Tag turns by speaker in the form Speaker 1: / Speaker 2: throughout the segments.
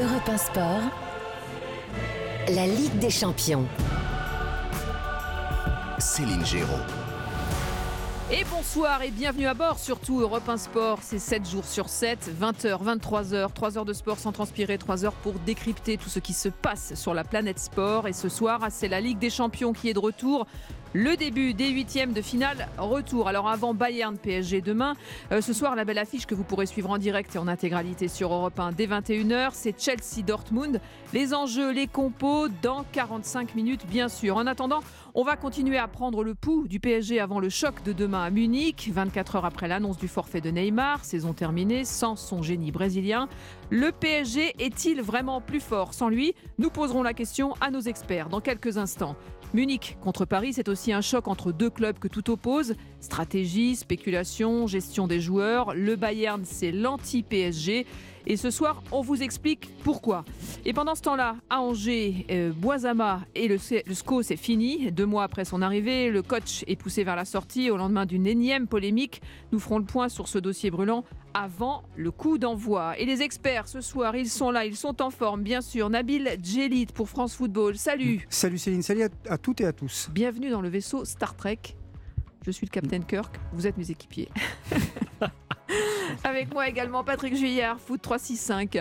Speaker 1: Europe 1 Sport, la Ligue des Champions.
Speaker 2: Céline Géraud.
Speaker 3: Et bonsoir et bienvenue à bord, surtout Europe 1 Sport, c'est 7 jours sur 7, 20h, 23h, 3 heures de sport sans transpirer, 3 heures pour décrypter tout ce qui se passe sur la planète sport. Et ce soir, c'est la Ligue des Champions qui est de retour. Le début des huitièmes de finale retour. Alors avant Bayern PSG demain, euh, ce soir la belle affiche que vous pourrez suivre en direct et en intégralité sur Europe 1 dès 21h, c'est Chelsea Dortmund. Les enjeux, les compos dans 45 minutes bien sûr. En attendant, on va continuer à prendre le pouls du PSG avant le choc de demain à Munich, 24 heures après l'annonce du forfait de Neymar, saison terminée sans son génie brésilien. Le PSG est-il vraiment plus fort? Sans lui Nous poserons la question à nos experts dans quelques instants. Munich contre Paris, c'est aussi un choc entre deux clubs que tout oppose. Stratégie, spéculation, gestion des joueurs. Le Bayern, c'est l'anti-PSG. Et ce soir, on vous explique pourquoi. Et pendant ce temps-là, à Angers, euh, Boisama et le, le SCO, c'est fini. Deux mois après son arrivée, le coach est poussé vers la sortie au lendemain d'une énième polémique. Nous ferons le point sur ce dossier brûlant avant le coup d'envoi. Et les experts, ce soir, ils sont là, ils sont en forme, bien sûr. Nabil Djelit pour France Football. Salut.
Speaker 4: Salut Céline, salut à, à toutes et à tous.
Speaker 3: Bienvenue dans le vaisseau Star Trek. Je suis le capitaine Kirk, vous êtes mes équipiers. Avec moi également Patrick Juillard, Foot 365.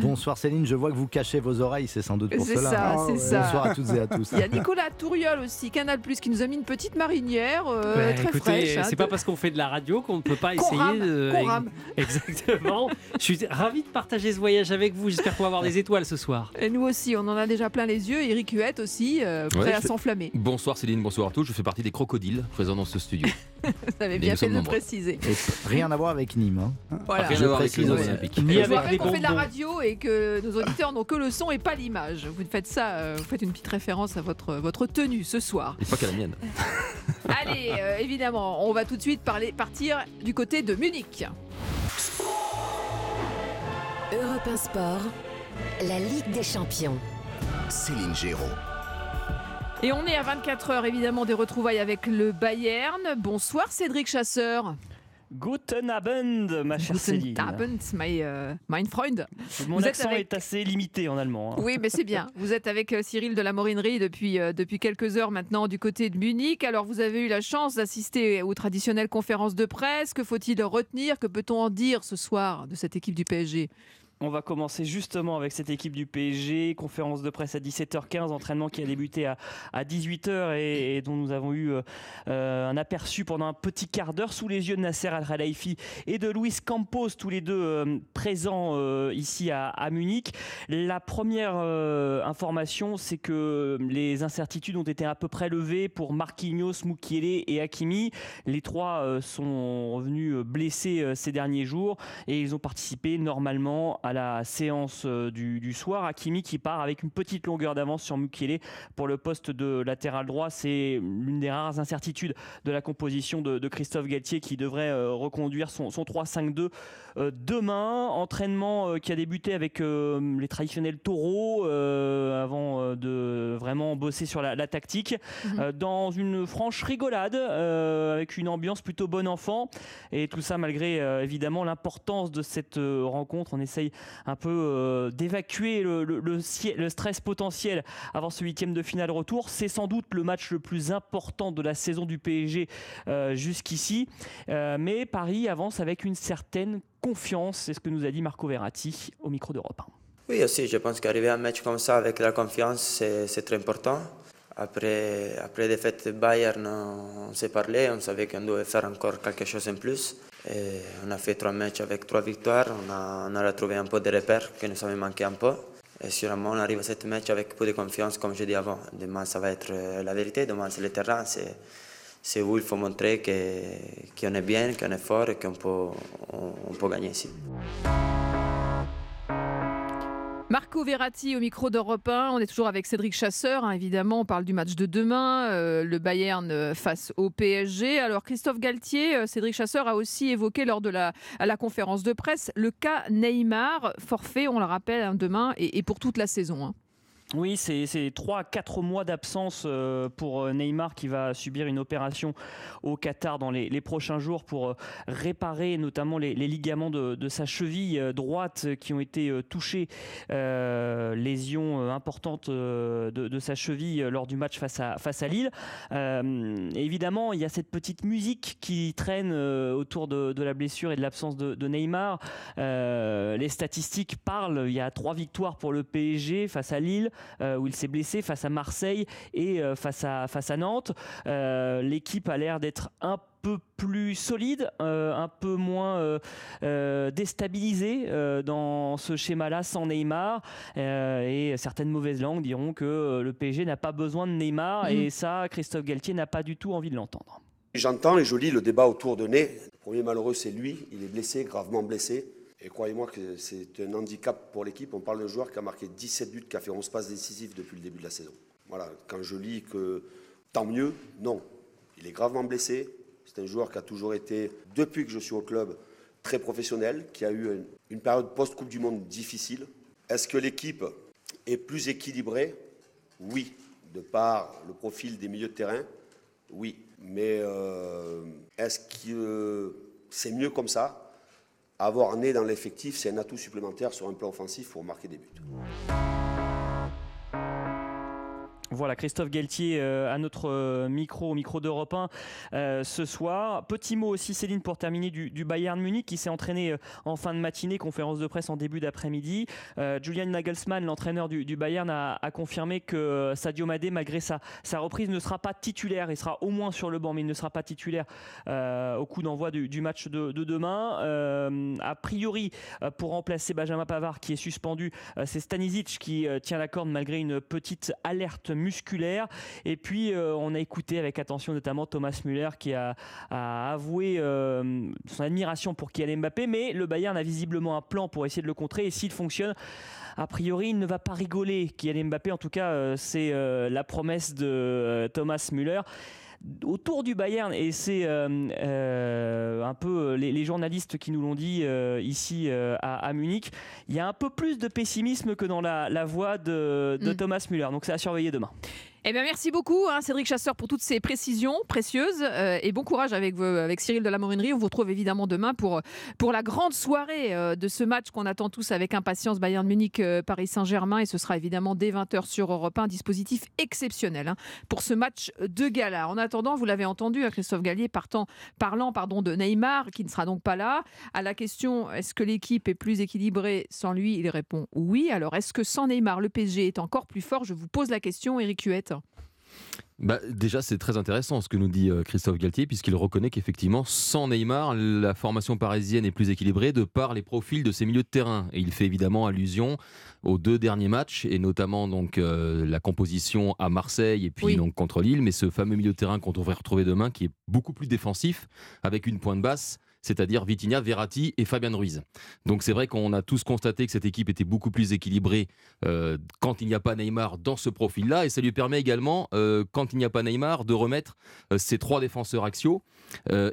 Speaker 5: Bonsoir Céline, je vois que vous cachez vos oreilles, c'est sans doute pour
Speaker 3: C'est
Speaker 5: cela.
Speaker 3: ça,
Speaker 4: Ah ouais.
Speaker 3: ça.
Speaker 5: Bonsoir à toutes et à tous.
Speaker 3: Il y a Nicolas Touriol aussi, Canal Plus, qui nous a mis une petite marinière euh,
Speaker 6: Bah,
Speaker 3: très
Speaker 6: écoutez,
Speaker 3: fraîche. hein,
Speaker 6: c'est
Speaker 3: de-
Speaker 6: pas parce qu'on fait de la radio qu'on ne peut pas essayer
Speaker 3: rame,
Speaker 6: de.
Speaker 3: rame.
Speaker 6: Exactement. Je suis ravi de partager ce voyage avec vous. J'espère qu'on va avoir des étoiles ce soir.
Speaker 3: Et nous aussi, on en a déjà plein les yeux. Eric Huette aussi, euh, prêt
Speaker 7: Ouais,
Speaker 3: à
Speaker 7: fais-
Speaker 3: s'enflammer.
Speaker 7: Bonsoir Céline, bonsoir à tous. Je fais partie des crocodiles présents dans ce studio.
Speaker 3: Vous avez bien fait de le préciser.
Speaker 5: Et rien à voir avec Nîmes. hein.
Speaker 3: Voilà.
Speaker 7: Rien
Speaker 5: Je
Speaker 7: à voir avec
Speaker 5: précise
Speaker 7: les Olympiques.
Speaker 6: Ni
Speaker 3: Je vous
Speaker 6: avec
Speaker 3: qu'on fait de la radio et que nos auditeurs n'ont que le son et pas l'image. Vous faites ça, euh, vous faites une petite référence à votre, votre tenue ce soir.
Speaker 7: Et pas qu'à la mienne.
Speaker 3: Allez, euh, évidemment, on va tout de suite parler, partir du côté de Munich.
Speaker 1: Europe 1 Sport, la Ligue des Champions.
Speaker 2: Céline Géraud.
Speaker 3: Et on est à 24 heures évidemment des retrouvailles avec le Bayern. Bonsoir Cédric Chasseur.
Speaker 8: Guten Abend, ma chère Céline.
Speaker 3: Guten Abend, my, euh, mein Freund.
Speaker 8: Mon
Speaker 3: Vous
Speaker 8: accent
Speaker 3: avec-
Speaker 8: est assez limité en allemand. hein.
Speaker 3: Oui, mais c'est bien. Vous êtes avec euh, Cyril de la Morinerie depuis, euh, depuis quelques heures maintenant du côté de Munich. Alors, vous avez eu la chance d'assister aux traditionnelles conférences de presse. Que faut-il retenir? Que peut-on en dire ce soir de cette équipe du PSG
Speaker 8: On va commencer justement avec cette équipe du PSG, conférence de presse à 17h15, entraînement qui a débuté à, à 18h et, dont nous avons eu euh, euh, un aperçu pendant un petit quart d'heure sous les yeux de Nasser Al-Khelaifi et de Luis Campos, tous les deux euh, présents ici à, Munich. La première information, c'est que les incertitudes ont été à peu près levées pour Marquinhos, Mukiele et Hakimi. Les trois sont revenus blessés ces derniers jours et ils ont participé normalement à la séance euh, du, du soir. Hakimi qui part avec une petite longueur d'avance sur Mukiele pour le poste de latéral droit. C'est l'une des rares incertitudes de la composition de, de Christophe Galtier qui devrait euh, reconduire son, son 3-5-2 euh, demain. Entraînement qui a débuté avec les traditionnels taureaux avant de vraiment bosser sur la, la tactique
Speaker 3: Mhm.
Speaker 8: dans une franche rigolade avec une ambiance plutôt bon enfant et tout ça malgré évidemment l'importance de cette rencontre. On essaye un peu euh, d'évacuer le, stress potentiel avant ce huitième de finale retour. C'est sans doute le match le plus important de la saison du PSG euh, jusqu'ici. Euh, mais Paris avance avec une certaine confiance. C'est ce que nous a dit Marco Verratti au micro d'Europe 1.
Speaker 9: Oui, aussi, je pense qu'arriver à un match comme ça avec la confiance, c'est très important. Après, après la défaite de Bayern, on s'est parlé, on savait qu'on devait faire encore quelque chose en plus. Et on a fait trois matchs avec trois victoires, on a, on a retrouvé un peu de repères qui nous avaient manqué un peu. Et sûrement, on arrive à ce match avec peu de confiance, comme je dis avant. Demain, ça va être euh, la vérité, demain, c'est le terrain, c'est où il faut montrer que- qu'on est bien, qu'on est fort et qu'on peut, on, on peut gagner ici.
Speaker 3: Marco Verratti au micro d'Europe 1. On est toujours avec Cédric Chasseur, hein, évidemment. On parle du match de demain, euh, le Bayern euh, face au PSG. Alors, Christophe Galtier, euh, Cédric Chasseur a aussi évoqué lors de la, à conférence de presse le cas Neymar, forfait, on le rappelle, hein, demain et, et pour toute la saison. hein.
Speaker 8: Oui, c'est 3 à 4 mois d'absence euh, pour euh, Neymar qui va subir une opération au Qatar dans les, prochains jours pour euh, réparer notamment les, ligaments de, sa cheville droite qui ont été touchés. lésion importante de, sa cheville lors du match face à, face à Lille. évidemment, il y a cette petite musique qui traîne autour de, la blessure et de l'absence de, Neymar. les statistiques parlent. Il y a trois victoires pour le PSG face à Lille. Euh, où il s'est blessé face à Marseille et euh, face, à, face à Nantes. Euh, l'équipe a l'air d'être un peu plus solide, un peu moins déstabilisée dans ce schéma-là sans Neymar. et certaines mauvaises langues diront que le PSG n'a pas besoin de Neymar. Mm. Et ça, Christophe Galtier n'a pas du tout envie de l'entendre.
Speaker 10: J'entends et je lis le débat autour de Ney. Le premier malheureux, c'est lui. Il est blessé, gravement blessé. Et croyez-moi que c'est un handicap pour l'équipe. On parle d'un joueur qui a marqué 17 buts, qui a fait 11 passes décisives depuis le début de la saison. Voilà, quand je lis que tant mieux, non. Il est gravement blessé. C'est un joueur qui a toujours été, depuis que je suis au club, très professionnel, qui a eu une, période post-Coupe du Monde difficile. Est-ce que l'équipe est plus équilibrée? Oui. De par le profil des milieux de terrain? Oui. Mais euh, est-ce que c'est mieux comme ça? Avoir né dans l'effectif, c'est un atout supplémentaire sur un plan offensif pour marquer des buts.
Speaker 8: Voilà, Christophe Galtier euh, à notre euh, micro, au micro d'Europe 1 euh, ce soir. Petit mot aussi, Céline, pour terminer, du, Bayern Munich qui s'est entraîné en fin de matinée, conférence de presse en début d'après-midi. Julian Nagelsmann, l'entraîneur du, Bayern, a, confirmé que Sadio Madé, malgré sa, sa, reprise, ne sera pas titulaire. Il sera au moins sur le banc, mais il ne sera pas titulaire au coup d'envoi du, match de, demain. a priori, pour remplacer Benjamin Pavard, qui est suspendu, c'est Stanisic qui tient la corde malgré une petite alerte musculaire. Et puis, euh, on a écouté avec attention notamment Thomas Müller qui a, avoué euh, son admiration pour Kylian Mbappé, mais le Bayern a visiblement un plan pour essayer de le contrer. Et s'il fonctionne, a priori, il ne va pas rigoler. Kylian Mbappé, en tout cas, euh, c'est la promesse de Thomas Müller autour du Bayern, et c'est un peu les, journalistes qui nous l'ont dit ici à, Munich, il y a un peu plus de pessimisme que dans la, voix de, de mm. Thomas Müller. Donc c'est à surveiller demain.
Speaker 3: Eh bien, merci beaucoup, hein, Cédric Chasseur, pour toutes ces précisions précieuses. Euh, et bon courage avec, avec Cyril de la Morinerie. On vous retrouve évidemment demain pour, pour la grande soirée euh, de ce match qu'on attend tous avec impatience Bayern Munich, euh, Saint-Germain. Et ce sera évidemment dès 20h sur Europe 1. Un dispositif exceptionnel hein, pour ce match de gala. En attendant, vous l'avez entendu, hein, Christophe Gallier partant, parlant pardon, de Neymar, qui ne sera donc pas là. À la question est-ce que l'équipe est plus équilibrée sans lui? Il répond oui. Alors, est-ce que sans Neymar, le PSG est encore plus fort? Je vous pose la question, Eric Huette
Speaker 7: bah, déjà, c'est très intéressant ce que nous dit euh, Christophe Galtier, puisqu'il reconnaît qu'effectivement, sans Neymar, la formation parisienne est plus équilibrée de par les profils de ses milieux de terrain. Et il fait évidemment allusion aux deux derniers matchs, et notamment donc euh, la composition à Marseille et puis donc contre Lille, mais ce fameux milieu de terrain qu'on devrait retrouver demain, qui est beaucoup plus défensif, avec une pointe basse c'est-à-dire Vitinha, Verratti et Fabian Ruiz. Donc c'est vrai qu'on a tous constaté que cette équipe était beaucoup plus équilibrée euh, quand il n'y a pas Neymar dans ce profil-là, et ça lui permet également, euh, quand il n'y a pas Neymar, de remettre euh, ses trois défenseurs axiaux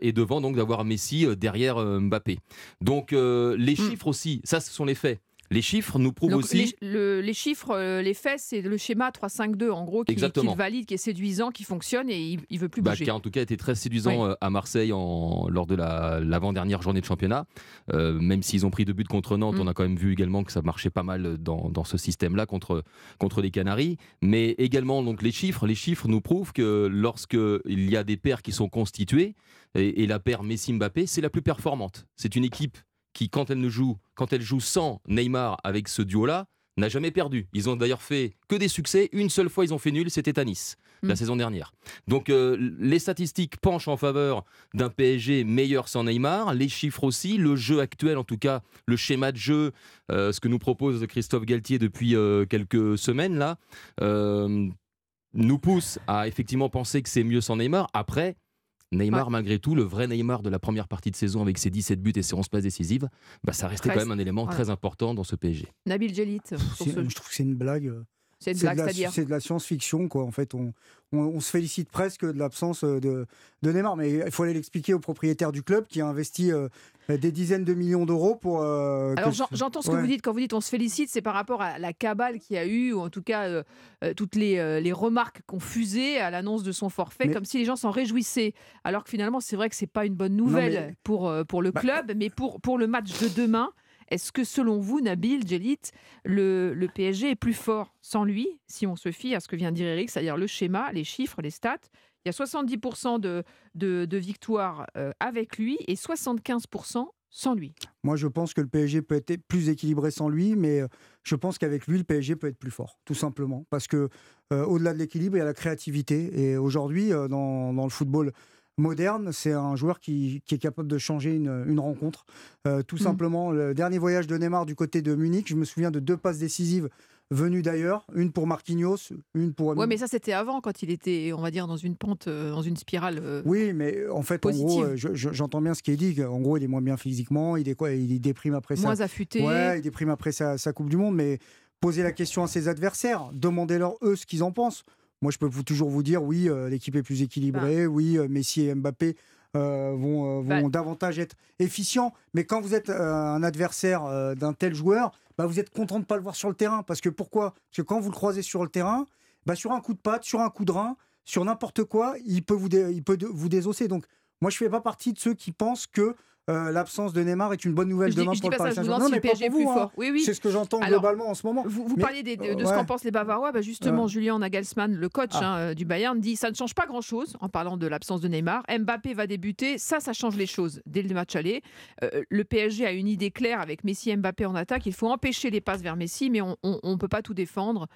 Speaker 7: et devant donc d'avoir Messi derrière Mbappé. Donc les hmm. chiffres aussi, ça ce sont les faits. Les chiffres nous prouvent aussi.
Speaker 3: Les, les chiffres, euh, les faits, c'est le schéma 3-5-2 en gros qui, qui, valide, qui est séduisant, qui fonctionne et il, ne veut plus bah, bouger.
Speaker 7: Qui a en tout cas été très séduisant euh, à Marseille en, lors de l'avant-dernière journée de championnat. Euh, même s'ils ont pris deux buts contre Nantes, mm. on a quand même vu également que ça marchait pas mal dans, dans ce système-là contre, contre les Canaries. Mais également donc les chiffres, les chiffres nous prouvent que lorsque il y a des paires qui sont constituées et, et la paire Messi-Mbappé, c'est la plus performante. C'est une équipe qui, quand elle, ne joue, quand elle joue sans Neymar avec ce duo-là, n'a jamais perdu. Ils ont d'ailleurs fait que des succès. Une seule fois, ils ont fait nul, c'était à Nice, la mm. saison dernière. Donc, euh, les statistiques penchent en faveur d'un PSG meilleur sans Neymar. Les chiffres aussi. Le jeu actuel, en tout cas, le schéma de jeu, euh, ce que nous propose Christophe Galtier depuis euh, quelques semaines, là, nous pousse à effectivement penser que c'est mieux sans Neymar. Après, Neymar, malgré tout, le vrai Neymar de la première partie de saison avec ses 17 buts et ses 11 passes décisives, bah, ça restait quand même un élément très important dans ce PSG.
Speaker 3: Nabil Jelit.
Speaker 4: Je trouve que c'est une blague.
Speaker 3: C'est
Speaker 4: de la- de science-fiction, quoi. En fait, on, on- on se félicite presque de l'absence euh, de, de Neymar, mais il faut aller l'expliquer au propriétaire du club qui a investi euh, des dizaines de millions d'euros pour. euh,
Speaker 3: Alors
Speaker 4: que-
Speaker 3: j'entends ce que
Speaker 4: Ouais.
Speaker 3: vous dites quand vous dites on se félicite, c'est par rapport à la cabale qu'il y a eu, ou en tout cas euh, toutes les, les remarques qu'on fusait à l'annonce de son forfait,
Speaker 4: Mais-
Speaker 3: comme si les gens s'en réjouissaient. Alors que finalement, c'est vrai que c'est pas une bonne nouvelle
Speaker 4: mais-
Speaker 3: pour, pour le
Speaker 4: Bah,
Speaker 3: club, mais pour, pour le match de demain. Est-ce que selon vous, Nabil, Djelit, le, PSG est plus fort sans lui, si on se fie à ce que vient dire Eric, c'est-à-dire le schéma, les chiffres, les stats? Il y a 70% de, victoires euh, avec lui et 75% sans lui.
Speaker 4: Moi, je pense que le PSG peut être plus équilibré sans lui, mais euh, je pense qu'avec lui, le PSG peut être plus fort, tout simplement. Parce que euh, au-delà de l'équilibre, il y a la créativité. Et aujourd'hui, dans le football moderne, c'est un joueur qui, qui est capable de changer une, une rencontre. Euh, tout
Speaker 3: Mm.
Speaker 4: simplement, le dernier voyage de Neymar du côté de Munich, je me souviens de deux passes décisives venues d'ailleurs, une pour Marquinhos, une pour...
Speaker 3: Ouais, mais ça c'était avant quand il était, on va dire, dans une pente, euh, dans une spirale. euh,
Speaker 4: Oui, mais en fait, en gros,
Speaker 3: Positive.
Speaker 4: je- je- j'entends bien ce qui est dit. En gros, il est moins bien physiquement, il est quoi Il déprime après.
Speaker 3: Moins affûté.
Speaker 4: Ouais, il déprime après sa, sa Coupe du Monde, mais poser la question à ses adversaires, demandez-leur eux ce qu'ils en pensent. Moi, je peux vous, toujours vous dire, oui, euh, l'équipe est plus équilibrée, oui, euh, Messi et Mbappé euh, vont, vont
Speaker 3: Bah.
Speaker 4: davantage être efficients. Mais quand vous êtes un adversaire d'un tel joueur, bah, vous êtes content de ne pas le voir sur le terrain. Parce que pourquoi? Parce que quand vous le croisez sur le terrain, bah, sur un coup de patte, sur un coup de rein, sur n'importe quoi, il peut vous, dé- il peut de- vous désosser. Donc, moi, je ne fais pas partie de ceux qui pensent que euh, l'absence de Neymar est une bonne nouvelle
Speaker 3: Je
Speaker 4: demain
Speaker 3: je dis
Speaker 4: pour le Paris Saint-Germain. mais pas pour vous, hein.
Speaker 3: Oui, oui.
Speaker 4: C'est ce que j'entends globalement en ce moment.
Speaker 3: Vous, vous
Speaker 4: Mais-
Speaker 3: parliez des- de, de ce qu'en pensent les Bavarois. Bah, justement,
Speaker 4: Ouais.
Speaker 3: Julien Nagelsmann, le coach
Speaker 4: Ah.
Speaker 3: hein, euh, du Bayern, dit ça ne change pas grand-chose en parlant de l'absence de Neymar. Mbappé va débuter, ça, ça change les choses dès le match aller. Euh, le PSG a une idée claire avec Messi et Mbappé en attaque. Il faut empêcher les passes vers Messi, mais on ne peut pas tout défendre.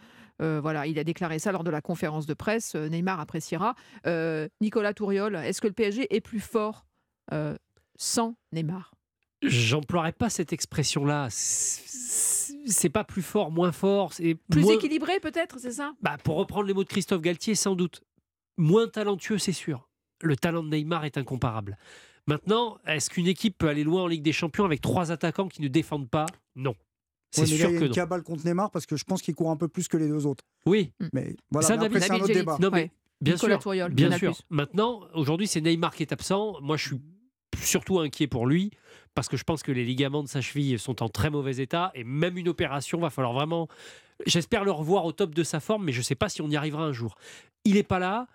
Speaker 3: Euh, voilà, il a déclaré ça lors de la conférence de presse. Neymar appréciera. Euh, Nicolas Touriol, est-ce que le PSG est plus fort euh, sans Neymar
Speaker 6: J'emploierais pas cette expression-là. C'est c'est pas plus fort, moins fort. C'est
Speaker 3: Plus
Speaker 6: moins-
Speaker 3: équilibré peut-être, c'est ça?
Speaker 6: Bah, pour reprendre les mots de Christophe Galtier, sans doute. Moins talentueux, c'est sûr. Le talent de Neymar est incomparable. Maintenant, est-ce qu'une équipe peut aller loin en Ligue des Champions avec trois attaquants qui ne défendent pas? Non. C'est
Speaker 4: Ouais, là,
Speaker 6: sûr
Speaker 4: il y a
Speaker 6: que
Speaker 4: une
Speaker 6: non.
Speaker 4: cabale contre Neymar parce que je pense qu'il court un peu plus que les deux autres.
Speaker 6: Oui,
Speaker 4: Mais voilà,
Speaker 6: Ça,
Speaker 4: mais après, c'est un autre
Speaker 3: Nabil
Speaker 4: débat.
Speaker 6: Non, mais
Speaker 3: Ouais.
Speaker 6: bien
Speaker 3: Nicolas
Speaker 6: sûr. Bien sûr. Maintenant, aujourd'hui, c'est Neymar qui est absent. Moi, je suis surtout inquiet pour lui parce que je pense que les ligaments de sa cheville sont en très mauvais état et même une opération va falloir vraiment. J'espère le revoir au top de sa forme, mais je ne sais pas si on y arrivera un jour. Il n'est pas là.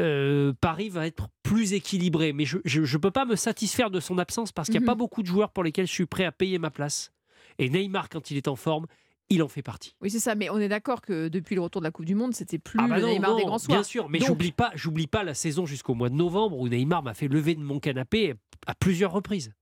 Speaker 6: euh, Paris va être plus équilibré, mais je ne peux pas me satisfaire de son absence parce qu'il n'y a
Speaker 3: Mhm.
Speaker 6: pas beaucoup de joueurs pour lesquels je suis prêt à payer ma place. Et Neymar, quand il est en forme, il en fait partie.
Speaker 3: Oui, c'est ça. Mais on est d'accord que depuis le retour de la Coupe du Monde, c'était plus
Speaker 6: Ah bah
Speaker 3: le Neymar
Speaker 6: non,
Speaker 3: des grands soirs.
Speaker 6: Bien sûr, mais
Speaker 3: Donc-
Speaker 6: j'oublie pas, j'oublie pas la saison jusqu'au mois de novembre où Neymar m'a fait lever de mon canapé à plusieurs reprises.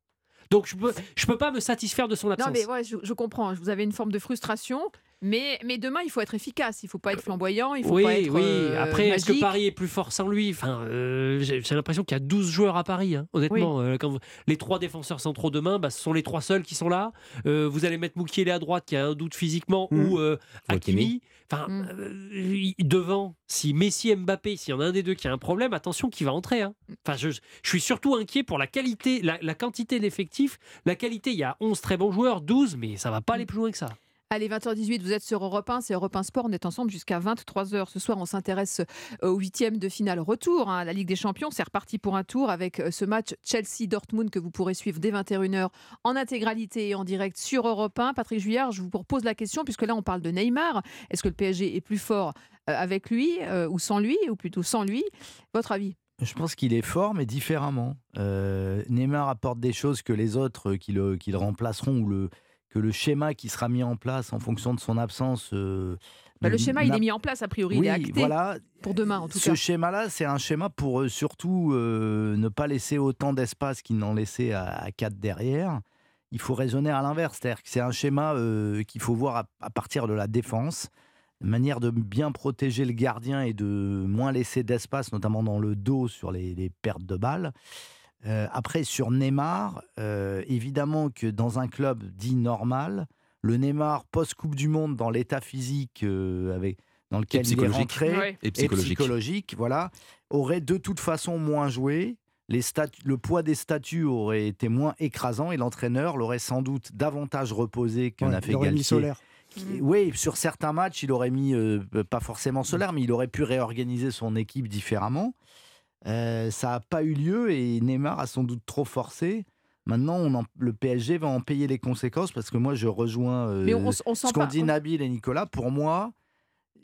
Speaker 6: Donc je peux, je peux pas me satisfaire de son absence.
Speaker 3: Non, mais ouais, je, je comprends. Vous avez une forme de frustration, mais, mais demain, il faut être efficace. Il faut pas être flamboyant. Il faut
Speaker 6: oui,
Speaker 3: pas être.
Speaker 6: oui.
Speaker 3: euh,
Speaker 6: Après, est-ce que. Paris est plus fort sans lui? Enfin, euh, j'ai j'ai l'impression qu'il y a 12 joueurs à Paris. hein, honnêtement, Euh, quand vous- les trois défenseurs centraux demain, bah, ce sont les trois seuls qui sont là. Euh, vous allez mettre Moukielé à droite, qui a un doute physiquement,
Speaker 4: Mhm.
Speaker 6: ou euh,
Speaker 7: Hakimi.
Speaker 6: Enfin, il- devant, si Messi et Mbappé, s'il y en a un des deux qui a un problème, attention qui va entrer. hein. Enfin, je, je suis surtout inquiet pour la qualité, la, la quantité d'effectifs. La qualité, il y a 11 très bons joueurs, 12, mais ça va pas aller plus loin que ça.
Speaker 3: Allez, 20h18, vous êtes sur Europe 1, c'est Europe 1 Sport, on est ensemble jusqu'à 23h. Ce soir, on s'intéresse euh, au huitième de finale retour hein, à la Ligue des Champions. C'est reparti pour un tour avec euh, ce match Chelsea-Dortmund que vous pourrez suivre dès 21h en intégralité et en direct sur Europe 1. Patrick Juillard, je vous propose la question, puisque là, on parle de Neymar. Est-ce que le PSG est plus fort euh, avec lui ou sans lui, ou plutôt sans lui? Votre avis?
Speaker 5: Je pense qu'il est fort, mais différemment. Neymar apporte des choses que les autres qui le, qui le remplaceront ou le, que le schéma qui sera mis en place en fonction de son absence. euh,
Speaker 3: Bah, Le schéma, il est mis en place, a priori, il
Speaker 5: Oui,
Speaker 3: est acté
Speaker 5: voilà.
Speaker 3: pour demain, en tout
Speaker 5: Ce
Speaker 3: cas.
Speaker 5: schéma-là, c'est un schéma pour euh, surtout euh, ne pas laisser autant d'espace qu'il n'en laissait à, à 4 derrière. Il faut raisonner à l'inverse, c'est-à-dire que c'est un schéma qu'il faut voir à, à partir de la défense, manière de bien protéger le gardien et de moins laisser d'espace, notamment dans le dos sur les, les pertes de balles. Euh, après, sur Neymar, euh, évidemment que dans un club dit normal, le Neymar post-Coupe du Monde, dans l'état physique euh, avec, dans lequel il est
Speaker 7: psychologique.
Speaker 5: rentré,
Speaker 3: Ouais.
Speaker 7: Et
Speaker 5: et
Speaker 7: psychologique.
Speaker 5: psychologique, voilà, aurait de toute façon moins joué. Les le poids des statuts aurait été moins écrasant et l'entraîneur l'aurait sans doute davantage reposé que
Speaker 4: Ouais, il
Speaker 5: fait
Speaker 4: aurait mis
Speaker 5: Galtier,
Speaker 4: Solaire.
Speaker 5: Oui, sur certains matchs, il aurait mis, euh, pas forcément Solaire, mais il aurait pu réorganiser son équipe différemment. Euh, ça n'a pas eu lieu et Neymar a sans doute trop forcé. Maintenant, on en- le PSG va en payer les conséquences parce que moi, je rejoins euh,
Speaker 3: Mais on, s- on sent
Speaker 5: ce qu'ont dit Nabil et Nicolas. Pour moi,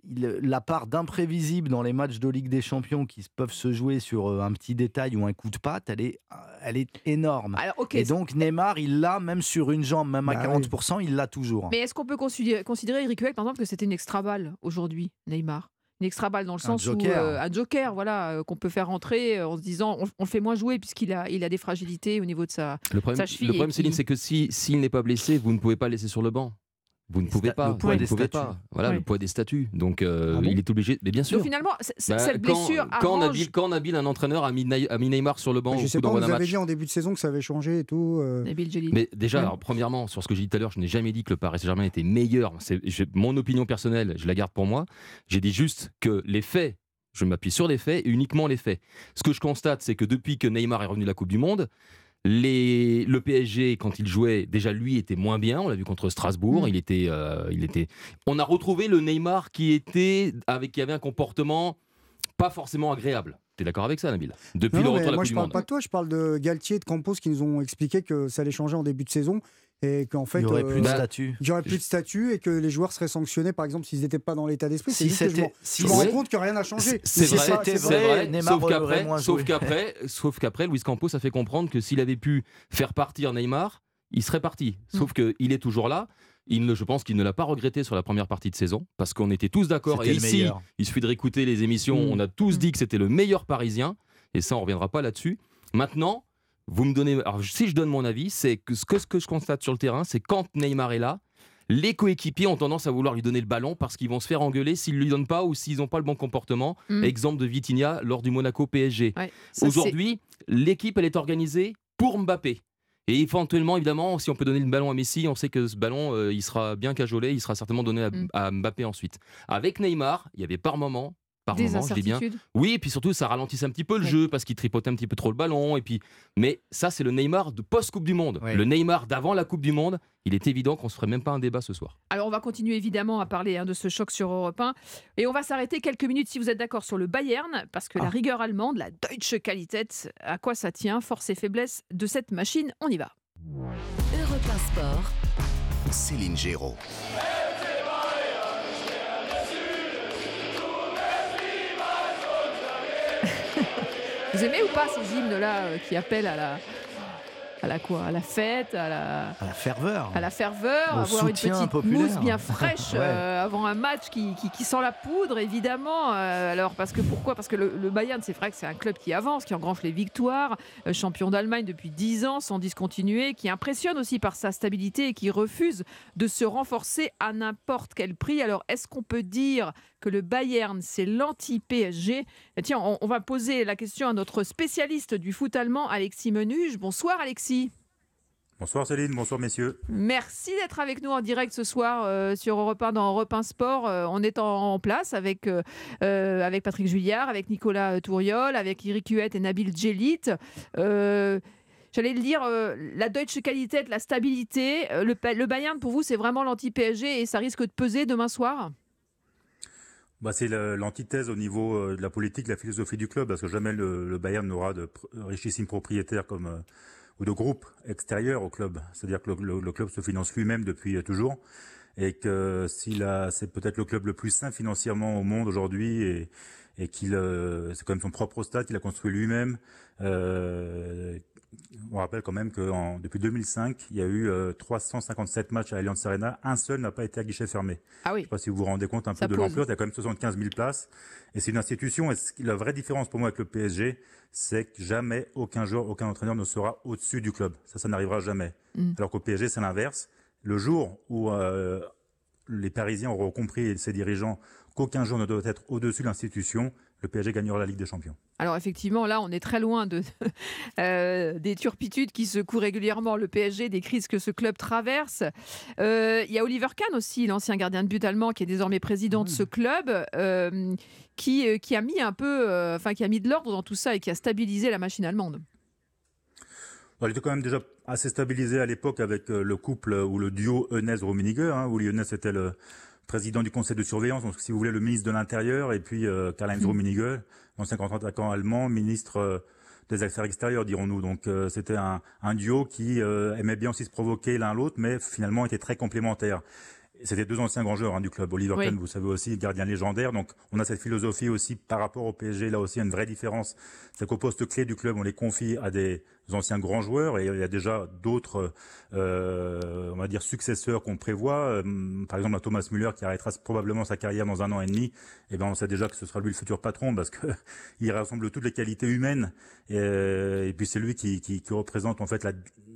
Speaker 5: il- la part d'imprévisible dans les matchs de Ligue des Champions qui peuvent se jouer sur euh, un petit détail ou un coup de patte, elle est, elle est énorme.
Speaker 3: Alors,
Speaker 5: et donc, Neymar, il l'a même sur une jambe, même à
Speaker 4: Bah
Speaker 5: 40%, il l'a toujours.
Speaker 3: Mais est-ce qu'on peut considérer, considérer Eric Huec, par exemple, que c'était une extra balle aujourd'hui, Neymar? Une extra balle dans le
Speaker 5: Un
Speaker 3: sens
Speaker 5: joker.
Speaker 3: où euh, un joker, voilà, euh, qu'on peut faire rentrer euh, en se disant, on, on le fait moins jouer puisqu'il a, il a des fragilités au niveau de sa.
Speaker 7: Le problème,
Speaker 3: Sa cheville
Speaker 7: le problème Céline, c'est que si s'il n'est pas blessé, vous ne pouvez pas le laisser sur le banc. Vous ne pouvez pas.
Speaker 5: le poids
Speaker 7: vous
Speaker 5: des
Speaker 7: ne pouvez
Speaker 5: statuts.
Speaker 7: pas. Voilà le poids des statuts. Donc euh,
Speaker 4: Ah bon
Speaker 7: il est obligé. Mais bien sûr.
Speaker 3: Donc finalement,
Speaker 7: Bah,
Speaker 3: cette
Speaker 7: quand-
Speaker 3: blessure
Speaker 7: quand,
Speaker 3: arrange.
Speaker 7: Nabil, quand Nabil, un entraîneur, a mis, Ney- a mis Neymar sur le banc
Speaker 4: Je
Speaker 7: au
Speaker 4: sais pas, on avait
Speaker 7: match.
Speaker 4: dit en début de saison que ça avait changé et tout. euh.
Speaker 7: Mais déjà,
Speaker 3: Ouais.
Speaker 7: alors, premièrement, sur ce que j'ai dit tout à l'heure, je n'ai jamais dit que le Paris Saint-Germain était meilleur. C'est je- mon opinion personnelle, je la garde pour moi. J'ai dit juste que les faits, je m'appuie sur les faits et uniquement les faits. Ce que je constate, c'est que depuis que Neymar est revenu de la Coupe du Monde, les, le PSG, quand il jouait, déjà lui était moins bien. On l'a vu contre Strasbourg.
Speaker 3: Mm.
Speaker 7: Il était, euh, il était. On a retrouvé le Neymar qui était avec qui avait un comportement pas forcément agréable. T'es d'accord avec ça, Nabil? Depuis
Speaker 4: Non,
Speaker 7: le retour à la
Speaker 4: moi,
Speaker 7: Coupe
Speaker 4: je
Speaker 7: du
Speaker 4: parle
Speaker 7: Monde.
Speaker 4: pas de toi, je parle de Galtier et de Campos qui nous ont expliqué que ça allait changer en début de saison et qu'en fait.
Speaker 5: il n'y aurait
Speaker 4: euh,
Speaker 5: plus de
Speaker 7: bah,
Speaker 5: statut.
Speaker 4: il y aurait plus de statut et que les joueurs seraient sanctionnés, par exemple, s'ils n'étaient pas dans l'état d'esprit.
Speaker 5: Si c'était-
Speaker 4: je me rends compte que rien n'a changé.
Speaker 7: C'est vrai,
Speaker 5: c'était
Speaker 7: c'est
Speaker 5: vrai,
Speaker 7: sauf qu'après, sauf qu'après, sauf qu'après, Luis Campos a fait comprendre que s'il avait pu faire partir Neymar, il serait parti. Sauf qu'il est toujours là. Il ne, je pense qu'il ne l'a pas regretté sur la première partie de saison parce qu'on était tous d'accord. Et ici,
Speaker 5: meilleur.
Speaker 7: il suffit de réécouter les émissions.
Speaker 4: Mm.
Speaker 7: On a tous
Speaker 3: Mm.
Speaker 7: dit que c'était le meilleur Parisien et ça, on reviendra pas là-dessus. Maintenant, vous me donnez. Alors, si je donne mon avis, c'est que ce que, ce que je constate sur le terrain, c'est quand Neymar est là. Les coéquipiers ont tendance à vouloir lui donner le ballon parce qu'ils vont se faire engueuler s'ils ne lui donnent pas ou s'ils n'ont pas le bon comportement.
Speaker 3: Mm.
Speaker 7: Exemple de Vitinha lors du Monaco PSG.
Speaker 3: Ouais,
Speaker 7: Aujourd'hui, l'équipe, elle est organisée pour Mbappé. Et éventuellement, évidemment, si on peut donner le ballon à Messi, on sait que ce ballon, euh, il sera bien cajolé, il sera certainement donné à,
Speaker 3: Mm.
Speaker 7: à Mbappé ensuite. Avec Neymar, il y avait par moment, par
Speaker 3: des
Speaker 7: moment, je dis bien, oui, et puis surtout, ça ralentissait un petit peu le
Speaker 3: Ouais.
Speaker 7: jeu parce qu'il tripotait un petit peu trop le ballon. Et puis, mais ça, c'est le Neymar de post-Coupe du Monde.
Speaker 5: Ouais.
Speaker 7: Le Neymar d'avant la Coupe du Monde, il est évident qu'on ne se ferait même pas un débat ce soir.
Speaker 3: Alors, on va continuer évidemment à parler hein, de ce choc sur Europe 1. Et on va s'arrêter quelques minutes, si vous êtes d'accord, sur le Bayern, parce que la
Speaker 5: Ah.
Speaker 3: rigueur allemande, la Deutsche Qualität, à quoi ça tient? Force et faiblesse de cette machine On y va.
Speaker 1: Europe 1 Sport,
Speaker 2: Céline Géraud.
Speaker 3: Vous aimez ou pas ces hymnes-là euh, qui appellent à la, à la quoi? À la fête, à la,
Speaker 5: À la ferveur.
Speaker 3: à la ferveur,
Speaker 5: Au
Speaker 3: avoir une petite
Speaker 5: populaire.
Speaker 3: mousse bien fraîche
Speaker 5: Ouais.
Speaker 3: euh, avant un match qui, qui- qui sent la poudre, évidemment. Euh, alors, parce que pourquoi? Parce que le, le Bayern, c'est vrai que c'est un club qui avance, qui engrange les victoires, euh, champion d'Allemagne depuis 10 ans sans discontinuer, qui impressionne aussi par sa stabilité et qui refuse de se renforcer à n'importe quel prix. Alors, est-ce qu'on peut dire que le Bayern, c'est l'anti-PSG Eh Tiens, on, on va poser la question à notre spécialiste du foot allemand, Alexis Menuge. Bonsoir, Alexis.
Speaker 11: Bonsoir Céline, bonsoir messieurs.
Speaker 3: Merci d'être avec nous en direct ce soir euh, sur Europe 1 dans Europe 1 Sport. Euh, on est en, en place avec, euh, avec Patrick Julliard, avec Nicolas Touriol, avec Eric Huette et Nabil Djelit. J'allais le dire, euh, la Deutsche Qualität, la stabilité, euh, le Bayern pour vous c'est vraiment l'anti-PSG et ça risque de peser demain soir?
Speaker 11: Bah, c'est l'antithèse au niveau euh, de la politique, la philosophie du club, parce que jamais le, Bayern n'aura de pr- richissimes propriétaires comme euh, ou de groupes extérieurs au club. C'est-à-dire que le, club se finance lui-même depuis euh, toujours, et que c'est peut-être le club le plus sain financièrement au monde aujourd'hui, et, et qu'il, c'est quand même son propre stade qu'il a construit lui-même. On rappelle quand même que en- depuis 2005, il y a eu euh, 357 matchs à Allianz Arena, un seul n'a pas été à guichet fermé.
Speaker 3: Ah oui.
Speaker 11: Je ne sais pas si vous vous rendez compte un
Speaker 3: Ça
Speaker 11: peu de l'ampleur. Il y a quand même 75 000 places. Et c'est une institution. Et la vraie différence pour moi avec le PSG, c'est que jamais aucun joueur, aucun entraîneur ne sera au-dessus du club. Ça, ça n'arrivera jamais.
Speaker 3: Mm.
Speaker 11: Alors qu'au PSG, c'est l'inverse. Le jour où euh, les Parisiens auront compris, et ses dirigeants, qu'aucun joueur ne doit être au-dessus de l'institution, le PSG gagnera la Ligue des Champions.
Speaker 3: Alors effectivement, là, on est très loin de, euh, des turpitudes qui secouent régulièrement le PSG, des crises que ce club traverse. Euh, Il y a Oliver Kahn aussi, l'ancien gardien de but allemand, qui est désormais président de ce club, euh, qui, qui a mis un peu, enfin qui a mis de l'ordre dans tout ça et qui a stabilisé la machine allemande.
Speaker 11: il était quand même déjà assez stabilisé à l'époque avec le couple ou le duo Eunez-Rummenigge, hein, où Eunez était le président du conseil de surveillance, donc si vous voulez le ministre de l'Intérieur, et puis Karl-Heinz mmh. Rummenigge, l'ancien contre-attaquant allemand, ministre des affaires extérieures, dirons-nous. Donc euh, c'était un, un, duo qui euh, aimait bien aussi se provoquer l'un l'autre, mais finalement était très complémentaires. C'était deux anciens grands joueurs hein, du club. Oliver Kahn, vous savez aussi, gardien légendaire. Donc, on a cette philosophie aussi par rapport au PSG. Là aussi, une vraie différence. C'est qu'au poste clé du club, on les confie à des anciens grands joueurs et il y a déjà d'autres, euh, on va dire, successeurs qu'on prévoit. Euh, par exemple, Thomas Müller qui arrêtera probablement sa carrière dans un an et demi. Et eh ben, on sait déjà que ce sera lui le futur patron parce que il rassemble toutes les qualités humaines et, et puis c'est lui qui, qui, qui, représente en fait la,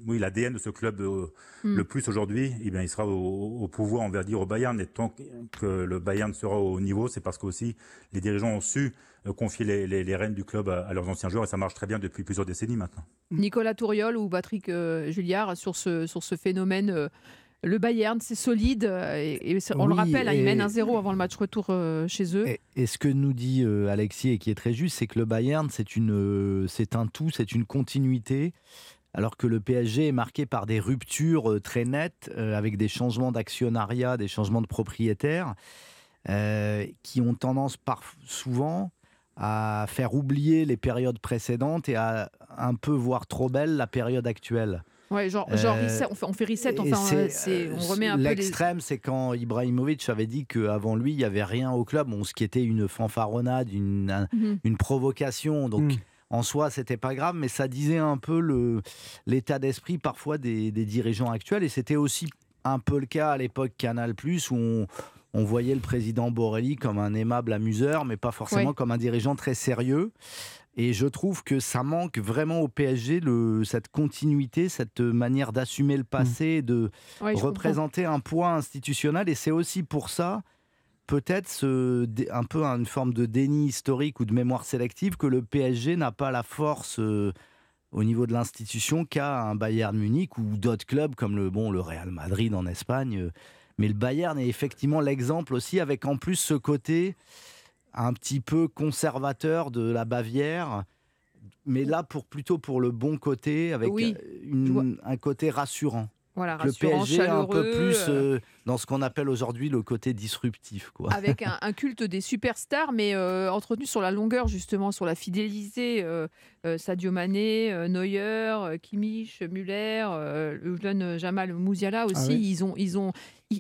Speaker 11: oui, l'ADN de ce club euh, hmm. le plus aujourd'hui. Eh bien, il sera au, au pouvoir, on va dire, au Bayern. Et tant que le Bayern sera au niveau, c'est parce qu'aussi les dirigeants ont su euh, confier les, les, rênes du club à, leurs anciens joueurs et ça marche très bien depuis plusieurs décennies maintenant.
Speaker 3: Nicolas Touriol ou Patrick euh, Julliard sur ce, sur ce phénomène euh, le Bayern, c'est solide et, on le rappelle, hein, ils mènent 1-0 avant le match retour chez eux.
Speaker 5: Et, ce que nous dit Alexis et qui est très juste, c'est que le Bayern, c'est une, c'est un tout, c'est une continuité. Alors que le PSG est marqué par des ruptures très nettes, avec des changements d'actionnariat, des changements de propriétaires, qui ont tendance par, souvent à faire oublier les périodes précédentes et à un peu voir trop belle la période actuelle.
Speaker 3: Ouais, genre, genre euh, on, fait, on fait reset, enfin, on remet un peu
Speaker 5: L'extrême, c'est quand Ibrahimovic avait dit qu'avant lui, il n'y avait rien au club, bon, ce qui était une fanfaronnade, une, mhm. une provocation. Donc, mhm. En soi, c'était pas grave, mais ça disait un peu l'état d'esprit parfois des, des, dirigeants actuels. Et c'était aussi un peu le cas à l'époque Canal, où on on voyait le président Borelli comme un aimable amuseur, mais pas forcément comme un dirigeant très sérieux. Et je trouve que ça manque vraiment au PSG cette continuité, cette manière d'assumer le passé, mmh. de représenter un poids institutionnel. Et c'est aussi pour ça, peut-être un peu une forme de déni historique ou de mémoire sélective, que le PSG n'a pas la force. Euh, au niveau de l'institution qu'a un Bayern Munich ou d'autres clubs comme le, bon, le Real Madrid en Espagne. Euh, mais le Bayern est effectivement l'exemple aussi, avec en plus ce côté un petit peu conservateur de la Bavière, mais là pour plutôt pour le bon côté, avec un côté rassurant.
Speaker 3: Voilà,
Speaker 5: le PSG un peu plus euh, dans ce qu'on appelle aujourd'hui le côté disruptif. Quoi.
Speaker 3: Avec un, culte des superstars, mais euh, entretenu sur la longueur, justement, sur la fidélité. Euh, Sadio Mané, Neuer, Kimmich, Müller, le jeune Jamal Mouziala aussi, ah ils, ont, ils, ont,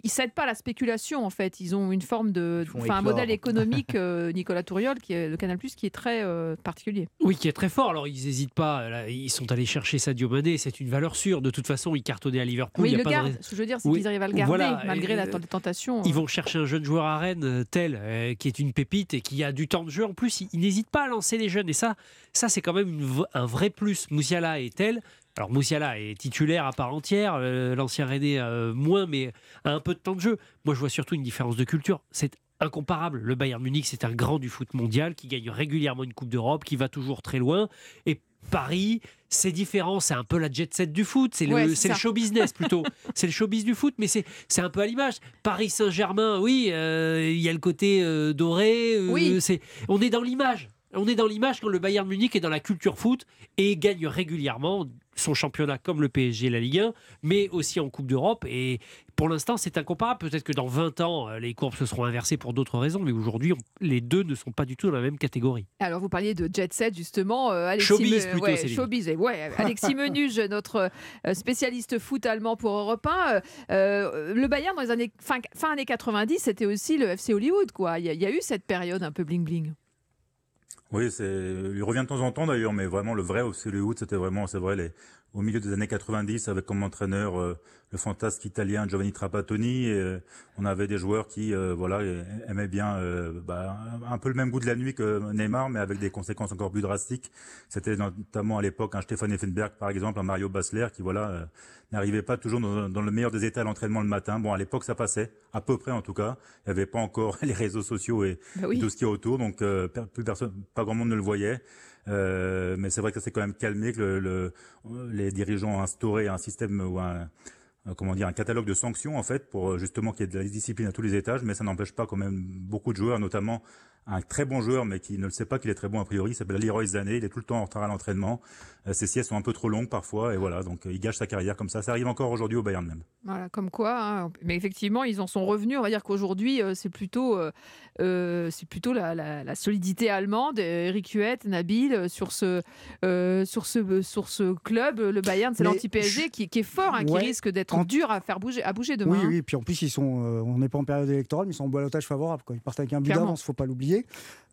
Speaker 3: ils cèdent pas à la spéculation en fait. Ils ont une forme de, enfin un modèle économique, euh, Nicolas Touriol, qui est le Canal Plus, qui est très euh, particulier.
Speaker 6: Oui, qui est très fort. Alors ils n'hésitent pas. ils sont allés chercher Sadio Mané. C'est une valeur sûre. De toute façon, ils cartonnaient à Liverpool.
Speaker 3: Oui, ils le gardent. Ce que je veux dire, c'est qu'ils arrivent à le garder malgré la tentation.
Speaker 6: Ils vont chercher un jeune joueur à Rennes, euh, tel, qui est une pépite et qui a du temps de jeu en plus. Ils, n'hésitent pas à lancer les jeunes. Et ça, ça c'est quand même un vrai plus. Moussiala et tel alors Moussiala est titulaire à part entière, euh, l'ancien René euh, moins, mais a un peu de temps de jeu. Moi, je vois surtout une différence de culture. C'est incomparable. Le Bayern Munich, c'est un grand du foot mondial qui gagne régulièrement une Coupe d'Europe, qui va toujours très loin. Et Paris, c'est différent. C'est un peu la jet set du foot. C'est le, show business plutôt. c'est le showbiz du foot, mais c'est un peu à l'image. Paris Saint-Germain, oui, euh, il y a le côté doré. oui. On est dans l'image. On est dans l'image quand le Bayern Munich est dans la culture foot et gagne régulièrement son championnat comme le PSG et la Ligue 1, mais aussi en Coupe d'Europe. Et pour l'instant, c'est incomparable. Peut-être que dans 20 ans, euh, les courbes se seront inversées pour d'autres raisons, mais aujourd'hui, les deux ne sont pas du tout dans la même catégorie.
Speaker 3: Alors, vous parliez de jet set, justement.
Speaker 6: Euh, Alexis showbiz, plutôt,
Speaker 3: ouais, showbiz, ouais, Alexis Menuge, notre euh, spécialiste foot allemand pour Europe 1. le Bayern, dans les années fin, fin années 90, c'était aussi le FC Hollywood. quoi. Il y, y, a eu cette période un peu bling-bling.
Speaker 11: Oui, c'est, il revient de temps en temps d'ailleurs, mais vraiment le vrai Hollywood, c'était vraiment, c'est vrai, les, au milieu des années 90 avec comme entraîneur euh, le fantasque italien Giovanni Trapattoni. Et, euh, on avait des joueurs qui euh, voilà aimaient bien bah, un peu le même goût de la nuit que Neymar, mais avec des conséquences encore plus drastiques. C'était notamment à l'époque un Stéphane Effenberg par exemple, un Mario Basler qui voilà n'arrivait pas toujours dans, le meilleur des états à l'entraînement le matin. Bon, à l'époque ça passait, à peu près en tout cas. Il n'y avait pas encore les réseaux sociaux et, bah tout ce qui est autour, donc plus personne, pas grand monde ne le voyait. Euh, mais c'est vrai que ça s'est quand même calmé, que le, les dirigeants ont instauré un système ou un comment dire un catalogue de sanctions en fait pour justement qu'il y ait de la discipline à tous les étages, mais ça n'empêche pas quand même beaucoup de joueurs, notamment un très bon joueur, mais qui ne le sait pas qu'il est très bon a priori. Il s'appelle Leroy Zané. Il est tout le temps en retard à l'entraînement. Euh, ses siestes sont un peu trop longues parfois. Et voilà, donc euh, il gâche sa carrière comme ça. Ça arrive encore aujourd'hui au Bayern même.
Speaker 3: Voilà, comme quoi. hein. Mais effectivement, ils en sont revenus. On va dire qu'aujourd'hui, euh, c'est plutôt, euh, c'est plutôt la, la- la solidité allemande. Eric Huet, Nabil, euh, sur ce, euh, sur ce, sur ce club, le Bayern, c'est l'anti-PSG qui, qui est fort, hein, qui risque d'être
Speaker 4: en-
Speaker 3: dur à faire bouger, à bouger demain.
Speaker 4: Oui,
Speaker 3: hein.
Speaker 4: oui, puis en plus, ils sont, on n'est pas en période électorale, mais ils sont en balotage favorable. Quoi. Ils partent avec un but d'avance, faut pas l'oublier.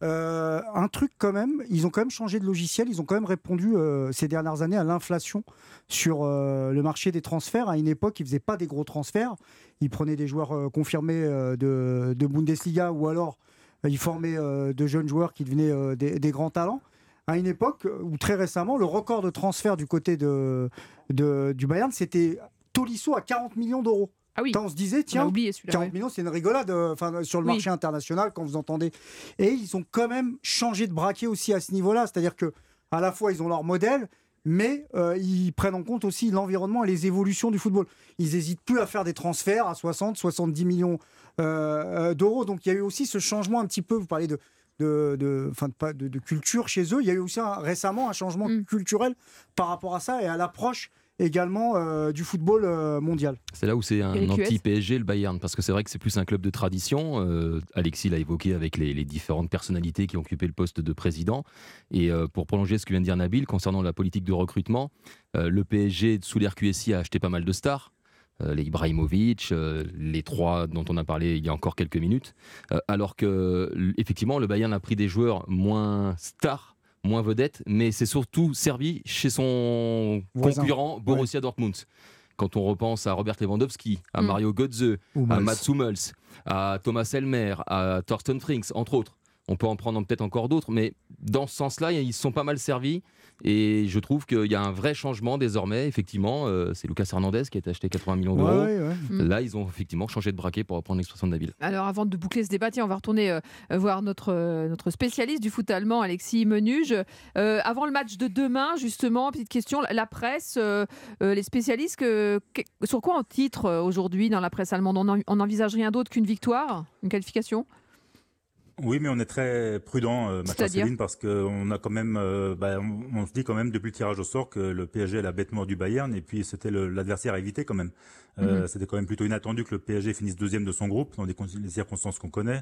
Speaker 4: Un truc quand même, ils ont quand même changé de logiciel, ils ont quand même répondu ces dernières années à l'inflation sur le marché des transferts. À une époque, ils faisaient pas des gros transferts, ils prenaient des joueurs euh, confirmés euh, de, de Bundesliga ou alors euh, ils formaient euh, de jeunes joueurs qui devenaient des, des grands talents. À une époque où très récemment, le record de transfert du côté de, de- du Bayern, c'était Tolisso à 40 millions d'euros.
Speaker 3: Ah oui.
Speaker 4: Quand on se disait, tiens,
Speaker 3: oublié celui-là.
Speaker 4: 40
Speaker 3: ouais.
Speaker 4: millions, c'est une rigolade enfin, sur le
Speaker 3: Oui.
Speaker 4: marché international quand vous entendez. Et ils ont quand même changé de braquet aussi à ce niveau-là. C'est-à-dire que à la fois, ils ont leur modèle, mais euh, ils prennent en compte aussi l'environnement et les évolutions du football. Ils n'hésitent plus à faire des transferts à 60, 70 millions euh, euh, d'euros. Donc il y a eu aussi ce changement un petit peu, vous parlez de, de, de, culture chez eux. Il y a eu aussi un- récemment un changement
Speaker 3: Mm.
Speaker 4: culturel par rapport à ça et à l'approche également euh, du football euh, mondial.
Speaker 7: C'est là où c'est un anti-PSG, le Bayern, parce que c'est vrai que c'est plus un club de tradition. Euh, Alexis l'a évoqué avec les, les différentes personnalités qui ont occupé le poste de président. Et euh, pour prolonger ce que vient de dire Nabil, concernant la politique de recrutement, euh, le PSG, sous l'ère QSI, a acheté pas mal de stars. Euh, les Ibrahimovic, euh, les trois dont on a parlé il y a encore quelques minutes. Euh, alors que, effectivement, le Bayern a pris des joueurs moins stars, moins vedettes, mais c'est surtout servi chez son
Speaker 4: Voisin.
Speaker 7: concurrent Borussia Dortmund. Quand on repense à Robert Lewandowski, à
Speaker 3: Mm.
Speaker 7: Mario Götze, à. Mats Hummels, à Thomas Elmer, à Thorsten Frings, entre autres. On peut en prendre peut-être encore d'autres, mais dans ce sens-là, ils se sont pas mal servis. Et je trouve qu'il y a un vrai changement désormais. Effectivement, euh, c'est Lucas Hernandez qui a été acheté 80 millions d'euros.
Speaker 4: ouais, ouais.
Speaker 3: Mm.
Speaker 7: Là, ils ont effectivement changé de braquet pour reprendre l'expression de Nabil.
Speaker 3: Alors avant de boucler ce débat, tiens, on va retourner euh, voir notre, euh, notre spécialiste du foot allemand, Alexis Menuge. Euh, avant le match de demain, justement, petite question, la- presse, euh, euh, les spécialistes, que- que- sur quoi on titre aujourd'hui dans la presse allemande? On en- on n'envisage rien d'autre qu'une victoire, une qualification?
Speaker 11: Oui, mais on est très prudent, euh, Céline, parce qu'on a quand même, euh, bah, on, on se dit quand même depuis le tirage au sort que le PSG est la bête mort du Bayern, et puis c'était l'adversaire à éviter quand même. Euh,
Speaker 3: Mhm.
Speaker 11: C'était quand même plutôt inattendu que le PSG finisse deuxième de son groupe dans des circonstances qu'on connaît,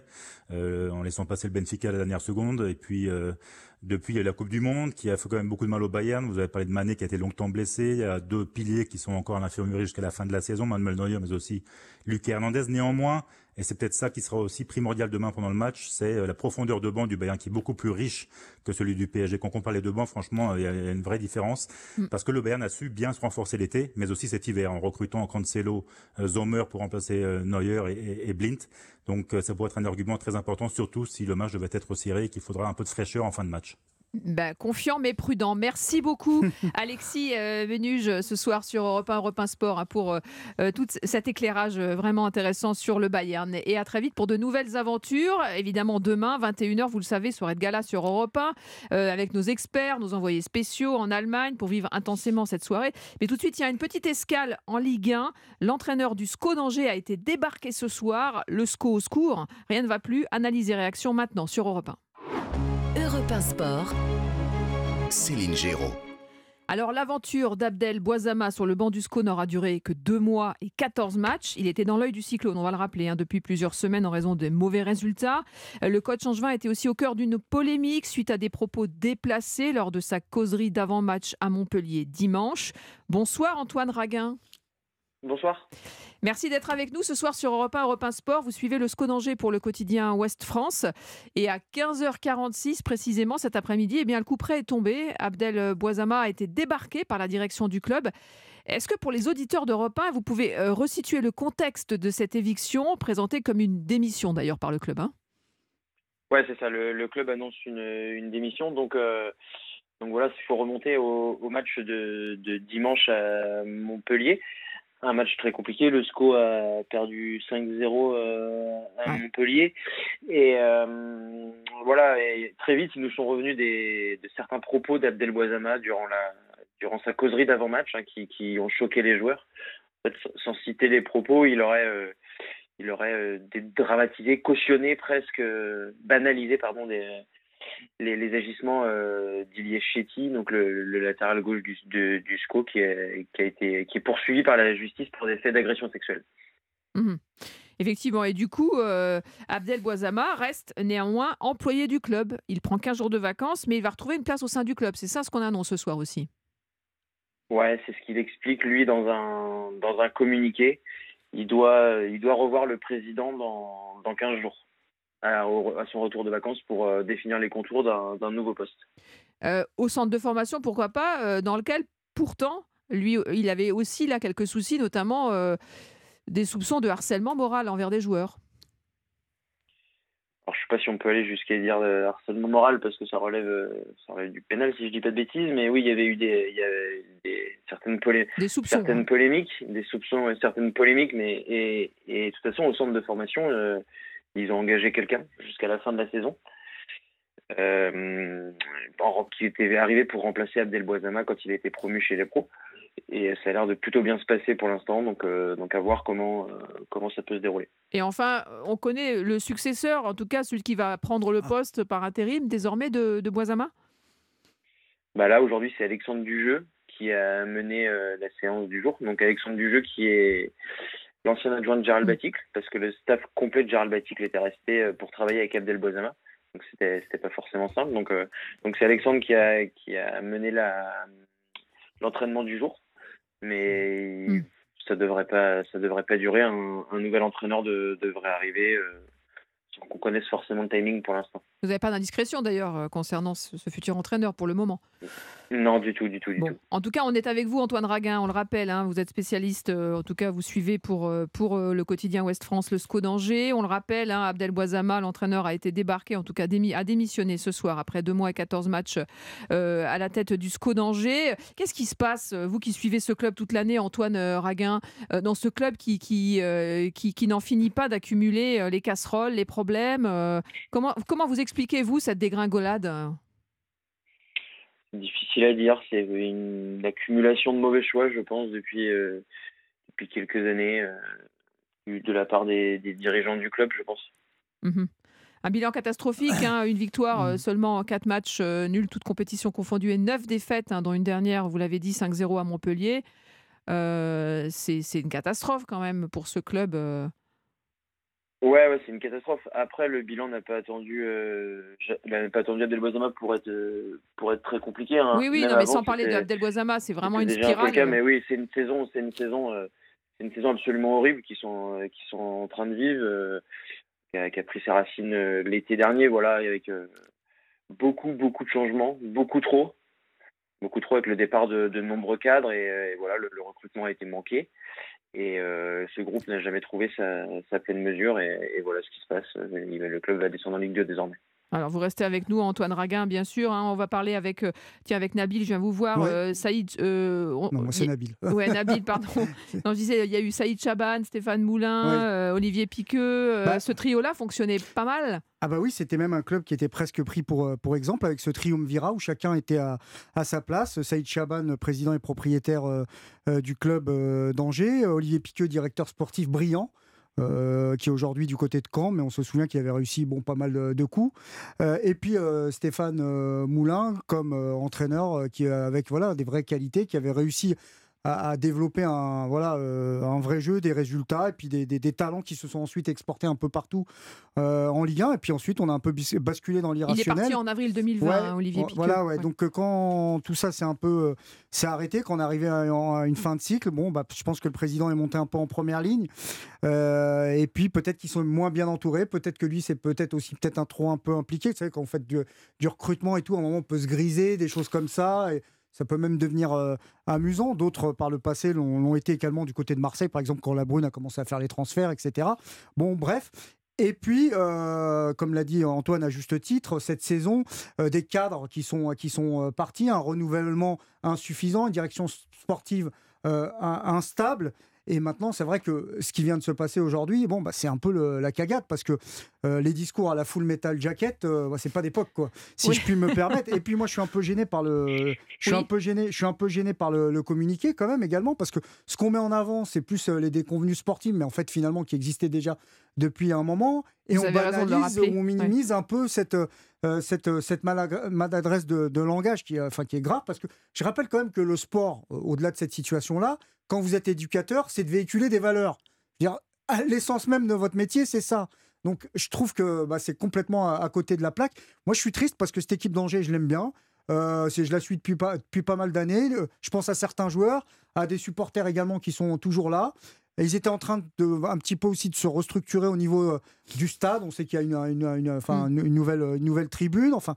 Speaker 11: euh, en laissant passer le Benfica à la dernière seconde. Et puis euh, depuis, il y a eu la Coupe du Monde qui a fait quand même beaucoup de mal au Bayern. Vous avez parlé de Mané qui a été longtemps blessé. Il y a deux piliers qui sont encore à l'infirmerie jusqu'à la fin de la saison, Manuel Neuer, mais aussi Lucas Hernandez. Néanmoins, et c'est peut-être ça qui sera aussi primordial demain pendant le match, c'est euh, la profondeur de banc du Bayern qui est beaucoup plus riche que celui du PSG. Quand on compare les deux bancs, franchement, euh, il y a une vraie différence.
Speaker 3: Mm.
Speaker 11: Parce que le Bayern a su bien se renforcer l'été, mais aussi cet hiver, en recrutant Cancelo, euh, Sommer pour remplacer Neuer et, et, Blind. Donc ça pourrait être un argument très important, surtout si le match devait être serré et qu'il faudra un peu de fraîcheur en fin de match.
Speaker 3: Ben, confiant mais prudent. Merci beaucoup Alexis euh, ce soir sur Europe 1, Europe 1 Sport hein, pour euh, euh, tout cet éclairage euh, vraiment intéressant sur le Bayern. Et à très vite pour de nouvelles aventures. Évidemment demain 21h, vous le savez, soirée de gala sur Europe 1 euh, avec nos experts, nos envoyés spéciaux en Allemagne pour vivre intensément cette soirée. Mais tout de suite, il y a une petite escale en Ligue 1. L'entraîneur du SCO d'Angers a été débarqué ce soir. Le SCO au secours. Rien ne va plus. Analyse et réaction maintenant sur Europe 1.
Speaker 1: Europe 1 Sport,
Speaker 2: Céline Géraud.
Speaker 3: Alors l'aventure d'Abdel Boisama sur le banc du SCO n'aura duré que deux mois et 14 matchs. Il était dans l'œil du cyclone, on va le rappeler, hein, depuis plusieurs semaines en raison des mauvais résultats. Euh, Le coach Angevin était aussi au cœur d'une polémique suite à des propos déplacés lors de sa causerie d'avant-match à Montpellier dimanche. Bonsoir Antoine Raguin.
Speaker 12: Bonsoir.
Speaker 3: Merci d'être avec nous ce soir sur Europe 1, Europe 1 Sport. Vous suivez le SCO d'Angers pour le quotidien Ouest France. Et à 15h46 précisément cet après-midi, eh bien, le coup près est tombé. Abdel Boisama a été débarqué par la direction du club. Est-ce que pour les auditeurs d'Europe 1, vous pouvez euh, resituer le contexte de cette éviction, présentée comme une démission d'ailleurs par le club hein
Speaker 12: Ouais, c'est ça. Le, le club annonce une, une démission. Donc, euh, donc voilà, il faut remonter au, au match de, de dimanche à Montpellier. Un match très compliqué. Le SCO a perdu 5-0 euh, à. Montpellier. Et euh, voilà, et très vite, ils nous sont revenus des, de certains propos d'Abdel Boisama durant, la, durant sa causerie d'avant-match hein, qui, qui ont choqué les joueurs. En fait, sans- citer les propos, il aurait, euh, il aurait dédramatisé, cautionné, presque banalisé, pardon, des, les, les agissements euh, Chetty, donc le, le, latéral gauche du, du SCO, qui, est, qui, a été, qui est poursuivi par la justice pour des faits d'agression sexuelle.
Speaker 3: Mhm. Effectivement, et du coup, euh, Abdel Boisama reste néanmoins employé du club. Il prend 15 jours de vacances, mais il va retrouver une place au sein du club. C'est ça ce qu'on annonce ce soir aussi.
Speaker 12: Ouais, c'est ce qu'il explique lui dans un, dans un communiqué. Il doit, il doit revoir le président dans, dans 15 jours à, son retour de vacances pour euh, définir les contours d'un nouveau poste.
Speaker 3: Euh, au centre de formation, pourquoi pas, euh, dans lequel pourtant, lui, il avait aussi là quelques soucis, notamment des soupçons de harcèlement moral envers des joueurs.
Speaker 12: Alors, je ne sais pas si on peut aller jusqu'à dire harcèlement moral parce que ça relève, ça relève du pénal si je dis pas de bêtises, mais oui, il y avait eu des, il y avait des certaines,
Speaker 3: des soupçons,
Speaker 12: certaines polémiques, des soupçons et certaines polémiques, mais et, et, de toute façon au centre de formation, ils ont engagé quelqu'un jusqu'à la fin de la saison. Euh, qui était arrivé pour remplacer Abdel Boisama quand il a été promu chez les pros. Et ça a l'air de plutôt bien se passer pour l'instant, donc, euh, donc à voir comment, euh, comment ça peut se dérouler.
Speaker 3: Et enfin, on connaît le successeur, en tout cas celui qui va prendre le poste par intérim désormais de, de Boisama
Speaker 12: bah Là, aujourd'hui, c'est Alexandre Dujeu qui a mené la séance du jour. Donc Alexandre Dujeu qui est l'ancien adjoint de Gérald mm. Baticle, parce que le staff complet de Gérald Baticle était resté euh, pour travailler avec Abdel Bozama. Donc c'était pas forcément simple. Donc euh, donc c'est Alexandre qui a qui a mené la l'entraînement du jour, mais mm. ça devrait pas ça devrait pas durer. Un, nouvel entraîneur devrait arriver euh, sans qu'on connaisse forcément le timing pour l'instant.
Speaker 3: Vous n'avez pas d'indiscrétion d'ailleurs concernant ce, futur entraîneur pour le moment
Speaker 12: non, du tout, du tout, du tout.
Speaker 3: En tout cas, on est avec vous, Antoine Raguin, on le rappelle, hein, vous êtes spécialiste, euh, en tout cas, vous suivez pour, euh, pour euh, le quotidien Ouest France le SCO d'Angers. On le rappelle, hein, Abdel Boisama, l'entraîneur, a été débarqué, en tout cas, a démissionné ce soir après deux mois et 14 matchs à la tête du SCO d'Angers. Qu'est-ce qui se passe, vous qui suivez ce club toute l'année, Antoine Raguin, dans ce club qui, qui, qui, qui n'en finit pas d'accumuler les casseroles, les problèmes comment, comment vous expliquez-vous cette dégringolade?
Speaker 12: Difficile à dire. C'est une, accumulation de mauvais choix, je pense, depuis, euh, depuis quelques années, euh, de la part des, dirigeants du club, je pense.
Speaker 3: Mhm. Un bilan catastrophique, hein, une victoire euh, seulement en 4 matchs nuls, toutes compétitions confondues, et 9 défaites, hein, dont une dernière, vous l'avez dit, 5-0 à Montpellier. c'est une catastrophe quand même pour ce club.
Speaker 12: Ouais, ouais c'est une catastrophe. Après, le bilan n'a pas attendu, euh, n'a pas attendu Abdel pour être, euh, pour être très compliqué. Hein.
Speaker 3: Oui, oui, non, mais sans parler d'Abdel c'est vraiment une spirale.
Speaker 12: Cas, mais oui, c'est une saison, c'est une saison, euh, c'est une saison absolument horrible qui sont, qui sont en train de vivre, qui a, qui, a, pris ses racines l'été dernier, voilà, avec beaucoup, beaucoup de changements, beaucoup trop, beaucoup trop avec le départ de, de nombreux cadres et, voilà, le, le, recrutement a été manqué. Et euh, ce groupe n'a jamais trouvé sa, pleine mesure. Et, voilà ce qui se passe. Le club va descendre en Ligue 2 désormais.
Speaker 3: Alors, vous restez avec nous, Antoine Raguin, bien sûr. Hein. on va parler avec, euh, tiens, avec Nabil, je viens vous voir. Euh, Saïd.
Speaker 4: non, moi, c'est Nabil.
Speaker 3: Ouais, Nabil, pardon. non, je disais, il y a eu Saïd Chaban, Stéphane Moulin, Olivier Piqueux. Bah ce trio-là fonctionnait pas mal.
Speaker 4: Ah, bah oui, c'était même un club qui était presque pris pour, pour exemple, avec ce triumvirat où chacun était à, à sa place. Saïd Chaban, président et propriétaire du club d'Angers. Olivier Piqueux, directeur sportif brillant. Euh, qui est aujourd'hui du côté de Caen, mais on se souvient qu'il avait réussi bon, pas mal de, coups. Euh, et puis euh, Stéphane Moulin comme entraîneur qui avec voilà des vraies qualités, qui avait réussi à, développer un, voilà, euh, un vrai jeu, des résultats, et puis des, des, talents qui se sont ensuite exportés un peu partout euh, en Ligue 1. Et puis ensuite, on a un peu basculé dans l'irrationnel. Il est
Speaker 3: parti en avril 2020, hein, Olivier Piquet.
Speaker 4: Voilà, ouais, Donc euh, quand tout ça s'est un peu s'est arrêté, quand on est arrivé à, une fin de cycle, bon, bah, je pense que le président est monté un peu en première ligne. et puis peut-être qu'ils sont moins bien entourés, peut-être que lui, c'est peut-être aussi peut-être un trop un peu impliqué. Vous savez, quand on fait du, du recrutement et tout, à un moment, on peut se griser, des choses comme ça. Et, ça peut même devenir euh, amusant. D'autres, par le passé, l'ont été également du côté de Marseille, par exemple, quand la Brune a commencé à faire les transferts, etc. Bon, bref. Et puis, euh, comme l'a dit Antoine à juste titre, cette saison, euh, des cadres qui sont, qui sont partis, un renouvellement insuffisant, une direction sportive instable. Et maintenant, c'est vrai que ce qui vient de se passer aujourd'hui, bon, bah, c'est un peu le- la cagade parce que euh, les discours à la full metal jacket, euh, bah, c'est pas d'époque, quoi. Si
Speaker 3: Oui.
Speaker 4: je puis me permettre. Et puis moi, je suis un peu gêné par le, je suis
Speaker 3: Oui.
Speaker 4: un peu gêné, je suis un peu gêné par le, le communiqué quand même également parce que ce qu'on met en avant, c'est plus euh, les déconvenus sportifs, mais en fait finalement qui existaient déjà depuis un moment. Et
Speaker 3: Vous
Speaker 4: on banalise, on minimise un peu cette, euh, cette, maladresse de, de langage qui, est, enfin, qui est grave parce que je rappelle quand même que le sport, au-delà de cette situation-là, quand vous êtes éducateur, c'est de véhiculer des valeurs. L'essence même de votre métier, c'est ça. Donc je trouve que bah, c'est complètement à, à côté de la plaque. Moi, je suis triste parce que cette équipe d'Angers, je l'aime bien. Euh, je la suis depuis pas, depuis pas mal d'années. Euh, Je pense à certains joueurs, à des supporters également qui sont toujours là. Et ils étaient en train de un petit peu aussi de se restructurer au niveau euh, du stade. On sait qu'il y a une, une- une- enfin, une- une nouvelle, une nouvelle tribune. Enfin,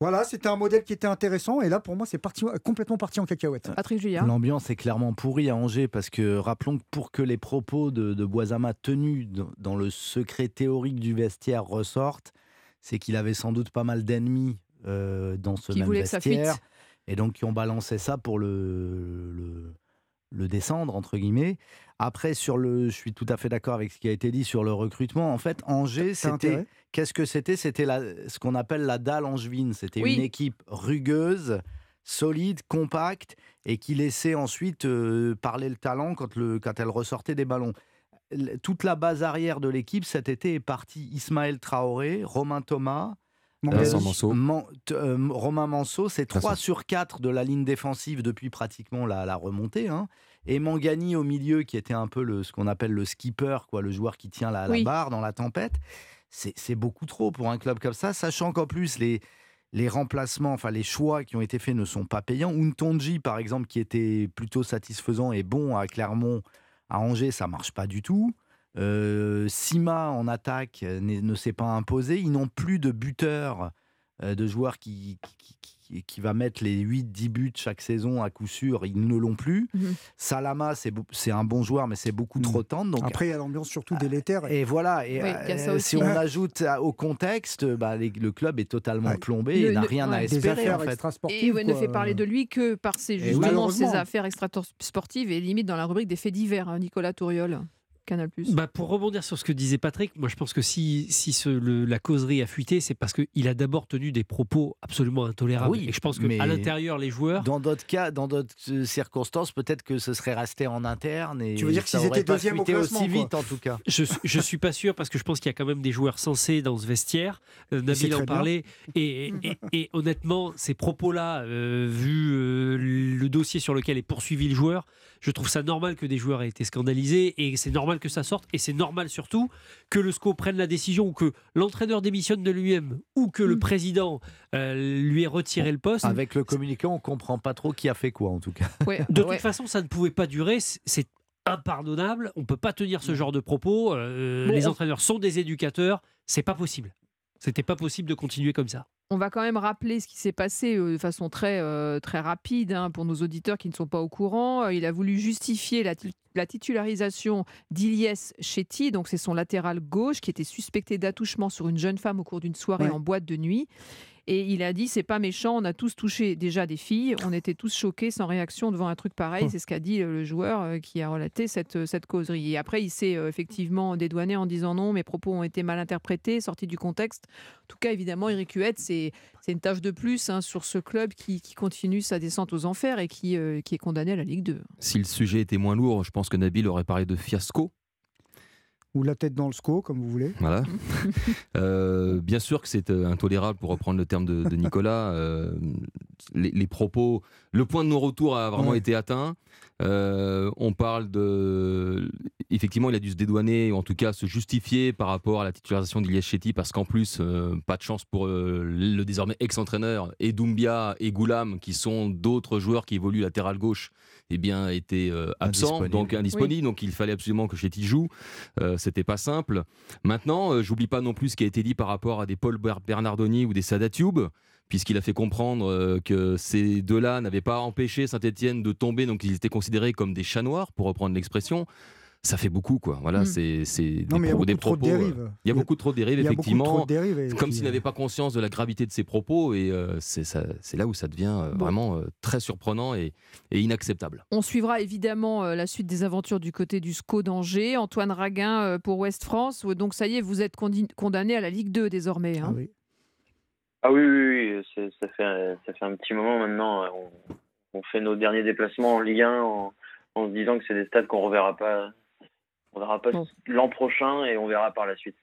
Speaker 4: voilà, c'était un modèle qui était intéressant. Et là, pour moi, c'est parti, complètement parti en cacahuète.
Speaker 3: Patrick Juliard.
Speaker 5: L'ambiance est clairement pourrie à Angers parce que rappelons que pour que les propos de, de Boisama tenus dans, le secret théorique du vestiaire ressortent, c'est qu'il avait sans doute pas mal d'ennemis euh, dans ce
Speaker 3: Qui
Speaker 5: même
Speaker 3: voulaient que ça
Speaker 5: vestiaire
Speaker 3: fuite.
Speaker 5: et donc qui ont balancé ça pour le, le, le descendre entre guillemets. Après sur le, je suis tout à fait d'accord avec ce qui a été dit sur le recrutement. En fait, Angers, c'était qu'est-ce que c'était? C'était ce qu'on appelle la dalle angevine. C'était
Speaker 3: Oui.
Speaker 5: une équipe rugueuse, solide, compacte et qui laissait ensuite euh, parler le talent quand, le, quand elle ressortait des ballons. Toute la base arrière de l'équipe cet été est partie Ismaël Traoré, Romain Thomas,
Speaker 7: Vincent
Speaker 5: euh,
Speaker 7: Manceau.
Speaker 5: Man- t- euh, Romain Manceau, c'est
Speaker 7: Vincent.
Speaker 5: 3 sur 4 de la ligne défensive depuis pratiquement la, la remontée. hein. Et Mangani au milieu, qui était un peu le, ce qu'on appelle le skipper, quoi, le joueur qui tient la, la barre dans la tempête. C'est beaucoup trop pour un club comme ça, sachant qu'en plus, les, les remplacements, enfin les choix qui ont été faits ne sont pas payants. Untonji, par exemple, qui était plutôt satisfaisant et bon à Clermont, à Angers, ça marche pas du tout. Euh, Sima en attaque ne s'est pas imposé. Ils n'ont plus de buteur, euh, de joueurs qui, qui, qui- qui va mettre les 8-10 buts chaque saison à coup sûr. Ils ne l'ont plus.
Speaker 3: Mhm.
Speaker 5: Salama, c'est un bon joueur, mais c'est beaucoup
Speaker 4: Mhm.
Speaker 5: trop tendre. Donc,
Speaker 4: Après, il y a l'ambiance surtout délétère.
Speaker 5: et voilà. Et
Speaker 3: Oui, il
Speaker 5: euh, si on ajoute au contexte, bah, les- le club est totalement
Speaker 4: Ouais.
Speaker 5: plombé
Speaker 3: Le-
Speaker 5: et n'a rien à
Speaker 3: ouais.
Speaker 4: des
Speaker 5: espérer
Speaker 4: affaires
Speaker 5: en fait.
Speaker 3: Et ouais, ne fait parler de lui que par ses, justement, ses affaires extra-sportives et limite dans la rubrique des faits divers, hein, Nicolas Touriol, Canal+.
Speaker 6: Bah, pour rebondir sur ce que disait Patrick, moi je pense que si, si ce- le- la causerie a fuité, c'est parce qu'il a d'abord tenu des propos absolument intolérables.
Speaker 5: Oui,
Speaker 6: et je pense qu'à l'intérieur, les joueurs.
Speaker 5: Dans d'autres cas, dans d'autres euh, circonstances, peut-être que ce serait resté en interne et
Speaker 4: Tu veux dire qu'ils étaient
Speaker 5: pas
Speaker 4: deuxième au
Speaker 5: fuité
Speaker 4: classement,
Speaker 5: aussi
Speaker 4: quoi.
Speaker 5: vite en tout cas.
Speaker 6: Je, je suis pas sûr parce que je pense qu'il y a quand même des joueurs sensés dans ce vestiaire. Euh, Nabil en parlait. Et, et- et honnêtement, ces propos-là, euh, vu euh, le dossier sur lequel est poursuivi le joueur, je trouve ça normal que des joueurs aient été scandalisés et c'est normal que ça sorte. Et c'est normal surtout que le SCO prenne la décision ou que l'entraîneur démissionne de lui-même ou que le président euh, lui ait retiré le poste.
Speaker 5: Avec le communicant, on comprend pas trop qui a fait quoi en tout cas.
Speaker 3: Ouais,
Speaker 6: De
Speaker 3: ouais.
Speaker 6: toute façon, ça ne pouvait pas durer. C'est- impardonnable. On peut pas tenir ce genre de propos. Euh,
Speaker 3: Bon,
Speaker 6: les entraîneurs sont des éducateurs. C'est pas possible. C'était pas possible de continuer comme ça.
Speaker 3: On va quand même rappeler ce qui s'est passé euh, de façon très, euh, très rapide hein, pour nos auditeurs qui ne sont pas au courant. Euh, Il a voulu justifier la, ti- la titularisation d'Iliès Chetty, donc c'est son latéral gauche, qui était suspecté d'attouchement sur une jeune femme au cours d'une soirée
Speaker 4: Ouais.
Speaker 3: en boîte de nuit. Et il a dit c'est pas méchant, on a tous touché déjà des filles, on était tous choqués sans réaction devant un truc pareil.
Speaker 4: Hum.
Speaker 3: C'est ce qu'a dit euh, le joueur euh, qui a relaté cette, euh, cette causerie. Et après, il s'est effectivement dédouané en disant non, mes propos ont été mal interprétés, sortis du contexte. En tout cas, évidemment, Eric Huette, c'est c'est une tâche de plus hein, sur ce club qui, qui continue sa descente aux enfers et qui, euh, qui est condamné à la Ligue 2.
Speaker 7: Si le sujet était moins lourd, je pense que Nabil aurait parlé de fiasco.
Speaker 4: Ou la tête dans le SCO, comme vous voulez.
Speaker 7: Voilà. Euh, bien sûr que c'est euh, intolérable, pour reprendre le terme de, de Nicolas. euh, les, les propos, le point de non-retour a vraiment
Speaker 4: Ouais.
Speaker 7: été atteint. Euh, on parle de. Effectivement, il a dû se dédouaner, ou en tout cas se justifier par rapport à la titularisation d'Ilias Chetty, parce qu'en plus, euh, pas de chance pour euh, le désormais ex-entraîneur, et Doumbia et Goulam, qui sont d'autres joueurs qui évoluent latéral gauche, eh bien, étaient euh, absents,
Speaker 5: Indisponibles.
Speaker 7: donc indisponibles. Donc il fallait absolument que Chetty joue. C'était pas simple. Maintenant, euh, j'oublie pas non plus ce qui a été dit par rapport à des Paul Ber- Bernardoni ou des Sada Tube, puisqu'il a fait comprendre euh, que ces deux-là n'avaient pas empêché Saint-Etienne de tomber, donc ils étaient considérés comme des chats noirs, pour reprendre l'expression. Ça fait beaucoup, quoi. Voilà,
Speaker 4: Mm.
Speaker 7: c'est c'est
Speaker 4: Non, mais il y a
Speaker 7: pro-
Speaker 4: beaucoup trop de
Speaker 7: propos, euh,
Speaker 4: dérives.
Speaker 7: Il y a beaucoup trop de dérives,
Speaker 4: Il y a beaucoup
Speaker 7: effectivement.
Speaker 4: trop de dérives, et
Speaker 7: comme
Speaker 4: puis,
Speaker 7: s'il
Speaker 4: euh,
Speaker 7: n'avait pas conscience de la gravité de ses propos, et euh, c'est ça- c'est là où ça devient euh,
Speaker 3: Bon.
Speaker 7: vraiment euh, très surprenant et, et inacceptable.
Speaker 3: On suivra évidemment euh, la suite des aventures du côté du SCO d'Angers. Antoine Raguin euh, pour Ouest France. Donc ça y est, vous êtes condi- condamné à la Ligue 2 désormais. hein.
Speaker 12: Ah oui, oui, oui, c'est- ça fait, un- ça fait un petit moment maintenant. euh, On, on fait nos derniers déplacements en Ligue 1 en, en se disant que c'est des stades qu'on reverra pas, on verra pas l'an prochain et on verra par la suite.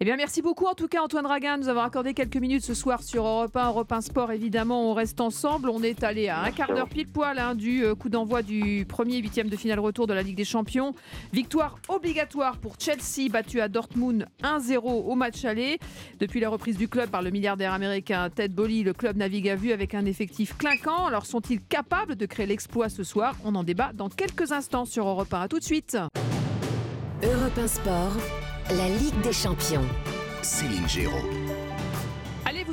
Speaker 3: Eh bien, merci beaucoup en tout cas Antoine Raguin de nous avoir accordé quelques minutes ce soir sur Europe 1, Europe 1 Sport. Évidemment, on reste ensemble. On est allé à un quart d'heure pile poil hein, du euh, coup d'envoi du premier huitième de finale retour de la Ligue des Champions. Victoire obligatoire pour Chelsea, battu à Dortmund 1-0 au match aller. Depuis la reprise du club par le milliardaire américain Ted Bolly, le club navigue à vue avec un effectif clinquant. Alors sont-ils capables de créer l'exploit ce soir? On en débat dans quelques instants sur Europe 1. À tout de suite.
Speaker 1: Europe 1 Sport, la Ligue des Champions.
Speaker 2: Céline Géraud.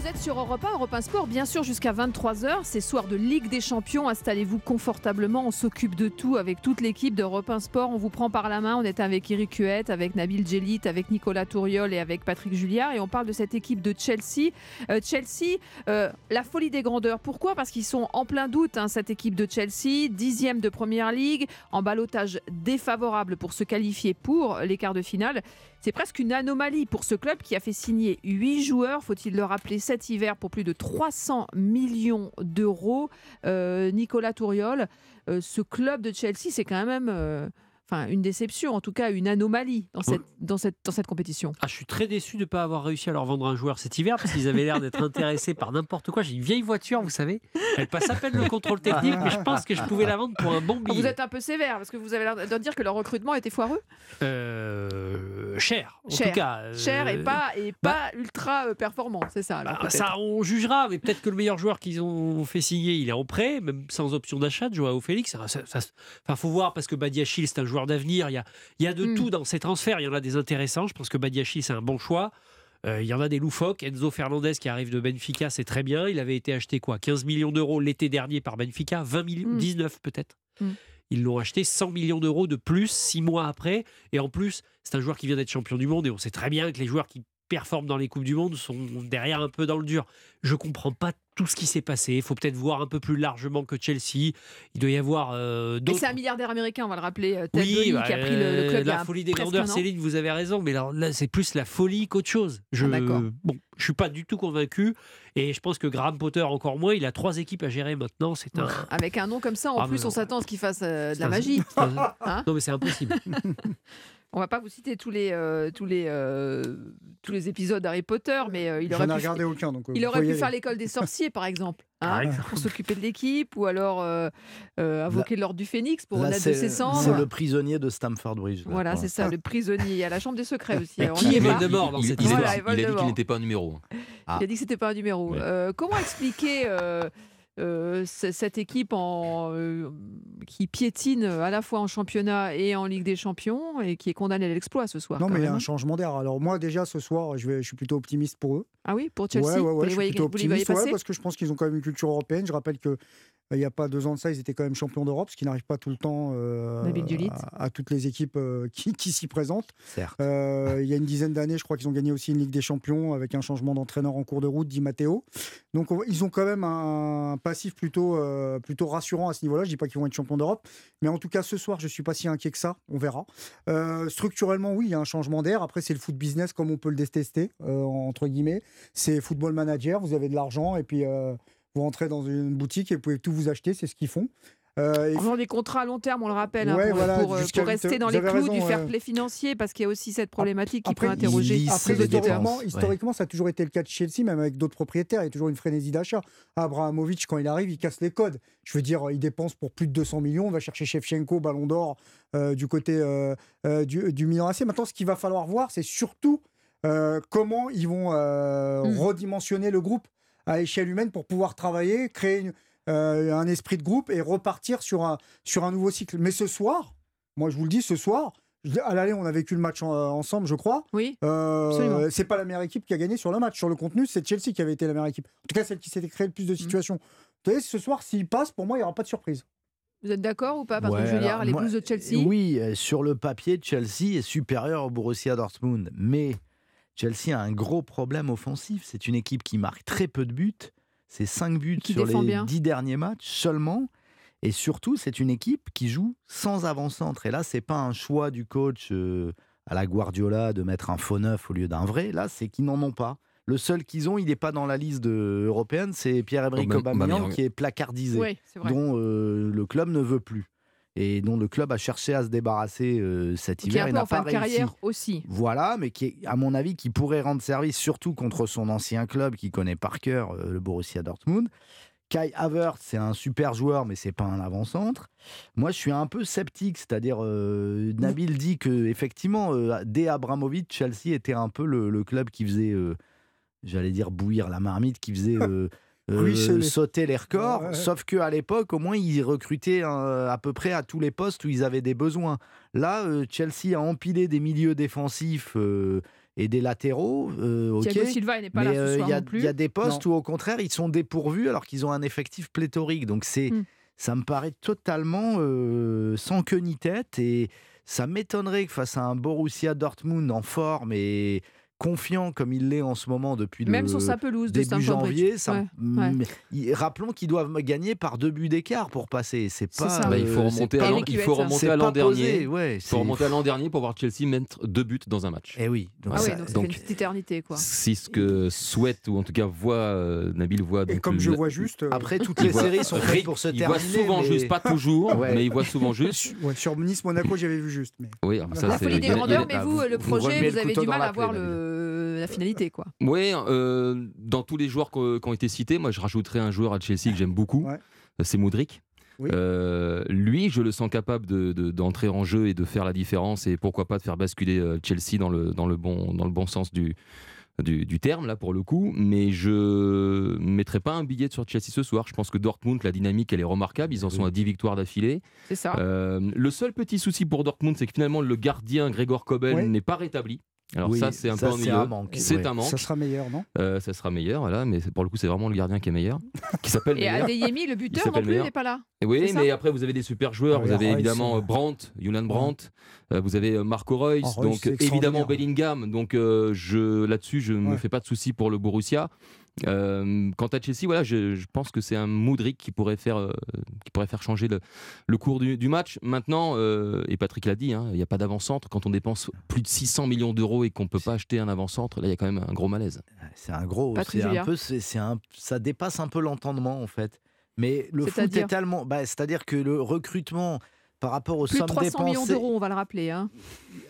Speaker 3: Vous êtes sur Europe 1, Europe 1 Sport, bien sûr jusqu'à 23h. C'est soir de Ligue des Champions. Installez-vous confortablement. On s'occupe de tout avec toute l'équipe d'Europe 1 Sport. On vous prend par la main. On est avec Eric Huette, avec Nabil Djelit, avec Nicolas Touriol et avec Patrick Julliard. Et on parle de cette équipe de Chelsea. Euh, Chelsea, euh, la folie des grandeurs. Pourquoi? Parce qu'ils sont en plein doute, hein, cette équipe de Chelsea. Dixième de Première Ligue, en balotage défavorable pour se qualifier pour les quarts de finale. C'est presque une anomalie pour ce club qui a fait signer 8 joueurs, faut-il le rappeler, cet hiver pour plus de 300 millions d'euros. Euh, Nicolas Touriol, euh, ce club de Chelsea, c'est quand même euh, enfin, une déception, en tout cas une anomalie dans cette, dans cette, dans cette compétition.
Speaker 6: Ah, je suis très déçu de ne pas avoir réussi à leur vendre un joueur cet hiver parce qu'ils avaient l'air d'être intéressés par n'importe quoi. J'ai une vieille voiture, vous savez. Elle passe à peine le contrôle technique, mais je pense que je pouvais la vendre pour un bon
Speaker 3: Ah,
Speaker 6: billet.
Speaker 3: Vous êtes un peu sévère parce que vous avez l'air de dire que leur recrutement était foireux.
Speaker 6: Euh, cher, en
Speaker 3: cher,
Speaker 6: tout cas. euh,
Speaker 3: cher et pas, et pas ultra euh, performant, c'est ça. alors,
Speaker 6: bah, ça, on jugera, mais peut-être que le meilleur joueur qu'ils ont fait signer, il est en prêt, même sans option d'achat de Joao Félix. Ça, ça- ça- enfin, faut voir parce que Badiachil, c'est un joueur d'avenir. Il y a, il y a de
Speaker 3: Mm.
Speaker 6: tout dans ces transferts. Il y en a des intéressants. Je pense que Badiachil, c'est un bon choix. Euh, il y en a des loufoques. Enzo Fernandez qui arrive de Benfica, c'est très bien. Il avait été acheté quoi? 15 millions d'euros l'été dernier par Benfica, 20 millions,
Speaker 3: Mm.
Speaker 6: 19 peut-être.
Speaker 3: Mm.
Speaker 6: Ils l'ont acheté 100 millions d'euros de plus six mois après. Et en plus, c'est un joueur qui vient d'être champion du monde. Et on sait très bien que les joueurs qui performent dans les Coupes du Monde sont derrière un peu dans le dur. Je comprends pas tout ce qui s'est passé. Il faut peut-être voir un peu plus largement que Chelsea. Il doit y avoir euh, d'autres.
Speaker 3: c'est un milliardaire américain, on va le rappeler, euh, Ted
Speaker 6: Oui, bah,
Speaker 3: qui a pris le, le club y
Speaker 6: la folie des grandeurs. Céline, vous avez raison, mais là, là, c'est plus la folie qu'autre chose. Je,
Speaker 3: Ah,
Speaker 6: bon, je suis pas du tout convaincu, et je pense que Graham Potter encore moins. Il a trois équipes à gérer maintenant. C'est un.
Speaker 3: Avec un nom comme ça, en
Speaker 6: Ah,
Speaker 3: plus, on s'attend à ce qu'il fasse euh, de la magie.
Speaker 6: un-
Speaker 3: Hein
Speaker 6: non, mais c'est impossible.
Speaker 3: On va pas vous citer tous les, euh, tous les, euh, tous les épisodes d'Harry Potter, mais euh, il aurait
Speaker 4: ai
Speaker 3: pu,
Speaker 4: regardé aucun. Donc,
Speaker 3: il aurait pu faire l'école des sorciers, par exemple, hein, pour s'occuper de l'équipe, ou alors euh, euh, invoquer l'ordre du Phénix pour renaître de ses cendres.
Speaker 5: c'est le prisonnier de Stamford Bridge. là,
Speaker 3: Voilà, c'est ça, le prisonnier. Il y a la chambre des secrets aussi.
Speaker 6: Mais qui est. Voldemort dans
Speaker 7: il,
Speaker 6: cette
Speaker 7: il- il a-
Speaker 3: Voilà,
Speaker 7: il a dit qu'il n'était pas un numéro.
Speaker 3: Il a dit que c'était pas un numéro.
Speaker 7: Ouais.
Speaker 3: Euh, comment expliquer euh, cette équipe en, euh, qui piétine à la fois en championnat et en Ligue des Champions et qui est condamnée à l'exploit ce soir
Speaker 4: Non, mais il y a un
Speaker 3: hein.
Speaker 4: changement d'air. Alors, moi, déjà, ce soir, je, vais, je suis plutôt optimiste pour eux.
Speaker 3: Ah oui, pour Chelsea?
Speaker 4: Ouais, ouais, ouais, je
Speaker 3: voyez,
Speaker 4: suis plutôt
Speaker 3: vous les voyez
Speaker 4: optimiste. ouais,
Speaker 3: passer?
Speaker 4: parce que je pense qu'ils ont quand même une culture européenne. Je rappelle que euh, il n'y a pas deux ans de ça, ils étaient quand même champions d'Europe, ce qui n'arrive pas tout le temps euh, à, à toutes les équipes euh, qui, qui s'y présentent.
Speaker 5: Certes.
Speaker 4: Euh, il y a une dizaine d'années, je crois qu'ils ont gagné aussi une Ligue des Champions avec un changement d'entraîneur en cours de route, Di Matteo. Donc on- ils ont quand même un passif plutôt, euh, plutôt rassurant à ce niveau-là. Je dis pas qu'ils vont être champions d'Europe, mais en tout cas ce soir, je suis pas si inquiet que ça. On verra. Euh, structurellement, oui, il y a un changement d'air. Après, c'est le foot business comme on peut le détester euh, entre guillemets. C'est football manager. Vous avez de l'argent et puis vous rentrez dans une boutique et vous pouvez tout vous acheter. C'est ce qu'ils font. Euh, et
Speaker 3: En faisant des contrats à long terme, on le rappelle, hein,
Speaker 4: Ouais,
Speaker 3: pour,
Speaker 4: voilà,
Speaker 3: pour, euh, pour rester dans les clous
Speaker 4: raison,
Speaker 3: du fair play financier, parce qu'il y a aussi cette problématique qui peut interroger.
Speaker 5: il-
Speaker 4: Après, historiquement, ça a toujours été le cas de Chelsea, même avec d'autres propriétaires. Il y a toujours une frénésie d'achat. Abrahamovic, quand il arrive, il casse les codes. Je veux dire, il dépense pour plus de 200 millions. On va chercher Shevchenko, Ballon d'Or, euh, du côté euh, euh, du, du Milan AC. Maintenant, ce qu'il va falloir voir, c'est surtout euh, comment ils vont euh,
Speaker 3: Mm.
Speaker 4: redimensionner le groupe à échelle humaine pour pouvoir travailler, créer une- euh, un esprit de groupe et repartir sur un, sur un nouveau cycle. Mais ce soir, moi je vous le dis, ce soir, à l'aller, on a vécu le match en- ensemble, je crois.
Speaker 3: Oui,
Speaker 4: Euh,
Speaker 3: Absolument.
Speaker 4: c'est pas la meilleure équipe qui a gagné sur le match. Sur le contenu, c'est Chelsea qui avait été la meilleure équipe. En tout cas, celle qui s'était créé le plus de situations. Vous savez, ce soir, s'il passe, pour moi, il n'y aura pas de surprise.
Speaker 3: Vous êtes d'accord ou pas, Patrick
Speaker 5: Ouais,
Speaker 3: Julliard, les
Speaker 5: moi,
Speaker 3: Blues de Chelsea
Speaker 5: Oui, euh, sur le papier, Chelsea est supérieur au Borussia Dortmund. Mais Chelsea a un gros problème offensif. C'est une équipe qui marque très peu de buts. C'est 5 buts sur les
Speaker 3: bien.
Speaker 5: 10 derniers matchs seulement. Et surtout, c'est une équipe qui joue sans avant-centre. Et là, c'est pas un choix du coach euh, à la Guardiola de mettre un faux neuf au lieu d'un vrai. Là, c'est qu'ils n'en ont pas. Le seul qu'ils ont, il n'est pas dans la liste de- européenne, c'est Pierre-Emerick
Speaker 7: Aubame-
Speaker 5: Aubameyang qui est placardisé,
Speaker 3: Oui,
Speaker 5: dont euh, le club ne veut plus et dont le club a cherché à se débarrasser euh, cet
Speaker 3: Qui est
Speaker 5: hiver
Speaker 3: un
Speaker 5: et
Speaker 3: peu
Speaker 5: n'a
Speaker 3: en fin
Speaker 5: pas
Speaker 3: de
Speaker 5: réussi.
Speaker 3: carrière aussi.
Speaker 5: Voilà, mais qui, est, à mon avis, qui pourrait rendre service surtout contre son ancien club qui connaît par cœur euh, le Borussia Dortmund. Kai Havertz, c'est un super joueur, mais c'est pas un avant-centre. Moi, je suis un peu sceptique, c'est-à-dire euh, Nabil dit que effectivement, euh, dès Abramovich, Chelsea était un peu le, le club qui faisait, euh, j'allais dire bouillir la marmite, qui faisait euh, sauter les records.
Speaker 4: Ouais, ouais.
Speaker 5: Sauf qu'à l'époque, au moins, ils recrutaient euh, à peu près à tous les postes où ils avaient des besoins. Là, euh, Chelsea a empilé des milieux défensifs euh, et des latéraux. euh, ok.
Speaker 3: Thiago Silva, il n'est pas
Speaker 5: Mais
Speaker 3: là ce soir
Speaker 5: il y, a-
Speaker 3: non plus.
Speaker 5: il y a des postes où, au contraire, ils sont dépourvus alors qu'ils ont un effectif pléthorique. Donc, c'est,
Speaker 3: Hmm.
Speaker 5: ça me paraît totalement euh, sans queue ni tête. Et ça m'étonnerait que face à un Borussia Dortmund en forme et confiant comme il l'est en ce moment depuis
Speaker 3: Même
Speaker 5: le
Speaker 3: sur sa pelouse de
Speaker 5: début
Speaker 3: Bridge.
Speaker 5: janvier. ça-
Speaker 3: Ouais, ouais.
Speaker 5: il- rappelons qu'ils doivent gagner par deux buts d'écart pour passer. C'est
Speaker 3: C'est
Speaker 5: pas.
Speaker 3: ça.
Speaker 7: Bah, il faut
Speaker 5: euh,
Speaker 7: remonter,
Speaker 5: c'est
Speaker 7: à
Speaker 5: pas-
Speaker 7: l'an,
Speaker 3: Eric
Speaker 7: il faut
Speaker 3: ça.
Speaker 7: remonter
Speaker 5: c'est
Speaker 7: à l'an dernier.
Speaker 5: ouais,
Speaker 7: Il faut
Speaker 5: c'est-
Speaker 7: remonter à l'an dernier pour voir Chelsea mettre deux buts dans un match.
Speaker 5: Eh oui. donc
Speaker 3: Ah
Speaker 5: ça-
Speaker 3: donc ça
Speaker 5: donc-
Speaker 3: fait une petite éternité, quoi.
Speaker 7: Si ce que souhaite, ou en tout cas voit, euh, Nabil voit.
Speaker 4: Et
Speaker 7: donc,
Speaker 4: comme je vois juste. euh,
Speaker 5: Après, toutes
Speaker 7: il
Speaker 5: les séries sont faites pour se
Speaker 7: Il
Speaker 5: terminer.
Speaker 7: voit souvent
Speaker 5: mais-
Speaker 7: juste, pas toujours, mais il voit souvent juste.
Speaker 4: sur Nice-Monaco, j'avais vu juste.
Speaker 7: Oui, alors ça,
Speaker 3: La
Speaker 7: c'est-
Speaker 3: folie des
Speaker 7: il
Speaker 3: grandeurs,
Speaker 7: il
Speaker 3: mais vous, le projet, vous avez du mal
Speaker 5: la
Speaker 3: à voir le... la finalité, quoi.
Speaker 7: Oui, euh, dans tous les joueurs qui ont été cités, moi je rajouterais un joueur à Chelsea que j'aime beaucoup,
Speaker 4: Ouais.
Speaker 7: c'est Modric.
Speaker 4: Oui.
Speaker 7: Euh, lui, je le sens capable de- de- d'entrer en jeu et de faire la différence et pourquoi pas de faire basculer euh, Chelsea dans le, dans le, bon, dans le bon sens du, du, du terme, là pour le coup. Mais je mettrai pas un billet sur Chelsea ce soir. Je pense que Dortmund, la dynamique, elle est remarquable. Ils en sont à 10 victoires d'affilée.
Speaker 3: C'est ça.
Speaker 7: Euh, le seul petit souci pour Dortmund, c'est que finalement le gardien Grégor Kobel n'est pas rétabli. Alors
Speaker 5: Oui,
Speaker 7: ça, c'est un
Speaker 5: ça,
Speaker 7: peu
Speaker 5: c'est
Speaker 7: ennuyeux.
Speaker 5: un manque,
Speaker 7: C'est
Speaker 5: ouais.
Speaker 7: un manque.
Speaker 4: Ça sera meilleur, non?
Speaker 7: Euh, ça sera meilleur, voilà, mais pour le coup, c'est vraiment le gardien qui est meilleur, qui s'appelle
Speaker 3: Et. Adeyemi, le buteur, non plus, n'est pas là.
Speaker 7: Et Oui, mais après, vous avez des super joueurs.
Speaker 4: Ah,
Speaker 7: vous
Speaker 4: oui,
Speaker 7: avez
Speaker 4: Royce,
Speaker 7: évidemment
Speaker 4: euh,
Speaker 7: euh, Brandt, Julian Brandt. euh, vous avez euh, Marco Reus.
Speaker 4: Oh,
Speaker 7: donc, évidemment. Bellingham. Donc, euh, je, là-dessus, je ne me fais pas de soucis pour le Borussia. Euh, quant à Chelsea, voilà, je, je pense que c'est un Moudric qui pourrait faire, euh, qui pourrait faire changer le, le cours du, du match. Maintenant, euh, et Patrick l'a dit, hein, il n'y a pas d'avant-centre. Quand on dépense plus de 600 millions d'euros et qu'on ne peut pas acheter un avant-centre, là, il y a quand même un gros malaise.
Speaker 5: C'est un gros. C'est un peu. C'est un. Ça dépasse un peu l'entendement en fait. Mais le foot est tellement. Bah, C'est-à-dire que le recrutement par rapport aux
Speaker 3: Plus
Speaker 5: sommes
Speaker 3: 300 millions
Speaker 5: dépensées.
Speaker 3: d'euros, on va le rappeler. Hein.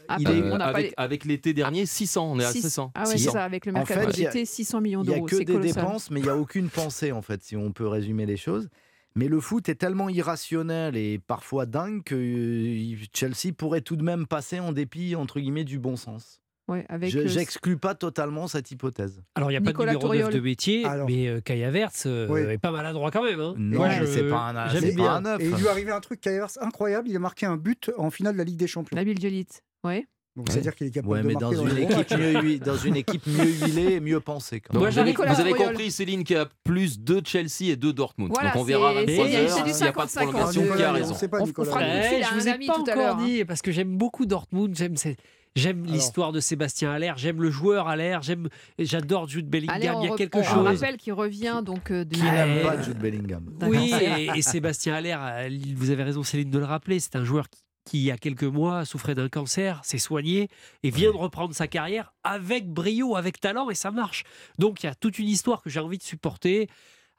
Speaker 3: Ah, on pas
Speaker 7: avec
Speaker 3: les-
Speaker 7: avec l'été dernier, 600. On est à
Speaker 3: Six-
Speaker 7: 600.
Speaker 3: Ah ouais, c'est
Speaker 7: 600.
Speaker 3: ça, avec le
Speaker 5: En
Speaker 3: mercato
Speaker 5: fait, y a-
Speaker 3: d'été, 600 millions
Speaker 5: Il n'y a
Speaker 3: d'euros.
Speaker 5: que des
Speaker 3: colossal.
Speaker 5: dépenses, mais il n'y a aucune pensée, en fait, si on peut résumer les choses. Mais le foot est tellement irrationnel et parfois dingue que euh, Chelsea pourrait tout de même passer en dépit, entre guillemets, du bon sens.
Speaker 3: Ouais, avec
Speaker 5: Je
Speaker 3: euh,
Speaker 5: J'exclus pas totalement cette hypothèse.
Speaker 6: Alors, il n'y a
Speaker 3: Nicolas
Speaker 6: pas de numéro 9
Speaker 3: Touriol.
Speaker 6: de métier,
Speaker 4: Alors.
Speaker 6: mais euh, Kai Havertz euh,
Speaker 4: Oui.
Speaker 6: est pas maladroit quand même. hein.
Speaker 5: Non,
Speaker 6: je-
Speaker 5: c'est pas un-
Speaker 6: j'aime
Speaker 5: c'est
Speaker 6: bien.
Speaker 5: pas un neuf.
Speaker 4: Et il lui est arrivé un truc Kayers incroyable. Il a marqué un but en finale de la Ligue des Champions.
Speaker 3: Nabil Jelit. Ouais.
Speaker 4: Donc c'est-à-dire qu'il est capable
Speaker 5: Ouais,
Speaker 4: de
Speaker 5: mais
Speaker 4: marquer
Speaker 5: dans une, équipe mieux, dans une équipe mieux huilée et mieux pensée. quand
Speaker 7: Donc,
Speaker 6: Moi,
Speaker 7: vous avez, vous compris, Céline, qu'il y a plus de Chelsea et de Dortmund.
Speaker 3: Voilà,
Speaker 7: Donc on verra à
Speaker 3: c'est-
Speaker 7: 23
Speaker 6: c'est- c'est
Speaker 7: heures
Speaker 6: du
Speaker 7: s'il n'y a pas de
Speaker 3: 50-50.
Speaker 7: prolongation. Qui a
Speaker 4: on
Speaker 7: raison
Speaker 4: sait pas,
Speaker 3: On- on fera à
Speaker 6: je vous ai pas
Speaker 3: tout à
Speaker 6: encore
Speaker 3: l'heure,
Speaker 6: dit parce que j'aime beaucoup Dortmund. J'aime ces- j'aime l'histoire de Sébastien Haller. J'aime le joueur Haller. J'aime et j'adore Jude Bellingham.
Speaker 3: Allez, on,
Speaker 6: il y a quelque
Speaker 3: on
Speaker 6: chose.
Speaker 3: rappelle qu'il revient donc euh, de
Speaker 5: Qui n'aime pas Jude Bellingham
Speaker 6: Oui, et, et Sébastien Haller, euh, vous avez raison Céline de le rappeler, c'est un joueur qui, qui, il y a quelques mois souffrait d'un cancer, s'est soigné et vient de reprendre sa carrière avec brio, avec talent et ça marche. Donc il y a toute une histoire que j'ai envie de supporter.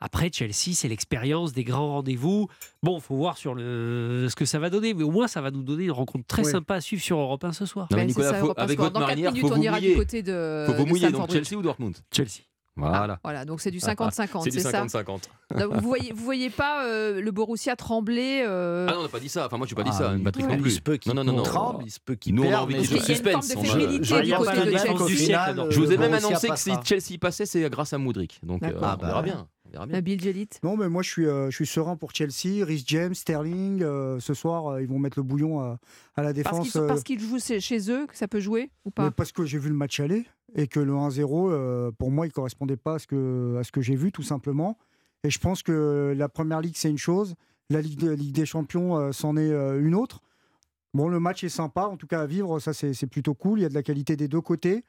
Speaker 6: Après Chelsea, c'est l'expérience des grands rendez-vous. Bon, faut voir sur le, ce que ça va donner, mais au moins ça va nous donner une rencontre très
Speaker 4: Ouais.
Speaker 6: sympa à suivre sur Europe 1 ce soir.
Speaker 7: Non, mais Nicolas,
Speaker 3: ça,
Speaker 7: faut- avec votre
Speaker 3: Dans 4
Speaker 7: marinière,
Speaker 3: minutes,
Speaker 7: faut
Speaker 3: on
Speaker 7: vous
Speaker 3: ira du côté de.
Speaker 7: Faut vous mouiller, donc. Chelsea ou Dortmund
Speaker 6: Chelsea.
Speaker 7: Voilà.
Speaker 3: Voilà, donc c'est du 50-50,
Speaker 7: C'est du
Speaker 3: c'est ça
Speaker 7: 50-50.
Speaker 3: Donc, Vous voyez, vous voyez pas euh, le Borussia trembler euh,
Speaker 7: Ah non, on n'a pas dit ça. Enfin, moi, je n'ai pas dit
Speaker 5: Ah,
Speaker 7: ça.
Speaker 5: il-
Speaker 7: Patrick non
Speaker 5: Il se
Speaker 7: plus.
Speaker 5: peut qu'il
Speaker 7: Non, non, non, non.
Speaker 5: tremble, il se peut qu'il
Speaker 7: Nous, on a envie de
Speaker 3: qu'il y a une forme de du côté de Chelsea.
Speaker 6: Du
Speaker 7: Je vous ai même annoncé que si. Chelsea passait, c'est grâce à Moudric. Donc, euh.
Speaker 5: Ah,
Speaker 7: on verra
Speaker 5: bah.
Speaker 7: bien. Verra bien.
Speaker 3: Nabil Jelit.
Speaker 4: Non, mais moi je suis, euh, je suis serein pour Chelsea. Rhys James, Sterling. euh, ce soir, euh, ils vont mettre le bouillon à, à la
Speaker 3: Parce
Speaker 4: défense.
Speaker 3: qu'ils
Speaker 4: euh,
Speaker 3: parce qu'ils jouent chez eux, que ça peut jouer ou
Speaker 4: mais
Speaker 3: pas
Speaker 4: parce que j'ai vu le match aller et que le 1-0, euh, pour moi, il correspondait pas à ce que, à ce que j'ai vu, tout simplement. Et je pense que la première ligue, c'est une chose. la Ligue, de- Ligue des Champions, euh, c'en est euh, une autre. Bon, le match est sympa, en tout cas à vivre, ça c'est c'est plutôt cool. Il y a de la qualité des deux côtés.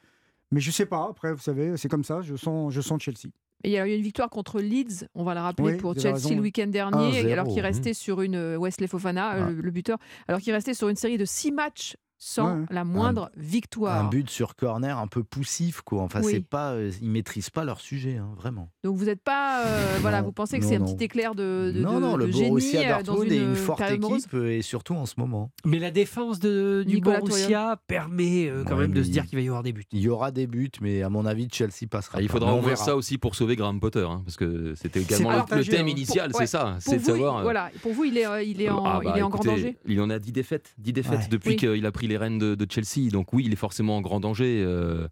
Speaker 4: Mais je sais pas, après, vous savez, c'est comme ça, je sens, je sens Chelsea.
Speaker 3: Et il y a eu une victoire contre Leeds, on va le rappeler,
Speaker 4: Oui,
Speaker 3: pour Chelsea le week-end dernier,
Speaker 5: 1-0,
Speaker 3: alors qu'il restait sur une euh, Wesley Fofana, euh,
Speaker 5: Ah.
Speaker 3: le, le buteur, alors qu'il restait sur une série de six matchs sans
Speaker 4: Ouais.
Speaker 3: la moindre victoire.
Speaker 5: Un but sur corner un peu poussif, quoi. Enfin,
Speaker 3: Oui.
Speaker 5: c'est pas, euh, ils maîtrisent pas leur sujet, hein, vraiment.
Speaker 3: Donc vous n'êtes pas, euh, voilà, vous pensez que c'est un petit éclair de, de,
Speaker 5: non,
Speaker 3: de-
Speaker 5: non, le
Speaker 3: de génie
Speaker 5: Borussia
Speaker 3: euh, dans
Speaker 5: Dortmund
Speaker 3: une,
Speaker 5: est une forte équipe, et surtout en ce moment.
Speaker 6: Mais la défense de, du
Speaker 3: Nicolas
Speaker 6: Borussia permet euh, quand
Speaker 5: Ouais,
Speaker 6: même de se dire
Speaker 5: il-
Speaker 6: qu'il va y avoir des buts.
Speaker 5: Il y aura des buts, mais à mon avis, Chelsea passera.
Speaker 7: Ah, il faudra ouvrir ça aussi pour sauver Graham Potter, hein, parce que c'était également le,
Speaker 4: partagé,
Speaker 7: le thème
Speaker 4: hein.
Speaker 7: initial, c'est
Speaker 3: ouais.
Speaker 7: ça,
Speaker 3: Pour
Speaker 7: c'est de
Speaker 3: vous,
Speaker 7: savoir.
Speaker 3: voilà, pour vous, il est, il est en,
Speaker 7: Ah bah,
Speaker 3: il est en grand danger.
Speaker 7: Il en a 10 défaites, 10 défaites depuis qu'il a pris les rênes de, Chelsea. Donc oui, il est forcément en grand danger. euh,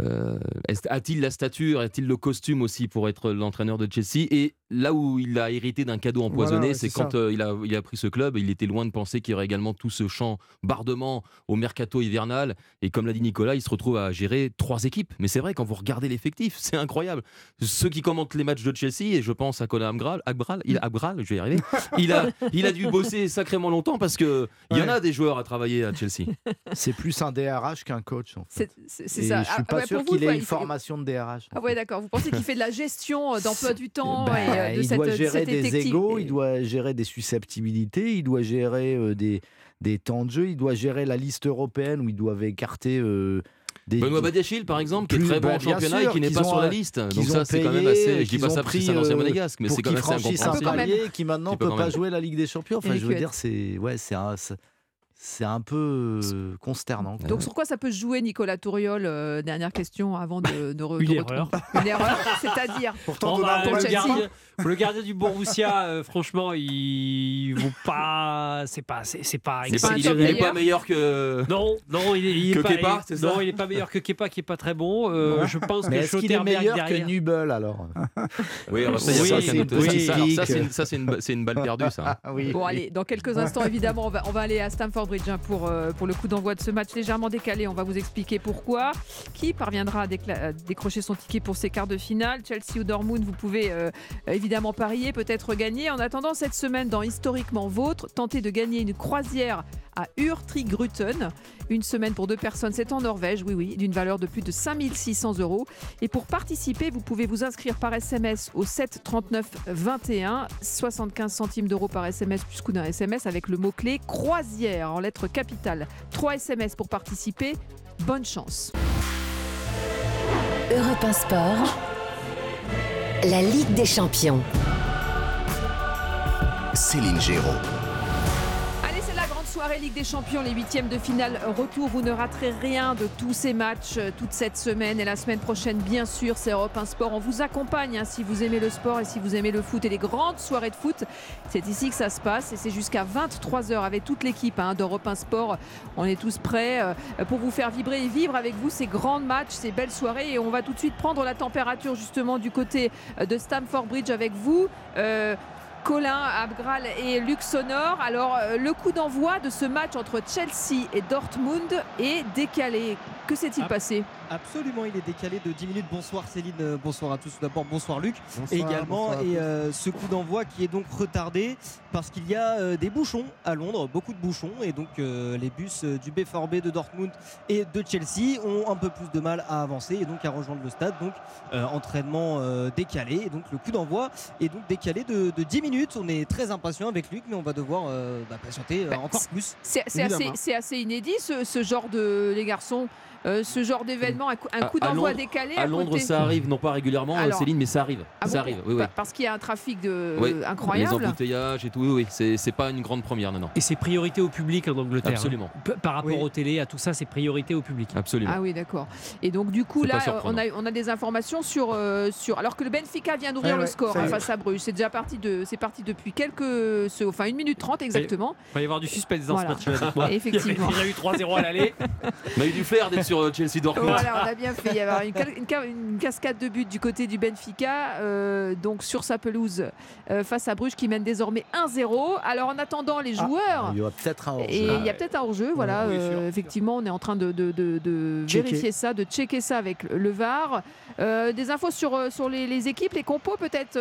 Speaker 7: euh, A-t-il la stature, a-t-il le costume aussi pour être l'entraîneur de Chelsea? Et là où il a hérité d'un cadeau empoisonné,
Speaker 4: Voilà, ouais,
Speaker 7: c'est quand euh, il, a, il a pris ce club. Il était loin de penser qu'il y aurait également tout ce champ bardement au mercato hivernal. Et comme l'a dit Nicolas, il se retrouve à gérer trois équipes. Mais c'est vrai, quand vous regardez l'effectif, c'est incroyable. Ceux qui commentent les matchs de Chelsea, et je pense à Colin Abgral, Abgral, il, je vais y arriver, il a, il a dû bosser sacrément longtemps parce qu'il il y en
Speaker 4: Ouais.
Speaker 7: a des joueurs à travailler à Chelsea.
Speaker 5: C'est plus un DRH qu'un coach. En fait.
Speaker 3: C'est ça.
Speaker 5: Je suis
Speaker 3: Ah,
Speaker 5: pas
Speaker 3: ouais,
Speaker 5: sûr qu'il ait
Speaker 3: ouais,
Speaker 5: une
Speaker 3: il
Speaker 5: formation de DRH.
Speaker 3: Ah ouais, d'accord. Vous pensez qu'il fait de la gestion euh, d'emploi du temps
Speaker 5: Bah,
Speaker 3: et euh, de
Speaker 5: il
Speaker 3: cette,
Speaker 5: doit
Speaker 3: de
Speaker 5: gérer des égaux, il doit gérer des susceptibilités, il doit gérer euh, des, des temps de jeu, il doit gérer la liste européenne où ils doivent écarter euh, des.
Speaker 7: Benoît Badiachil, par exemple, qui est très bon
Speaker 5: bah,
Speaker 7: en championnat
Speaker 5: sûr,
Speaker 7: et qui n'est pas
Speaker 5: ont,
Speaker 7: sur la
Speaker 5: euh,
Speaker 7: liste. Donc ça, c'est quand même assez. Je dis pas ça parce que c'est un
Speaker 5: pris,
Speaker 7: ancien
Speaker 5: euh,
Speaker 7: monégasque, mais c'est quand même assez un
Speaker 5: franchisse un
Speaker 7: compréhensible.
Speaker 3: quand même.
Speaker 5: palier, qui maintenant
Speaker 7: peu
Speaker 5: peut pas jouer la Ligue des Champions. Enfin, je veux dire, c'est ouais, c'est un, c'est- un peu euh, consternant.
Speaker 3: Donc sur quoi ça peut se jouer, Nicolas Touriol euh, Dernière question avant de, de re-
Speaker 6: Une
Speaker 3: de
Speaker 6: erreur.
Speaker 3: retrouver- Une erreur, c'est-à-dire?
Speaker 4: Pourtant,
Speaker 6: bah,
Speaker 3: pour
Speaker 6: le, gardien, le gardien du Borussia, euh, franchement, il vaut pas. C'est pas, c'est c'est pas
Speaker 7: C'est pas- il est-
Speaker 6: exceptionnel.
Speaker 7: il est pas meilleur que.
Speaker 6: Non, non, il est, il est
Speaker 7: Que
Speaker 6: pas,
Speaker 7: Kepa,
Speaker 6: il-
Speaker 7: c'est ça
Speaker 6: non, il est pas meilleur que Kepa, qui est pas très bon. Euh, Je pense
Speaker 5: Mais
Speaker 6: que
Speaker 5: est-ce qu'il est meilleur
Speaker 6: derrière.
Speaker 5: que Nubel alors?
Speaker 7: Oui, alors ça,
Speaker 6: Oui, c'est- oui,
Speaker 7: Ça, une- balle perdue, ça.
Speaker 5: Ah.
Speaker 3: Bon, allez, dans quelques instants, évidemment, on va, on va aller à Stamford Pour, euh, pour le coup d'envoi de ce match légèrement décalé. On va vous expliquer pourquoi. Qui parviendra à, décrocher son ticket pour ces quarts de finale? Chelsea ou Dortmund, vous pouvez euh, évidemment parier, peut-être gagner. En attendant, cette semaine, dans Historiquement Vôtre, tentez de gagner une croisière à Urtrigruten. Une semaine pour deux personnes, c'est en Norvège, oui, oui, d'une valeur de plus de 5600 euros. Et pour participer, vous pouvez vous inscrire par SMS au 7 39 21, 75 centimes d'euros par SMS plus coût d'un SMS avec le mot-clé croisière en lettres capitales. 3 SMS pour participer. Bonne chance.
Speaker 1: Europe 1 Sport, la Ligue des Champions.
Speaker 2: Céline Géraud.
Speaker 3: Soirée Ligue des Champions, les huitièmes de finale retour. Vous ne raterez rien de tous ces matchs euh, toute cette semaine et la semaine prochaine, bien sûr, c'est Europe 1 Sport. On vous accompagne hein, si vous aimez le sport et si vous aimez le foot et les grandes soirées de foot. C'est ici que ça se passe et c'est jusqu'à 23h avec toute l'équipe hein, d'Europe 1 Sport. On est tous prêts euh, pour vous faire vibrer et vivre avec vous ces grands matchs, ces belles soirées. Et on va tout de suite prendre la température justement du côté euh, de Stamford Bridge avec vous. Colin, Abgral et Luc Sonor. Alors, euh, le coup d'envoi de ce match entre Chelsea et Dortmund est décalé. Que s'est-il
Speaker 13: Ah.
Speaker 3: passé?
Speaker 13: Absolument, il est décalé de 10 minutes. Bonsoir Céline, euh, bonsoir à tous. Tout D'abord, bonsoir Luc
Speaker 4: Bonsoir,
Speaker 13: également.
Speaker 4: bonsoir
Speaker 13: et euh, ce coup d'envoi qui est donc retardé parce qu'il y a euh, des bouchons à Londres, beaucoup de bouchons. Et donc euh, les bus du B4B de Dortmund et de Chelsea ont un peu plus de mal à avancer et donc à rejoindre le stade. Donc euh, entraînement euh, décalé. Et donc le coup d'envoi est donc décalé de, de 10 minutes. On est très impatient avec Luc, mais on va devoir euh, bah, patienter
Speaker 3: Bah,
Speaker 13: encore plus.
Speaker 3: Assez, c'est assez inédit ce, ce genre de. Les garçons, euh, ce genre d'événement, un coup, un
Speaker 7: À-
Speaker 3: coup
Speaker 7: à
Speaker 3: d'envoi
Speaker 7: Londres-
Speaker 3: décalé.
Speaker 7: À Londres,
Speaker 3: côté.
Speaker 7: ça arrive, non pas régulièrement,
Speaker 3: Alors-
Speaker 7: Céline, mais ça arrive.
Speaker 3: Ah
Speaker 7: ça
Speaker 3: bon
Speaker 7: arrive, oui, oui.
Speaker 3: Pa- Parce qu'il y a un trafic de...
Speaker 7: Oui,
Speaker 3: incroyable.
Speaker 7: Les embouteillages et tout, oui, oui. C'est c'est pas une grande première, non, non.
Speaker 6: Et c'est priorité au public en Angleterre.
Speaker 7: Absolument.
Speaker 6: hein. P- Par rapport
Speaker 4: Oui.
Speaker 6: aux télé, à tout ça, c'est priorité au public.
Speaker 7: Absolument.
Speaker 3: Ah oui, d'accord. Et donc, du coup, là, euh, on a, on a des informations sur, euh, sur. Alors que le Benfica vient d'ouvrir
Speaker 4: Ouais,
Speaker 3: le
Speaker 4: ouais,
Speaker 3: score hein, face à Bruges. C'est déjà parti, de, c'est parti depuis quelques. Enfin, une minute trente exactement.
Speaker 6: Il va y avoir du suspense dans
Speaker 3: Voilà.
Speaker 6: ce match-là. dites-moi.
Speaker 3: Effectivement.
Speaker 6: Il y a eu 3-0 à l'aller.
Speaker 7: On a eu du flair d'être sur euh, Chelsea Dortmund.
Speaker 3: Voilà, on a bien fait. Il y avait une, une ca- une cascade de buts du côté du Benfica, euh, donc sur sa pelouse euh, face à Bruges qui mène désormais 1-0. Alors en attendant les joueurs.
Speaker 5: Il y aura peut-être un hors-jeu.
Speaker 3: Et il y a peut-être un hors-jeu, voilà.
Speaker 5: Oui, sûr,
Speaker 3: euh, effectivement, on est en train de, de- de- de
Speaker 4: Checker.
Speaker 3: vérifier ça, de checker ça avec le VAR. Euh, des infos sur, sur les, les équipes, les compos peut-être,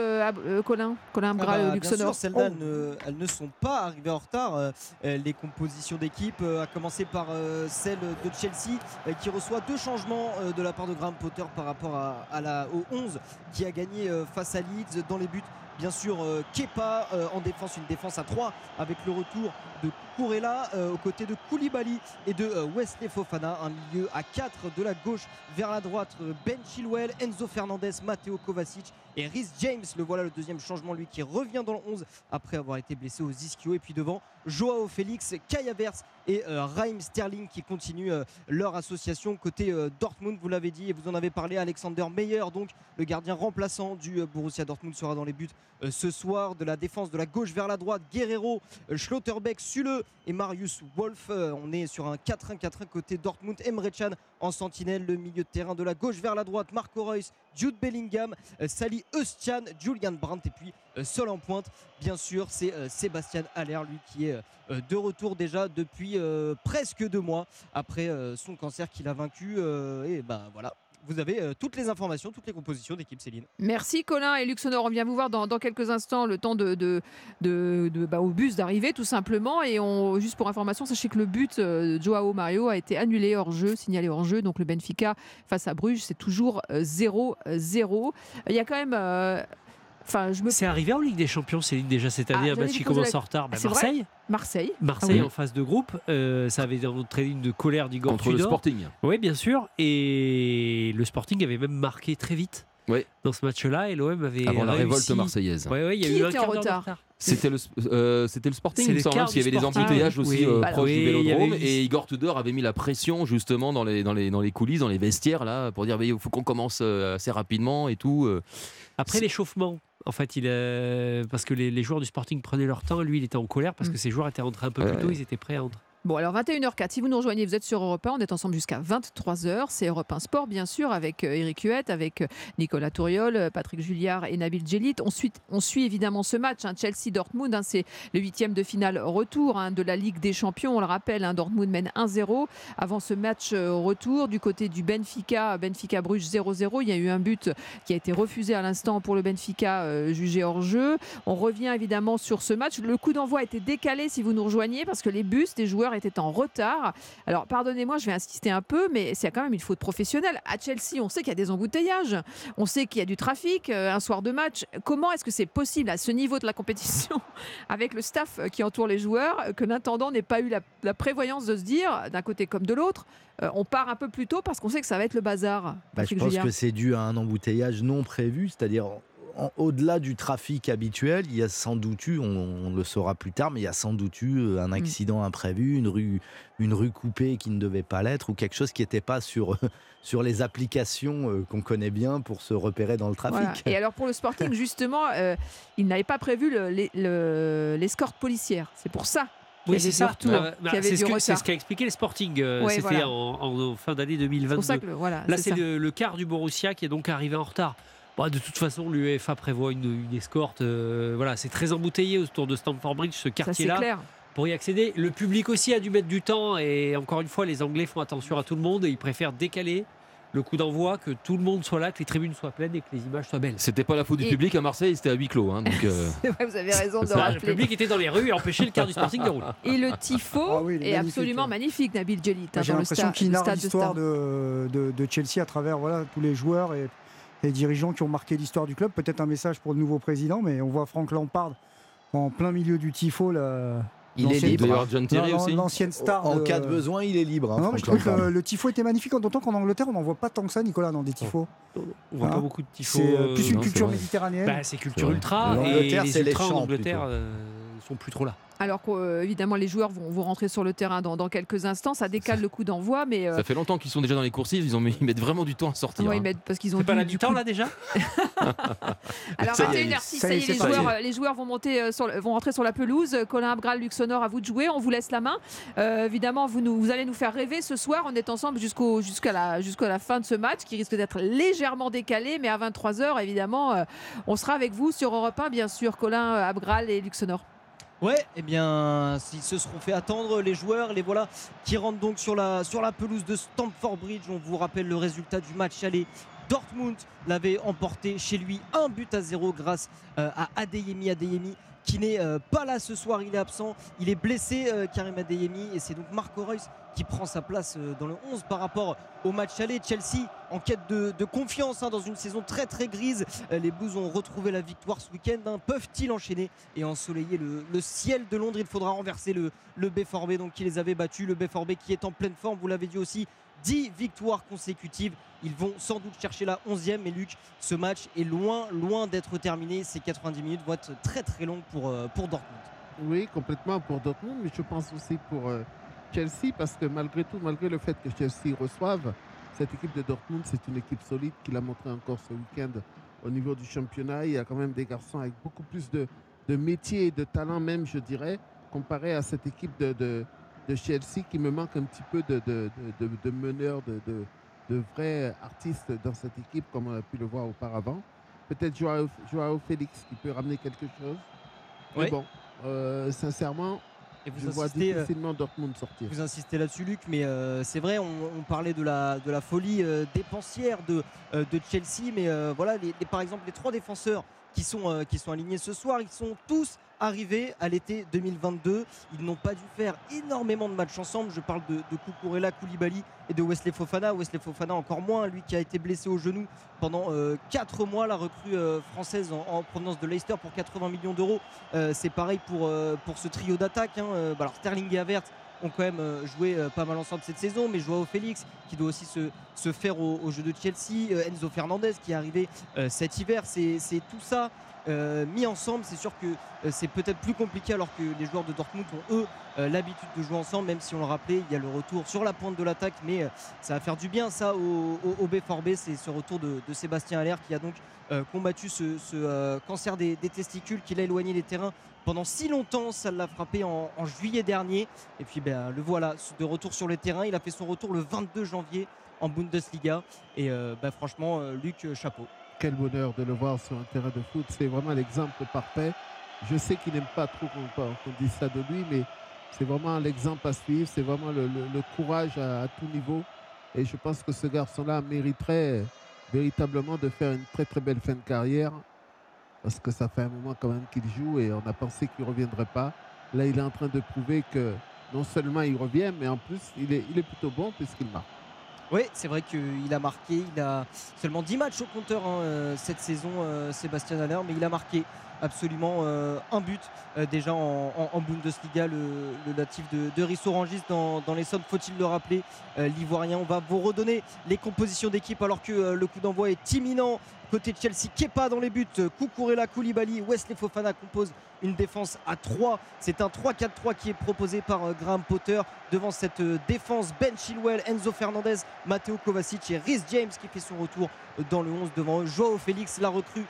Speaker 3: Colin Colin
Speaker 13: Ah
Speaker 3: Bra,
Speaker 13: bah,
Speaker 3: euh,
Speaker 13: bien
Speaker 3: Luxonor.
Speaker 13: sûr, celles-là, elles, ne, elles ne sont pas arrivées en retard. Les compositions d'équipe, euh, à commencer par euh, celle de Chelsea, euh, qui reçoit deux changements euh, de la part de Graham Potter par rapport à, la, au 11 qui a gagné euh, face à Leeds dans les buts. Bien sûr, euh, Kepa en défense, une défense à 3 avec le retour de euh, aux côtés de Koulibaly et de euh, Wesley Fofana. Un milieu à 4 de la gauche vers la droite. euh, Ben Chilwell, Enzo Fernandez, Matteo Kovacic et Rhys James. Le voilà le deuxième changement, lui qui revient dans le 11 après avoir été blessé aux ischio. Et puis devant, Joao Félix, Kai Havertz et euh, Raheem Sterling qui continuent leur association côté Dortmund. Vous l'avez dit et vous en avez parlé. Alexander Meyer, donc le gardien remplaçant du Borussia Dortmund, sera dans les buts ce soir. De la défense de la gauche vers la droite, Guerrero, Schlotterbeck, Et Marius Wolf. Euh, on est sur un 4-1-4-1 côté Dortmund. Emre Can en sentinelle, le milieu de terrain de la gauche vers la droite, Marco Reus, Jude Bellingham, euh, Sally Eustian, Julian Brandt et puis euh, seul en pointe, bien sûr, c'est Sébastien Haller, lui qui est de retour déjà depuis presque deux mois après son cancer qu'il a vaincu. et ben voilà, vous avez euh, toutes les informations, toutes les compositions d'équipe Céline.
Speaker 3: Merci Colin et Luxonor. On vient vous voir dans, quelques instants, le temps de, bah, au bus d'arriver tout simplement. Et on, juste pour information, sachez que le but euh, de Joao Mario a été annulé hors jeu, signalé hors jeu. Donc le Benfica face à Bruges, c'est toujours euh, 0-0. Il y a quand même. Enfin, je me.
Speaker 6: C'est arrivé en Ligue des Champions, Céline, déjà cette
Speaker 3: Ah,
Speaker 6: année, un match qui commence
Speaker 3: la-
Speaker 6: en retard. Bah,
Speaker 3: C'est vrai
Speaker 6: Marseille
Speaker 3: Marseille.
Speaker 6: Marseille
Speaker 3: Ah oui.
Speaker 6: en phase de groupe, euh, ça avait entraîné une colère du
Speaker 7: Contre le. Sporting.
Speaker 6: Oui, bien sûr. Et le Sporting avait même marqué très vite
Speaker 7: Ouais.
Speaker 6: dans ce match-là. Et l'OM avait.
Speaker 7: Avant la
Speaker 6: réussi-
Speaker 7: révolte marseillaise.
Speaker 6: Ouais, ouais, il y a
Speaker 3: Qui
Speaker 6: eu un
Speaker 3: était en
Speaker 6: d'heure de
Speaker 3: retard
Speaker 7: C'était le, euh, c'était le Sporting, il me
Speaker 6: le
Speaker 7: semble,
Speaker 6: quart
Speaker 7: parce qu'il y avait des embouteillages aussi
Speaker 6: Oui.
Speaker 7: euh,
Speaker 6: Voilà.
Speaker 7: proches
Speaker 6: Oui,
Speaker 7: du
Speaker 6: avait
Speaker 7: Vélodrome.
Speaker 6: eu-
Speaker 7: Et Igor Tudor avait mis la pression justement dans les, dans les, dans les coulisses, dans les vestiaires, là, pour dire il faut qu'on commence euh, assez rapidement et tout.
Speaker 6: Après l'échauffement, en fait, il parce que les, les joueurs du Sporting prenaient leur temps, lui il était en colère parce
Speaker 3: Mm.
Speaker 6: que ses joueurs étaient rentrés un peu plus tôt, ils étaient prêts à entrer.
Speaker 3: Bon, alors 21h04, si vous nous rejoignez, vous êtes sur Europe 1, on est ensemble jusqu'à 23h. C'est Europe 1 Sport, bien sûr, avec euh, Eric Huette, avec euh, Nicolas Touriol, euh, Patrick Julliard et Nabil Djellit. On suit, on suit évidemment ce match, hein, Chelsea-Dortmund. hein, c'est le huitième de finale retour hein, de la Ligue des Champions. On le rappelle, Dortmund mène 1-0 avant ce match retour. Du côté du Benfica, Benfica-Bruges 0-0. Il y a eu un but qui a été refusé à l'instant pour le Benfica, jugé hors jeu. On revient évidemment sur ce match. Le coup d'envoi a été décalé si vous nous rejoignez parce que les bus des joueurs étaient en retard. Alors pardonnez-moi, je vais insister un peu, mais c'est quand même une faute professionnelle. À Chelsea, on sait qu'il y a des embouteillages, on sait qu'il y a du trafic euh, un soir de match. Comment est-ce que c'est possible à ce niveau de la compétition, avec le staff qui entoure les joueurs, que l'intendant n'ait pas eu la, la prévoyance de se dire, d'un côté comme de l'autre, euh, on part un peu plus tôt parce qu'on sait que ça va être le bazar
Speaker 5: Bah, je pense que c'est dû à un embouteillage non prévu, c'est-à-dire au-delà du trafic habituel, il y a sans doute eu, on, on le saura plus tard, mais il y a sans doute eu euh,
Speaker 3: Mm.
Speaker 5: un accident imprévu, une rue, une rue coupée qui ne devait pas l'être, ou quelque chose qui n'était pas sur, sur les applications euh, qu'on connaît bien pour se repérer dans le trafic.
Speaker 3: Voilà. Et alors pour le Sporting, justement, euh, il n'avait pas prévu le- les- le- l'escorte policière. C'est pour ça. qu'il y
Speaker 6: Oui,
Speaker 3: avait
Speaker 6: c'est ça. Bah,
Speaker 3: qu'il
Speaker 6: bah,
Speaker 3: y avait
Speaker 6: c'est ce, qu'a expliqué le Sporting. euh,
Speaker 3: Ouais,
Speaker 6: C'était
Speaker 3: voilà.
Speaker 6: en, en fin d'année
Speaker 3: C'est
Speaker 6: 2022.
Speaker 3: pour ça que le- voilà,
Speaker 6: Là,
Speaker 3: c'est
Speaker 6: le quart du Borussia qui est donc arrivé en retard. Bon, de toute façon, l'UEFA prévoit une, une escorte. euh, voilà, c'est très embouteillé autour de Stamford Bridge, ce
Speaker 3: Ça c'est
Speaker 6: quartier-là.
Speaker 3: clair.
Speaker 6: pour y accéder. Le public aussi a dû mettre du temps et encore une fois, les Anglais font attention à tout le monde et ils préfèrent décaler le coup d'envoi, que tout le monde soit là, que les tribunes soient pleines et que les images soient belles.
Speaker 7: C'était pas la faute du
Speaker 3: Et-
Speaker 7: public à Marseille, c'était à huis clos. hein, donc, euh,
Speaker 3: vrai, vous avez raison de
Speaker 6: Ah, le
Speaker 3: rappeler.
Speaker 6: public était dans les rues et empêchait le quart du Sporting de rouler.
Speaker 3: Et le tifo
Speaker 4: Ah oui, est
Speaker 3: absolument
Speaker 4: ouais.
Speaker 3: magnifique, Nabil Djellit, hein,
Speaker 4: J'ai
Speaker 3: dans le,
Speaker 4: l'impression qu'il narre
Speaker 3: stade de
Speaker 4: l'histoire de, de, de Chelsea à travers voilà, tous les joueurs et les dirigeants qui ont marqué l'histoire du club. Peut-être un message pour le nouveau président, mais on voit Franck Lampard en plein milieu du tifo. Là,
Speaker 5: Il est libre.
Speaker 7: D'ailleurs, John Terry
Speaker 4: Non,
Speaker 7: aussi.
Speaker 4: L'ancienne star.
Speaker 5: En
Speaker 4: de-
Speaker 5: cas de besoin, il est libre. hein,
Speaker 4: Non, je trouve que le, le tifo était magnifique. D'autant qu'en Angleterre, on n'en voit pas tant que ça, Nicolas, dans des tifos.
Speaker 6: On voit
Speaker 4: Ah.
Speaker 6: pas beaucoup de tifos.
Speaker 4: C'est euh, plus une
Speaker 7: non, c'est
Speaker 4: culture méditerranéenne.
Speaker 6: Bah, c'est culture ultra et les
Speaker 5: c'est les
Speaker 6: ultras en Angleterre euh, sont plus trop là.
Speaker 3: Alors qu'évidemment, les joueurs vont, vont rentrer sur le terrain dans, dans quelques instants. Ça décale le coup d'envoi, mais. euh,
Speaker 7: Ça fait longtemps qu'ils sont déjà dans les coursives, ils, ont mis- ils mettent vraiment du temps à sortir.
Speaker 3: ouais, ils
Speaker 7: hein.
Speaker 3: mettent- parce qu'ils ont
Speaker 6: pas la
Speaker 3: du coup-
Speaker 6: là déjà
Speaker 3: Alors
Speaker 7: Ça y est,
Speaker 3: 21h06,
Speaker 4: ça
Speaker 3: ça
Speaker 4: y est,
Speaker 3: les joueurs, euh, les joueurs vont monter euh, sur, vont rentrer sur la pelouse. Colin Abgral, Luxonor, à vous de jouer. On vous laisse la main. Euh, évidemment, vous, nous, vous allez nous faire rêver ce soir. On est ensemble jusqu'au, jusqu'à la, jusqu'à la fin de ce match qui risque d'être légèrement décalé, mais à 23h, évidemment, euh, on sera avec vous sur Europe 1, bien sûr, Colin euh, Abgral et Luxonor.
Speaker 13: Ouais, eh bien, s'ils se seront fait attendre, les joueurs, les voilà qui rentrent donc sur la, sur la pelouse de Stamford Bridge. On vous rappelle le résultat du match aller. Dortmund l'avait emporté chez lui un but à zéro grâce euh, à Adeyemi Adeyemi qui n'est euh, pas là ce soir, il est absent, il est blessé euh, Karim Adeyemi et c'est donc Marco Reus qui prend sa place euh, dans le 11 par rapport au match aller. Chelsea en quête de, confiance hein, dans une saison très très grise. Les Blues ont retrouvé la victoire ce week-end. hein. Peuvent-ils enchaîner et ensoleiller le, ciel de Londres? Il faudra renverser le, le B4B donc, qui les avait battus? Le B4B qui est en pleine forme, vous l'avez dit aussi. 10 victoires consécutives. Ils vont sans doute chercher la 11e. Mais Luc, ce match est loin, loin d'être terminé. Ces 90 minutes vont être très très longues pour, euh, pour Dortmund.
Speaker 14: Oui, complètement pour Dortmund, mais je pense aussi pour euh, Chelsea, parce que malgré tout, malgré le fait que Chelsea reçoive, cette équipe de Dortmund, c'est une équipe solide qui l'a montré encore ce week-end au niveau du championnat. Il y a quand même des garçons avec beaucoup plus de, de métier et de talent même, je dirais, comparé à cette équipe de, de Chelsea qui me manque un petit peu de, de, de, meneurs, de, vrais artistes dans cette équipe, comme on a pu le voir auparavant. Peut-être Joao, Joao Félix qui peut ramener quelque chose. Mais
Speaker 13: Oui.
Speaker 14: bon, euh, sincèrement,
Speaker 13: Et vous
Speaker 14: je vois
Speaker 13: euh,
Speaker 14: difficilement Dortmund sortir.
Speaker 13: Vous insistez là-dessus, Luc, mais euh, c'est vrai, on, on parlait de la, de la folie euh, dépensière de, euh, de Chelsea, mais voilà, les, les- par exemple, les trois défenseurs qui sont, euh, qui sont alignés ce soir, ils sont tous arrivés à l'été 2022. Ils n'ont pas dû faire énormément de matchs ensemble. Je parle de, de Koulibaly et de Wesley Fofana. Wesley Fofana encore moins, lui qui a été blessé au genou pendant 4 mois. La recrue euh, française en, en provenance de Leicester pour 80 millions d'euros. Euh, c'est pareil pour, euh, ce trio d'attaque. hein. Euh, bah alors Sterling et ont quand même euh, joué euh, pas mal ensemble cette saison, mais Joao Félix qui doit aussi se, faire au, au jeu de Chelsea, euh, Enzo Fernandez qui est arrivé cet hiver, c'est tout ça euh, mis ensemble. C'est sûr que euh, c'est peut-être plus compliqué alors que les joueurs de Dortmund ont eux euh, l'habitude de jouer ensemble, même si on le rappelait, il y a le retour sur la pointe de l'attaque, mais ça va faire du bien ça au, au, au B4B, c'est ce retour de, Sébastien Allaire qui a donc combattu ce, ce, cancer des, testicules qui l'a éloigné des terrains pendant si longtemps. Ça l'a frappé en, juillet dernier. Et puis ben, le voilà de retour sur les terrains. Il a fait son retour le 22 janvier en Bundesliga. Et ben, franchement, Luc, chapeau.
Speaker 14: Quel bonheur de le voir sur un terrain de foot. C'est vraiment l'exemple parfait. Je sais qu'il n'aime pas trop qu'on dise ça de lui, mais c'est vraiment l'exemple à suivre. C'est vraiment le, courage à, tout niveau. Et je pense que ce garçon-là mériterait véritablement de faire une très très belle fin de carrière. Parce que ça fait un moment quand même qu'il joue et on a pensé qu'il ne reviendrait pas. Là, il est en train de prouver que non seulement il revient, mais en plus, il est plutôt bon puisqu'il marque.
Speaker 13: Oui, c'est vrai qu'il a marqué. Il a seulement 10 matchs au compteur hein, euh, cette saison, euh, Sébastien Haller, mais il a marqué absolument euh, un but déjà en, Bundesliga, le, natif de, de Rissorangis dans, les sommes, faut-il le rappeler, l'Ivoirien. On va vous redonner les compositions d'équipe alors que le coup d'envoi est imminent. Côté de Chelsea, Kepa dans les buts, Kukurela, Koulibaly, Wesley Fofana composent une défense à 3. C'est un 3-4-3 qui est proposé par euh, Graham Potter devant cette euh, défense. Ben Chilwell, Enzo Fernandez, Matteo Kovacic et Rhys James qui fait son retour euh, dans le 11 devant. Joao Félix, la recrue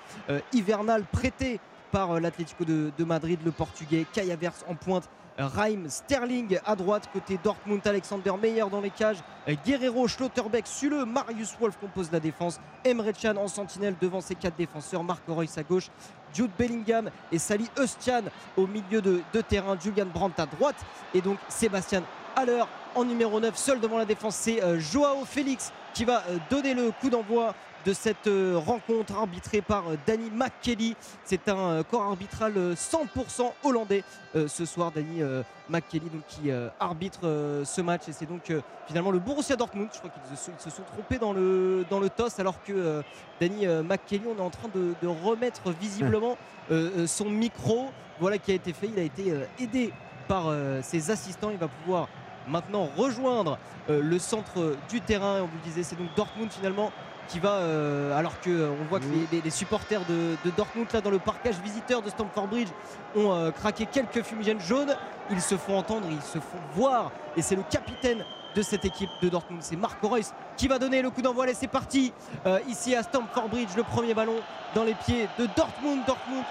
Speaker 13: hivernale prêtée par euh, l'Atlético de, Madrid, le portugais. Kai Havertz en pointe. Raheem Sterling à droite, côté Dortmund, Alexander Meyer dans les cages, euh, Guerrero, Schlotterbeck, Sule, Marius Wolf compose la défense, Emre Can en sentinelle devant ses quatre défenseurs, Marco Reus à gauche, Jude Bellingham et Sally Eustian au milieu de, terrain, Julian Brandt à droite et donc Sébastien Haller en numéro 9, seul devant la défense, c'est euh, Joao Félix qui va donner le coup d'envoi de cette euh, rencontre arbitrée par euh, Danny McKelly. C'est un euh, corps arbitral euh, 100% hollandais ce soir, Danny McKelly donc, qui arbitre ce match et c'est donc finalement le Borussia Dortmund. Je crois qu'ils se, sont trompés dans le, dans le toss alors que Danny McKelly, on est en train de, de remettre visiblement son micro. Voilà qui a été fait. Il a été aidé par ses assistants. Il va pouvoir maintenant rejoindre le centre du terrain. Et on vous le disait, c'est donc Dortmund finalement qui va, euh, alors que euh, voit que les, supporters de, Dortmund là dans le parcage visiteur de Stamford Bridge ont euh, craqué quelques fumigènes jaunes, ils se font entendre, ils se font voir, et c'est le capitaine de cette équipe de Dortmund, c'est Marco Reus qui va donner le coup d'envoi. Allez, c'est parti ici à Stamford Bridge, le premier ballon dans les pieds de Dortmund, Dortmund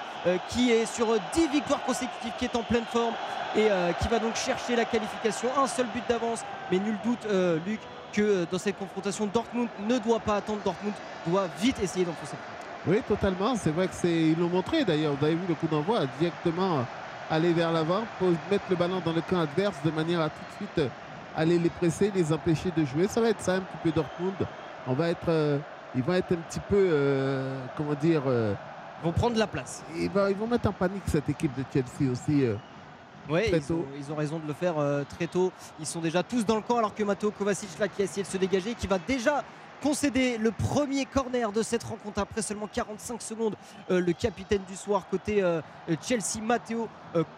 Speaker 13: qui est sur 10 victoires consécutives, qui est en pleine forme et qui va donc chercher la qualification. Un seul but d'avance, mais nul doute, Luc, que euh, dans cette confrontation, Dortmund ne doit pas attendre. Dortmund doit vite essayer d'enfoncer.
Speaker 14: Oui, totalement. C'est vrai que c'est. Ils l'ont montré d'ailleurs. Vous avez vu le coup d'envoi directement euh, aller vers l'avant, pour mettre le ballon dans le camp adverse de manière à tout de suite euh, aller les presser, les empêcher de jouer. Ça va être ça un petit peu Dortmund. On va être. euh, ils vont être un petit peu. euh, comment dire. euh,
Speaker 13: Ils vont prendre la place.
Speaker 14: Ils vont, ils vont mettre en panique cette équipe de Chelsea aussi. Très
Speaker 13: ils ont, ils ont raison de le faire euh, très tôt. Ils sont déjà tous dans le camp alors que Matteo Kovacic là qui a essayé de se dégager, qui va déjà concéder le premier corner de cette rencontre après seulement 45 secondes. Euh, le capitaine du soir côté euh, Chelsea, Matteo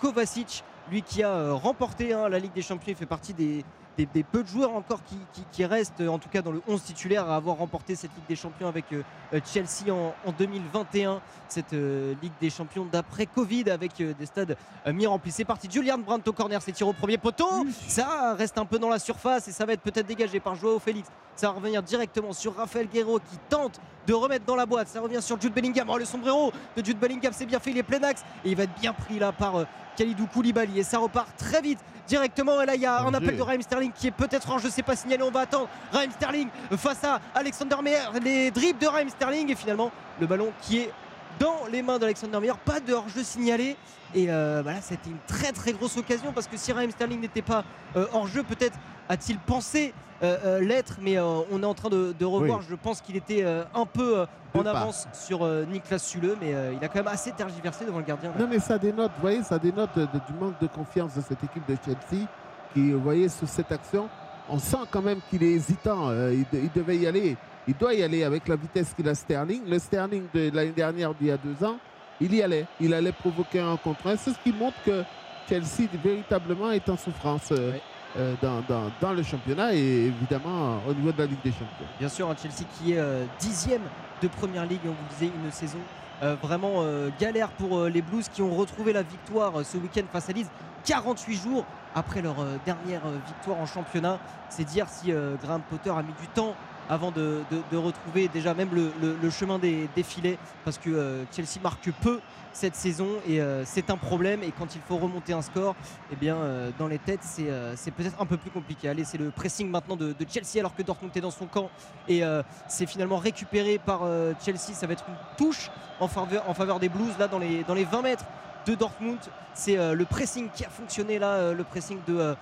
Speaker 13: Kovacic, lui qui a remporté hein, la Ligue des Champions, il fait partie des, des- des peu de joueurs encore qui, qui- qui restent, en tout cas dans le 11 titulaire, à avoir remporté cette Ligue des Champions avec euh, euh, Chelsea en, en 2021. Cette euh, Ligue des Champions d'après Covid avec euh, des stades euh, mi-remplis. C'est parti, Julian Brandt au corner, c'est tir au premier poteau. Ça reste un peu dans la surface et ça va être peut-être dégagé par Joao Félix. Ça va revenir directement sur Raphaël Guerrero qui tente de remettre dans la boîte. Ça revient sur Jude Bellingham. Oh, le sombrero de Jude Bellingham, c'est bien fait, il est plein axe et il va être bien pris là par euh, Khalidou Koulibaly. Et ça repart très vite directement. Et là, il y a un appel de Raheem Sterling qui est peut-être en jeu, c'est pas signalé. On va attendre Raheem Sterling face à Alexander Meyer. Les dribbles de Raheem Sterling et finalement le ballon qui est dans les mains d'Alexander Meyer. Pas de hors-jeu signalé. Et euh, bah là, c'était une très très grosse occasion parce que si Raheem Sterling n'était pas euh, hors jeu, peut-être a-t-il pensé euh, l'être, mais on est en train de, de revoir.
Speaker 14: Oui.
Speaker 13: Je pense qu'il était un peu en
Speaker 14: pas.
Speaker 13: avance sur Niklas Sule, mais il a quand même assez tergiversé devant le gardien.
Speaker 14: Non, mais ça dénote, vous voyez, ça dénote de- de- du manque de confiance de cette équipe de Chelsea qui, vous voyez, sur cette action, on sent quand même qu'il est hésitant. il devait y aller. Il doit y aller avec la vitesse qu'il a Sterling. Le Sterling de l'année dernière, d'il y a deux ans, il y allait. Il allait provoquer un contre un. C'est ce qui montre que Chelsea, véritablement, est en souffrance euh, euh, dans, dans- dans le championnat et évidemment au niveau de la Ligue des Champions.
Speaker 13: Bien sûr, un Chelsea qui est euh, dixième de Première Ligue. On vous disait une saison euh, vraiment euh, galère pour euh, les Blues qui ont retrouvé la victoire ce week-end face à Leeds. 48 jours après leur dernière victoire en championnat. C'est dire si Graham Potter a mis du temps avant de, retrouver déjà même le, chemin des, filets parce que euh, Chelsea marque peu cette saison et euh, c'est un problème. Et quand il faut remonter un score eh bien euh, dans les têtes c'est peut-être un peu plus compliqué. Allez c'est le pressing maintenant de, Chelsea alors que Dortmund est dans son camp. Et c'est finalement récupéré par Chelsea. Ça va être une touche en faveur, des Blues là dans les, dans les 20 mètres de Dortmund. C'est le pressing qui a fonctionné là le pressing de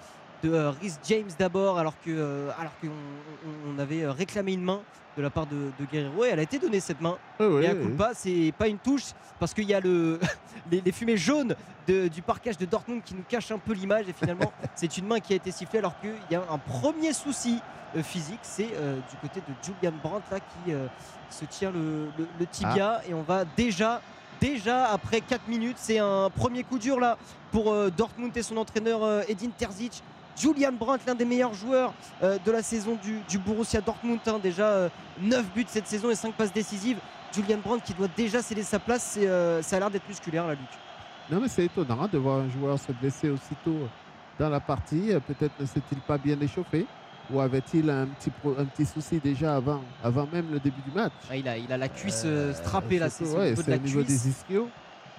Speaker 13: de euh, Rhys James d'abord alors que euh, alors qu'on on- on avait euh, réclamé une main de la part de, de Guerrero. Et elle a été donnée cette main.
Speaker 14: Oui,
Speaker 13: et à coup de pas c'est pas une touche parce qu'il y a le les, les fumées jaunes de- du parquage de Dortmund qui nous cachent un peu l'image. Et finalement c'est une main qui a été sifflée alors qu'il y a un premier souci physique. C'est euh, du côté de Julian Brandt là qui euh, se tient le, le- le tibia. Et on va déjà déjà après 4 minutes c'est un premier coup dur là pour euh, Dortmund et son entraîneur euh, Edin Terzic Julian Brandt, l'un des meilleurs joueurs euh, de la saison du, du Borussia Dortmund, hein, déjà 9 buts cette saison et 5 passes décisives. Julian Brandt qui doit déjà céder sa place, euh, ça a l'air d'être musculaire là, Luc.
Speaker 14: Non, mais c'est étonnant hein, de voir un joueur se blesser aussitôt dans la partie. Euh, Peut-être ne s'est-il pas bien échauffé ou avait-il un petit, pro- un petit souci déjà avant, avant même le début du match?
Speaker 13: Ah, il, a, il a la cuisse euh, strappée là, c'est au
Speaker 14: ouais,
Speaker 13: niveau de
Speaker 14: c'est
Speaker 13: la
Speaker 14: au niveau
Speaker 13: cuisse.
Speaker 14: des ischios.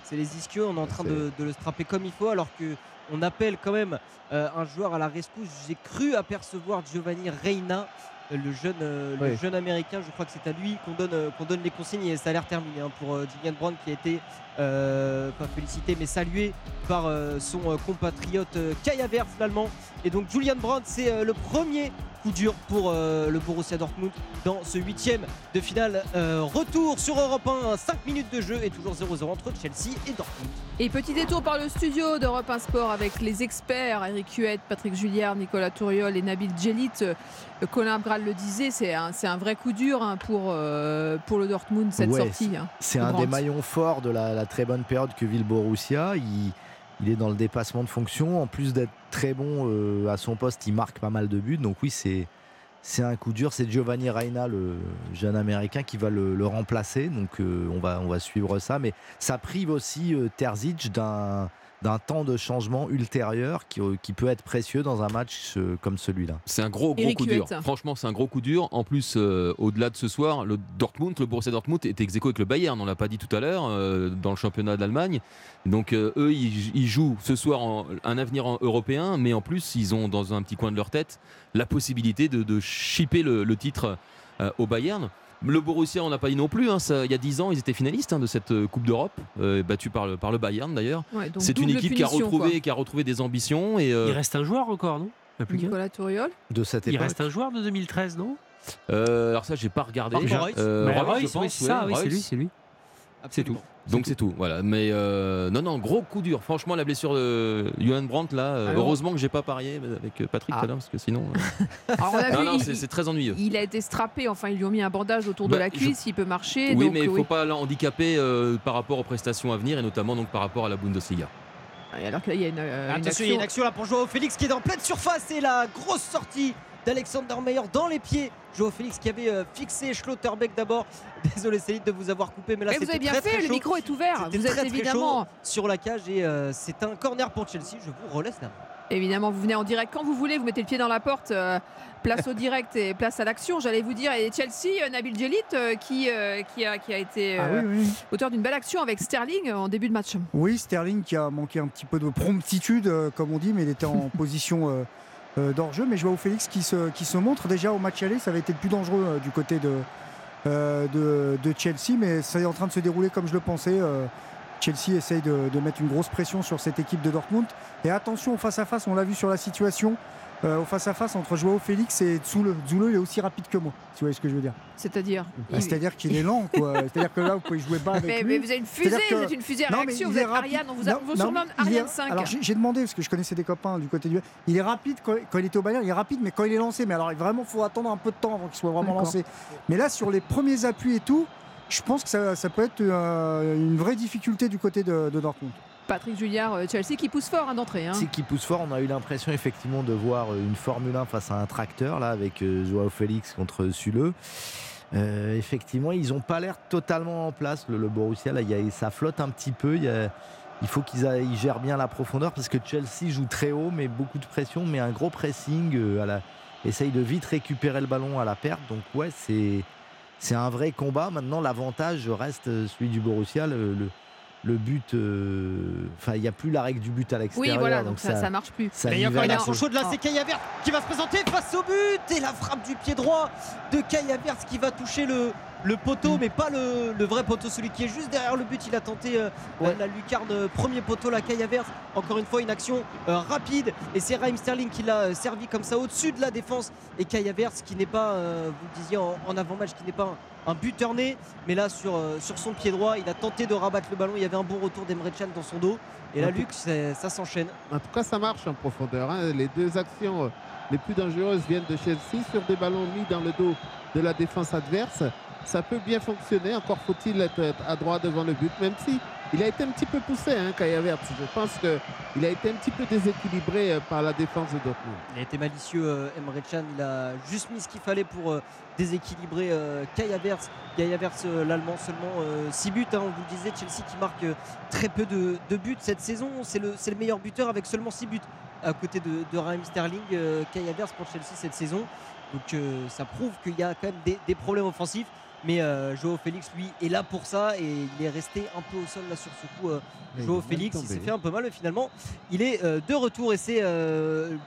Speaker 13: C'est les ischios, on est en train de, de le strapper comme il faut alors que on appelle quand même euh, un joueur à la rescousse. J'ai cru apercevoir Giovanni Reina, euh, le jeune, euh, le jeune américain. Je crois que c'est à lui qu'on donne, euh, qu'on donne les consignes et ça a l'air terminé hein, pour Julian Brandt qui a été pas félicité mais salué par son compatriote Havertz l'allemand. Et donc Julian Brandt c'est le premier coup dur pour euh, le Borussia Dortmund dans ce huitième de finale. Euh, retour sur Europe 1, 5 minutes de jeu et toujours 0-0 entre Chelsea et Dortmund.
Speaker 3: Et petit détour par le studio d'Europe 1 Sport avec les experts Eric Huette, Patrick Julliard, Nicolas Touriol et Nabil Djelit. Euh, Colin Abral le disait, c'est un, vrai coup dur hein, pour, euh, pour le Dortmund cette
Speaker 5: Ouais,
Speaker 3: sortie.
Speaker 5: c'est-
Speaker 3: hein,
Speaker 5: C'est un des maillons forts de la, la très bonne période que vit le Borussia. Il, il est dans le dépassement de fonction. En plus d'être très bon euh, à son poste, il marque pas mal de buts. Donc oui, c'est c'est un coup dur. C'est Giovanni Reina, le jeune américain, qui va le, remplacer. Donc euh, on, va, on va suivre ça. Mais ça prive aussi euh, Terzic d'un d'un temps de changement ultérieur qui, euh, qui peut être précieux dans un match euh, comme celui-là.
Speaker 7: C'est un gros gros
Speaker 3: Eric
Speaker 7: coup dur. Franchement, c'est un gros coup dur. En plus, euh, au-delà de ce soir, le Dortmund, le Borussia Dortmund est ex avec le Bayern. On l'a pas dit tout à l'heure euh, dans le championnat d'Allemagne. Donc euh, eux, ils, ils jouent ce soir en- un avenir en- européen, mais en plus, ils ont dans un petit coin de leur tête la possibilité de, de chipper le, le titre euh, au Bayern. Le Borussia, on n'a pas dit non plus. hein, ça- il y a 10 ans, ils étaient finalistes hein, de cette euh, Coupe d'Europe, euh, battus par le, par le Bayern d'ailleurs.
Speaker 3: Ouais,
Speaker 7: C'est une équipe qui a, retrouvé,
Speaker 3: quoi.
Speaker 7: qui a retrouvé des ambitions. Et, euh,
Speaker 6: Il reste un joueur encore, non? Il plus
Speaker 3: Nicolas Touriol
Speaker 5: De cette
Speaker 6: Il
Speaker 5: époque.
Speaker 6: reste un joueur de 2013, non?
Speaker 7: Euh, alors ça, j'ai pas regardé.
Speaker 6: Marco Reus.
Speaker 7: Euh,
Speaker 6: Bah, oui,
Speaker 7: pense,
Speaker 6: c'est ça,
Speaker 7: ouais,
Speaker 6: oui, c'est
Speaker 7: Reus.
Speaker 6: lui, c'est lui. C'est tout.
Speaker 7: Donc c'est tout, voilà. Mais euh, non, non, gros coup dur. Franchement, la blessure de Johan Brandt là. euh,
Speaker 3: Alors-
Speaker 7: heureusement que j'ai pas parié avec Patrick tout à l'heure parce que sinon. euh,
Speaker 3: Alors, on a
Speaker 7: non,
Speaker 3: vu,
Speaker 7: non, c'est très ennuyeux.
Speaker 3: Il a été strappé, enfin ils lui ont mis un bandage autour de
Speaker 7: Bah,
Speaker 3: la
Speaker 7: je-
Speaker 3: cuisse, il peut marcher.
Speaker 7: oui,
Speaker 3: donc,
Speaker 7: mais il
Speaker 3: euh,
Speaker 7: faut pas l'handicaper euh, par rapport aux prestations à venir et notamment donc par rapport à la Bundesliga.
Speaker 3: Et Alors que là, il y a une, euh, une
Speaker 13: Attention, il y a une action là pour Joao Félix qui est en pleine surface et la grosse sortie d'Alexander Meyer dans les pieds. Joao Félix qui avait euh, fixé Schlotterbeck d'abord. Désolé Céline de vous avoir coupé, mais là c'était
Speaker 3: avez bien
Speaker 13: très,
Speaker 3: fait,
Speaker 13: très
Speaker 3: le micro est ouvert. Vous
Speaker 13: très,
Speaker 3: êtes
Speaker 13: très
Speaker 3: évidemment,
Speaker 13: chaud sur la cage et euh, c'est un corner pour Chelsea. Je vous relaisse la main.
Speaker 3: évidemment, vous venez en direct quand vous voulez, vous mettez le pied dans la porte, euh, place au direct et place à l'action. J'allais vous dire, et Chelsea, euh, Nabil Djelit euh, qui, euh, qui, a, qui a été
Speaker 4: Ah oui, oui.
Speaker 3: auteur d'une belle action avec Sterling en début de match.
Speaker 4: Oui, Sterling qui a manqué un petit peu de promptitude, euh, comme on dit, mais il était en position euh, d'hors-jeu. Mais Joao Félix qui se, qui se montre déjà au match aller, ça avait été le plus dangereux euh, du côté de, euh, de, de Chelsea, mais c'est en train de se dérouler comme je le pensais. Chelsea essaye de, de mettre une grosse pression sur cette équipe de Dortmund. Et attention au face-à-face, on l'a vu sur la situation, euh, au face-à-face entre Joao Félix et Zule. Zule, il est aussi rapide que moi, si vous voyez ce que je veux dire.
Speaker 3: C'est-à-dire
Speaker 4: Bah, C'est-à-dire qu'il est lent, quoi. C'est-à-dire que là, vous pouvez jouer bas avec
Speaker 3: mais,
Speaker 4: lui.
Speaker 3: mais vous avez une fusée,
Speaker 4: que-
Speaker 3: vous êtes une fusée à
Speaker 4: Non,
Speaker 3: réaction,
Speaker 4: il
Speaker 3: vous êtes
Speaker 4: rapide.
Speaker 3: Ariane, on vous, a-
Speaker 4: Non,
Speaker 3: on vous
Speaker 4: non,
Speaker 3: surnomme
Speaker 4: il est-
Speaker 3: Ariane 5.
Speaker 4: Alors j'ai demandé parce que je connaissais des copains du côté du. Il est rapide quand, quand il était au Bayern, il est rapide, mais quand il est lancé, mais alors vraiment, faut attendre un peu de temps avant qu'il soit vraiment lancé. Mais là, sur les premiers appuis et tout, je pense que ça, ça peut être euh, une vraie difficulté du côté de, de Dortmund.
Speaker 3: Patrick Julliard, euh, Chelsea qui pousse fort hein, d'entrée. hein.
Speaker 5: Qui pousse fort. On a eu l'impression effectivement de voir euh, une Formule 1 face à un tracteur là avec euh, Joao Félix contre Suleux. Effectivement, ils n'ont pas l'air totalement en place. Le, Borussia, là, y a- ça flotte un petit peu. Il, faut qu'ils gèrent bien la profondeur parce que Chelsea joue très haut, mais beaucoup de pression, mais un gros pressing. euh, essaye de vite récupérer le ballon à la perte. Donc ouais, c'est c'est un vrai combat. Maintenant, l'avantage reste celui du Borussia. Le- le but, euh, enfin, il n'y a plus la règle du but à l'extérieur.
Speaker 3: Oui, voilà, donc ça, ça marche plus.
Speaker 5: ça
Speaker 13: Et il y a encore une action chaude là, c'est qui va se présenter face au but et la frappe du pied droit de Kai Havertz qui va toucher le, le poteau, mais pas le, le vrai poteau, celui qui est juste derrière le but. Il a tenté euh,
Speaker 4: Ouais.
Speaker 13: la lucarne euh, premier poteau, la Havertz. Encore une fois, une action euh, rapide et c'est Raheem Sterling qui l'a servi comme ça au-dessus de la défense et Havertz qui n'est pas, euh, vous le disiez en, en avant-match, qui n'est pas un, buteur né, mais là sur, euh, sur son pied droit, il a tenté de rabattre le ballon. Il y avait un bon retour d'Emre Can dans son dos. Et là. Luc, ça s'enchaîne.
Speaker 14: En tout cas, ça marche en profondeur. hein. Les deux actions euh, les plus dangereuses viennent de Chelsea sur des ballons mis dans le dos de la défense adverse. Ça peut bien fonctionner. Encore faut-il être être à droit devant le but, même si il a été un petit peu poussé, hein, Kai Havertz. Je pense qu'il a été un petit peu déséquilibré euh, par la défense de Dortmund.
Speaker 13: Il a été malicieux, euh, Emre Can. Il a juste mis ce qu'il fallait pour euh, déséquilibrer euh, Havertz, euh, l'Allemand, seulement 6 buts. hein. on vous disait, Chelsea qui marque euh, très peu de, buts cette saison. C'est le, meilleur buteur avec seulement 6 buts à côté de, de Raheem Sterling. euh, Havertz pour Chelsea cette saison. Donc euh, ça prouve qu'il y a quand même des problèmes offensifs. Mais euh, Joao Félix, lui, est là pour ça et il est resté un peu au sol là sur ce coup. euh, Joao Félix, il s'est fait un peu mal finalement. Il est euh, de retour et c'est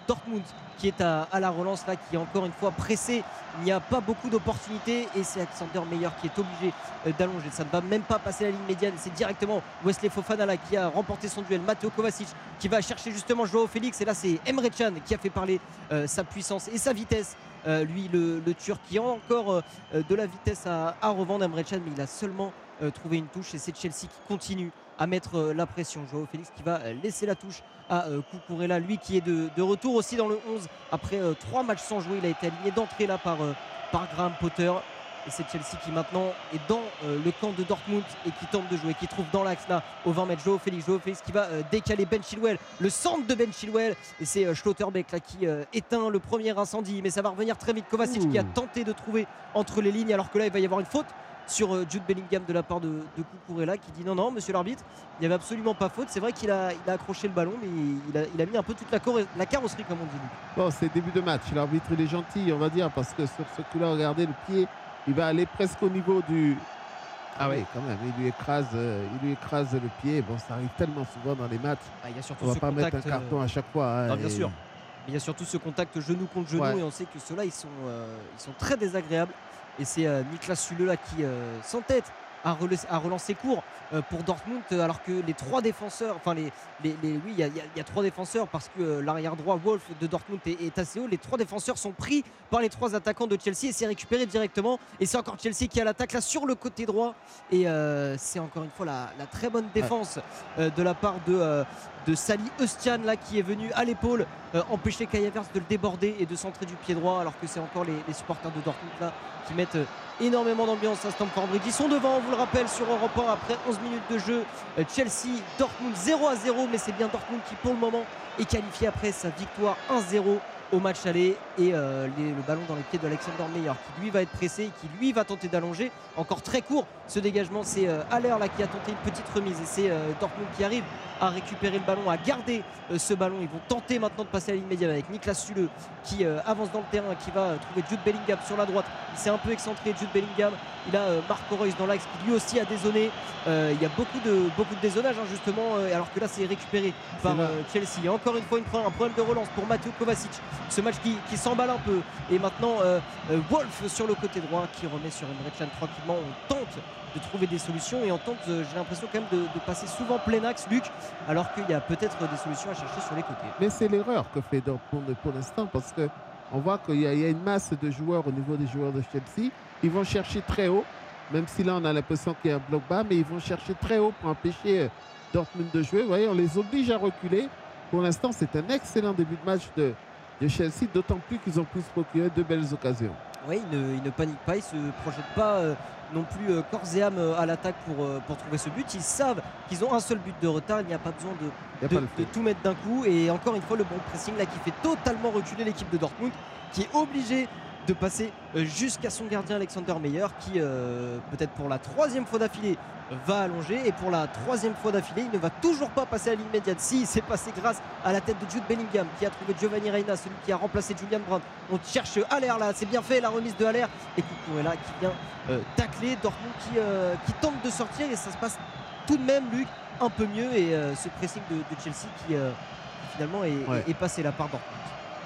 Speaker 13: Dortmund qui est à, à la relance là, qui est encore une fois pressé. Il n'y a pas beaucoup d'opportunités et c'est Alexander Meyer qui est obligé d'allonger. Ça ne va même pas passer la ligne médiane. C'est directement Wesley Fofana là, qui a remporté son duel. Matteo Kovacic qui va chercher justement Joao Félix. Et là, c'est Emre Can qui a fait parler sa puissance et sa vitesse. Euh, lui, le, Turc, qui a encore euh, de la vitesse à, à revendre, Can, mais il a seulement euh, trouvé une touche et c'est Chelsea qui continue à mettre la pression. Joao Félix qui va laisser la touche à Cucurella, lui qui est de, retour aussi dans le 11 après trois matchs sans jouer. Il a été aligné d'entrée là par Graham Potter. Et c'est Chelsea qui maintenant est dans euh, le camp de Dortmund et qui tente de jouer, qui trouve dans l'axe là au 20 mètres Joe Félix. Joe Félix qui va euh, décaler Ben Chilwell, le centre de Ben Chilwell. Et c'est euh, Schlotterbeck là qui éteint le premier incendie. Mais ça va revenir très vite. Kovacic qui a tenté de trouver entre les lignes alors que là il va y avoir une faute sur Jude Bellingham de la part de, de qui dit non non monsieur l'arbitre il n'y avait absolument pas faute c'est vrai qu'il a, il a accroché le ballon mais il a, il a mis un peu toute la, la carrosserie comme on dit.
Speaker 14: Bon, c'est début de match. L'arbitre, il est gentil, on va dire, parce que sur ce coup-là, regardez le pied, il va aller presque au niveau du. Ah oui, quand même, il lui écrase, euh, il lui écrase le pied. Bon, ça arrive tellement souvent dans les matchs.
Speaker 13: Ah, il y a surtout
Speaker 14: on va
Speaker 13: ce
Speaker 14: pas mettre un carton
Speaker 13: euh,
Speaker 14: à chaque fois. hein,
Speaker 13: bien
Speaker 14: et-
Speaker 13: sûr. Mais il y a surtout ce contact genou contre genou
Speaker 14: Ouais.
Speaker 13: et on sait que ceux-là ils sont, euh, ils sont très désagréables. Et c'est euh, Niklas Süle là qui euh, s'entête à, relancer- à relancer court euh, pour Dortmund euh, alors que les trois défenseurs, enfin les, les- les- oui il y, a- y y trois défenseurs parce que euh, l'arrière droit Wolf de Dortmund est, est assez haut. Les trois défenseurs sont pris par les trois attaquants de Chelsea et c'est récupéré directement. Et c'est encore Chelsea qui a l'attaque là sur le côté droit et euh, c'est encore une fois la, la très bonne défense de la part de, de Sali Eustian là qui est venu à l'épaule euh, empêcher Kai Havertz de le déborder et de centrer du pied droit alors que c'est encore les, les supporters de Dortmund là qui mettent euh, énormément d'ambiance à Stamford Bridge. Ils sont devant, on vous le rappelle, sur Europe 1 après 11 minutes de jeu. Euh, Chelsea, Dortmund 0 à 0, mais c'est bien Dortmund qui pour le moment est qualifié après sa victoire 1-0 au match aller et euh, les- le ballon dans les pieds d'Alexander Meyer qui lui va être pressé et qui lui va tenter d'allonger. Encore très court ce dégagement c'est euh, Haller là qui a tenté une petite remise et c'est euh, Dortmund qui arrive à récupérer le ballon à garder euh, ce ballon. Ils vont tenter maintenant de passer à la ligne médiane avec Niklas Sule qui avance dans le terrain qui va trouver Jude Bellingham sur la droite. Il s'est un peu excentré Jude Bellingham. Il a Marco Reus dans l'axe qui lui aussi a dézonné. Il y a beaucoup de, beaucoup de hein, justement alors que là c'est récupéré par Chelsea. Et encore une fois une, un problème de relance pour Matteo Kovacic ce match qui, s'emballe un peu et maintenant euh, euh, Wolf sur le côté droit qui remet sur une Chan tranquillement on tente de trouver des solutions et on tente euh, j'ai l'impression quand même de, passer souvent plein axe Luc alors qu'il y a peut-être des solutions à chercher sur les côtés
Speaker 14: Mais c'est l'erreur que fait Dortmund pour l'instant parce que on voit qu'il y, y a une masse de joueurs au niveau des joueurs de Chelsea. Ils vont chercher très haut, même si là on a l'impression qu'il y a un bloc bas, mais ils vont chercher très haut pour empêcher Dortmund de jouer. Vous voyez, on les oblige à reculer. Pour l'instant, c'est un excellent début de match de, de Chelsea, d'autant plus qu'ils ont pu se procurer de belles occasions.
Speaker 13: Oui, il ne, il ne panique pas, il ne se projette pas euh, non plus euh, corps et âme euh, à l'attaque pour, euh, pour trouver ce but. Ils savent qu'ils ont un seul but de retard, il n'y a pas besoin de,
Speaker 14: a
Speaker 13: de,
Speaker 14: pas le
Speaker 13: de tout mettre d'un coup. Et encore une fois, le bon pressing là qui fait totalement reculer l'équipe de Dortmund, qui est obligé de passer euh, jusqu'à son gardien Alexander Meyer, qui euh, peut-être pour la troisième fois d'affilée va allonger. Et pour la troisième fois d'affilée il ne va toujours pas passer à la ligne médiane si c'est passé grâce à la tête de Jude Bellingham qui a trouvé Giovanni Reina celui qui a remplacé Julian Brandt. On cherche Haller là. C'est bien fait la remise de Haller et Cucurella qui vient euh, tacler Dortmund qui, euh, qui tente de sortir. Et ça se passe tout de même Luc un peu mieux. Et ce pressing de, de Chelsea qui, qui finalement est,
Speaker 14: Ouais.
Speaker 13: est- est passé la part Dortmund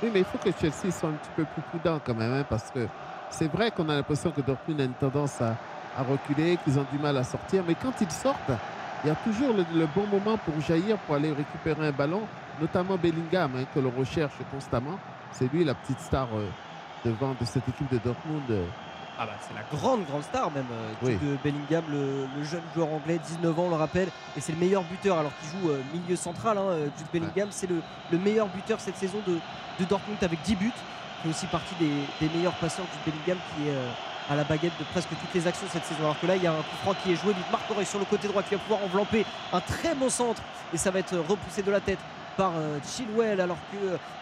Speaker 14: Oui, mais il faut que Chelsea soit un petit peu plus prudent quand même, hein, parce que c'est vrai qu'on a l'impression que Dortmund a une tendance à, reculer, qu'ils ont du mal à sortir, mais quand ils sortent, il y a toujours le, le bon moment pour jaillir, pour aller récupérer un ballon, notamment Bellingham, hein, que l'on recherche constamment. C'est lui la petite star euh, devant de cette équipe de Dortmund. euh.
Speaker 13: Ah bah c'est la grande grande star même euh,
Speaker 14: Oui.
Speaker 13: Jude Bellingham le, le jeune joueur anglais 19 ans on le rappelle et c'est le meilleur buteur alors qu'il joue euh, milieu central hein, euh, Jude Bellingham c'est le, le meilleur buteur cette saison de, de Dortmund avec 10 buts. Il fait aussi partie des, des meilleurs passeurs Jude Bellingham qui est euh, à la baguette de presque toutes les actions cette saison. Alors que là il y a un coup franc qui est joué Marc Aurel sur le côté droit qui va pouvoir envelopper un très bon centre et ça va être repoussé de la tête par euh, Chilwell alors que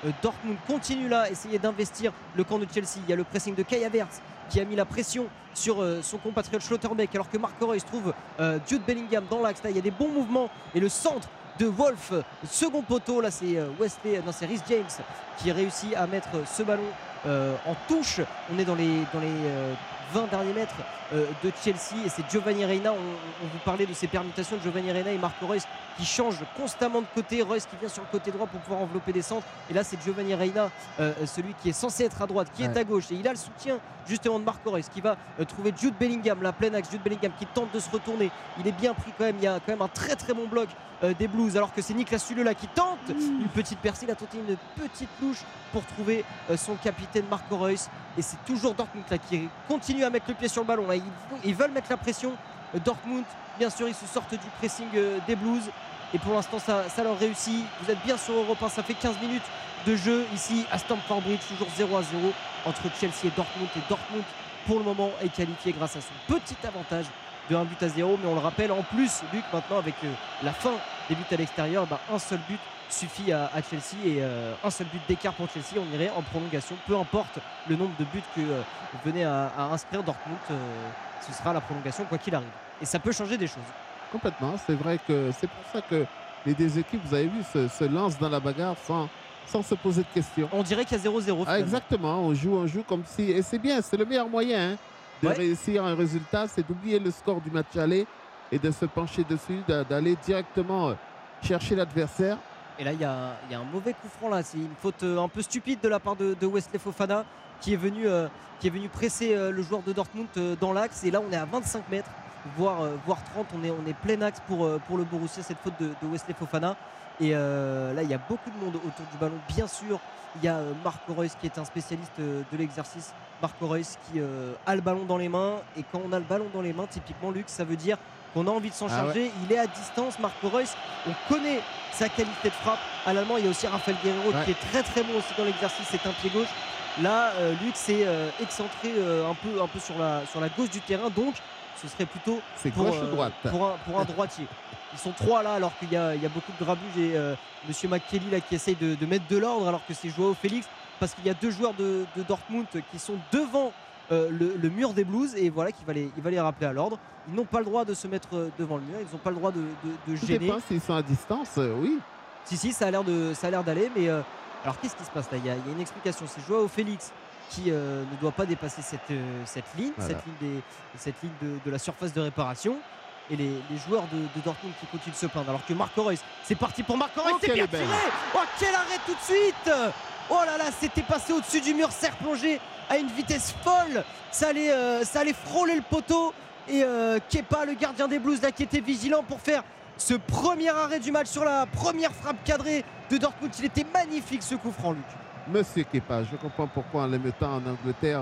Speaker 13: euh, Dortmund continue là à essayer d'investir le camp de Chelsea. Il y a le pressing de Kai Havertz qui a mis la pression sur euh, son compatriote Schlotterbeck alors que Marc Roy trouve euh, Jude Bellingham dans l'axe. Là il y a des bons mouvements et le centre de Wolf euh, second poteau. Là c'est Wesley non c'est Rhys James qui réussit à mettre ce ballon en touche. On est dans les, dans les euh, 20 derniers mètres de Chelsea. Et c'est Giovanni Reina on, on vous parlait de ces permutations de Giovanni Reina et Marco Reus qui changent constamment de côté. Reus qui vient sur le côté droit pour pouvoir envelopper des centres. Et là c'est Giovanni Reina euh, celui qui est censé être à droite qui est à gauche. Et il a le soutien justement de Marco Reus qui va euh, trouver Jude Bellingham la pleine axe. Jude Bellingham qui tente de se retourner. Il est bien pris quand même. Il y a quand même un très très bon bloc euh, des Blues. Alors que c'est Niklas Süle là qui tente une petite percée. Il a tenté une petite louche pour trouver euh, son capitaine Marco Reus. Et c'est toujours Dortmund là qui continue à mettre le pied sur le ballon là ils, veulent mettre la pression. Dortmund bien sûr ils se sortent du pressing euh, des Blues. Et pour l'instant ça, leur réussit. Vous êtes bien sur Europe 1 ça fait 15 minutes de jeu ici à Stamford Bridge toujours 0 à 0 entre Chelsea et Dortmund. Et Dortmund pour le moment est qualifié grâce à son petit avantage de 1 but à 0. Mais on le rappelle, en plus, Luc, maintenant avec euh, la fin des buts à l'extérieur, bah, un seul but suffit à, à Chelsea et euh, un seul but d'écart pour Chelsea. On irait en prolongation, peu importe le nombre de buts que euh, venait à, à inscrire Dortmund, euh, ce sera la prolongation quoi qu'il arrive. Et ça peut changer des choses.
Speaker 14: Complètement. C'est vrai que c'est pour ça que les deux équipes, vous avez vu, se, se lancent dans la bagarre sans, sans se poser de questions.
Speaker 13: On dirait qu'il y a 0-0.
Speaker 14: Ah, exactement. On joue, on joue comme si. Et c'est bien, c'est le meilleur moyen hein, de
Speaker 13: Ouais.
Speaker 14: réussir un résultat, c'est d'oublier le score du match aller et de se pencher dessus, d'a- d'aller directement chercher l'adversaire.
Speaker 13: Et là, il y a, un mauvais coup franc là. C'est une faute euh, un peu stupide de la part de, Wesley Fofana qui est venu, euh, presser euh, le joueur de Dortmund dans l'axe. Et là, on est à 25 mètres, voire, voire 30. On est, plein axe pour, le Borussia, cette faute de, Wesley Fofana. Et là, il y a beaucoup de monde autour du ballon. Bien sûr, il y a Marco Reus qui est un spécialiste de l'exercice. Marco Reus qui a le ballon dans les mains. Et quand on a le ballon dans les mains, typiquement, Luc, ça veut dire qu'on a envie de s'en
Speaker 14: Ah ouais.
Speaker 13: charger. Il est à distance, Marco Reus. On connaît sa qualité de frappe. À l'allemand, il y a aussi Rafael Guerrero
Speaker 14: Ouais.
Speaker 13: qui est très très bon aussi dans l'exercice. C'est un pied gauche. Là, euh, Luc s'est euh, excentré euh, un, peu, un peu sur la, sur la gauche du terrain. Donc, ce serait plutôt
Speaker 14: C'est
Speaker 13: pour,
Speaker 14: gauche ou
Speaker 13: euh,
Speaker 14: droite
Speaker 13: pour, un, pour un droitier. Ils sont trois là, alors qu'il y a, il y a beaucoup de grabuge et Monsieur McKelly là qui essaye de, de mettre de l'ordre, alors que c'est Joao Félix, parce qu'il y a deux joueurs de, de Dortmund qui sont devant euh, le, le mur des Blues et voilà qu'il va les, il va les rappeler à l'ordre. Ils n'ont pas le droit de se mettre euh, devant le mur, ils n'ont pas le droit de, de- de
Speaker 14: Tout
Speaker 13: gêner.
Speaker 14: dépend s'ils sont à distance, euh, oui.
Speaker 13: Si, si, ça a l'air d'aller, mais euh, alors qu'est-ce qui se passe là? Il y, a, il y a une explication. C'est Joao Félix qui ne doit pas dépasser cette, cette ligne,
Speaker 14: Voilà.
Speaker 13: cette ligne, des- cette ligne de, de la surface de réparation. Et les, les joueurs de, Dortmund qui continuent de se plaindre. Alors que Marco Reus, c'est parti pour Marco Reus,
Speaker 14: Oh,
Speaker 13: c'est bien tiré Oh, quel arrêt tout de suite Oh là là, c'était passé au-dessus du mur, serre plongé à une vitesse folle. Ça allait, euh, frôler le poteau. Et euh, Kepa, le gardien des Blues, là, qui était vigilant pour faire ce premier arrêt du match sur la première frappe cadrée de Dortmund. Il était magnifique ce coup franc, Luc.
Speaker 14: Monsieur Kepa, je comprends pourquoi en le mettant en Angleterre,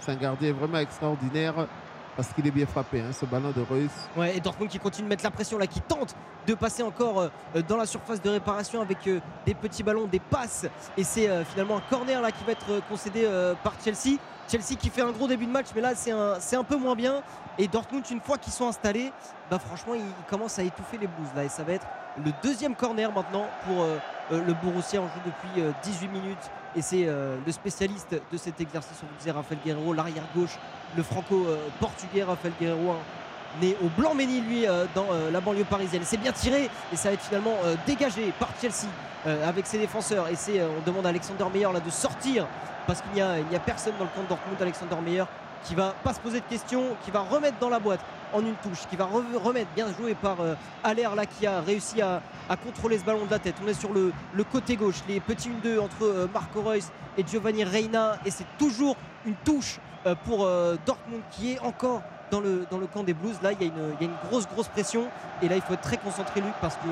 Speaker 14: c'est un gardien vraiment extraordinaire parce qu'il est bien frappé, hein, ce ballon de Reus.
Speaker 13: Ouais, et Dortmund qui continue de mettre la pression là, qui tente de passer encore euh, dans la surface de réparation avec euh, des petits ballons, des passes. Et c'est euh, finalement un corner là qui va être concédé par Chelsea. Chelsea qui fait un gros début de match, mais là c'est un, peu moins bien. Et Dortmund, une fois qu'ils sont installés, bah franchement, ils, ils commencent à étouffer les Blues là. Et ça va être le deuxième corner maintenant pour le Borussia. On joue depuis euh, 18 minutes. Et c'est euh, le spécialiste de cet exercice, on vous Raphaël Guerrero, l'arrière gauche, le franco-portugais Raphaël Guerrero, un- né au Blanc-Ménil, lui, euh, dans euh, la banlieue parisienne. C'est bien tiré et ça va être finalement euh, dégagé par Chelsea euh, avec ses défenseurs. Et c'est, euh, on demande à Alexander Meyer là, de sortir parce qu'il n'y a, a personne dans le camp de Dortmund. Alexander Meyer qui va pas se poser de questions, qui va remettre dans la boîte en une touche, qui va re- remettre, bien joué par euh, Aller là qui a réussi à, à contrôler ce ballon de la tête. On est sur le, le côté gauche, les petits 1-2 entre euh, Marco Reus et Giovanni Reina et c'est toujours une touche euh, pour euh, Dortmund qui est encore dans le, dans le camp des Blues. Là, il y, a une, il y a une grosse, grosse pression. Et là, il faut être très concentré, Luc, parce que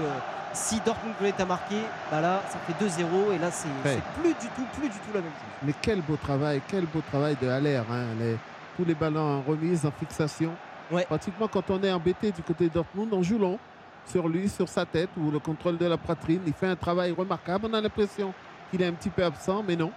Speaker 13: si Dortmund venait à marquer, bah là, ça fait 2-0. Et là, c'est
Speaker 14: Ouais.
Speaker 13: c'est plus du tout, plus du tout la même chose.
Speaker 14: Mais quel beau travail, quel beau travail de Haller. hein, les- tous les ballons en remise, en fixation. Pratiquement, quand on est embêté du côté de Dortmund, on joue long sur lui, sur sa tête ou le contrôle de la poitrine. Il fait un travail remarquable. On a l'impression qu'il est un petit peu absent, mais non.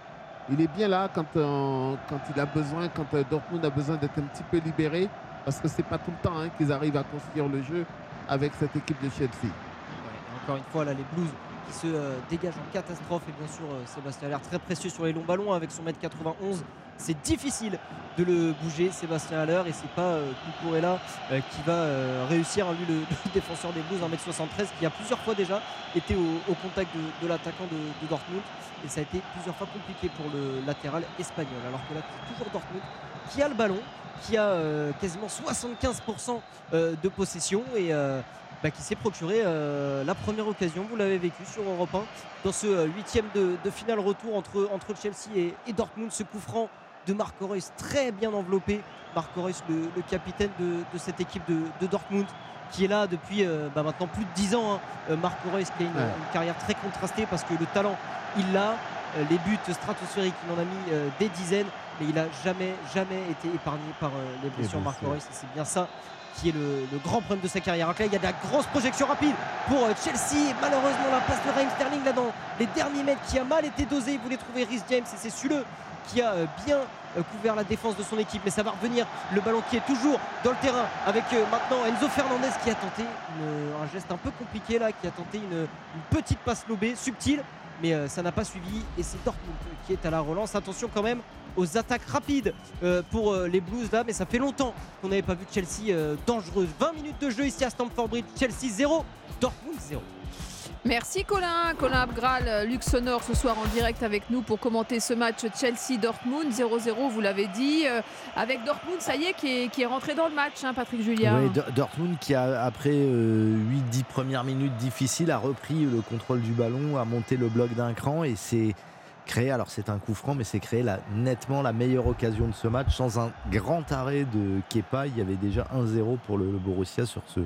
Speaker 14: Il est bien là quand, on- quand il a besoin, quand euh, Dortmund a besoin d'être un petit peu libéré, parce que c'est pas tout le temps hein, qu'ils arrivent à construire le jeu avec cette équipe de Chelsea.
Speaker 13: Ouais, et encore une fois, là, les Blues qui se euh, dégagent en catastrophe. Et bien sûr, euh, Sébastien Haller très précieux sur les longs ballons avec son mètre 91. C'est difficile de le bouger, Sébastien Haller. Et c'est pas euh, Cucurella, euh, qui va euh, réussir, hein, lui, le, défenseur des Blues, 1m73, qui a plusieurs fois déjà été au, contact de, l'attaquant de, Dortmund. Et ça a été plusieurs fois compliqué pour le latéral espagnol. Alors que là, c'est toujours Dortmund qui a le ballon, qui a euh, quasiment 75% euh, de possession. Et. euh, bah, qui s'est procuré euh, la première occasion, vous l'avez vécu sur Europe 1, dans ce euh, huitième de, de finale retour entre, entre Chelsea et, et Dortmund, ce coup franc de Marco Reus très bien enveloppé. Marco Reus, le, le capitaine de, de cette équipe de, de Dortmund, qui est là depuis euh, bah, maintenant plus de 10 ans. hein. Euh, Marco Reus qui a une,
Speaker 14: Ouais.
Speaker 13: une carrière très contrastée parce que le talent, il l'a. Euh, les buts stratosphériques, il en a mis euh, des dizaines, mais il n'a jamais, jamais été épargné par euh, les blessures. Marco
Speaker 14: blessures.
Speaker 13: Reus, et c'est bien ça qui est le, le grand problème de sa carrière. Donc là, il y a de la grosse projection rapide pour Chelsea. Malheureusement, la passe de Raheem Sterling là dans les derniers mètres qui a mal été dosé. Il voulait trouver Rhys James et c'est Suleux qui a euh, bien euh, couvert la défense de son équipe. Mais ça va revenir. Le ballon qui est toujours dans le terrain avec euh, maintenant Enzo Fernandez qui a tenté un geste un peu compliqué là, qui a tenté une, petite passe lobée, subtile. Mais ça n'a pas suivi et c'est Dortmund qui est à la relance. Attention quand même aux attaques rapides pour les Blues là, mais ça fait longtemps qu'on n'avait pas vu Chelsea dangereuse. 20 minutes de jeu ici à Stamford Bridge. Chelsea 0, Dortmund 0.
Speaker 3: Merci Colin, Colin Abgral, euh, Luc Sonore ce soir en direct avec nous pour commenter ce match Chelsea-Dortmund 0-0, vous l'avez dit, euh, avec Dortmund, ça y est, qui est, rentré dans le match, hein, Patrick Julien.
Speaker 5: Do- Dortmund qui a après 8-10 premières minutes difficiles a repris le contrôle du ballon, a monté le bloc d'un cran et c'est créé, alors c'est un coup franc, mais c'est créé nettement la meilleure occasion de ce match sans un grand arrêt de Kepa. Il y avait déjà 1-0 pour le Borussia sur ce,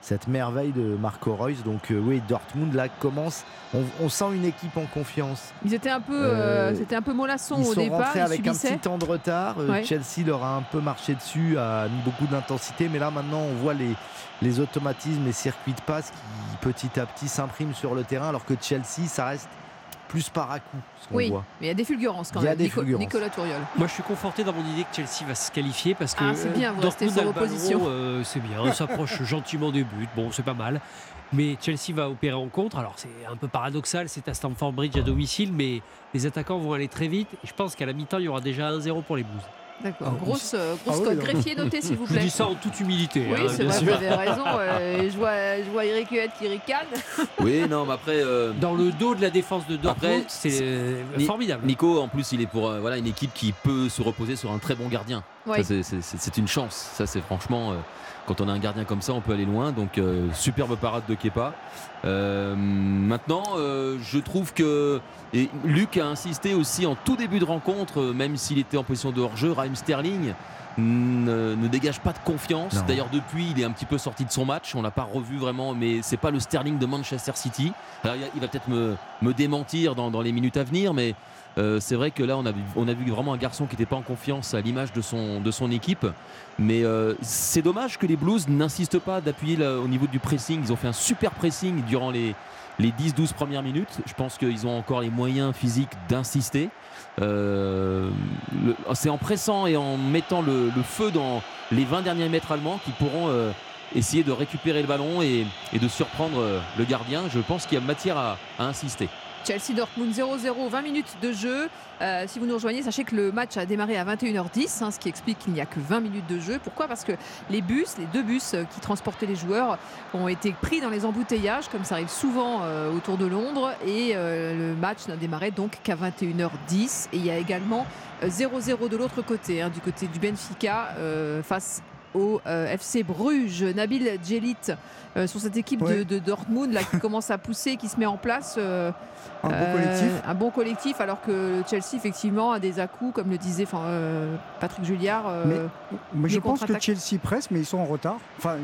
Speaker 5: cette merveille de Marco Reus. Donc euh, oui, Dortmund là commence, on, on sent une équipe en confiance.
Speaker 3: Ils étaient un peu, euh,
Speaker 5: Euh,
Speaker 3: c'était un peu mollasson
Speaker 5: Ils
Speaker 3: au
Speaker 5: sont
Speaker 3: départ,
Speaker 5: rentrés
Speaker 3: ils
Speaker 5: avec un petit temps de retard. Euh,
Speaker 3: Ouais.
Speaker 5: Chelsea leur a un peu marché dessus, a mis beaucoup d'intensité. Mais là, maintenant, on voit les, les automatismes, les circuits de passe qui petit à petit s'impriment sur le terrain. Alors que Chelsea, ça reste plus par à coup, ce qu'on
Speaker 3: Oui,
Speaker 5: voit.
Speaker 3: mais il y a des fulgurances quand
Speaker 5: Il y a
Speaker 3: même,
Speaker 5: des
Speaker 3: Nico-
Speaker 5: fulgurances.
Speaker 3: Nicolas Touriol.
Speaker 6: Moi, je suis conforté dans mon idée que Chelsea va se qualifier parce que
Speaker 3: Ah, c'est bien, vous restez sur vos positions.
Speaker 6: euh, c'est bien, on s'approche gentiment des buts. Bon, c'est pas mal. Mais Chelsea va opérer en contre. Alors, c'est un peu paradoxal, c'est à Stamford Bridge à domicile, mais les attaquants vont aller très vite. Et je pense qu'à la mi-temps, il y aura déjà 1-0 pour les Blues.
Speaker 3: D'accord,
Speaker 6: Ah,
Speaker 3: grosse, euh,
Speaker 6: ah
Speaker 3: grosse cote.
Speaker 6: non.
Speaker 3: Greffier, notez s'il vous
Speaker 6: Je
Speaker 3: plaît.
Speaker 6: dis ça en toute humilité.
Speaker 3: Oui,
Speaker 6: hein,
Speaker 3: c'est vrai,
Speaker 6: sûr.
Speaker 3: vous avez raison. euh, je, vois, je vois Eric Huet qui ricane.
Speaker 7: Oui, non, mais après. euh,
Speaker 6: Dans le dos de la défense de Dortmund,
Speaker 7: Après,
Speaker 6: c'est euh, formidable.
Speaker 7: Nico, en plus, il est pour euh, voilà, une équipe qui peut se reposer sur un très bon gardien.
Speaker 3: Oui.
Speaker 7: C'est- une chance. Ça, c'est franchement, euh, quand on a un gardien comme ça, on peut aller loin. Donc, euh, superbe parade de Kepa. Euh, maintenant, euh, je trouve que. Et Luc a insisté aussi en tout début de rencontre, euh, même s'il était en position de hors-jeu, Raheem Sterling ne, ne dégage pas de confiance. D'ailleurs, depuis, il est un petit peu sorti de son match. On l'a pas revu vraiment, mais c'est pas le Sterling de Manchester City. Alors, il va peut-être me, me démentir dans, dans les minutes à venir, mais euh, c'est vrai que là, on a, vu, vraiment un garçon qui n'était pas en confiance à l'image de son, équipe. Mais euh, c'est dommage que les Blues n'insistent pas d'appuyer au niveau du pressing. Ils ont fait un super pressing durant les, les 10-12 premières minutes. Je pense qu'ils ont encore les moyens physiques d'insister. Euh, le- c'est en pressant et en mettant le, feu dans les 20 derniers mètres allemands qu'ils pourront essayer de récupérer le ballon et, de surprendre le gardien. Je pense qu'il y a matière à insister.
Speaker 3: Chelsea Dortmund 0-0, 20 minutes de jeu. Euh, si vous nous rejoignez, sachez que le match a démarré à 21h10, hein, ce qui explique qu'il n'y a que 20 minutes de jeu. Pourquoi? Parce que les bus, les deux bus euh, qui transportaient les joueurs, ont été pris dans les embouteillages, comme ça arrive souvent euh, autour de Londres. Et euh, le match n'a démarré donc qu'à 21h10. Et il y a également euh, 0-0 de l'autre côté, hein, du côté du Benfica, face au euh, FC Bruges. Nabil Djelit euh, sur cette équipe de,
Speaker 4: Ouais.
Speaker 3: de Dortmund là, qui commence à pousser, qui se met en place. euh,
Speaker 4: Un bon
Speaker 3: euh,
Speaker 4: collectif.
Speaker 3: un bon collectif, alors que Chelsea, effectivement, a des à-coups, comme le disait euh, Patrick Julliard. euh,
Speaker 4: Mais je pense que. Chelsea presse, mais ils sont en retard. Enfin,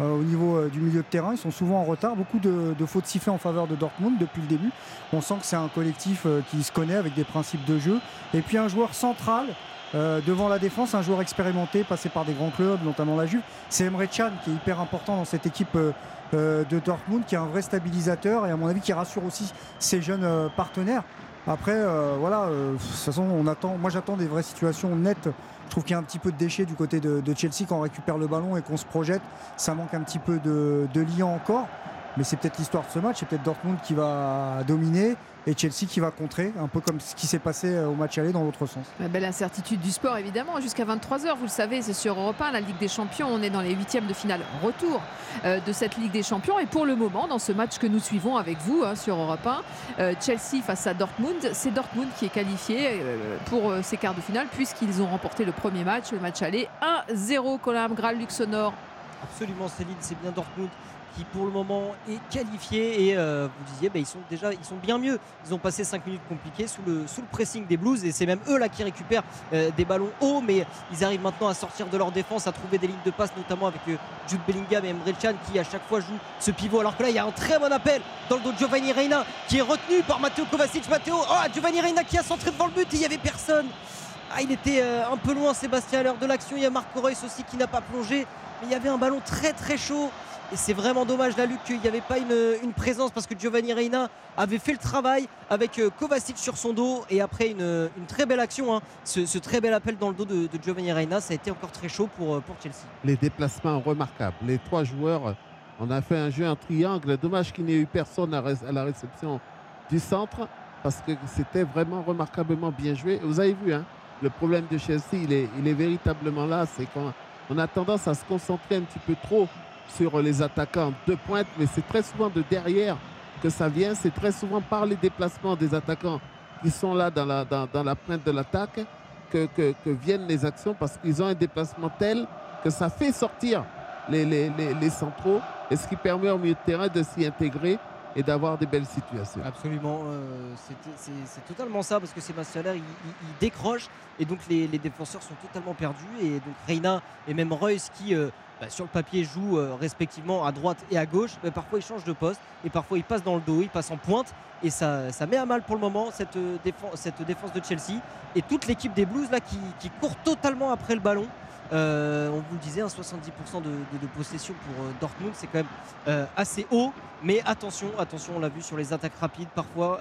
Speaker 4: euh, au niveau euh, du milieu de terrain, ils sont souvent en retard. Beaucoup de, de fautes sifflées en faveur de Dortmund depuis le début. On sent que c'est un collectif euh, qui se connaît avec des principes de jeu. Et puis un joueur central. Euh, devant la défense, un joueur expérimenté, passé par des grands clubs, notamment la Juve, c'est Emre Can qui est hyper important dans cette équipe euh, euh, de Dortmund, qui est un vrai stabilisateur et à mon avis qui rassure aussi ses jeunes partenaires. Après, voilà, de toute façon, on attend. Moi, j'attends des vraies situations nettes. Je trouve qu'il y a un petit peu de déchets du côté de, Chelsea quand on récupère le ballon et qu'on se projette. Ça manque un petit peu de, de liant encore. Mais c'est peut-être l'histoire de ce match. C'est peut-être Dortmund qui va dominer et Chelsea qui va contrer, un peu comme ce qui s'est passé euh, au match aller dans l'autre sens.
Speaker 3: La belle incertitude du sport, évidemment, jusqu'à 23h. Vous le savez, c'est sur Europe 1, la Ligue des Champions. On est dans les huitièmes de finale retour euh, de cette Ligue des Champions. Et pour le moment, dans ce match que nous suivons avec vous hein, sur Europe 1, euh, Chelsea face à Dortmund, c'est Dortmund qui est qualifié euh, pour euh, ces quarts de finale, puisqu'ils ont remporté le premier match, le match aller 1-0. Colin Gral, Luxonor.
Speaker 13: Absolument, Céline, c'est bien Dortmund qui pour le moment est qualifié. Et euh, vous disiez bah, ils sont déjà ils sont bien mieux. Ils ont passé 5 minutes compliquées sous le, sous le pressing des Blues. Et c'est même eux là qui récupèrent euh, des ballons hauts. Mais ils arrivent maintenant à sortir de leur défense à trouver des lignes de passe notamment avec euh, Jude Bellingham et Emre Can qui à chaque fois jouent ce pivot. Alors que là il y a un très bon appel dans le dos de Giovanni Reina qui est retenu par Matteo Kovacic. Matteo oh Giovanni Reina qui a centré devant le but. Et il n'y avait personne. Ah, il était euh, un peu loin Sébastien à l'heure de l'action. Il y a Marco Reus aussi qui n'a pas plongé. Mais il y avait un ballon très très chaud C'est vraiment dommage là, Luc, qu'il n'y avait pas une, présence parce que Giovanni Reina avait fait le travail avec euh, Kovacic sur son dos et après une, très belle action, hein. ce, très bel appel dans le dos de, Giovanni Reina, ça a été encore très chaud pour, euh, Chelsea.
Speaker 14: Les déplacements remarquables. Les trois joueurs, on a fait un jeu en triangle. Dommage qu'il n'y ait eu personne à, la réception du centre parce que c'était vraiment remarquablement bien joué. Vous avez vu, hein, le problème de Chelsea, il est, véritablement là. C'est qu'on on a tendance à se concentrer un petit peu trop sur les attaquants de pointe, mais c'est très souvent de derrière que ça vient. C'est très souvent par les déplacements des attaquants qui sont là dans la, pointe de l'attaque que, viennent les actions parce qu'ils ont un déplacement tel que ça fait sortir les, centraux et ce qui permet au milieu de terrain de s'y intégrer et d'avoir des belles situations.
Speaker 13: Absolument, euh, c'est totalement ça parce que Sébastien il, décroche et donc les, les défenseurs sont totalement perdus et donc Reina et même Reus qui euh, bah, sur le papier jouent euh, respectivement à droite et à gauche, mais parfois ils changent de poste et parfois ils passent dans le dos, ils passent en pointe et ça, met à mal pour le moment cette, euh, défense, cette défense de Chelsea et toute l'équipe des Blues qui court totalement après le ballon. Euh, on vous le disait, un 70% de, de- de possession pour euh, Dortmund, c'est quand même euh, assez haut. Mais attention, attention, on l'a vu sur les attaques rapides, parfois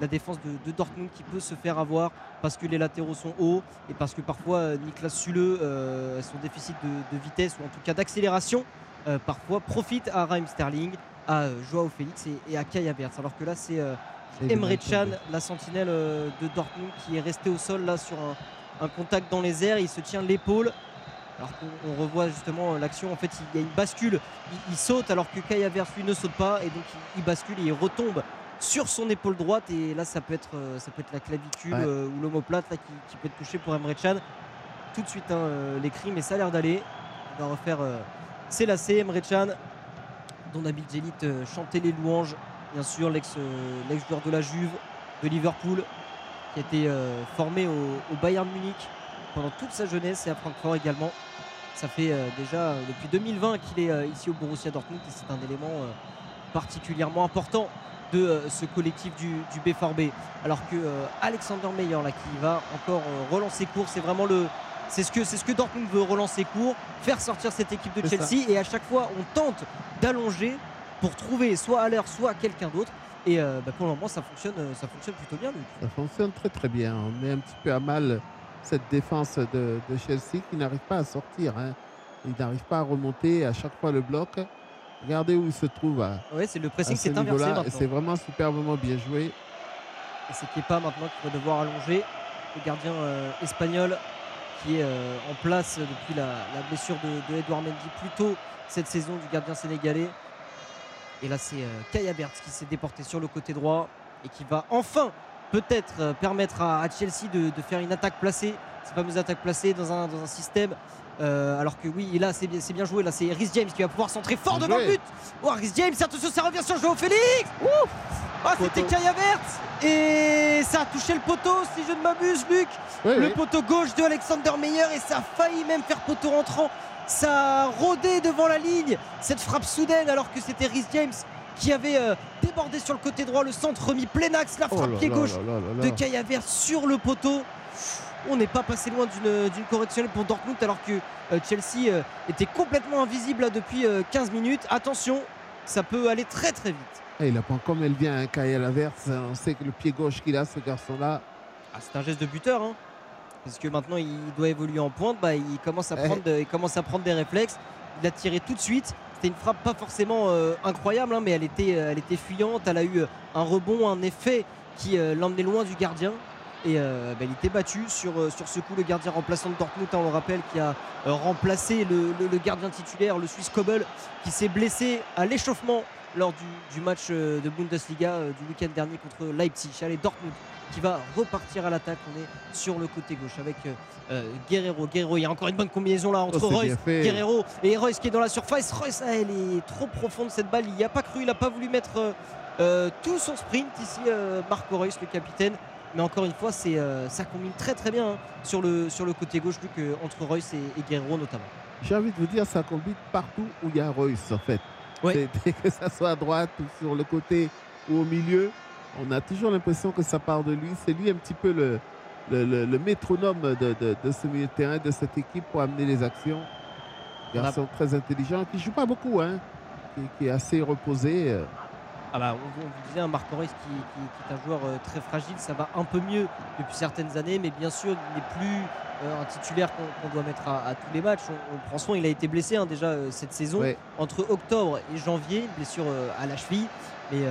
Speaker 13: la défense de, de Dortmund qui peut se faire avoir parce que les latéraux sont hauts et parce que parfois Niklas Sule, son déficit de, vitesse ou en tout cas d'accélération, parfois profite à Raheem Sterling, à Joao Félix et, et à Kai Havertz. Alors que là, c'est Emre Can, la sentinelle de Dortmund, qui est resté au sol là sur un, un contact dans les airs. Il se tient l'épaule. Alors qu'on on revoit justement euh, l'action, en fait, il y a une bascule. Il, il saute alors que Kai Havertz lui ne saute pas et donc il, il bascule et il retombe sur son épaule droite et là ça peut être, euh, ça peut être la clavicule
Speaker 14: Ouais.
Speaker 13: euh, ou l'omoplate qui, qui peut être touché pour Emre Can. Tout de suite hein, les cris, mais ça a l'air d'aller. On va refaire euh, ses lacets, Emre Can, dont Nabil Djelit euh, chantait les louanges. Bien sûr, l'ex, l'ex-joueur de la Juve, de Liverpool, qui a été formé au, au Bayern Munich pendant toute sa jeunesse et à Francfort également. Ça fait euh, déjà euh, depuis 2020 qu'il est euh, ici au Borussia Dortmund et c'est un élément euh, particulièrement important de euh, ce collectif du, du BFRB. Alors que euh, Alexander Meyer là qui va encore euh, relancer court, c'est vraiment le c'est ce que c'est ce que Dortmund veut relancer court, faire sortir cette équipe de Chelsea et à chaque fois on tente d'allonger pour trouver soit à l'air soit quelqu'un d'autre et euh, bah, pour le moment ça fonctionne ça fonctionne plutôt bien Luc.
Speaker 14: Ça fonctionne très très bien. On met un petit peu à mal cette défense de, de Chelsea qui n'arrive pas à sortir. hein. Il n'arrive pas à remonter à chaque fois le bloc. Regardez où il se trouve à,
Speaker 13: Ouais, c'est le pressing
Speaker 14: ce
Speaker 13: qui est inversé
Speaker 14: c'est vraiment superbement bien joué.
Speaker 13: Et c'est Kepa maintenant qui va devoir allonger le gardien euh, espagnol qui est euh, en place depuis la, la blessure de, de Edouard Mendy plus tôt cette saison du gardien sénégalais. Et là c'est euh, Kai Havertz qui s'est déporté sur le côté droit et qui va enfin peut-être euh, permettre à, à Chelsea de, de faire une attaque placée, ces fameuses attaques placées dans un, dans un système. euh, alors que oui, et là c'est bien, c'est bien joué. Là c'est Rhys James qui va pouvoir centrer fort
Speaker 14: Bien
Speaker 13: devant le but. Oh, Rhys James, attention, ça revient sur Joao Félix. Ouf Ah, c'était. Kai Havertz et ça a touché le poteau, si je ne m'abuse, Luc.
Speaker 14: Oui,
Speaker 13: le
Speaker 14: oui.
Speaker 13: poteau gauche de Alexander Meyer et ça a failli même faire poteau rentrant. Ça a rôdé devant la ligne cette frappe soudaine alors que c'était Rhys James qui avait euh, débordé sur le côté droit, le centre remis plein axe, la
Speaker 14: Oh
Speaker 13: frappe
Speaker 14: là
Speaker 13: pied
Speaker 14: là
Speaker 13: gauche
Speaker 14: là là là
Speaker 13: de
Speaker 14: là.
Speaker 13: Sur le poteau. On n'est pas passé loin d'une d'une correctionnelle pour Dortmund alors que euh, Chelsea euh, était complètement invisible là, depuis euh, 15 minutes. Attention, ça peut aller très très vite.
Speaker 14: Et il apprend comme elle vient, un Kyle Havertz. On sait que le pied gauche qu'il a, ce garçon-là.
Speaker 13: Ah, c'est un geste de buteur, hein. parce que maintenant il doit évoluer en pointe. Bah, il, commence à
Speaker 14: Eh.
Speaker 13: prendre de- il commence à prendre des réflexes. Il a tiré tout de suite. C'était une frappe pas forcément euh, incroyable, hein, mais elle était, euh, elle était fuyante. Elle a eu euh, un rebond, un effet qui l'emmenait loin du gardien. Et euh, bah, il était battu sur, ce coup, le gardien remplaçant de Dortmund, hein, on le rappelle, qui a remplacé le, le- le gardien titulaire, le Suisse Kobel, qui s'est blessé à l'échauffement lors du, du match euh, de Bundesliga euh, du week-end dernier contre Leipzig. Allez, Dortmund qui va repartir à l'attaque. On est sur le côté gauche avec euh, Guerrero. Guerrero, il y a encore une bonne combinaison là entre
Speaker 14: Oh,
Speaker 13: Royce. Guerrero et Royce qui est dans la surface. Royce, ah, elle est trop profonde cette balle. Il n'y a pas cru, il n'a pas voulu mettre euh, tout son sprint ici, euh, Marco Royce, le capitaine. Mais encore une fois, c'est, ça combine très très bien hein, sur, le, sur le côté gauche, Luc, entre Royce et, et Guerrero notamment.
Speaker 14: J'ai envie de vous dire, ça combine partout où il y a Royce, en fait. C'est- Que ça soit à droite ou sur le côté ou au milieu, on a toujours l'impression que ça part de lui. C'est lui un petit peu le, le, le- le métronome de, de- de ce milieu de terrain, de cette équipe pour amener les actions.
Speaker 13: A-
Speaker 14: Garçon très intelligent qui joue pas beaucoup, hein. qui est assez reposé. euh.
Speaker 13: Ah bah, on, vous- disait, un Marc qui, qui- qui est un joueur euh, très fragile, ça va un peu mieux depuis certaines années, mais bien sûr, il n'est plus euh, un titulaire qu'on doit mettre à, à tous les matchs. On, on prend soin, il a été blessé hein, déjà euh, cette saison,
Speaker 14: Ouais.
Speaker 13: entre octobre et janvier, une blessure euh, à la cheville. Mais on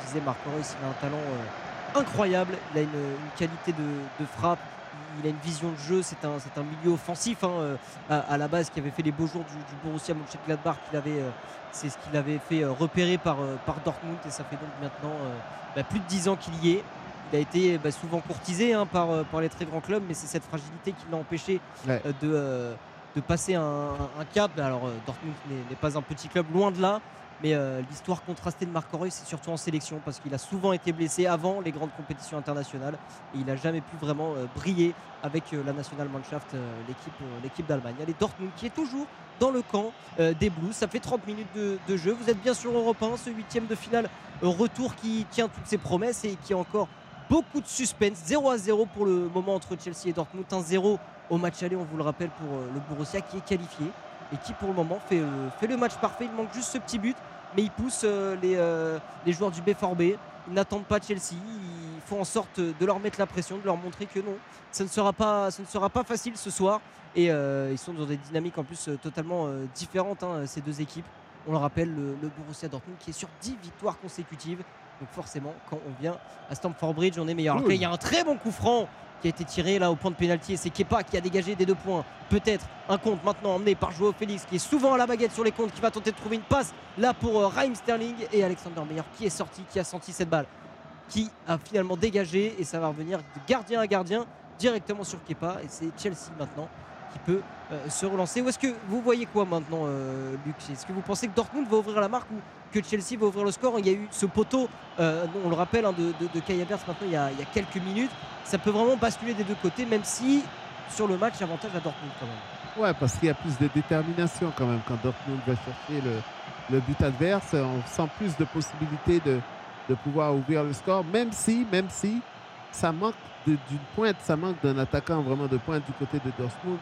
Speaker 13: vous disait, Marc Reus, il a un talent incroyable, il a une, une qualité de, de frappe. Il a une vision de jeu, c'est un, un milieu offensif hein, à, à la base qui avait fait les beaux jours du, du Borussia Mönchengladbach, qu'il avait, c'est ce qu'il avait fait repérer par, par Dortmund et ça fait donc maintenant bah, plus de 10 ans qu'il y est. Il a été bah, souvent courtisé hein, par, euh, par les très grands clubs, mais c'est cette fragilité qui l'a empêché
Speaker 14: Ouais.
Speaker 13: euh, de, euh, de passer un, un cap. Alors Dortmund n'est pas un petit club, loin de là. Mais euh, l'histoire contrastée de Marc Reus, c'est surtout en sélection, parce qu'il a souvent été blessé avant les grandes compétitions internationales et il n'a jamais pu vraiment euh, briller avec la Nationalmannschaft, l'équipe d'Allemagne. Allez, Dortmund qui est toujours dans le camp des Blues. Ça fait 30 minutes de, de jeu. Vous êtes bien sur Europe 1, ce huitième de finale retour qui tient toutes ses promesses et qui a encore beaucoup de suspense. 0 à 0 pour le moment entre Chelsea et Dortmund. 1-0 au match aller, on vous le rappelle, pour euh, le Borussia qui est qualifié et qui pour le moment fait, euh, fait le match parfait. Il manque juste ce petit but, mais il pousse euh, les, joueurs du B4B. Ils n'attendent pas Chelsea. Ils font en sorte de leur mettre la pression, de leur montrer que non, ça ne sera pas, facile ce soir. Et ils sont dans des dynamiques en plus totalement différentes, hein, ces deux équipes. On le rappelle, le, le Borussia Dortmund qui est sur 10 victoires consécutives. Donc forcément, quand on vient à Stamford Bridge, on est meilleur. Là, il y a un très bon coup franc qui a été tiré là au point de pénalty et c'est Kepa qui a dégagé des deux points. Peut-être un compte maintenant emmené par Joao Félix qui est souvent à la baguette sur les comptes, qui va tenter de trouver une passe là pour euh, Raheem Sterling et Alexander Meyer qui est sorti, qui a senti cette balle, qui a finalement dégagé et ça va revenir de gardien à gardien directement sur Kepa et c'est Chelsea maintenant peut euh, se relancer. Où est-ce que vous voyez quoi maintenant, euh, Luc? Est-ce que vous pensez que Dortmund va ouvrir la marque ou que Chelsea va ouvrir le score? Il y a eu ce poteau, euh, on le rappelle, hein, de, de, Kai Havertz maintenant il y, a, quelques minutes. Ça peut vraiment basculer des deux côtés, même si sur le match, avantage à Dortmund quand même.
Speaker 14: Ouais, parce qu'il y a plus de détermination quand même quand Dortmund va chercher le, but adverse. On sent plus de possibilités de, de pouvoir ouvrir le score, même si, même si ça manque d'une pointe, ça manque d'un attaquant vraiment de pointe du côté de Dortmund.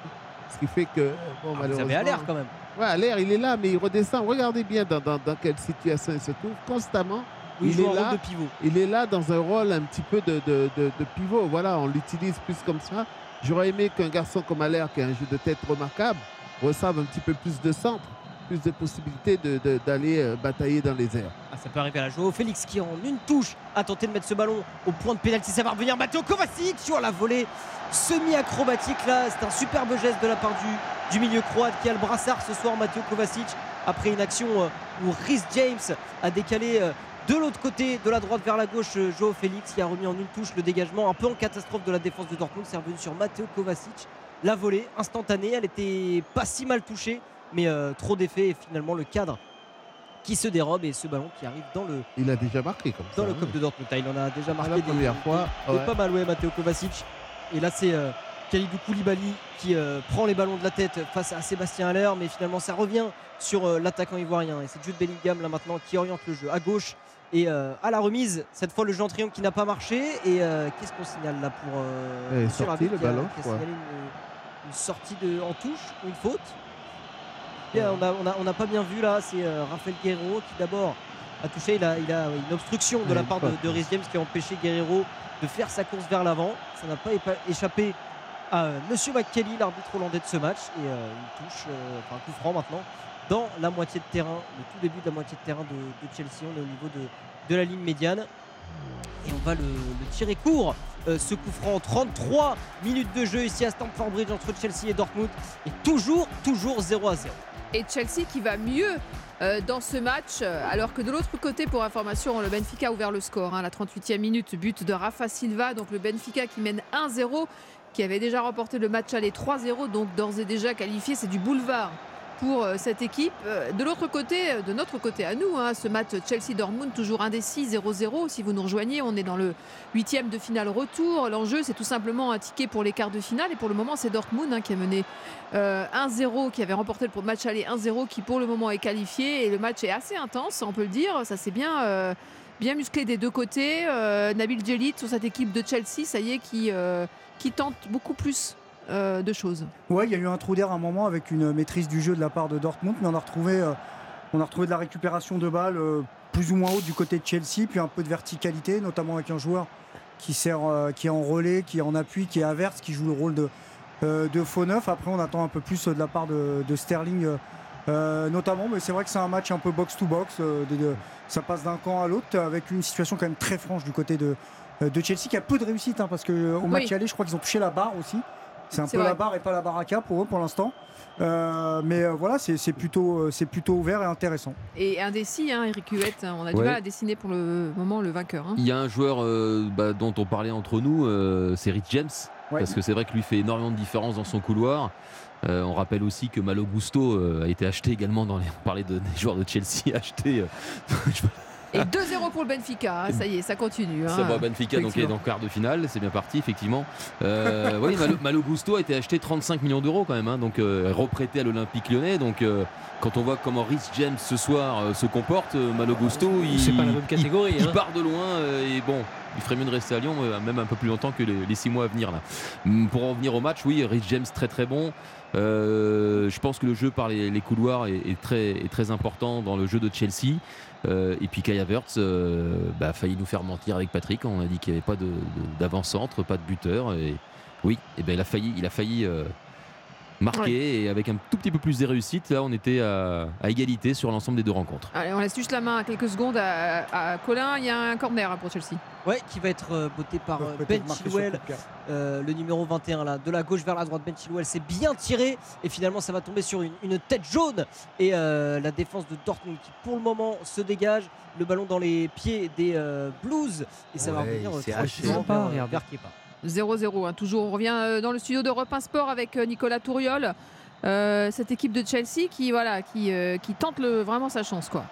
Speaker 14: Ce qui fait que, bon,
Speaker 13: Ah, vous avez à l'air quand même.
Speaker 14: Ouais, à l'air, il est là, mais il redescend. Regardez bien dans, dans- dans quelle situation il se trouve constamment.
Speaker 13: Il
Speaker 14: il
Speaker 13: joue
Speaker 14: est là,
Speaker 13: rôle de pivot.
Speaker 14: Il est là dans un rôle un petit peu de, de- de- de pivot. Voilà, on l'utilise plus comme ça. J'aurais aimé qu'un garçon comme Allaire, qui a un jeu de tête remarquable, reçoive un petit peu plus de centre, plus de possibilités de- de- d'aller euh, batailler dans les airs.
Speaker 13: Ah, ça peut arriver à la Joao Félix qui en une touche a tenté de mettre ce ballon au point de pénalty. Ça va revenir Matteo Kovacic sur la volée semi-acrobatique là. C'est un superbe geste de la part du, milieu croate qui a le brassard ce soir, Matteo Kovacic, après une action euh, où Rhys James a décalé euh, de l'autre côté, de la droite vers la gauche, Joao Félix qui a remis en une touche le dégagement un peu en catastrophe de la défense de Dortmund. C'est revenu sur Matteo Kovacic. La volée instantanée, elle était pas si mal touchée, mais euh, trop d'effet et finalement le cadre qui se dérobe et ce ballon qui arrive dans le,
Speaker 14: Il a déjà marqué comme ça.
Speaker 13: dans le
Speaker 14: hein.
Speaker 13: club de Dortmund. Ah, Il en a déjà marqué
Speaker 14: la
Speaker 13: des,
Speaker 14: première fois,
Speaker 13: des-
Speaker 14: ouais.
Speaker 13: pas mal, ouais, Matteo Kovacic. Et là, c'est euh, Khalidou Koulibaly qui euh, prend les ballons de la tête face à Sébastien Haller, mais finalement, ça revient sur euh, l'attaquant ivoirien. Et c'est Jude Bellingham là maintenant qui oriente le jeu à gauche. Et à la remise, cette fois le jeu en triangle qui n'a pas marché. Et qu'est-ce qu'on signale là pour Rabiot
Speaker 14: le
Speaker 13: qui a-
Speaker 14: ballon,
Speaker 13: qui a
Speaker 14: je crois.
Speaker 13: signalé une, une sortie de, en touche ou une faute? Bien, on n'a on a, on a pas bien vu là, c'est euh, Rafael Guerrero qui d'abord a touché, il a, il a une obstruction de la part de, de James qui a empêché Guerrero de faire sa course vers l'avant. Ça n'a pas échappé à euh, Monsieur McKelly, l'arbitre hollandais de ce match, et euh, une touche, euh, enfin un coup franc maintenant, dans la moitié de terrain, le tout début de la moitié de terrain de, de Chelsea. On est au niveau de, de la ligne médiane. Et on va le, le tirer court. euh, ce coup franc, 33 minutes de jeu ici à Stamford Bridge entre Chelsea et Dortmund. Et toujours, toujours 0 à 0.
Speaker 3: Et Chelsea qui va mieux euh, dans ce match, euh, alors que de l'autre côté, pour information, le Benfica a ouvert le score. hein, la 38e minute, but de Rafa Silva. Donc le Benfica qui mène 1-0, qui avait déjà remporté le match aller 3-0, donc d'ores et déjà qualifié. C'est du boulevard pour euh, cette équipe. Euh, De l'autre côté, euh, de notre côté à nous, hein, ce match Chelsea-Dortmund, toujours indécis, 0-0. Si vous nous rejoignez, on est dans le huitième de finale retour. L'enjeu, c'est tout simplement un ticket pour les quarts de finale. Et pour le moment, c'est Dortmund hein, qui a mené euh, 1-0, qui avait remporté le match aller 1-0, qui pour le moment est qualifié. Et le match est assez intense, on peut le dire. Ça s'est bien, bien musclé des deux côtés. Nabil Djelit sur cette équipe de Chelsea, ça y est, qui tente beaucoup plus euh, de choses.
Speaker 4: Ouais, il y a eu un trou d'air à un moment avec une maîtrise du jeu de la part de Dortmund, mais on a retrouvé euh, On a retrouvé de la récupération de balles euh, plus ou moins haute du côté de Chelsea, puis un peu de verticalité, notamment avec un joueur qui sert, qui est en relais, qui est en appui, qui est averse, qui joue le rôle de, de faux neuf. Après, on attend un peu plus de la part de, de Sterling, euh, notamment. Mais c'est vrai que c'est un match un peu box-to-box. euh, de- de- ça passe d'un camp à l'autre, avec une situation quand même très franche du côté de, de Chelsea, qui a peu de réussite, hein, parce qu'au
Speaker 3: Oui.
Speaker 4: match aller, je crois qu'ils ont touché la barre aussi. C'est un peu
Speaker 3: vrai.
Speaker 4: la barre et pas la baraka pour eux pour l'instant. Euh, mais euh, voilà, c'est plutôt, euh, c'est plutôt ouvert et intéressant.
Speaker 3: Et indécis, hein, Eric Huette, on a du mal à dessiner pour le moment le vainqueur. hein.
Speaker 7: Il y a un joueur euh, bah, dont on parlait entre nous, euh, c'est Rich James,
Speaker 4: Ouais.
Speaker 7: parce que c'est vrai que lui fait énormément de différence dans son couloir. Euh, on rappelle aussi que Malo Gusto euh, a été acheté également dans les. On parlait de, des joueurs de Chelsea achetés. euh,
Speaker 3: Et 2-0 pour le Benfica, hein, ça y est, ça continue.
Speaker 7: Ça
Speaker 3: hein.
Speaker 7: va, Benfica donc est le quart de finale, c'est bien parti effectivement. Euh, oui, Malo, Malo Gusto a été acheté 35 millions d'euros quand même, hein, donc euh, reprêté à l'Olympique Lyonnais. Donc euh, quand on voit comment Rich James ce soir euh, se comporte, Malo Gusto, il,
Speaker 6: pas la même catégorie,
Speaker 7: il, il
Speaker 6: hein.
Speaker 7: part de loin euh, et bon. Il ferait mieux de rester à Lyon, même un peu plus longtemps que les, les six mois à venir là. Hum, Pour en revenir au match, oui, Rich James très très bon. Euh, je pense que le jeu par les, les couloirs est, est très, est très important dans le jeu de Chelsea. Euh, et puis Kai Havertz euh, bah, a failli nous faire mentir avec Patrick. On a dit qu'il n'y avait pas d'avant-centre, pas de buteur. Et oui, ben il a failli, il a failli euh, marquer. Et avec un tout petit peu plus de réussite, là, on était à, à égalité sur l'ensemble des deux rencontres.
Speaker 3: Allez, on laisse juste la main à quelques secondes à, à Colin. Il y a un corner hein, pour Chelsea.
Speaker 13: Ouais, qui va être euh, botté par euh, Ben Chilwell, euh, le numéro 21 là, de la gauche vers la droite. Ben Chilwell s'est bien tiré et finalement ça va tomber sur une, une tête jaune et euh, la défense de Dortmund qui pour le moment se dégage. Le ballon dans les pieds des euh, Blues et ça va revenir
Speaker 5: haché.
Speaker 13: vers,
Speaker 6: Regarde.
Speaker 13: vers Kepa.
Speaker 3: 0-0. hein, toujours, on revient euh, dans le studio d'Europe 1 Sport avec euh, Nicolas Touriol. Euh, cette équipe de Chelsea qui, voilà, qui, euh, qui tente le, vraiment sa chance. Quoi.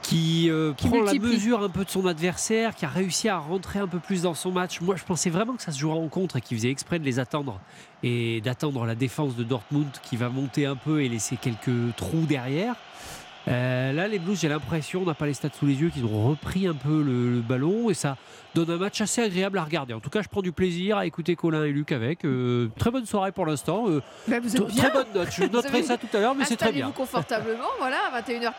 Speaker 6: qui, euh,
Speaker 3: Qui
Speaker 6: prend la
Speaker 3: multiplie.
Speaker 6: mesure un peu de son adversaire, qui a réussi à rentrer un peu plus dans son match. Moi, je pensais vraiment que ça se jouerait en contre et qu'il faisait exprès de les attendre et d'attendre la défense de Dortmund qui va monter un peu et laisser quelques trous derrière. Euh, là, les Blues, j'ai l'impression, on n'a pas les stats sous les yeux, qu'ils ont repris un peu le, le ballon et ça donne un match assez agréable à regarder. En tout cas, je prends du plaisir à écouter Colin et Luc avec. Euh, très bonne soirée pour l'instant. Euh,
Speaker 3: Bah, vous êtes
Speaker 6: t-
Speaker 3: bien.
Speaker 6: très bonne note. Je noterai ça tout à l'heure, mais c'est très bien.
Speaker 3: Installez-vous confortablement, voilà, à 21h48.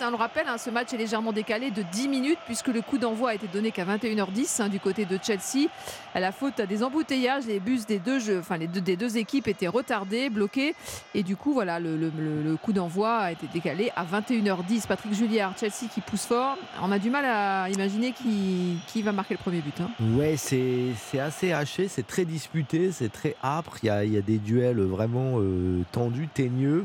Speaker 3: hein, on le rappelle, hein, ce match est légèrement décalé de 10 minutes puisque le coup d'envoi a été donné qu'à 21h10 hein, du côté de Chelsea. À la faute à des embouteillages, les bus des deux, jeux, enfin, les deux, des deux équipes étaient retardés, bloqués. Et du coup, voilà, le, le- le- le coup d'envoi a été décalé à 21h10. Patrick Julliard, Chelsea qui pousse fort. On a du mal à imaginer qui, qui va marquer le premier hein.
Speaker 5: Ouais, c'est assez haché, c'est très disputé, c'est très âpre. Il y a, y a des duels vraiment euh, tendus, teigneux.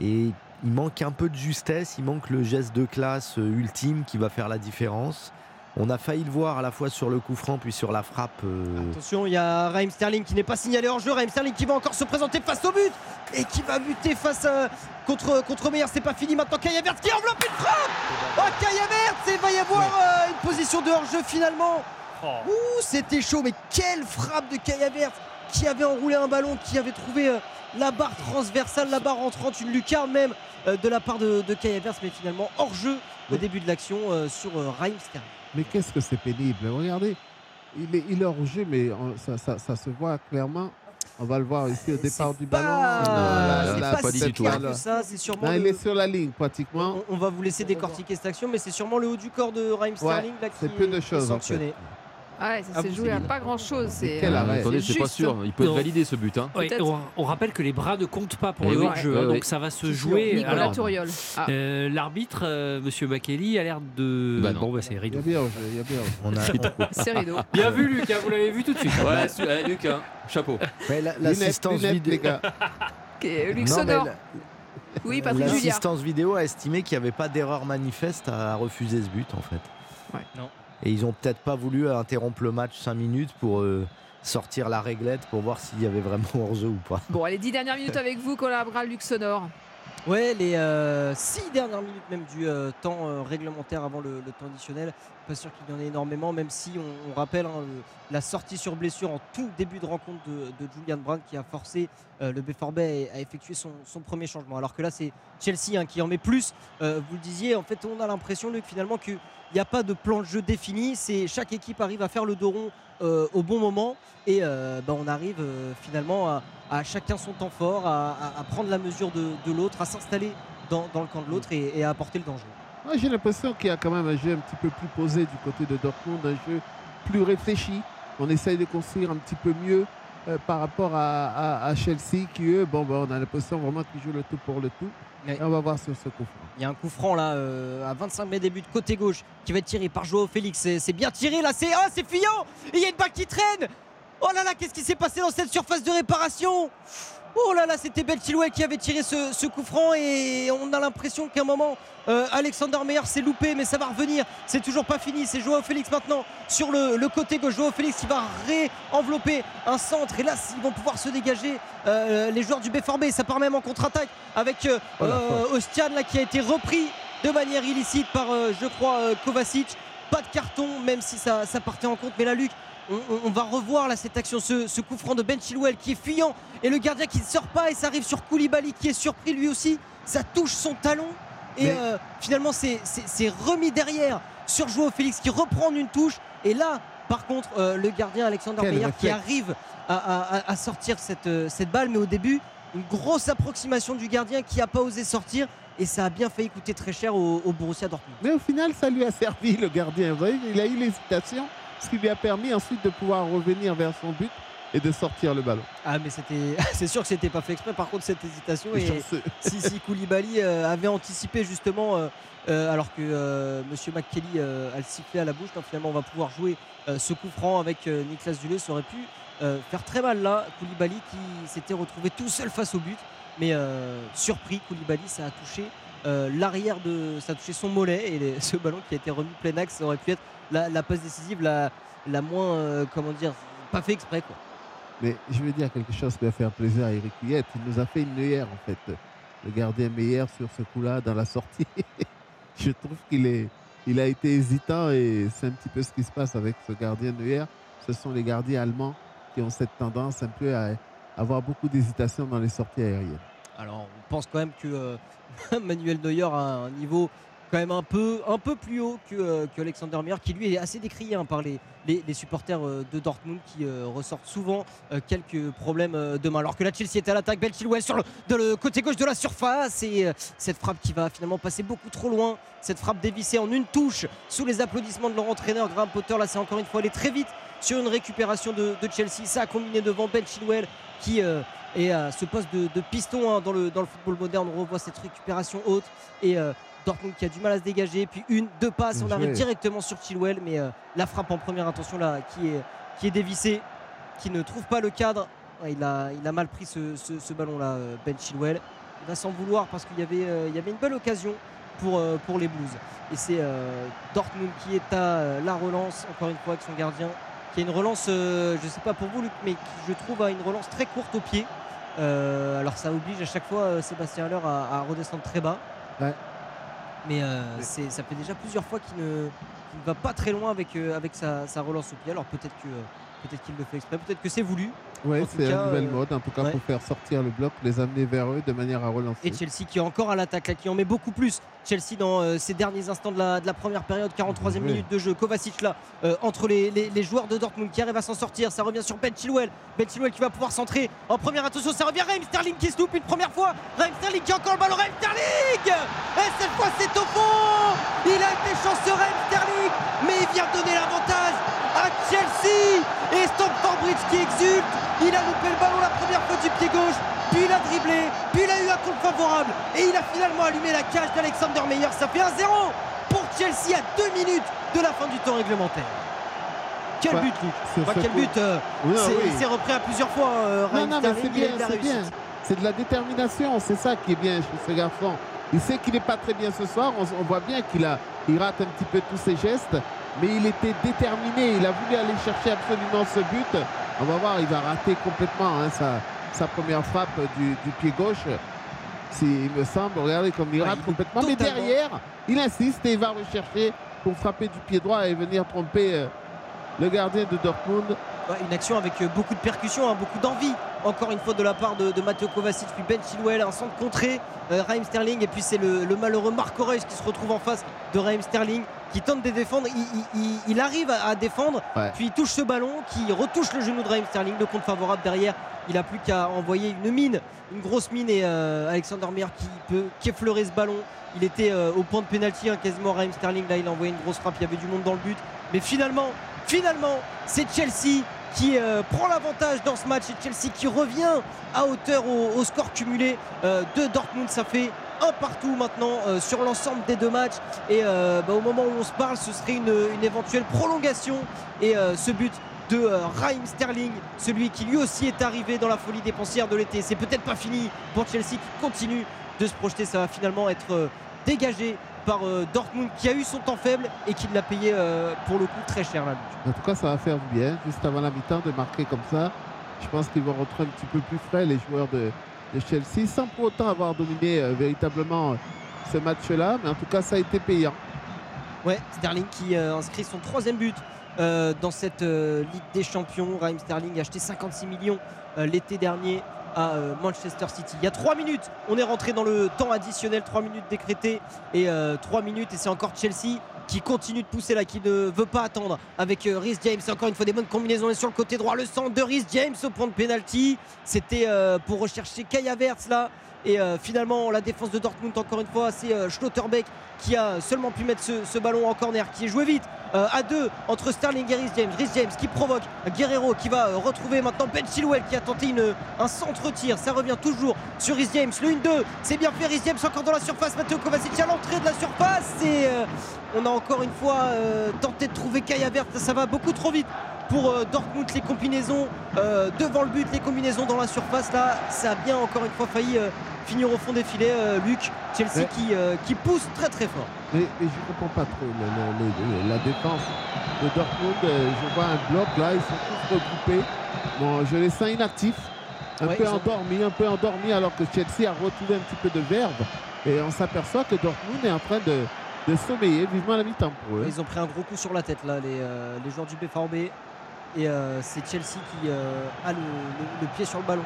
Speaker 5: Et il manque un peu de justesse, il manque le geste de classe euh, ultime qui va faire la différence. On a failli le voir à la fois sur le coup franc puis sur la frappe. euh,
Speaker 13: Attention, il y a Raheem Sterling qui n'est pas signalé en jeu. Raheem Sterling qui va encore se présenter face au but et qui va buter face à, contre, contre Meyer. C'est pas fini maintenant. Kai Havertz qui enveloppe une frappe Oh, Havertz Et il va y avoir euh, une position de hors-jeu finalement. Ouh, c'était chaud, mais quelle frappe de Kai Havertz qui avait enroulé un ballon, qui avait trouvé euh, la barre transversale, la barre entrante, une lucarne même euh, de la part de, de Kai Havertz, mais finalement hors-jeu au début de l'action euh, sur euh, Raheem Sterling.
Speaker 14: Mais qu'est-ce que c'est pénible? Regardez, il est, il est hors jeu, mais on- ça, ça- ça se voit clairement. On va le voir ici au départ du ballon.
Speaker 13: pas- si clair
Speaker 14: là.
Speaker 13: que ça, c'est sûrement
Speaker 14: Non, il est sur la ligne pratiquement.
Speaker 13: On, on va vous laisser décortiquer cette action, mais c'est sûrement le haut du corps de Raheem Sterling là, qui
Speaker 14: c'est peu de
Speaker 13: est
Speaker 14: choses, en
Speaker 13: sanctionné.
Speaker 3: Ah ouais, ça
Speaker 13: À
Speaker 3: s'est joué à pas grand chose. C'est
Speaker 14: quel
Speaker 3: euh,
Speaker 14: arrêt.
Speaker 7: Attendez, c'est pas
Speaker 3: juste.
Speaker 7: sûr. Il peut être
Speaker 6: Non.
Speaker 7: validé ce but. hein.
Speaker 6: Ouais,
Speaker 3: Peut-être.
Speaker 6: on, on rappelle que les bras ne comptent pas pour
Speaker 7: Eh
Speaker 6: le
Speaker 7: oui,
Speaker 6: hors-jeu,
Speaker 7: ouais,
Speaker 6: hein,
Speaker 7: ouais.
Speaker 6: donc ça va se jouer.
Speaker 3: Nicolas
Speaker 6: Alors,
Speaker 3: Touriol. Ah.
Speaker 6: euh, L'arbitre, euh, Monsieur Makeli, a l'air de.
Speaker 7: Bah non.
Speaker 6: bon, bah, c'est
Speaker 14: Il y
Speaker 6: rideau.
Speaker 14: a bien au jeu, il y a bien au jeu.
Speaker 5: on a-
Speaker 3: C'est rideau.
Speaker 6: Bien vu, Lucas, vous l'avez vu tout de suite.
Speaker 7: Ouais, su- eh, Luc, hein, chapeau.
Speaker 5: Ouais, la- L'assistance
Speaker 14: lunettes,
Speaker 5: vidéo.
Speaker 14: les gars.
Speaker 3: Ok, Luc
Speaker 5: Non, mais
Speaker 3: Sonore.
Speaker 5: la-
Speaker 3: Oui, Patrick Julliard.
Speaker 5: L'assistance vidéo a estimé qu'il n'y avait pas d'erreur manifeste à refuser ce but en fait. Et ils ont peut-être pas voulu interrompre le match 5 minutes pour euh, sortir la réglette pour voir s'il y avait vraiment hors-jeu ou pas.
Speaker 3: Bon, allez, 10 dernières minutes avec vous, Luc Sonore.
Speaker 13: Ouais, les 6 dernières minutes même du euh, temps euh, réglementaire avant le, le temps additionnel. Pas sûr qu'il y en ait énormément, même si on, rappelle hein, la sortie sur blessure en tout début de rencontre de, Julian Brand qui a forcé euh, le B4B à, à effectuer son, premier changement. Alors que là, c'est Chelsea hein, qui en met plus. Euh, vous le disiez, en fait, on a l'impression, Luc, finalement, qu'il n'y a pas de plan de jeu défini. C'est chaque équipe arrive à faire le dos rond euh, au bon moment et bah, on arrive finalement à, chacun son temps fort, à, prendre la mesure de, l'autre, à s'installer dans, dans le camp de l'autre et, et à apporter le danger.
Speaker 14: Moi, j'ai l'impression qu'il y a quand même un jeu un petit peu plus posé du côté de Dortmund, un jeu plus réfléchi. On essaye de construire un petit peu mieux euh, par rapport à, à- à Chelsea, qui eux, bon, bah, on a l'impression vraiment qu'ils jouent le tout pour le tout. Et on va voir sur ce coup franc.
Speaker 13: Il y a un coup franc là euh, à 25 mètres des buts côté gauche qui va être tiré par Joao Félix. C'est bien tiré là, c'est ah c'est fuyant il y a une balle qui traîne Oh là là, qu'est-ce qui s'est passé dans cette surface de réparation? Oh là là, c'était Chilwell qui avait tiré ce, ce coup franc et on a l'impression qu'à un moment, euh, Alexander Meyer s'est loupé, mais ça va revenir. C'est toujours pas fini. C'est Joao Félix maintenant sur le, le côté gauche. Joao Félix qui va ré-envelopper un centre et là, ils vont pouvoir se dégager euh, les joueurs du BFRB. Ça part même en contre-attaque avec euh,
Speaker 14: Oh
Speaker 13: euh, Ostian là qui a été repris de manière illicite par, euh, je crois, euh, Kovacic. Pas de carton, même si ça, ça partait en compte. Mais là, Luc, on, va revoir là cette action, ce, ce coup franc de Ben Chilwell qui est fuyant. Et le gardien qui ne sort pas et ça arrive sur Koulibaly qui est surpris lui aussi. Ça touche son talon. Et
Speaker 14: Mais-
Speaker 13: euh, finalement c'est- remis derrière sur Joao Félix qui reprend une touche. Et là par contre euh, le gardien Alexander Meyer qui arrive à, à- à- à sortir cette, euh, cette balle. Mais au début une grosse approximation du gardien qui n'a pas osé sortir. Et ça a bien failli coûter très cher au, au Borussia Dortmund.
Speaker 14: Mais au final, ça lui a servi, le gardien. Vous voyez, il a eu l'hésitation, ce qui lui a permis ensuite de pouvoir revenir vers son but et de sortir le ballon.
Speaker 13: Ah mais c'était c'est sûr que c'était pas fait exprès. Par contre cette hésitation
Speaker 14: Et
Speaker 13: si, si Koulibaly euh, avait anticipé justement euh, euh, alors que euh, Monsieur McKelly a le sifflet à la bouche non, finalement on va pouvoir jouer ce coup franc avec Niklas Dulé ça aurait pu faire très mal là Koulibaly qui s'était retrouvé tout seul face au but. Mais surpris Koulibaly ça a touché l'arrière de ça a touché son mollet et les- ce ballon qui a été remis plein axe ça aurait pu être la, la passe décisive la, la moins euh, comment dire pas fait exprès quoi
Speaker 14: Mais je vais dire quelque chose qui va faire plaisir à Eric Huyette. Il nous a fait une meilleure, en fait. Le gardien meilleur sur ce coup-là, dans la sortie. je trouve qu'il est, il a été hésitant et c'est un petit peu ce qui se passe avec ce gardien Neuer. Ce sont les gardiens allemands qui ont cette tendance un peu à avoir beaucoup d'hésitation dans les sorties aériennes.
Speaker 13: Alors, on pense quand même que euh, Manuel Neuer a un niveau quand même un peu, un peu plus haut que, euh, que Alexander Meyer, qui lui est assez décrié hein, par les, les- supporters euh, de Dortmund qui euh, ressortent souvent quelques problèmes de main. Alors que la Chelsea est à l'attaque, Ben Chilwell sur le, de le côté gauche de la surface et cette frappe qui va finalement passer beaucoup trop loin. Cette frappe dévissée en une touche sous les applaudissements de leur entraîneur Graham Potter. Là, c'est encore une fois allé très vite sur une récupération de, de Chelsea. Ça a combiné devant Ben Chilwell qui est à ce poste de, de piston hein, dans, le, dans le football moderne. On revoit cette récupération haute et Dortmund qui a du mal à se dégager. Puis une, deux passes,
Speaker 14: Bien
Speaker 13: on arrive
Speaker 14: joué.
Speaker 13: directement sur Chilwell, mais euh, la frappe en première intention là qui est, qui est dévissée, qui ne trouve pas le cadre. Ouais, il, a, il a mal pris ce, ce- ce ballon là, Ben Chilwell. Il va s'en vouloir parce qu'il y avait, euh, il y avait une belle occasion pour, euh, pour les Blues. Et c'est euh, Dortmund qui est à euh, la relance, encore une fois avec son gardien, qui a une relance, euh, je ne sais pas pour vous Luc, mais qui je trouve a une relance très courte au pied. Euh, alors ça oblige à chaque fois euh, Sébastien Haller à, à redescendre très bas.
Speaker 14: Ouais.
Speaker 13: Mais euh, c'est- ça fait déjà plusieurs fois qu'il ne, ne va pas très loin avec, euh, avec sa, sa relance au pied. Alors peut-être que euh, peut-être qu'il le fait exprès, peut-être que c'est voulu. Tout
Speaker 14: c'est
Speaker 13: cas,
Speaker 14: un nouvel
Speaker 13: euh,
Speaker 14: mode, en tout cas
Speaker 13: ouais.
Speaker 14: pour faire sortir le bloc, les amener vers eux de manière à relancer.
Speaker 13: Et Chelsea qui est encore à l'attaque, là, qui en met beaucoup plus. Chelsea dans euh, ces derniers instants de la, de la première période, 43e
Speaker 14: Oui.
Speaker 13: minute de jeu. Kovacic là, euh, entre les, les- les joueurs de Dortmund qui arrivent à s'en sortir. Ça revient sur Ben Chilwell. Ben Chilwell qui va pouvoir centrer en première attention. Ça revient Raheem Sterling qui se loupe une première fois. Raheem Sterling qui a encore le ballon. Raheem Sterling Et cette fois c'est au fond Il a été chanceux Raheem Sterling, mais il vient donner l'avantage Chelsea Et Stamford Bridge qui exulte. Il a loupé le ballon la première fois du pied gauche. Puis il a dribblé, puis il a eu un coup favorable et il a finalement allumé la cage d'Alexander Meyer. Ça fait 1-0 pour Chelsea à deux minutes de la fin du temps réglementaire. Quel but, Luc Bah, Quel but euh,
Speaker 14: Oui,
Speaker 13: c'est-
Speaker 14: oui.
Speaker 13: Repris à plusieurs fois. euh,
Speaker 14: Non, non, mais c'est bien,
Speaker 13: de la
Speaker 14: c'est bien. C'est de la détermination, c'est ça qui est bien chez ce garçon. Il sait qu'il n'est pas très bien ce soir, on, on voit bien qu'il a, il rate un petit peu tous ses gestes, mais il était déterminé, il a voulu aller chercher absolument ce but. On va voir, il va rater complètement hein, sa, sa première frappe du, du pied gauche. Si, il me semble, regardez comme il
Speaker 13: Ouais,
Speaker 14: rate
Speaker 13: il
Speaker 14: complètement, mais derrière, il insiste et il va rechercher pour frapper du pied droit et venir tromper euh, le gardien de Dortmund.
Speaker 13: Ouais, une action avec euh, beaucoup de percussions, hein, beaucoup d'envie. Encore une fois de la part de, de Matteo Kovacic, puis Ben Chilwell, un centre contré, euh, Raheem Sterling, et puis c'est le, le malheureux Marco Reus qui se retrouve en face de Raheem Sterling, qui tente de défendre. Il, il- il- il arrive à, à défendre,
Speaker 14: Ouais.
Speaker 13: puis il touche ce ballon, qui retouche le genou de Raheem Sterling, le compte favorable derrière. Il a plus qu'à envoyer une mine, une grosse mine, et euh, Alexander Meyer qui peut qu'effleurer ce ballon. Il était euh, au point de pénalty, hein, quasiment Raheem Sterling. Là, il a envoyé une grosse frappe. Il y avait du monde dans le but. Mais finalement, finalement, c'est Chelsea qui euh, prend l'avantage dans ce match. Et Chelsea qui revient à hauteur au, score cumulé euh, de Dortmund. Ça fait un partout maintenant euh, sur l'ensemble des deux matchs. Et bah, au moment où on se parle, ce serait une, éventuelle prolongation. Et ce but de Raheem Sterling, celui qui lui aussi est arrivé dans la folie dépensière de l'été. C'est peut-être pas fini pour Chelsea qui continue de se projeter. Ça va finalement être dégagé par euh, Dortmund qui a eu son temps faible et qui l'a payé euh, pour le coup très cher là.
Speaker 14: En tout cas, ça va faire du bien, juste avant la mi-temps, de marquer comme ça. Je pense qu'ils vont rentrer un petit peu plus frais, les joueurs de, de Chelsea, sans pour autant avoir dominé euh, véritablement ce match-là. Mais en tout cas, ça a été payant.
Speaker 13: Ouais, Sterling qui inscrit son troisième but euh, dans cette euh, Ligue des Champions. Raheem Sterling a acheté 56 millions euh, l'été dernier à euh, Manchester City. Il y a 3 minutes, on est rentré dans le temps additionnel, 3 minutes décrétées et 3 minutes et c'est encore Chelsea qui continue de pousser là, qui ne veut pas attendre avec euh, Rhys James. Encore une fois des bonnes combinaisons sur le côté droit, le centre de Rhys James au point de pénalty. C'était euh, pour rechercher Kai Havertz là. Et euh, finalement, la défense de Dortmund, encore une fois, c'est euh, Schlotterbeck qui a seulement pu mettre ce ballon en corner, qui est joué vite euh, à deux entre Sterling et Rhys James. Rhys James qui provoque Guerrero qui va euh, retrouver maintenant Ben Chilwell qui a tenté un centre-tir. Ça revient toujours sur Rhys James. Le 1-2, c'est bien fait. Rhys James encore dans la surface. Matteo Kovacic à l'entrée de la surface. Et euh, on a encore une fois euh, tenté de trouver Kai Havertz. Ça va beaucoup trop vite pour Dortmund. Les combinaisons devant le but, les combinaisons dans la surface. Là, ça a bien encore une fois failli finir au fond des filets. Euh, Luc, Chelsea
Speaker 14: Ouais.
Speaker 13: qui, euh, qui pousse très très fort.
Speaker 14: Mais, mais je ne comprends pas trop la défense de Dortmund. Euh, Je vois un bloc là, ils sont tous regroupés. Bon, je les sens inactifs, un
Speaker 13: Ouais,
Speaker 14: peu endormis, un peu endormis, alors que Chelsea a retrouvé un petit peu de verve. Et on s'aperçoit que Dortmund est en train de, de sommeiller vivement la mi-temps pour eux.
Speaker 13: Ils ont pris un gros coup sur la tête là, les, euh, les joueurs du BVB. Et euh, c'est Chelsea qui euh, a le, le- le pied sur le ballon.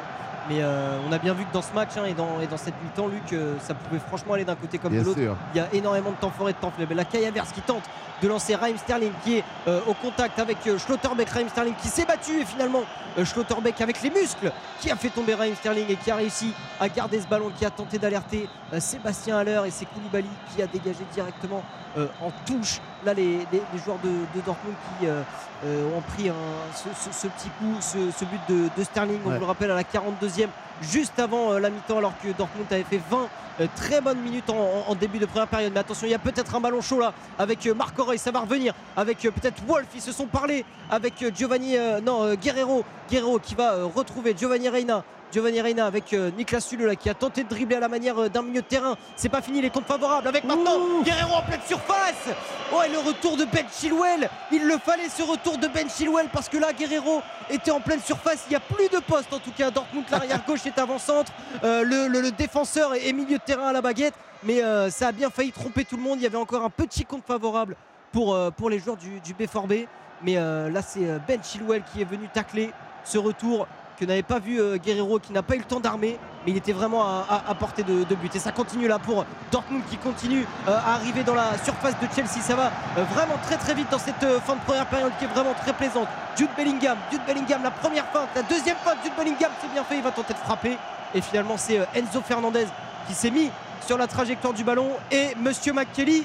Speaker 13: Mais euh, on a bien vu que dans ce match hein, et, dans, et dans cette mi-temps, Luc, euh, ça pouvait franchement aller d'un côté comme
Speaker 14: Bien
Speaker 13: de l'autre. Il y a énormément de temps fort et de temps faible. La Havertz qui tente de lancer Raheem Sterling qui est euh, au contact avec Schlotterbeck. Raheem Sterling qui s'est battu et finalement Schlotterbeck avec les muscles qui a fait tomber Raheem Sterling et qui a réussi à garder ce ballon, qui a tenté d'alerter Sébastien Haller et c'est Koulibaly qui a dégagé directement en touche. Là, les, les- les joueurs de, de Dortmund qui euh, euh, ont pris un- ce, ce- ce petit coup, ce, ce but de, de Sterling, on
Speaker 14: Ouais.
Speaker 13: vous le rappelle, à la 42e, juste avant euh, la mi-temps, alors que Dortmund avait fait 20 euh, très bonnes minutes en, début de première période. Mais attention, il y a peut-être un ballon chaud là avec euh, Marc Aurel, ça va revenir avec peut-être Wolf. Ils se sont parlé avec Giovanni, non, Guerrero, Guerrero qui va retrouver Giovanni Reina. Giovanni Reina avec euh, Niklas Süle là, qui a tenté de dribbler à la manière euh, d'un milieu de terrain. C'est pas fini, les comptes favorables avec maintenant Guerrero en pleine surface. Oh, et le retour de Ben Chilwell. Il le fallait ce retour de Ben Chilwell parce que là, Guerrero était en pleine surface. Il n'y a plus de poste en tout cas. Dortmund, l'arrière gauche est avant-centre. Euh, le, le- le défenseur est, milieu de terrain à la baguette. Mais euh, ça a bien failli tromper tout le monde. Il y avait encore un petit compte favorable pour, euh, pour les joueurs du, du B4B. Mais là, c'est Ben Chilwell qui est venu tacler ce retour que n'avait pas vu euh, Guerrero, qui n'a pas eu le temps d'armer, mais il était vraiment à, portée de, but. Et ça continue là pour Dortmund qui continue euh, à arriver dans la surface de Chelsea. Ça va euh, vraiment très très vite dans cette fin de première période qui est vraiment très plaisante. Jude Bellingham, Jude Bellingham, la première feinte, la deuxième feinte, Jude Bellingham, c'est bien fait, il va tenter de frapper. Et finalement, c'est Enzo Fernandez qui s'est mis sur la trajectoire du ballon et Monsieur McKelly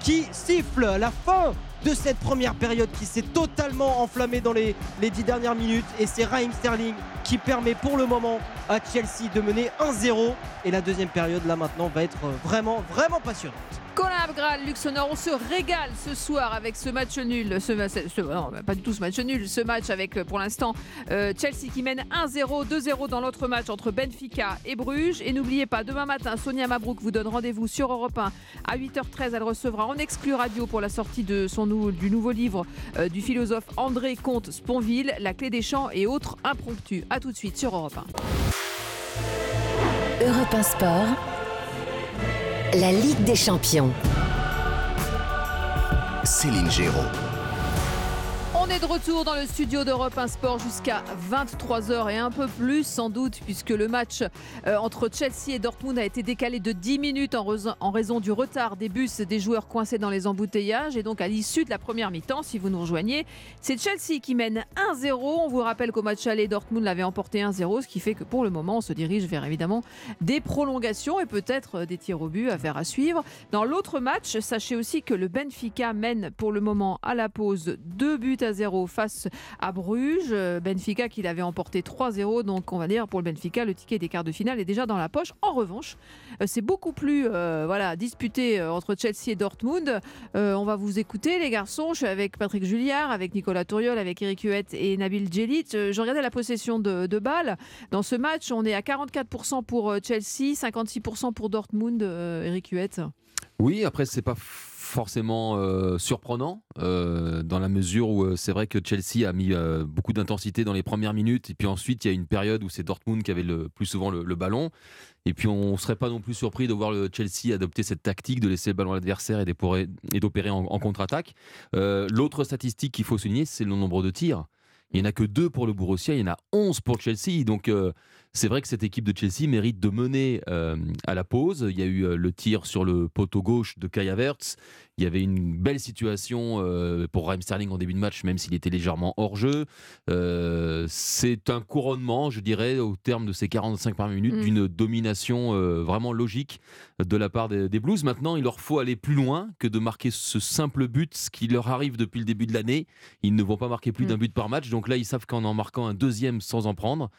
Speaker 13: qui siffle la fin de cette première période qui s'est totalement enflammée dans les, les dix dernières minutes et c'est Raheem Sterling qui permet pour le moment à Chelsea de mener 1-0 et la deuxième période là maintenant va être vraiment vraiment passionnante.
Speaker 3: Colin Luxonor, on se régale ce soir avec ce match nul. Ce, pas du tout ce match nul. Ce match avec euh, pour l'instant euh, Chelsea qui mène 1-0, 2-0 dans l'autre match entre Benfica et Bruges. Et n'oubliez pas, demain matin, Sonia Mabrouk vous donne rendez-vous sur Europe 1 à 8h13. Elle recevra en exclu radio pour la sortie du nouveau livre euh, du philosophe André Comte Sponville, La clé des champs et autres impromptus. A tout de suite sur Europe 1.
Speaker 1: Europe 1 Sport, la Ligue des Champions.
Speaker 2: Céline Géraud.
Speaker 3: On est de retour dans le studio d'Europe 1 Sport jusqu'à 23h et un peu plus sans doute puisque le match euh, entre Chelsea et Dortmund a été décalé de 10 minutes en, raison- en raison du retard des bus des joueurs coincés dans les embouteillages et donc à l'issue de la première mi-temps, si vous nous rejoignez, c'est Chelsea qui mène 1-0. On vous rappelle qu'au match aller, Dortmund l'avait emporté 1-0, ce qui fait que pour le moment, on se dirige vers évidemment des prolongations et peut-être euh, des tirs au but à faire à suivre. Dans l'autre match, sachez aussi que le Benfica mène pour le moment à la pause 2 buts à 0 face à Bruges. Benfica qui l'avait emporté 3-0. Donc on va dire pour le Benfica, le ticket des quarts de finale est déjà dans la poche. En revanche, euh, c'est beaucoup plus euh, voilà, disputé euh, entre Chelsea et Dortmund. On va vous écouter les garçons. Je suis avec Patrick Julliard, avec Nicolas Touriol, avec Eric Huette et Nabil Djelit. Euh, Je regardais la possession de, de balles. Dans ce match, on est à 44% pour Chelsea, 56% pour Dortmund. Eric Huette.
Speaker 7: Oui, après, c'est pas forcément euh, surprenant euh, dans la mesure où euh, c'est vrai que Chelsea a mis beaucoup d'intensité dans les premières minutes et puis ensuite il y a une période où c'est Dortmund qui avait le plus souvent le, ballon et puis on serait pas non plus surpris de voir le Chelsea adopter cette tactique de laisser le ballon à l'adversaire et d'opérer en, contre-attaque. L'autre statistique qu'il faut souligner, c'est le nombre de tirs. Il n'y en a que deux pour le Borussia, il y en a 11 pour Chelsea. Donc c'est vrai que cette équipe de Chelsea mérite de mener euh, à la pause. Il y a eu euh, le tir sur le poteau gauche de Kai Havertz. Il y avait une belle situation euh, pour Raheem Sterling en début de match, même s'il était légèrement hors jeu. Euh, c'est un couronnement, je dirais, au terme de ces 45 premières minutes,
Speaker 15: Mm.
Speaker 7: d'une domination vraiment logique de la part des, des Blues. Maintenant, il leur faut aller plus loin que de marquer ce simple but, ce qui leur arrive depuis le début de l'année. Ils ne vont pas marquer plus
Speaker 3: Mm.
Speaker 7: d'un but par match. Donc là, ils savent qu'en en marquant un deuxième sans en prendre,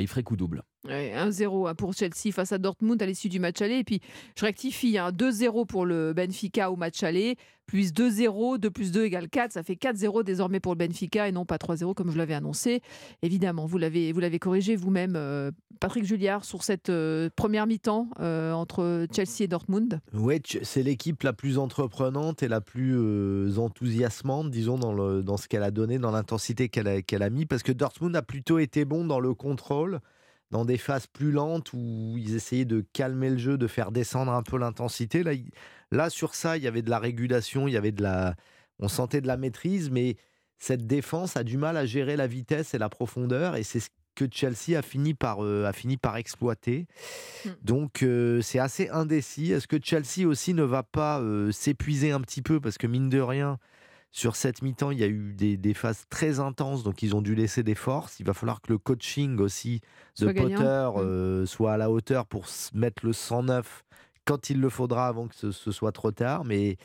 Speaker 7: ils feraient coup double.
Speaker 3: Ouais, 1-0 hein, pour Chelsea face à Dortmund à l'issue du match aller. Et puis, je rectifie, hein, 2-0 pour le Benfica au match aller, plus 2-0, 2 plus 2 égale 4. Ça fait 4-0 désormais pour le Benfica et non pas 3-0 comme je l'avais annoncé. Évidemment, vous l'avez, vous l'avez corrigé vous-même, euh, Patrick Julliard, sur cette euh, première mi-temps euh, entre Chelsea et Dortmund.
Speaker 5: Ch- c'est l'équipe la plus entreprenante et la plus enthousiasmante, disons, dans, le, dans ce qu'elle a donné, dans l'intensité qu'elle a, qu'elle a mis, parce que Dortmund a plutôt été bon dans le contrôle, dans des phases plus lentes où ils essayaient de calmer le jeu, de faire descendre un peu l'intensité. Là, là, sur ça, il y avait de la régulation, il y avait de la, on sentait de la maîtrise, mais cette défense a du mal à gérer la vitesse et la profondeur, et c'est ce que Chelsea a fini par, euh, a fini par exploiter. Donc euh, c'est assez indécis. Est-ce que Chelsea aussi ne va pas euh, s'épuiser un petit peu? Parce que mine de rien, sur cette mi-temps, il y a eu des, des phases très intenses, donc ils ont dû laisser des forces. Il va falloir que le coaching aussi de
Speaker 3: Soit.
Speaker 5: Potter euh, soit à la hauteur pour mettre le 109 quand il le faudra avant que ce, ce soit trop tard. Mais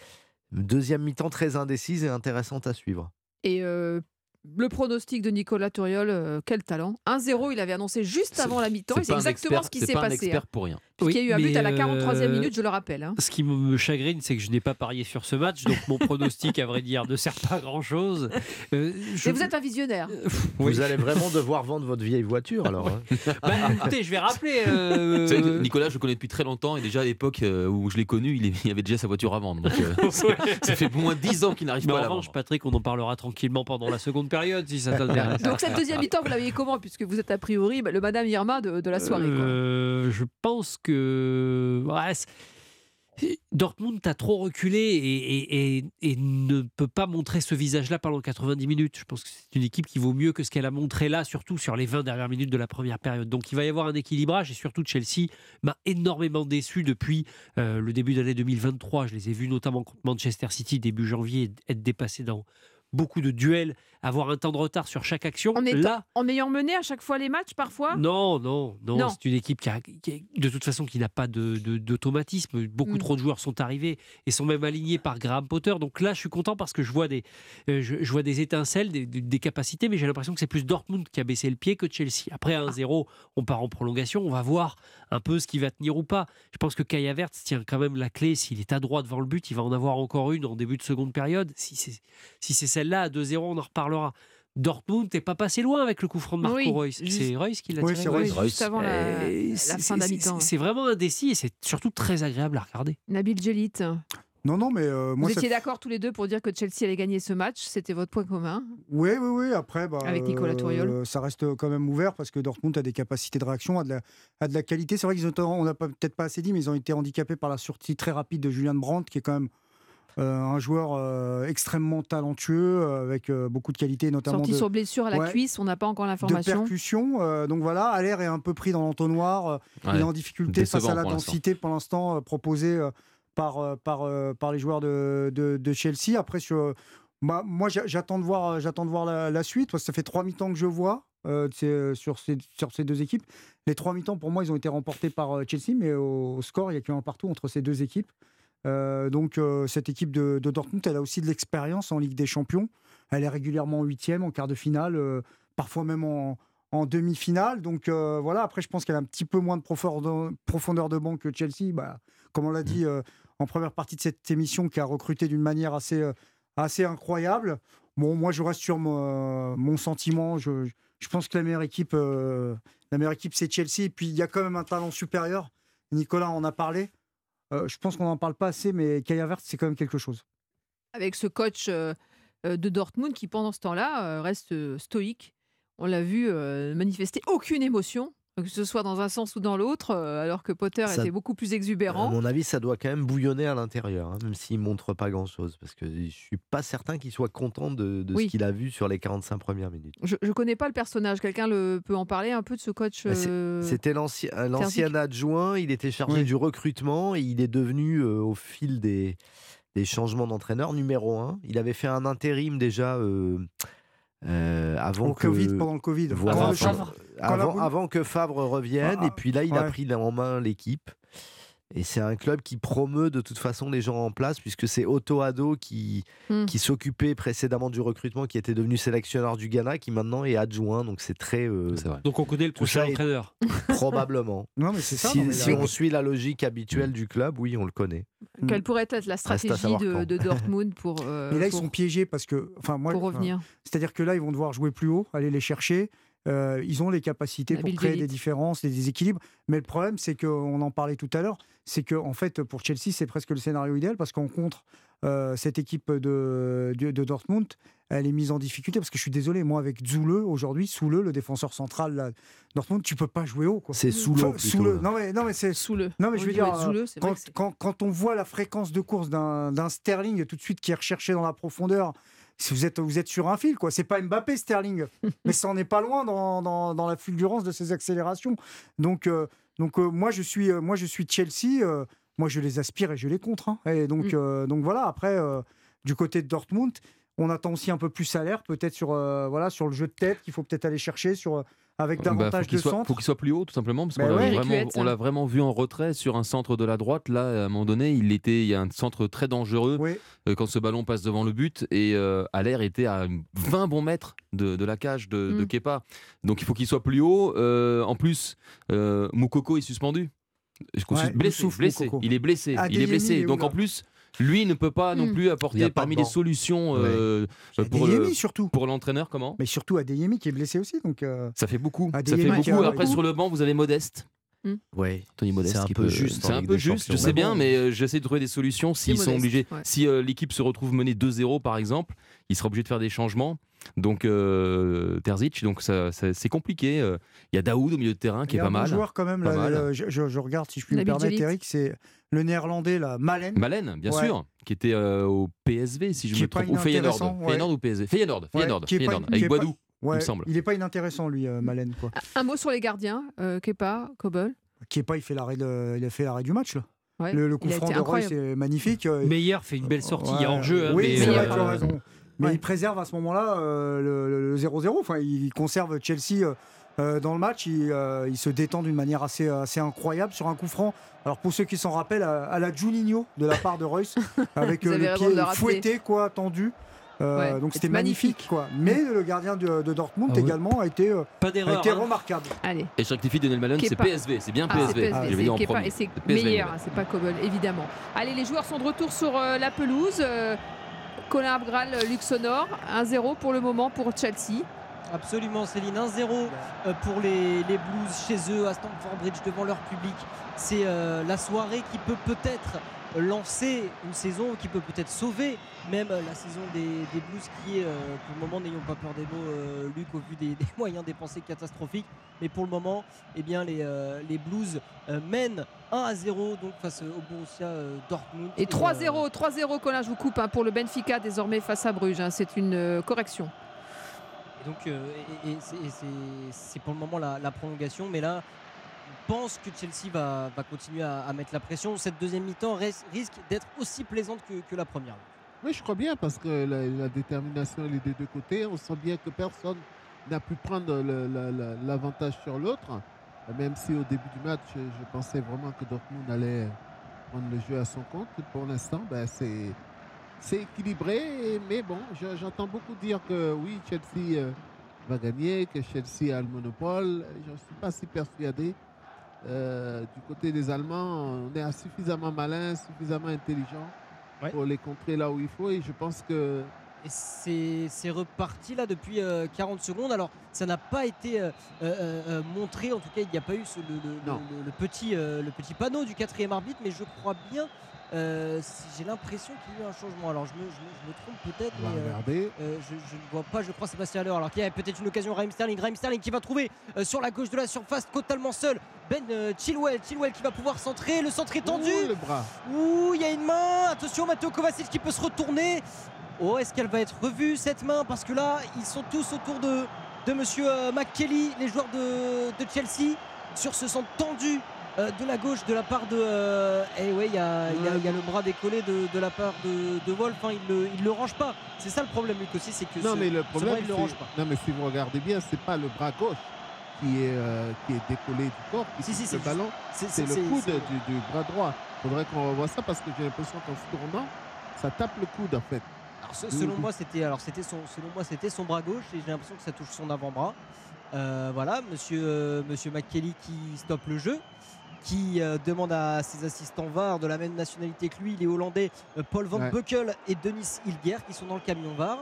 Speaker 5: deuxième mi-temps très indécise et intéressante à suivre.
Speaker 3: Et euh, le pronostic de Nicolas Turiol, euh, quel talent 1-0, il avait annoncé juste avant la mi-temps et c'est exactement
Speaker 7: expert-
Speaker 3: ce qui s'est
Speaker 7: pas
Speaker 3: passé.
Speaker 7: expert
Speaker 3: hein.
Speaker 7: pour rien.
Speaker 3: Puisqu'il y a eu un
Speaker 6: Oui,
Speaker 3: but à la
Speaker 6: mais,
Speaker 3: 43e
Speaker 6: euh,
Speaker 3: minute, je le rappelle. hein.
Speaker 6: Ce qui me chagrine, c'est que je n'ai pas parié sur ce match, donc mon pronostic, à vrai dire, ne sert pas à grand-chose. Euh, je-
Speaker 3: Mais vous êtes un visionnaire.
Speaker 6: Oui.
Speaker 5: Vous allez vraiment devoir vendre votre vieille voiture alors. hein.
Speaker 6: Bah, écoutez, je vais rappeler. euh,
Speaker 7: Vous savez que Nicolas, je le connais depuis très longtemps et déjà à l'époque où je l'ai connu, il, il avait déjà sa voiture à vendre. Donc, euh, ça fait moins de 10 ans qu'il n'arrive pas
Speaker 6: en
Speaker 7: à la
Speaker 6: revanche,
Speaker 7: vendre.
Speaker 6: Patrick, on en parlera tranquillement pendant la seconde période, si ça t'intéresse.
Speaker 3: Donc cette deuxième mi-temps, vous l'aviez comment Puisque vous êtes a priori bah, le Madame Irma de, de la soirée. quoi.
Speaker 6: Euh, je pense que ouais, Dortmund a trop reculé et, et- et- et ne peut pas montrer ce visage-là pendant 90 minutes. Je pense que c'est une équipe qui vaut mieux que ce qu'elle a montré là, surtout sur les 20 dernières minutes de la première période. Donc il va y avoir un équilibrage et surtout Chelsea m'a énormément déçu depuis euh, le début d'année 2023. Je les ai vus notamment contre Manchester City début janvier être dépassés dans beaucoup de duels, avoir un temps de retard sur chaque action.
Speaker 3: En, étant-
Speaker 6: là,
Speaker 3: en ayant mené à chaque fois les matchs parfois
Speaker 6: non, non, non.
Speaker 3: Non.
Speaker 6: C'est une équipe qui, a, qui de toute façon qui n'a pas de- de- d'automatisme. Beaucoup
Speaker 3: Mm.
Speaker 6: trop de joueurs sont arrivés et sont même alignés par Graham Potter. Donc là, je suis content parce que je vois des, euh, je, je vois des étincelles, des, capacités, mais j'ai l'impression que c'est plus Dortmund qui a baissé le pied que Chelsea. Après 1-0, on part en prolongation. On va voir un peu ce qui va tenir ou pas. Je pense que Kai Havertz tient quand même la clé. S'il est à droite devant le but, il va en avoir encore une en début de seconde période. Si c'est si celle-là à 2-0, on en Dortmund n'est pas passé loin avec le coup franc de Marco
Speaker 3: Oui,
Speaker 6: Reus. C'est Reus qui l'a
Speaker 4: Oui,
Speaker 6: tiré.
Speaker 4: Reus.
Speaker 3: Juste avant la,
Speaker 6: c'est-
Speaker 3: fin la
Speaker 6: c'est- vraiment indécis et c'est surtout très agréable à regarder.
Speaker 3: Nabil Djelit,
Speaker 4: Non, non, mais euh,
Speaker 3: vous
Speaker 4: ça
Speaker 3: étiez d'accord tous les deux pour dire que Chelsea allait gagner ce match. C'était votre point commun.
Speaker 4: Oui, oui, oui. Après, bah,
Speaker 3: Avec Nicolas Touriol.
Speaker 4: euh, ça reste quand même ouvert parce que Dortmund a des capacités de réaction, a de la, a de la qualité. C'est vrai qu'ils ont, on n'a peut-être pas assez dit, mais ils ont été handicapés par la sortie très rapide de Julien Brandt, qui est quand même Euh, un joueur euh, extrêmement talentueux, euh, avec euh, beaucoup de qualité, notamment
Speaker 3: Sorti
Speaker 4: de,
Speaker 3: sur blessure à la
Speaker 4: Ouais.
Speaker 3: cuisse, on n'a pas encore
Speaker 4: de
Speaker 3: l'information.
Speaker 4: percussion. Euh, donc voilà, Allaire est un peu pris dans l'entonnoir. euh, Il est en difficulté face à la
Speaker 7: pour l'instant.
Speaker 4: densité pour l'instant euh, proposée euh, par, euh, par, euh, par les joueurs de, de, de Chelsea. Après, sur, bah, moi, j'a- j'attends de voir, j'attends de voir la, la suite. Parce que ça fait trois mi-temps que je vois euh, euh, sur, ces, sur ces deux équipes. Les trois mi-temps, pour moi, ils ont été remportés par euh, Chelsea, mais au, au score, il n'y a qu'un partout entre ces deux équipes. Euh, donc, euh, cette équipe de, de Dortmund, elle a aussi de l'expérience en Ligue des Champions. Elle est régulièrement en huitième, en quart de finale, euh, parfois même en, en demi-finale. Donc voilà, après, je pense qu'elle a un petit peu moins de profondeur, de banc que Chelsea. Bah, comme on l'a dit euh, en première partie de cette émission, qui a recruté d'une manière assez, assez incroyable. Bon, moi, je reste sur mon, mon sentiment. Je, je pense que la meilleure équipe, la meilleure équipe, c'est Chelsea. Et puis, il y a quand même un talent supérieur. Nicolas en a parlé. Euh, je pense qu'on n'en parle pas assez, mais Kaya Vert, c'est quand même quelque chose.
Speaker 3: Avec ce coach euh, euh, de Dortmund qui, pendant ce temps-là, reste stoïque. On l'a vu manifester aucune émotion, que ce soit dans un sens ou dans l'autre, euh, alors que Potter
Speaker 5: Ça-
Speaker 3: était beaucoup plus
Speaker 5: À
Speaker 3: exubérant.
Speaker 5: mon avis, ça doit quand même bouillonner à l'intérieur, hein, même s'il montre pas grand-chose. Parce que je suis pas certain qu'il soit content de, de
Speaker 3: Oui.
Speaker 5: ce qu'il a vu sur les 45 premières minutes.
Speaker 3: Je ne connais pas le personnage. Quelqu'un peut en parler un peu de ce coach
Speaker 5: c'est-
Speaker 3: euh,
Speaker 5: C'était l'ancien euh, l'ancien adjoint, il était chargé
Speaker 4: Oui.
Speaker 5: du recrutement et il est devenu, euh, au fil des, des changements d'entraîneur, numéro un. Il avait fait un intérim déjà euh, euh, avant
Speaker 4: Au
Speaker 5: que.
Speaker 4: Covid, pendant le Covid.
Speaker 5: Voilà,
Speaker 4: Avant le
Speaker 5: pendant-
Speaker 4: Favre. Quand la
Speaker 5: avant,
Speaker 4: boule-
Speaker 5: avant que Favre revienne,
Speaker 4: Ah,
Speaker 5: et puis là, il a pris en main l'équipe. Et c'est un club qui promeut de toute façon les gens en place, puisque c'est Otto Addo qui,
Speaker 3: Hmm.
Speaker 5: qui s'occupait précédemment du recrutement, qui était devenu sélectionneur du Ghana, qui maintenant est adjoint. Donc c'est très. euh,
Speaker 7: vrai.
Speaker 6: Donc on connaît le prochain entraîneur.
Speaker 5: probablement.
Speaker 4: Non, mais c'est ça.
Speaker 5: Si,
Speaker 4: non, mais
Speaker 5: si
Speaker 4: là-
Speaker 5: on suit la logique habituelle du club, oui, on le connaît.
Speaker 3: Quelle pourrait être la stratégie de, Dortmund pour, euh,
Speaker 4: Mais là, ils sont piégés parce que, enfin, moi,
Speaker 3: pour revenir
Speaker 4: C'est-à-dire que là, ils vont devoir jouer plus haut, aller les chercher. Euh, ils ont les capacités
Speaker 3: La
Speaker 4: pour créer des différences, des déséquilibres. Mais le problème, c'est qu'on en parlait tout à l'heure, c'est que en fait, pour Chelsea, c'est presque le scénario idéal parce qu'en contre, euh, cette équipe de, de, de Dortmund, elle est mise en difficulté. Parce que je suis désolé, moi, avec Zoule, aujourd'hui, Soule, le défenseur central là, Dortmund, tu peux pas jouer haut. quoi.
Speaker 5: C'est plutôt.
Speaker 4: Soule. Non, mais, non, mais c'est.
Speaker 3: sous le.
Speaker 4: Non, mais je veux dire, quand, quand, quand on voit la fréquence de course d'un d'un Sterling tout de suite qui est recherché dans la profondeur, si vous êtes, vous êtes sur un fil, quoi. C'est pas Mbappé Sterling, mais ça en est pas loin dans, dans, dans la fulgurance de ses accélérations. Donc, euh, donc euh, moi je suis, euh, moi je suis Chelsea. moi je les aspire et je les contre. hein. Et donc,
Speaker 3: Mm.
Speaker 4: donc voilà. Après, du côté de Dortmund, on attend aussi un peu plus à l'air, peut-être sur, voilà, sur le jeu de tête qu'il faut peut-être aller chercher sur, avec
Speaker 7: Bah,
Speaker 4: davantage
Speaker 7: faut qu'il
Speaker 4: de
Speaker 7: soit,
Speaker 4: centre.
Speaker 7: faut qu'il soit plus haut, tout simplement, parce
Speaker 4: Bah
Speaker 7: qu'on l'a
Speaker 4: ouais.
Speaker 7: vraiment,
Speaker 3: Ricuette.
Speaker 7: on l'a vraiment vu en retrait sur un centre de la droite. Là, à un moment donné, il était, il y a un centre très dangereux
Speaker 4: Oui.
Speaker 7: euh, quand ce ballon passe devant le but et euh, Allaire était à 20 bons mètres de, de la cage de, de
Speaker 3: Mm.
Speaker 7: Kepa. Donc il faut qu'il soit plus haut. Euh, en plus, euh, Moukoko est suspendu.
Speaker 4: Ouais,
Speaker 7: blessé. Il est blessé.
Speaker 4: Ah,
Speaker 7: il est
Speaker 4: il
Speaker 7: blessé. Donc en plus, lui ne peut pas non
Speaker 3: Mm.
Speaker 7: plus apporter parmi les solutions euh, pour,
Speaker 4: Adeyemi,
Speaker 7: le-
Speaker 4: surtout.
Speaker 7: pour l'entraîneur. Comment?
Speaker 4: Mais surtout Adeyemi qui est blessé aussi. Donc, euh,
Speaker 7: Ça fait beaucoup. Ça fait beaucoup.
Speaker 4: a-
Speaker 7: Après sur le banc, vous avez Modeste.
Speaker 5: Ouais.
Speaker 7: Tony Modeste.
Speaker 5: C'est un
Speaker 7: qui
Speaker 5: peu
Speaker 7: peut-
Speaker 5: juste
Speaker 7: C'est un
Speaker 5: Ligue
Speaker 7: peu juste, je sais bien, mais euh, j'essaie de trouver des solutions. S'ils sont obligés,
Speaker 3: ouais.
Speaker 7: si euh, l'équipe se retrouve menée 2-0 par exemple, il sera obligé de faire des changements. Donc euh, Terzic, donc ça, ça- c'est compliqué. Euh, Il y a Daoud au milieu de terrain qui
Speaker 4: il y
Speaker 7: est
Speaker 4: a
Speaker 7: pas
Speaker 4: un
Speaker 7: mal.
Speaker 4: joueur quand même. Là, euh, je, je- regarde si je puis me permettre. Eric, c'est le néerlandais là, Malen.
Speaker 7: Malen, bien
Speaker 4: Ouais.
Speaker 7: sûr, qui était euh, au PSV si je
Speaker 4: Qui
Speaker 7: me
Speaker 4: est pas
Speaker 7: trompe, ou Feyenoord,
Speaker 4: inintéressant, ouais.
Speaker 7: Feyenoord ou PSV, Feyenoord,
Speaker 4: Ouais,
Speaker 7: Feyenoord,
Speaker 4: pas-
Speaker 7: Feyenoord, avec
Speaker 4: pas-
Speaker 7: Boadou, il
Speaker 4: Ouais,
Speaker 7: me semble.
Speaker 4: il est pas inintéressant lui, euh, Malen quoi.
Speaker 3: Un mot sur les gardiens, euh, Kepa, Kobel.
Speaker 4: Pas, il fait l'arrêt, de- il a fait l'arrêt du match là.
Speaker 3: Ouais,
Speaker 4: Le, le coup franc de Roy, c'est magnifique. euh,
Speaker 6: Meyer fait une belle sortie, il y a
Speaker 4: ouais.
Speaker 6: hors-jeu. hein,
Speaker 4: Oui,
Speaker 6: mais,
Speaker 4: c'est vrai, tu as raison. Mais
Speaker 3: ouais.
Speaker 4: il préserve à ce moment-là euh, le- le 0-0. Enfin, il conserve Chelsea euh, dans le match. Il, euh, il se détend d'une manière assez, assez incroyable sur un coup franc. Alors pour ceux qui s'en rappellent, à, à la Juninho de la part de Royce, avec euh, le pied fouetté, quoi, tendu. Euh,
Speaker 3: Ouais,
Speaker 4: donc c'était magnifique, quoi. Mais le gardien de, de Dortmund
Speaker 6: Ah oui.
Speaker 4: également a été, euh,
Speaker 6: Pas
Speaker 4: a
Speaker 6: d'erreur.
Speaker 4: été
Speaker 6: hein.
Speaker 4: remarquable.
Speaker 3: Allez.
Speaker 7: Et je rectifie Daniel Malen, c'est. PSV, c'est bien
Speaker 3: Ah, c'est
Speaker 7: PSV.
Speaker 3: PSV,
Speaker 7: dit en
Speaker 3: c'est et c'est
Speaker 7: PSV,
Speaker 3: meilleur, hein, c'est pas Kobel, évidemment. Allez, les joueurs sont de retour sur euh, la pelouse. Euh, Colin Abgral, Luxonor, 1-0 pour le moment pour Chelsea.
Speaker 13: Absolument, Céline. 1-0 euh, pour les, les Blues chez eux à Stamford Bridge devant leur public. C'est euh, la soirée qui peut peut-être lancer une saison qui peut peut-être sauver même la saison des, des Blues qui est, euh, pour le moment, n'ayons pas peur des mots, euh, Luc, au vu des, des moyens dépensés catastrophiques. Mais pour le moment, eh bien, les, euh, les Blues euh, mènent 1 à 0 donc, face au Borussia euh, Dortmund.
Speaker 3: Et
Speaker 13: euh,
Speaker 3: 3-0, 3-0, Colin, je vous coupe hein, pour le Benfica désormais face à Bruges. hein. C'est une euh, correction.
Speaker 13: Donc, euh, c'est- pour le moment la, prolongation. Mais là, on pense que Chelsea va, va continuer à, mettre la pression. Cette deuxième mi-temps risque d'être aussi plaisante que, la première.
Speaker 14: Oui, je crois bien parce que la, détermination elle est des deux côtés. On sent bien que personne n'a pu prendre l'avantage sur l'autre. Même si au début du match, je, je pensais vraiment que Dortmund allait prendre le jeu à son compte. Pour l'instant, ben, c'est c'est équilibré. Mais bon, je- j'entends beaucoup dire que oui, Chelsea euh, va gagner, que Chelsea a le monopole. Je ne suis pas si persuadé. Euh, du côté des Allemands, on est suffisamment malin, suffisamment intelligent pour les contrer là où il faut. Et je pense que
Speaker 13: Et c'est reparti là depuis euh, 40 secondes. Alors, ça n'a pas été euh, euh, euh, montré. En tout cas, il n'y a pas eu ce- le, petit, euh, le petit panneau du quatrième arbitre. Mais je crois bien. Euh, J'ai l'impression qu'il y a eu un changement. Alors, je me, je me- je me trompe peut-être. Mais, euh, euh, je, je ne vois pas, je crois, Sébastien Haller. Alors qu'il y a peut-être une occasion, Raheem Sterling. Raheem Sterling qui va trouver sur la gauche de la surface, totalement seul. Ben Chilwell. Chilwell qui va pouvoir centrer. Le centre est tendu.
Speaker 14: Ouh, le bras.
Speaker 13: Ouh, il y a une main. Attention, Matteo Kovacic qui peut se retourner. Oh, est-ce qu'elle va être revue cette main? Parce que là, ils sont tous autour de, de monsieur McKelly, les joueurs de, de Chelsea, sur ce centre tendu de la gauche de la part de. euh, eh ouais, il y a, il y a- il y a le bras décollé de, de la part de, de Wolf. Hein, il le, il le range pas. C'est ça le problème, Luc aussi, c'est que
Speaker 14: Non,
Speaker 13: ce,
Speaker 14: mais le problème,
Speaker 13: bras, il le range pas.
Speaker 14: non, mais si vous regardez bien, c'est pas le bras gauche qui est, euh, qui est décollé du corps, qui
Speaker 13: Si, si,
Speaker 14: touche
Speaker 13: c'est
Speaker 14: le ballon,
Speaker 13: c'est-
Speaker 14: le coude du, du bras droit. Faudrait qu'on revoie ça parce que j'ai l'impression qu'en se tournant, ça tape le coude en fait.
Speaker 13: Alors, ce- selon moi, c'était alors c'était son selon moi c'était son bras gauche et j'ai l'impression que ça touche son avant-bras. Euh, voilà, Monsieur euh, Monsieur McKelly qui stoppe le jeu, qui euh, demande à ses assistants VAR de la même nationalité que lui, les Hollandais euh, Paul Van
Speaker 14: Ouais.
Speaker 13: Buckel et Denis Hilger qui sont dans le camion VAR.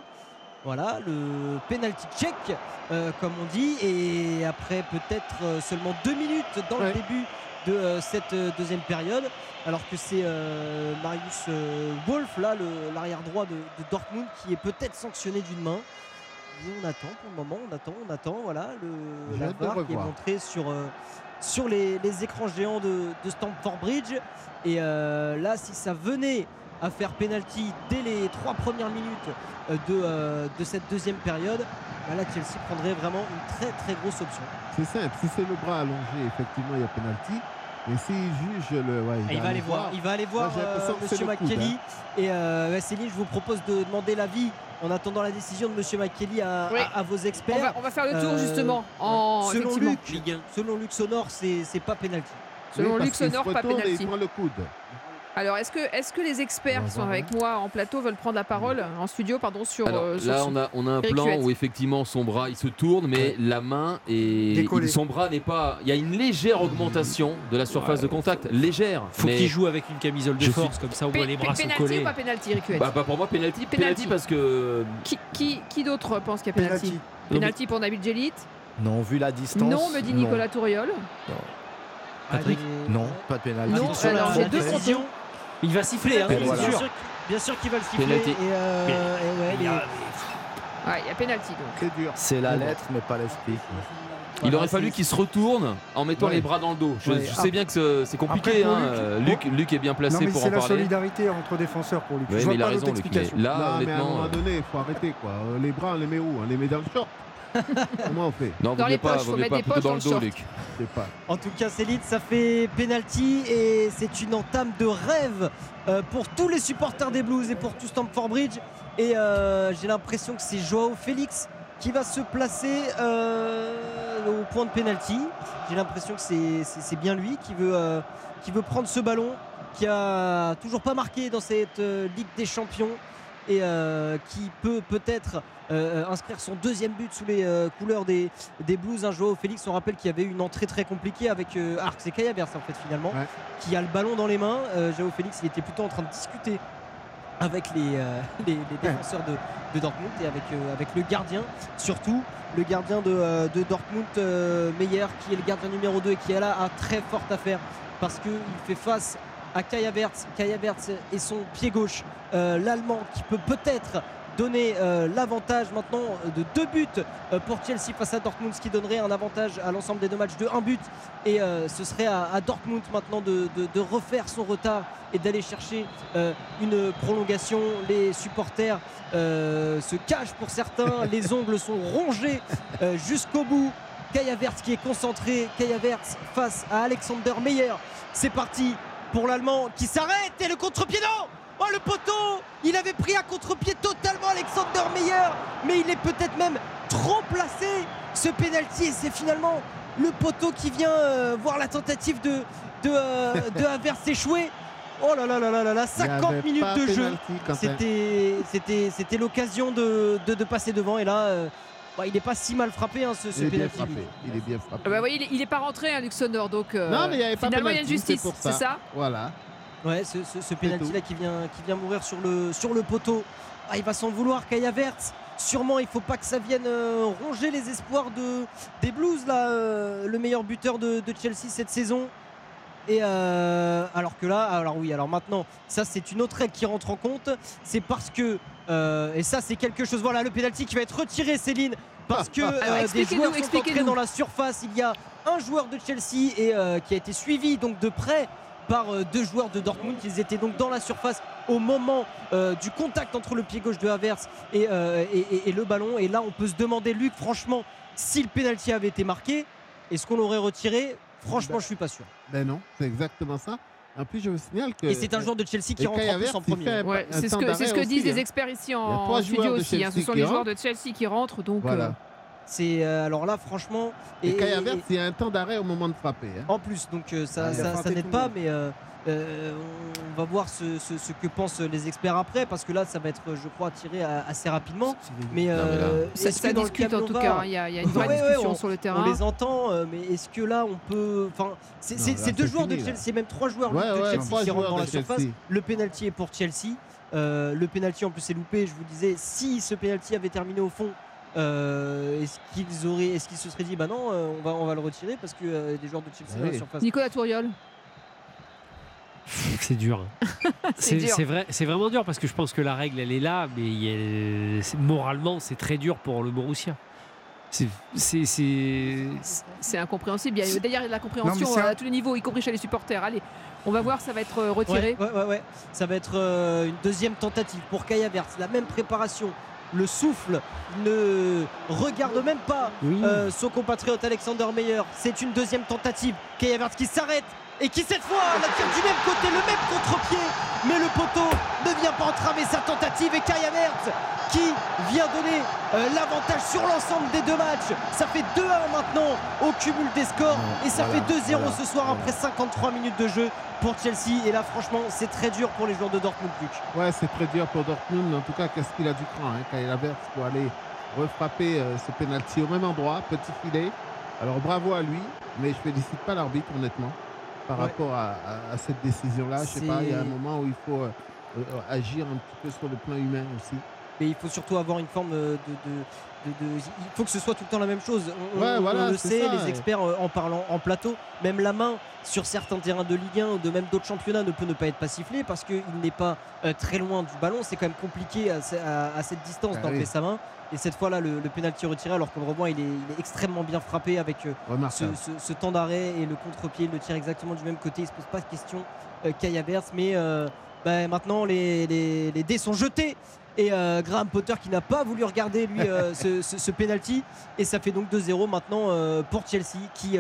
Speaker 13: Voilà, le penalty check, euh, comme on dit, et après peut-être seulement deux minutes dans le début de euh, cette deuxième période, alors que c'est euh, Marius Wolf, là, l'arrière droit de, de Dortmund, qui est peut-être sanctionné d'une main. Et on attend pour le moment, on attend, on attend, voilà, le, la qui est
Speaker 14: revoir.
Speaker 13: montré sur, sur les, écrans géants de, Stamford Bridge. Et euh, là, si ça venait à faire penalty dès les trois premières minutes euh, de, euh, de cette deuxième période, bah là, Chelsea prendrait vraiment une très très grosse option.
Speaker 14: C'est simple, si c'est le bras allongé, effectivement, il y a penalty. Mais s'il juge le. ouais,
Speaker 13: Ah, il va aller voir, il va aller voir
Speaker 14: Moi,
Speaker 13: euh, Monsieur McKelly.
Speaker 14: hein.
Speaker 13: Et euh, Céline, je vous propose de demander l'avis en attendant la décision de Monsieur McKelly à,
Speaker 3: Oui.
Speaker 13: à- à vos experts.
Speaker 3: On va, on va faire le tour
Speaker 13: Euh,
Speaker 3: justement. En,
Speaker 13: selon. Luc,
Speaker 6: Ligue 1.
Speaker 13: selon Luc Sonore, c'est c'est pas penalty.
Speaker 3: Selon
Speaker 14: Oui,
Speaker 3: Luc
Speaker 14: qu'il se
Speaker 3: Sonore, pas
Speaker 14: retourne et
Speaker 3: penalty.
Speaker 14: Il prend le coude.
Speaker 3: Alors, est-ce que, est que les experts qui sont avec moi en plateau veulent prendre la parole en studio pardon, sur,
Speaker 7: Alors,
Speaker 3: euh, sur
Speaker 7: là, on a, on a un plan
Speaker 3: Huette.
Speaker 7: où effectivement son bras il se tourne, mais la main et son bras n'est pas. Il y a une légère augmentation de la surface de contact, légère.
Speaker 6: Faut
Speaker 7: mais-
Speaker 6: qu'il joue avec une camisole de
Speaker 7: Je
Speaker 6: force, comme ça au moins les bras sont collés.
Speaker 3: ou pas penalty,
Speaker 7: Bah, bah, pour moi, penalty,
Speaker 3: Penalty.
Speaker 7: penalty parce que.
Speaker 3: Qui, qui, qui d'autre pense qu'il y a penalty
Speaker 4: Penalty.
Speaker 3: Penalty pour Nabil Djelit
Speaker 5: Non, vu la distance.
Speaker 3: Non, me dit
Speaker 5: non.
Speaker 3: Nicolas Touriol.
Speaker 6: Patrick
Speaker 13: Allez,
Speaker 5: Non, pas de pénalty.
Speaker 3: Non, j'ai deux
Speaker 13: décision.
Speaker 6: Il va siffler, hein, c'est
Speaker 5: voilà.
Speaker 6: Sûr.
Speaker 13: sûr, bien sûr qu'il va le siffler.
Speaker 7: Penalty.
Speaker 13: Et, euh,
Speaker 6: Mais-
Speaker 13: et ouais,
Speaker 6: Il y a-
Speaker 3: Ouais, a penalty donc.
Speaker 14: C'est dur.
Speaker 5: C'est la lettre, mais pas l'esprit.
Speaker 7: Il aurait fallu qu'il se retourne en mettant
Speaker 14: Ouais.
Speaker 7: les bras dans le dos. Je,
Speaker 13: Ouais.
Speaker 7: je sais bien que ce- c'est compliqué.
Speaker 4: Après, pour
Speaker 7: hein,
Speaker 4: Luc-
Speaker 7: euh, Luc, Luc est bien placé
Speaker 4: Non, mais
Speaker 7: pour
Speaker 4: c'est
Speaker 7: en
Speaker 4: la
Speaker 7: parler.
Speaker 4: solidarité entre défenseurs pour lui.
Speaker 7: Ouais,
Speaker 4: je
Speaker 7: mais
Speaker 4: vois
Speaker 7: il a
Speaker 4: pas
Speaker 7: raison, Luc. Là,
Speaker 14: non, mais à un
Speaker 7: honnêtement.
Speaker 14: moment donné, il faut arrêter quoi. Euh, Les bras, on les met où On les met dans le short Comment on fait
Speaker 7: Non,
Speaker 3: Dans les
Speaker 7: mieux pas,
Speaker 3: poches,
Speaker 7: vaut
Speaker 3: faut
Speaker 7: mieux
Speaker 3: mettre
Speaker 7: pas
Speaker 3: des
Speaker 7: plutôt
Speaker 3: poches
Speaker 7: dans
Speaker 3: dans
Speaker 7: le dos,
Speaker 3: short.
Speaker 7: Luc.
Speaker 14: Je sais pas.
Speaker 13: En tout cas, Céline, ça fait penalty et c'est une entame de rêve euh, pour tous les supporters des Blues et pour tout Stamford Bridge. Et euh, j'ai l'impression que c'est Joao Félix qui va se placer euh, au point de penalty. J'ai l'impression que c'est- bien lui qui veut, euh, qui veut prendre ce ballon, qui a toujours pas marqué dans cette euh, Ligue des Champions et euh, qui peut peut-être euh, inscrire son deuxième but sous les euh, couleurs des, des Blues. Un Joao Félix, on rappelle qu'il y avait eu une entrée très compliquée avec euh, Arc, c'est Kaya Bers en fait finalement,
Speaker 14: Ouais.
Speaker 13: qui a le ballon dans les mains. Euh, Joao Félix, il était plutôt en train de discuter avec les, euh, les, les défenseurs de, de Dortmund et avec, euh, avec le gardien, surtout le gardien de, euh, de Dortmund, euh, Meyer, qui est le gardien numéro 2 et qui est là a très forte affaire parce qu'il fait face à Havertz. Kai Havertz et son pied gauche. Euh, L'Allemand qui peut peut-être donner euh, l'avantage maintenant de deux buts euh, pour Chelsea face à Dortmund, ce qui donnerait un avantage à l'ensemble des deux matchs de un but. Et euh, ce serait à, à Dortmund maintenant de, de- de refaire son retard et d'aller chercher euh, une prolongation. Les supporters euh, se cachent pour certains, les ongles sont rongés euh, jusqu'au bout. Kai Havertz qui est concentré, Kai Havertz face à Alexander Meyer. C'est parti pour l'Allemand qui s'arrête et le contre-pied non Oh le poteau Il avait pris à contre-pied totalement Alexander Meyer, mais il est peut-être même trop placé ce penalty et c'est finalement le poteau qui vient euh, voir la tentative de, de, euh, de. Oh là là là là là là,
Speaker 14: Il y avait
Speaker 13: 50 minutes de jeu. C'était l'occasion de, de, de passer devant et là euh, bah, il n'est pas si mal frappé hein, ce, ce
Speaker 14: Il est bien
Speaker 13: penalty.
Speaker 14: frappé. Il est bien frappé.
Speaker 3: Ah bah, voyez, il est- il est pas rentré, hein, Luxembourg, donc euh,
Speaker 14: Non, mais il y avait pas
Speaker 3: finalement il y a une justice, c'est ça
Speaker 14: Voilà.
Speaker 13: Ouais, ce, ce, ce penalty là qui vient, qui vient mourir sur le, sur le poteau. Ah, il va s'en vouloir, Kai Havertz. Sûrement, il faut pas que ça vienne euh, ronger les espoirs de, des Blues, là, euh, le meilleur buteur de, de Chelsea cette saison. Et euh, alors que là, alors oui, alors maintenant, ça c'est une autre règle qui rentre en compte. C'est parce que, euh, et ça c'est quelque chose, voilà le penalty qui va être retiré, Céline, parce que euh, des joueurs sont entrés dans la surface. Il y a un joueur de Chelsea et qui a été suivi donc de près par deux joueurs de Dortmund. Ils étaient donc dans la surface au moment euh, du contact entre le pied gauche de Havertz et, euh, et- et- et le ballon. Et là, on peut se demander, Luc, franchement, si le penalty avait été marqué, est-ce qu'on l'aurait retiré Franchement, je suis pas sûr.
Speaker 14: Ben non, c'est exactement ça. En plus, je vous signale que.
Speaker 13: Et c'est un joueur de Chelsea qui rentre en plus premier.
Speaker 3: Ouais, c'est ce que, ce disent
Speaker 14: aussi,
Speaker 3: les
Speaker 14: hein.
Speaker 3: experts ici en, studio aussi. hein. Ce sont les joueurs de Chelsea qui rentrent, donc
Speaker 14: Voilà.
Speaker 3: euh,
Speaker 13: C'est euh, alors là, franchement.
Speaker 14: Et Kai Havertz, il y a un temps d'arrêt au moment de frapper. hein.
Speaker 13: En plus, donc euh, ça,
Speaker 14: Ah,
Speaker 13: ça, n'aide pas, mais euh, euh, on va voir ce, ce- ce que pensent les experts après, parce que là, ça va être, je crois, tiré à- assez rapidement. Mais,
Speaker 3: Non, mais là- Ça-
Speaker 13: dans
Speaker 3: discute, en tout cas, hein. Il y a- il y a une vraie
Speaker 13: Ouais, ouais,
Speaker 3: discussion
Speaker 13: on-
Speaker 3: sur le terrain.
Speaker 13: On les entend, mais est-ce que là, on peut. Enfin, c'est c'est- c'est deux
Speaker 14: c'est
Speaker 13: joueurs de
Speaker 14: fini.
Speaker 13: Chelsea, même trois joueurs
Speaker 14: Ouais,
Speaker 13: de
Speaker 14: ouais,
Speaker 13: Chelsea qui rentrent dans la surface. Le penalty est pour Chelsea. Euh, le penalty en plus est loupé. Je vous disais, si ce penalty avait terminé au fond, euh, est-ce qu'ils auraient, est-ce qu'ils se seraient dit, bah non, euh, on va, on va le retirer parce que euh, des joueurs de Chelsea dans la
Speaker 14: oui.
Speaker 13: surface.
Speaker 3: Nicolas Touriol.
Speaker 6: C'est dur. hein.
Speaker 3: C'est
Speaker 6: c'est
Speaker 3: dur.
Speaker 6: c'est vrai, c'est vraiment dur parce que je pense que la règle elle est là, mais il y a- c'est- moralement c'est très dur pour le Borussia. C'est, c'est, c'est-
Speaker 3: C'est incompréhensible. Il y a d'ailleurs de la compréhension à tous les niveaux, y compris chez les supporters. Allez, on va voir, ça va être euh, retiré.
Speaker 13: Ouais, ouais, ouais, ouais. Ça va être euh, une deuxième tentative pour Havertz. La même préparation, le souffle, ne regarde même pas euh, son compatriote Alexander Meyer. C'est une deuxième tentative. Havertz qui s'arrête et qui cette fois la tire du même côté, le même contre-pied. Mais le poteau ne vient pas entraver sa tentative et Kai Havertz qui vient donner euh, l'avantage sur l'ensemble des deux matchs. Ça fait 2-1 maintenant au cumul des scores et ça
Speaker 14: voilà,
Speaker 13: fait 2-0
Speaker 14: voilà,
Speaker 13: ce soir après 53 minutes de jeu pour Chelsea. Et là, franchement, c'est très dur pour les joueurs de Dortmund, Luc.
Speaker 14: Ouais, c'est très dur pour Dortmund. En tout cas, qu'est-ce qu'il a du cran, hein, Havertz, pour aller refrapper euh, ce penalty au même endroit, petit filet. Alors bravo à lui, mais je félicite pas l'arbitre, honnêtement, par
Speaker 13: Ouais.
Speaker 14: rapport à, à- à cette décision-là. Je sais pas, il y a un moment où il faut euh, euh, agir un petit peu sur le plan humain aussi.
Speaker 13: Mais il faut surtout avoir une forme euh, de, de- de- de- Il faut que ce soit tout le temps la même chose. On,
Speaker 14: Ouais,
Speaker 13: on- on
Speaker 14: voilà,
Speaker 13: le sait,
Speaker 14: ça,
Speaker 13: les
Speaker 14: ouais.
Speaker 13: experts en parlant en plateau, même la main sur certains terrains de Ligue 1 ou de même d'autres championnats ne peut ne pas être pas sifflé parce qu'il n'est pas euh, très loin du ballon. C'est quand même compliqué à, ce- à- à cette distance
Speaker 14: Ah
Speaker 13: d'enlever
Speaker 14: oui.
Speaker 13: sa main. Et cette fois-là, le, le pénalty retiré, alors que le rebond, il est, il est extrêmement bien frappé avec euh, ce,
Speaker 14: Remarquable.
Speaker 13: ce- ce temps d'arrêt et le contre-pied. Il le tire exactement du même côté. Il se pose pas de question, euh, Kai Havertz. Mais euh, bah, maintenant, les, les- les dés sont jetés. Et euh, Graham Potter qui n'a pas voulu regarder lui euh, ce, ce, ce penalty. Et ça fait donc 2-0 maintenant euh, pour Chelsea qui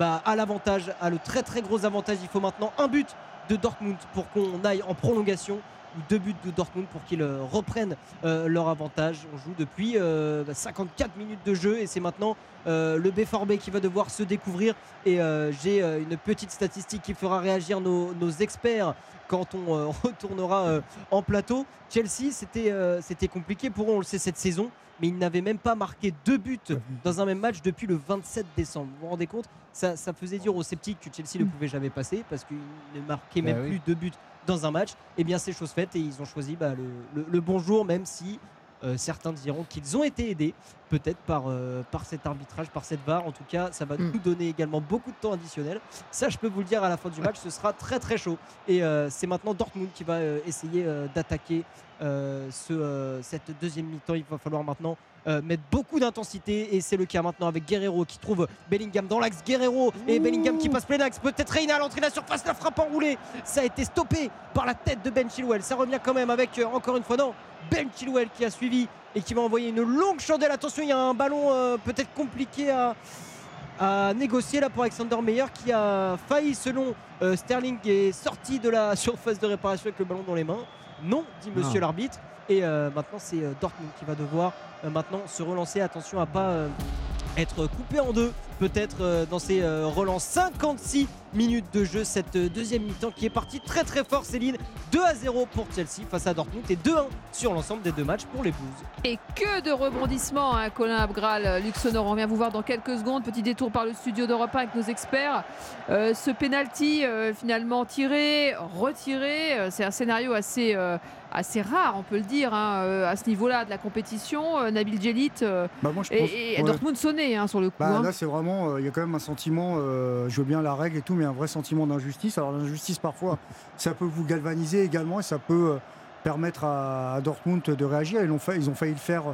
Speaker 13: bah, a l'avantage, a le très très gros avantage. Il faut maintenant un but de Dortmund pour qu'on aille en prolongation ou deux buts de Dortmund pour qu'ils euh, reprennent euh, leur avantage. On joue depuis euh, bah, 54 minutes de jeu et c'est maintenant euh, le B4B qui va devoir se découvrir. Et euh, j'ai euh, une petite statistique qui fera réagir nos, nos experts quand on euh, retournera euh, en plateau. Chelsea, c'était euh, c'était compliqué pour eux, on le sait cette saison, mais ils n'avaient même pas marqué deux buts dans un même match depuis le 27 décembre. Vous vous rendez compte? Ça, ça faisait dire aux sceptiques que Chelsea ne pouvait jamais passer parce qu'ils ne marquaient
Speaker 14: Bah
Speaker 13: même plus deux buts dans un match. Et bien, c'est chose faite et ils ont choisi bah, le, le- le bon jour, même si Euh, certains diront qu'ils ont été aidés, peut-être par, euh, par cet arbitrage, par cette VAR. En tout cas, ça va
Speaker 3: Mm.
Speaker 13: nous donner également beaucoup de temps additionnel. Ça, je peux vous le dire, à la fin du match, ce sera très très chaud. Et euh, c'est maintenant Dortmund qui va essayer d'attaquer ce, cette deuxième mi-temps. Il va falloir maintenant mettre beaucoup d'intensité et c'est le cas maintenant avec Guerrero qui trouve Bellingham dans l'axe. Guerrero et Bellingham qui passe plein axe. Peut-être Reina à l'entrée de la surface la frappe enroulée. Ça a été stoppé par la tête de Ben Chilwell. Ça revient quand même avec euh, encore une fois non Ben Chilwell qui a suivi et qui va envoyer une longue chandelle. Attention il y a un ballon euh, peut-être compliqué à à négocier là pour Alexander Meyer qui a failli selon euh, Sterling est sorti de la surface de réparation avec le ballon dans les mains. Non dit monsieur l'arbitre et euh, maintenant c'est euh, Dortmund qui va devoir euh, maintenant se relancer. Attention à pas euh, être coupé en deux peut-être euh, dans ces euh, relances 56 minutes de jeu cette euh, deuxième mi-temps qui est partie très très fort Céline 2 à 0 pour Chelsea face à Dortmund et 2-1 sur l'ensemble des deux matchs pour les Blues
Speaker 3: Et que de rebondissements, hein, Colin Abgral, Luxonor. On vient vous voir dans quelques secondes. Petit détour par le studio d'Europe 1 avec nos experts. Euh, ce penalty euh, finalement tiré, retiré, euh, c'est un scénario assez, euh, assez rare, on peut le dire, hein, à ce niveau-là de la compétition. Nabil Djelit
Speaker 4: Bah,
Speaker 3: et,
Speaker 4: pense-
Speaker 3: et
Speaker 4: ouais.
Speaker 3: Dortmund sonné hein, sur le coup.
Speaker 4: Bah,
Speaker 3: hein.
Speaker 4: là, c'est vraiment, euh, il y a quand même un sentiment, euh, je veux bien la règle et tout, mais un vrai sentiment d'injustice. Alors l'injustice, parfois, ça peut vous galvaniser également et ça peut euh, permettre à, Dortmund de réagir. Ils ont, fait, ils ont failli le faire.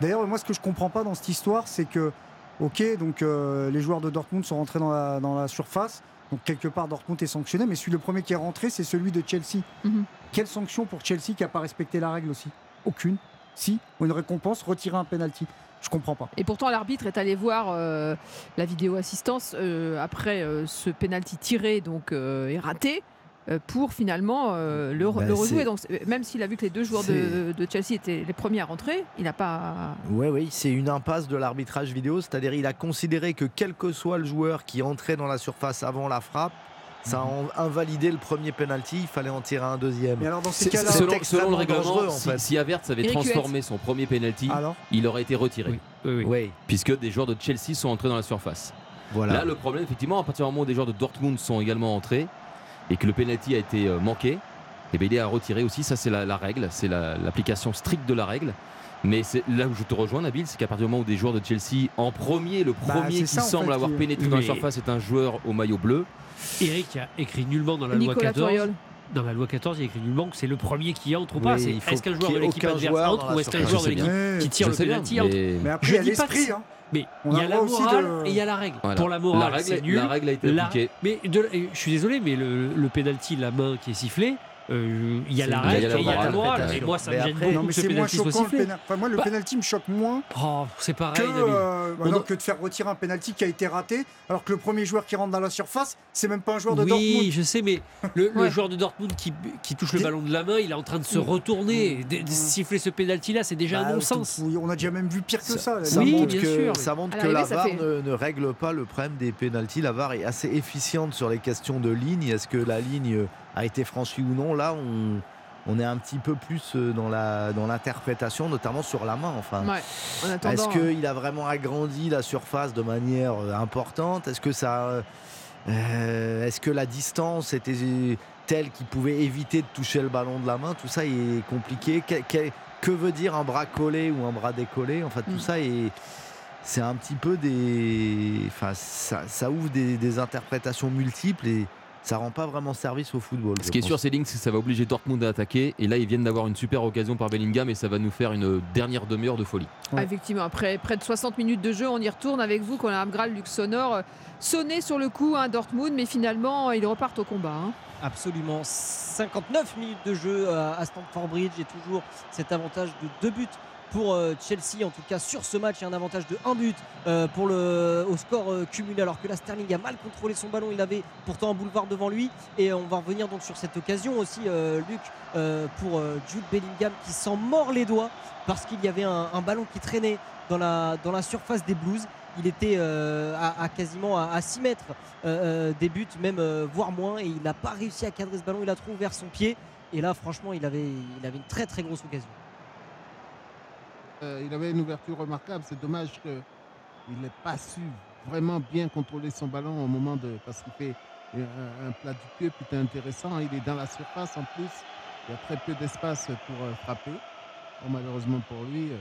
Speaker 4: D'ailleurs, moi, ce que je comprends pas dans cette histoire, c'est que, ok, donc euh, les joueurs de Dortmund sont rentrés dans la, dans la surface. Donc quelque part, Dortmund est sanctionné, mais celui le premier qui est rentré, c'est celui de Chelsea.
Speaker 3: Mhm.
Speaker 4: Quelle sanction pour Chelsea qui n'a pas respecté la règle aussi? Aucune. Si, une récompense, retirer un penalty. Je comprends pas.
Speaker 3: Et pourtant, l'arbitre est allé voir euh, la vidéo assistance euh, après euh, ce penalty tiré donc et raté pour finalement euh, le, le rejouer. Donc, même s'il a vu que les deux joueurs de, de Chelsea étaient les premiers à rentrer, il n'a pas.
Speaker 5: Oui, oui, c'est une impasse de l'arbitrage vidéo, c'est-à-dire il a considéré que quel que soit le joueur qui entrait dans la surface avant la frappe, ça a invalidé le premier penalty, il fallait en tirer un deuxième.
Speaker 4: Mais alors dans ces cas-là,
Speaker 7: selon, le règlement,
Speaker 5: en
Speaker 7: si,
Speaker 5: fait.
Speaker 7: si avait
Speaker 3: Eric
Speaker 7: transformé son premier penalty,
Speaker 4: alors
Speaker 7: il aurait été retiré.
Speaker 6: Oui, oui.
Speaker 5: Oui,
Speaker 7: Puisque des joueurs de Chelsea sont entrés dans la surface.
Speaker 5: voilà.
Speaker 7: Là, le problème, effectivement, à partir du moment où des joueurs de Dortmund sont également entrés et que le penalty a été euh, manqué, eh bien, il est à retirer aussi. Ça, c'est la, la règle, c'est la- l'application stricte de la règle. Mais c'est là où je te rejoins, Nabil, c'est qu'à partir du moment où des joueurs de Chelsea, en premier, le
Speaker 4: Bah,
Speaker 7: premier qui
Speaker 4: ça,
Speaker 7: semble
Speaker 4: fait,
Speaker 7: avoir
Speaker 4: qui-
Speaker 7: pénétré dans la surface est un joueur au maillot bleu.
Speaker 6: Eric a écrit nullement dans la loi
Speaker 3: Nicolas
Speaker 6: 14.
Speaker 3: Toriol.
Speaker 6: Dans la loi 14, il y a écui nullement que c'est le premier qui entre ou pas.
Speaker 5: Oui,
Speaker 6: est-ce qu'un joueur de l'équipe adverse entre ou est-ce qu'un joueur de l'équipe qui tire le penalty entre
Speaker 7: mais-
Speaker 4: Mais après,
Speaker 6: Je
Speaker 4: il y a
Speaker 6: dis pas que
Speaker 4: l'esprit. hein.
Speaker 6: Mais il y
Speaker 4: a
Speaker 6: la morale
Speaker 4: de-
Speaker 6: et il y a la règle.
Speaker 7: Voilà.
Speaker 6: Pour la morale,
Speaker 7: la,
Speaker 6: c'est
Speaker 7: règle,
Speaker 6: nul.
Speaker 7: la règle a été
Speaker 6: La-
Speaker 7: appliquée.
Speaker 6: Mais de- je suis désolé, mais le, le penalty, la main qui est sifflée, euh, il y a
Speaker 5: C'est
Speaker 6: la
Speaker 5: une-
Speaker 6: règle
Speaker 7: il y a la
Speaker 6: et il y a la
Speaker 7: morale.
Speaker 6: Et moi, ça me gêne
Speaker 5: après-
Speaker 6: beaucoup
Speaker 4: Non, mais
Speaker 6: que ce
Speaker 4: c'est moins choquant. Le pénal- enfin, moi, le
Speaker 6: Bah-
Speaker 4: penalty me choque moins
Speaker 6: Oh, c'est
Speaker 4: que,
Speaker 6: pareil, Nabil.
Speaker 4: euh, bah non, que de faire retirer un penalty qui a été raté, alors que le premier joueur qui rentre dans la surface, c'est même pas un joueur de
Speaker 6: oui,
Speaker 4: Dortmund.
Speaker 6: je sais, mais le, le
Speaker 3: Ouais.
Speaker 6: joueur de Dortmund qui, qui touche le ballon de la main, il est en train de se
Speaker 4: Mm.
Speaker 6: retourner. De, de siffler ce penalty-là, c'est déjà
Speaker 4: Bah,
Speaker 6: un non-sens.
Speaker 4: oui, On a déjà même vu pire que ça.
Speaker 5: Ça
Speaker 6: Oui,
Speaker 5: montre
Speaker 6: bien
Speaker 5: que,
Speaker 6: sûr.
Speaker 5: ça montre que la VAR ne, ne règle pas le problème des pénalties. La VAR est assez efficiente sur les questions de ligne. Est-ce que la ligne a été franchie ou non Là, on, on est un petit peu plus euh, dans la dans l'interprétation, notamment sur la main. Enfin,
Speaker 3: Ouais. En attendant,
Speaker 5: est-ce qu'il a vraiment agrandi la surface de manière euh, importante? Est-ce que ça, euh, est-ce que la distance était telle qu'il pouvait éviter de toucher le ballon de la main? Tout ça est compliqué. Que, que- que veut dire un bras collé ou un bras décollé? En fait, tout
Speaker 3: Mm.
Speaker 5: ça est c'est un petit peu des, enfin, ça, ça ouvre des, des interprétations multiples et ça rend pas vraiment service au football.
Speaker 7: Ce qui est sûr, c'est Link, c'est que ça va obliger Dortmund à attaquer. Et là, ils viennent d'avoir une super occasion par Bellingham et ça va nous faire une dernière demi-heure de folie.
Speaker 3: Ah, effectivement, après près de 60 minutes de jeu, on y retourne avec vous, Colin Abgral, Luc Sonore. Sonné sur le coup, hein, Dortmund, mais finalement, ils repartent au combat. hein.
Speaker 13: Absolument. 59 minutes de jeu à à Stamford Bridge et toujours cet avantage de deux buts pour euh, Chelsea. En tout cas, sur ce match, il y a un avantage de un but euh, pour le, au score euh, cumulé. Alors que la Sterling a mal contrôlé son ballon. Il avait pourtant un boulevard devant lui. Et on va revenir donc sur cette occasion aussi, Luc, pour Jude Bellingham qui s'en mord les doigts parce qu'il y avait un, ballon qui traînait dans la, surface des Blues. Il était à, quasiment à, 6 mètres des buts, même voire moins, et il n'a pas réussi à cadrer ce ballon. Il a trop ouvert son pied, et là, franchement, il avait, il avait une très très grosse occasion.
Speaker 14: Euh, il avait une ouverture remarquable. C'est dommage qu'il n'ait pas su vraiment bien contrôler son ballon au moment de. Parce qu'il fait un, plat du pied plutôt intéressant. Il est dans la surface en plus. Il y a très peu d'espace pour euh, frapper. Malheureusement pour lui, euh,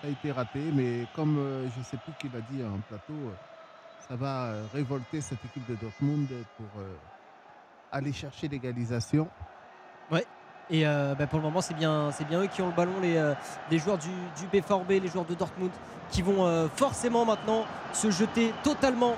Speaker 14: ça a été raté. Mais comme je ne sais plus qui l'a dit en plateau, ça va révolter cette équipe de Dortmund pour aller chercher l'égalisation.
Speaker 13: Et euh, bah, pour le moment, c'est bien, bien eux qui ont le ballon, les, euh, joueurs du, du les joueurs de Dortmund, qui vont euh, forcément maintenant se jeter totalement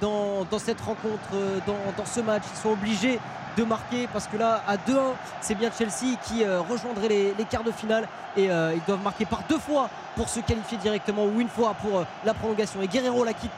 Speaker 13: dans, cette rencontre, dans, ce match. Ils sont obligés de marquer parce que là, à 2-1, c'est bien Chelsea qui rejoindrait les, quarts de finale et ils doivent marquer par deux fois pour se qualifier directement ou une fois pour la prolongation. Et Guerrero là qui,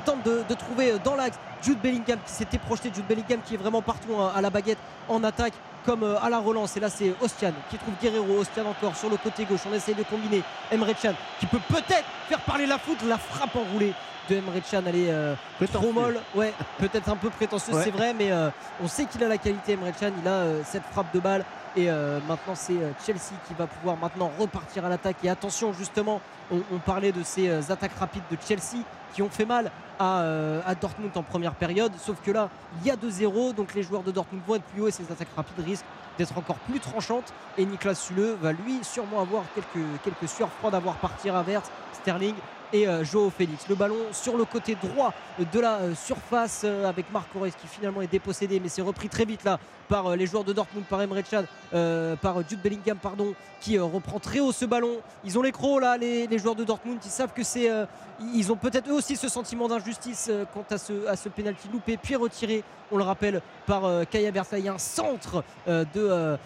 Speaker 13: tente de, trouver dans l'axe Jude Bellingham qui s'était projeté, Jude Bellingham qui est vraiment partout hein, à la baguette en attaque comme euh, à la relance. Et là, c'est Ostian qui trouve Guerrero. Ostian encore sur le côté gauche. On essaye de combiner. Emre Can qui peut peut-être faire parler la foot. La frappe enroulée de Emre Can. Elle est euh, trop molle. Ouais, peut-être un peu prétentieuse,
Speaker 14: Ouais.
Speaker 13: c'est vrai. Mais euh, on sait qu'il a la qualité, Emre Can. Il a euh, cette frappe de balle. Et euh, maintenant, c'est euh, Chelsea qui va pouvoir maintenant repartir à l'attaque. Et attention, justement, on, parlait de ces euh, attaques rapides de Chelsea qui ont fait mal à, Dortmund en première période. Sauf que là, il y a 2-0. Donc les joueurs de Dortmund vont être plus hauts et ces attaques rapides risquent d'être encore plus tranchantes. Et Niklas Sule va lui sûrement avoir quelques, quelques sueurs froides à voir partir à Vert, Sterling et euh, Joao. Le ballon sur le côté droit de la surface avec Marc Reus qui finalement est dépossédé, mais c'est repris très vite là par euh, les joueurs de Dortmund, par Emre Can, euh, par Jude Bellingham, pardon, qui euh, reprend très haut ce ballon. Ils ont les là, les, joueurs de Dortmund, ils savent que c'est, euh, ils ont peut-être eux aussi ce sentiment d'injustice quant à ce, à ce penalty loupé, puis retiré, on le rappelle, par Kaya Bersa. Il y a un centre de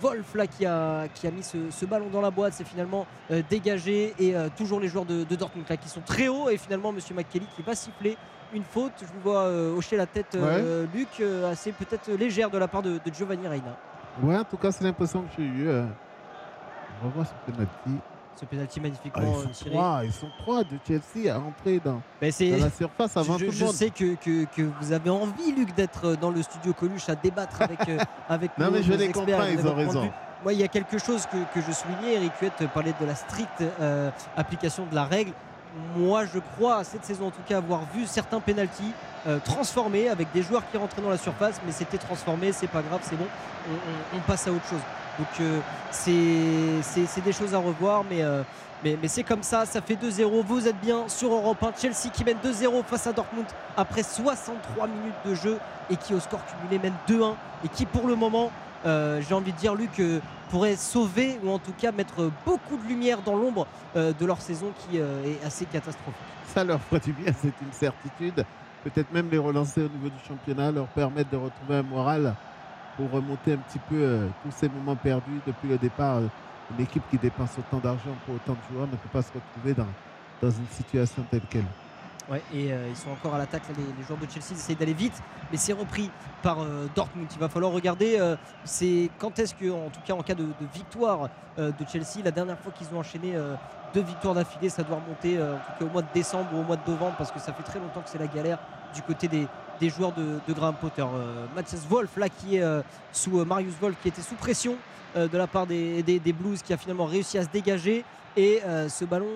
Speaker 13: Wolf là qui a, mis ce, ballon dans la boîte, c'est finalement dégagé et toujours les joueurs de, de Dortmund là qui sont très hauts et finalement Monsieur McKelly qui va siffler une faute. Je vous vois euh, hocher la tête, euh, Luc, euh, assez peut-être légère de la part de, de Giovanni Reina.
Speaker 14: Ouais, en tout cas, c'est l'impression que j'ai eue. On revoit ce penalty.
Speaker 13: Ce penalty
Speaker 14: Ah,
Speaker 13: magnifiquement
Speaker 14: ils,
Speaker 13: euh,
Speaker 14: sont
Speaker 13: tiré.
Speaker 14: trois, ils sont trois de Chelsea à rentrer dans,
Speaker 13: Ben,
Speaker 14: dans la surface avant
Speaker 13: je,
Speaker 14: tout
Speaker 13: je
Speaker 14: le monde.
Speaker 13: sais que, que- que vous avez envie, Luc, d'être dans le studio Coluche à débattre avec, avec
Speaker 14: Non, mais je les comprends, ils ont raison.
Speaker 13: Moi, il y a quelque chose que, que je soulignais. Eric Huette parlait de la stricte euh, application de la règle. Moi, je crois, cette saison en tout cas, avoir vu certains pénalties euh, transformés avec des joueurs qui rentraient dans la surface, mais c'était transformé, c'est pas grave, c'est bon, on, passe à autre chose. Donc, euh, c'est- des choses à revoir, mais. euh, mais, mais c'est comme ça, ça fait 2-0. Vous êtes bien sur Europe 1. Chelsea qui mène 2-0 face à Dortmund après 63 minutes de jeu et qui au score cumulé mène 2-1 et qui pour le moment, j'ai envie de dire Luc, euh, pourrait sauver ou en tout cas mettre beaucoup de lumière dans l'ombre euh, de leur saison qui euh, est assez catastrophique.
Speaker 14: Ça leur ferait du bien, c'est une certitude. Peut-être même les relancer au niveau du championnat, leur permettre de retrouver un moral pour remonter un petit peu euh, tous ces moments perdus depuis le départ. Euh, Une équipe qui dépense autant d'argent pour autant de joueurs ne peut pas se retrouver dans, dans une situation telle qu'elle.
Speaker 13: Ouais, et euh, ils sont encore à l'attaque, les, joueurs de Chelsea essayent d'aller vite, mais c'est repris par euh, Dortmund. Il va falloir regarder, euh, quand est-ce que, en tout cas en cas de, victoire de Chelsea, la dernière fois qu'ils ont enchaîné deux victoires d'affilée, ça doit remonter au mois de décembre ou au mois de novembre, parce que ça fait très longtemps que c'est la galère du côté des, des joueurs de, Graham Potter. Matthias Wolf, là, qui est sous Marius Wolf, qui était sous pression de la part des, des, des Blues, qui a finalement réussi à se dégager, et ce ballon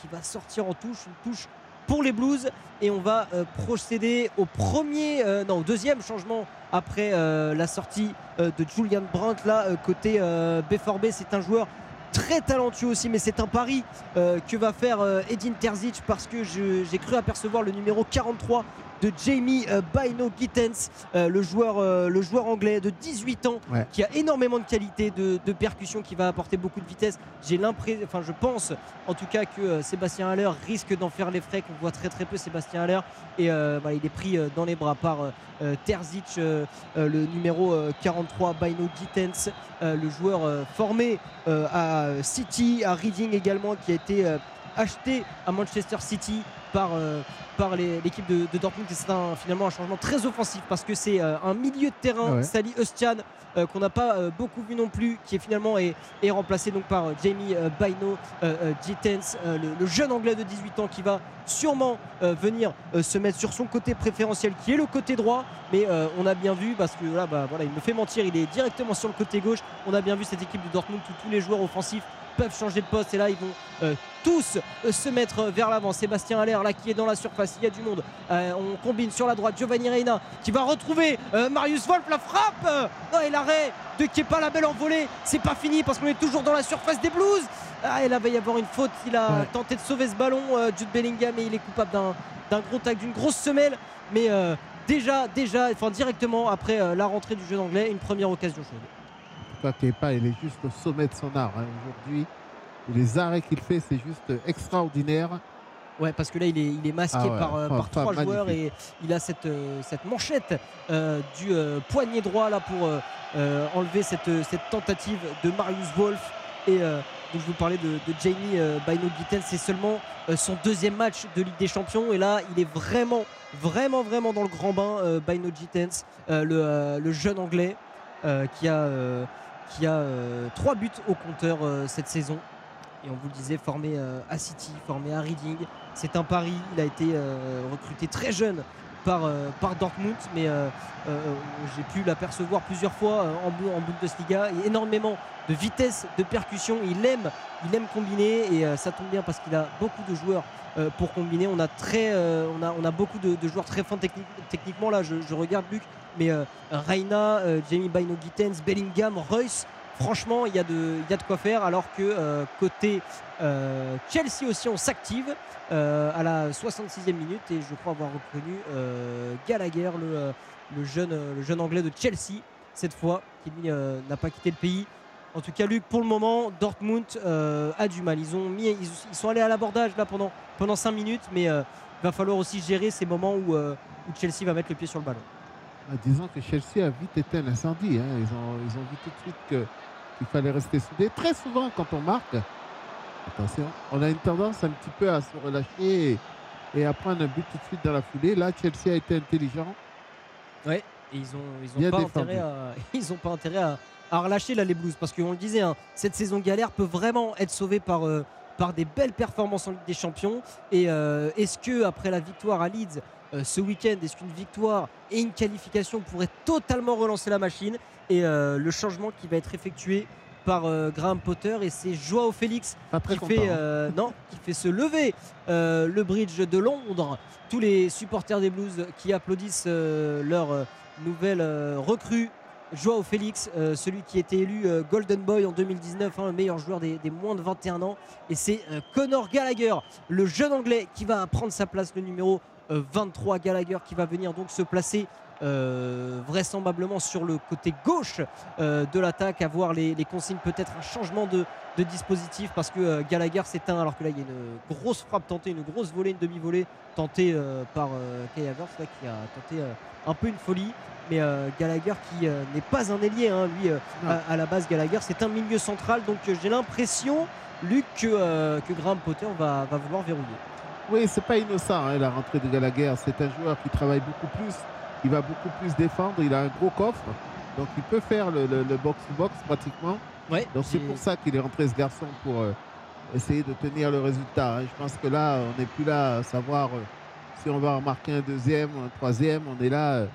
Speaker 13: qui va sortir en touche, une touche pour les Blues et on va euh, procéder au premier, euh, non, au deuxième changement après euh, la sortie de Julian Brandt. Là, côté euh, B4B, c'est un joueur très talentueux aussi, mais c'est un pari que va faire euh, Edin Terzic parce que j'ai cru apercevoir le numéro 43 de Jamie euh, Bino Gittens, euh, le, joueur, euh, le joueur anglais de 18 ans
Speaker 14: Ouais.
Speaker 13: qui a énormément de qualité de, de percussion, qui va apporter beaucoup de vitesse. J'ai l'impression, enfin je pense en tout cas que Sébastien Haller risque d'en faire les frais, qu'on voit très très peu Sébastien Haller et euh, voilà, il est pris dans les bras par euh, Terzic, euh, le numéro euh, 43 Bino Gittens, le joueur formé à City, à Reading également, qui a été acheté à Manchester City par, euh, par l'équipe de, de Dortmund. Et c'est un- finalement un changement très offensif parce que c'est euh, un milieu de terrain,
Speaker 14: Ouais.
Speaker 13: Sally Östian, euh, qu'on n'a pas euh, beaucoup vu non plus, qui est finalement est, est remplacé donc par Jamie euh, Gittens, le, le jeune anglais de 18 ans qui va sûrement venir se mettre sur son côté préférentiel qui est le côté droit mais on a bien vu parce que là bah, voilà il me fait mentir il est directement sur le côté gauche on a bien vu cette équipe de Dortmund où tous les joueurs offensifs peuvent changer de poste et là ils vont euh, tous euh, se mettre vers l'avant. Sébastien Aller là qui est dans la surface, il y a du monde. Euh, on combine sur la droite Giovanni Reina qui va retrouver euh, Marius Wolf, la frappe euh, non, et l'arrêt de Kepa, la belle envolée. C'est pas fini parce qu'on est toujours dans la surface des Blues. Ah, et là va y avoir une faute. Il a
Speaker 14: Ouais.
Speaker 13: tenté de sauver ce ballon, euh, Jude Bellingham, et il est coupable d'un gros tag, d'une grosse semelle. Mais euh, déjà, déjà, enfin directement après euh, la rentrée du jeu anglais, une première occasion chaude.
Speaker 14: Kepa, il est juste au sommet de son art hein, aujourd'hui. Les arrêts qu'il fait, c'est juste extraordinaire.
Speaker 13: Ouais, parce que là, il est, il est masqué
Speaker 14: Ah ouais,
Speaker 13: par, euh, par trois
Speaker 14: magnifique.
Speaker 13: joueurs et il a cette, euh, cette manchette euh, du euh, poignet droit là pour euh, enlever cette, cette tentative de Marius Wolf. Et donc, je vous parlais de, de Jamie Bino Gittens. C'est seulement son deuxième match de Ligue des Champions. Et là, il est vraiment, vraiment, vraiment dans le grand bain, Bino Gittens, le, le jeune anglais qui a, qui a euh, trois buts au compteur euh, cette saison. Et on vous le disait, formé euh, à City, formé à Reading. C'est un pari. Il a été recruté très jeune par, euh, par Dortmund, mais euh, euh, j'ai pu l'apercevoir plusieurs fois en, Bu- en Bundesliga. Énormément de vitesse, de percussion. Il aime, il aime combiner et ça tombe bien parce qu'il a beaucoup de joueurs pour combiner. On a, très, on a, on a beaucoup de, joueurs très fins techni- techniquement. Là, je, regarde Luc, mais Reina, Jamie Bino Gittens, Bellingham, Royce. Franchement, il y, a de, quoi faire. Alors que euh, côté euh, Chelsea aussi, on s'active euh, à la 66e minute et je crois avoir reconnu Gallagher, le, jeune, anglais de Chelsea, cette fois, qui n'a pas quitté le pays. En tout cas, Luc, pour le moment, Dortmund a du mal. Ils, ont mis, ils, sont allés à l'abordage là pendant, pendant 5 minutes, mais il va falloir aussi gérer ces moments où, Chelsea va mettre le pied sur le ballon.
Speaker 14: Ah, disons que Chelsea a vite éteint l'incendie. hein. Ils, ont, ils ont vu tout de suite que- qu'il fallait rester soudé. Très souvent, quand on marque, attention, on a une tendance un petit peu à se relâcher et, et à prendre un but tout de suite dans la foulée. Là, Chelsea a été intelligent.
Speaker 13: Et ils ont, ils ont pas intérêt à, ils ont pas intérêt à, à relâcher là les Blues parce qu'on le disait, hein, cette saison galère peut vraiment être sauvée par, euh, par des belles performances en Ligue des Champions. Et euh, est-ce que après la victoire à Leeds euh, ce week-end, est-ce qu'une victoire et une qualification pourraient totalement relancer la machine? Et euh, le changement qui va être effectué par euh, Graham Potter et c'est Joao Félix
Speaker 14: très
Speaker 13: qui
Speaker 14: content,
Speaker 13: fait
Speaker 14: hein.
Speaker 13: euh, non qui fait se lever euh, le bridge de Londres tous les supporters des Blues qui applaudissent leur nouvelle recrue Joao Félix, celui qui était élu Golden Boy en 2019, hein, le meilleur joueur des, des moins de 21 ans. Et c'est Conor Gallagher, le jeune anglais, qui va prendre sa place, le numéro euh, 23 Gallagher, qui va venir donc se placer euh, vraisemblablement sur le côté gauche euh, de l'attaque, avoir les, les consignes, peut-être un changement de, de dispositif parce que euh, Gallagher s'éteint alors que là il y a une grosse frappe tentée, une grosse volée, une demi-volée tentée par Kai Havertz là, qui a tenté un peu une folie. Mais Gallagher qui n'est pas un ailier, hein, lui à, à la base Gallagher c'est un milieu central donc j'ai l'impression Luc que, que Graham Potter va, va vouloir verrouiller.
Speaker 14: Oui, c'est pas innocent hein, la rentrée de Gallagher. C'est un joueur qui travaille beaucoup plus. Il va beaucoup plus défendre. Il a un gros coffre. Donc il peut faire le, le- le box-to-box pratiquement.
Speaker 13: Ouais,
Speaker 14: Donc c'est pour ça qu'il est rentré ce garçon pour euh, essayer de tenir le résultat. hein. Je pense que là, on n'est plus là à savoir euh, si on va en marquer un deuxième ou un troisième. On est là euh,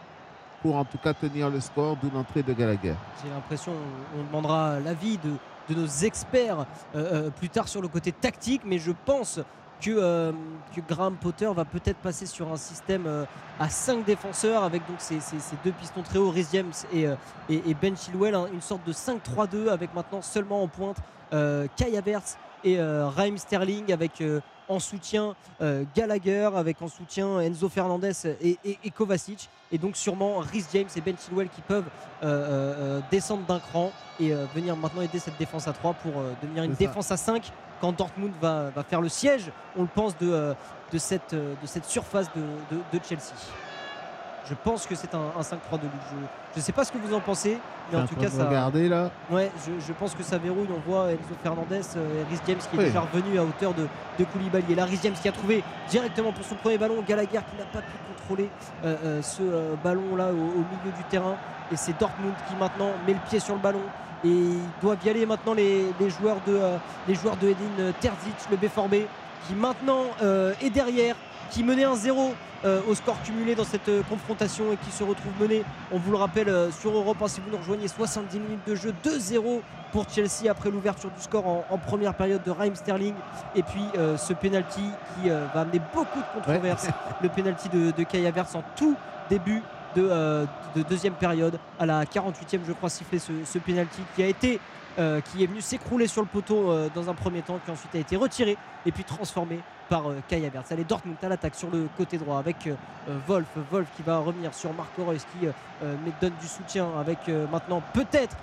Speaker 14: pour en tout cas tenir le score, d'où l'entrée de Gallagher.
Speaker 13: J'ai l'impression on demandera l'avis de, de nos experts euh, plus tard sur le côté tactique, mais je pense que, euh, que Graham Potter va peut-être passer sur un système euh, à 5 défenseurs avec donc ces, ces- ces deux pistons très hauts, Rhys James et, euh, et, et Ben Chilwell, hein, une sorte de 5-3-2 avec maintenant seulement en pointe Kai Havertz et Raheem Sterling avec en soutien Gallagher, avec en soutien Enzo Fernandez et, et- Kovacic, et donc sûrement Rhys James et Ben Chilwell qui peuvent descendre d'un cran et venir maintenant aider cette défense à 3 pour devenir une défense à 5 quand Dortmund va, va faire le siège, on le pense, de, euh, de, cette, euh, de cette surface de, de- de Chelsea. Je pense que c'est un, un 5-3 de Luc. Je ne sais pas ce que vous en pensez, mais en tout cas, ça.
Speaker 14: regarder, là.
Speaker 13: Ouais, je, je pense que ça verrouille. On voit Enzo Fernandez euh, et Rhys James qui est
Speaker 14: Oui.
Speaker 13: déjà revenu à hauteur de, de Koulibaly. Et là, Rhys James qui a trouvé directement pour son premier ballon Gallagher qui n'a pas pu contrôler euh, euh, ce ballon là au, au milieu du terrain. Et c'est Dortmund qui maintenant met le pied sur le ballon Et ils doivent y aller maintenant les, les joueurs de, euh, les joueurs de Edin Terzic, le B4B, qui maintenant euh, est derrière, qui menait 1-0 euh, au score cumulé dans cette confrontation et qui se retrouve mené, on vous le rappelle, sur Europe 1 si vous nous rejoignez, 70 minutes de jeu, 2-0 pour Chelsea après l'ouverture du score en, en première période de Raheem Sterling. Et puis euh, ce penalty qui euh, va amener beaucoup de controverses, le penalty de, de Kai Havertz en tout début de, euh, de deuxième période, à la 48e je crois siffler ce, penalty qui a été euh, qui est venu s'écrouler sur le poteau euh, dans un premier temps, qui ensuite a été retiré et puis transformé par euh, Kai Havertz. Allez, Dortmund à l'attaque sur le côté droit avec Wolf. Wolf qui va revenir sur Marco Reus qui donne du soutien avec maintenant peut-être,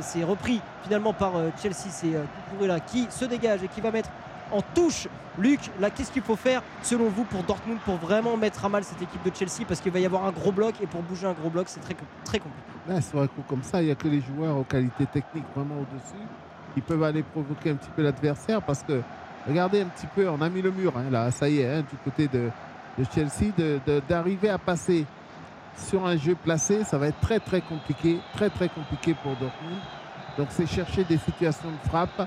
Speaker 13: c'est repris finalement par Chelsea, c'est Cucurella qui se dégage et qui va mettre en touche. Luc, là, qu'est-ce qu'il faut faire selon vous pour Dortmund pour vraiment mettre à mal cette équipe de Chelsea? Parce qu'il va y avoir un gros bloc et pour bouger un gros bloc, c'est très, com- très compliqué.
Speaker 14: Là, sur un coup comme ça, il n'y a que les joueurs aux qualités techniques vraiment au-dessus qui peuvent aller provoquer un petit peu l'adversaire parce que, regardez un petit peu, on a mis le mur, hein, là, ça y est, hein, du côté de, Chelsea, d'arriver à passer sur un jeu placé, ça va être très très compliqué, très très compliqué pour Dortmund. Donc c'est chercher des situations de frappe,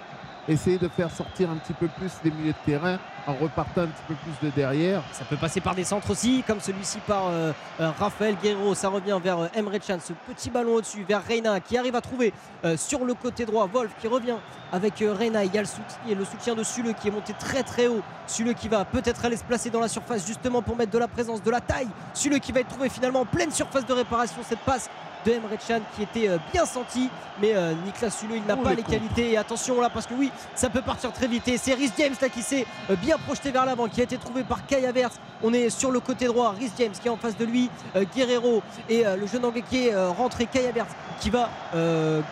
Speaker 14: essayer de faire sortir un petit peu plus les milieux de terrain en repartant un petit peu plus de derrière.
Speaker 13: Ça peut passer par des centres aussi, comme celui-ci par euh, euh, Raphaël Guerrero. Ça revient vers euh, Emre Can, ce petit ballon au-dessus, vers Reina qui arrive à trouver sur le côté droit. Wolf qui revient avec Reina. Il y a le soutien, le de Sule qui est monté très très haut. Sule qui va peut-être aller se placer dans la surface justement pour mettre de la présence, de la taille. Sule qui va être trouvé finalement en pleine surface de réparation. Cette passe de Emre Can qui était euh, bien senti, mais euh, Niklas Sule il n'a
Speaker 14: Oh,
Speaker 13: pas
Speaker 14: les
Speaker 13: qualités. Et attention là parce que oui, ça peut partir très vite. Et c'est Rhys James là qui s'est euh, bien projeté vers l'avant, qui a été trouvé par Kai Havertz. On est sur le côté droit, Rhys James qui est en face de lui, Guerrero et le jeune anglais qui est rentré, Kai Havertz qui va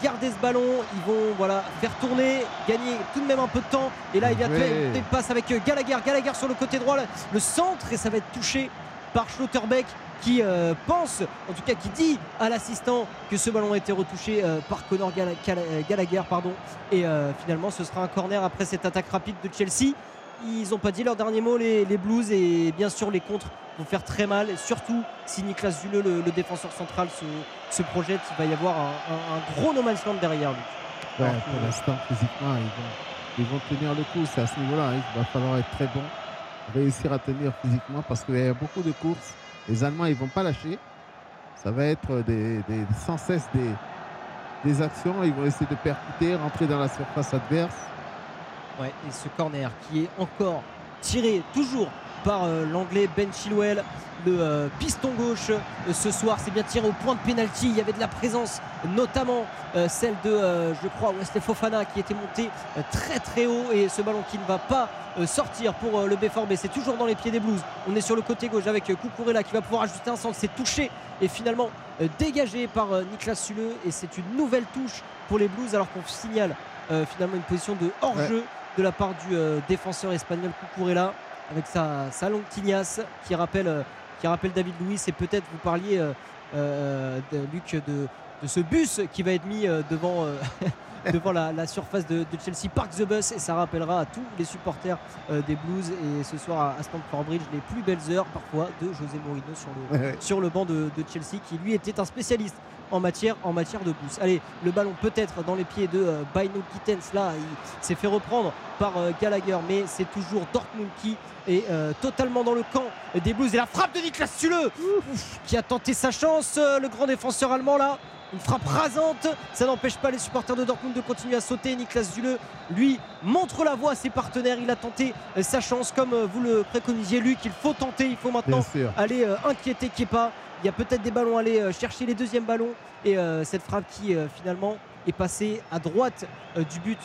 Speaker 13: garder ce ballon. Ils vont voilà faire tourner, gagner tout de même un peu de temps. Et là il vient de
Speaker 14: Ouais.
Speaker 13: faire une passe avec Gallagher, Gallagher sur le côté droit, là, le centre et ça va être touché par Schlotterbeck qui euh, pense, en tout cas qui dit à l'assistant que ce ballon a été retouché euh, par Conor Galla- euh, Gallagher. Pardon. Et euh, finalement, ce sera un corner après cette attaque rapide de Chelsea. Ils n'ont pas dit leur dernier mot, les, les Blues, et bien sûr, les contres vont faire très mal. Et surtout, si Niklas Zule, le, le défenseur central, se, se projette, il va y avoir un, un- un gros no man's land derrière lui.
Speaker 14: Ouais,
Speaker 13: Alors
Speaker 14: pour l'instant, physiquement, ils vont, ils vont tenir le coup. C'est à ce niveau-là. hein. Il va falloir être très bon, réussir à tenir physiquement parce qu'il y a beaucoup de courses. Les Allemands, ils vont pas lâcher. Ça va être sans cesse des, des actions. Ils vont essayer de percuter, rentrer dans la surface adverse.
Speaker 13: Ouais, et ce corner qui est encore tiré toujours par euh, l'anglais Ben Chilwell, le euh, piston gauche euh, ce soir. C'est bien tiré au point de pénalty. Il y avait de la présence, notamment celle de, je crois, Wesley Fofana qui était monté très très haut et ce ballon qui ne va pas sortir pour le B4B. C'est toujours dans les pieds des Blues. On est sur le côté gauche avec Cucurella qui va pouvoir ajuster un centre. C'est touché et finalement dégagé par Niklas Sule et c'est une nouvelle touche pour les Blues alors qu'on signale finalement une position de hors-jeu de la part du défenseur espagnol Cucurella avec sa, sa longue tignasse qui rappelle, euh, qui rappelle David Luiz. Et peut-être vous parliez euh, euh, de, Luc de, de ce bus qui va être mis devant, devant la, la surface de, de Chelsea Park the Bus. Et ça rappellera à tous les supporters euh, des Blues. Et ce soir à, à Stamford Bridge les plus belles heures parfois de José Mourinho sur le,
Speaker 14: Ouais, ouais.
Speaker 13: sur le banc de, de Chelsea qui lui était un spécialiste en matière, en matière de bus. Allez, le ballon peut-être dans les pieds de euh, Baino Kittens. Là, il s'est fait reprendre par euh, Gallagher, mais c'est toujours Dortmund qui est euh, totalement dans le camp des Blues. Et la frappe de Niklas ouf, qui a tenté sa chance, le grand défenseur allemand là. Une frappe rasante, ça n'empêche pas les supporters de Dortmund de continuer à sauter. Niklas Zule, lui, montre la voie à ses partenaires. Il a tenté sa chance comme vous le préconisiez, Luc. Il faut tenter, il faut maintenant aller inquiéter Kepa. Il y a peut-être des ballons à aller euh, chercher les deuxièmes ballons. Et euh, cette frappe qui euh, finalement est passée à droite du but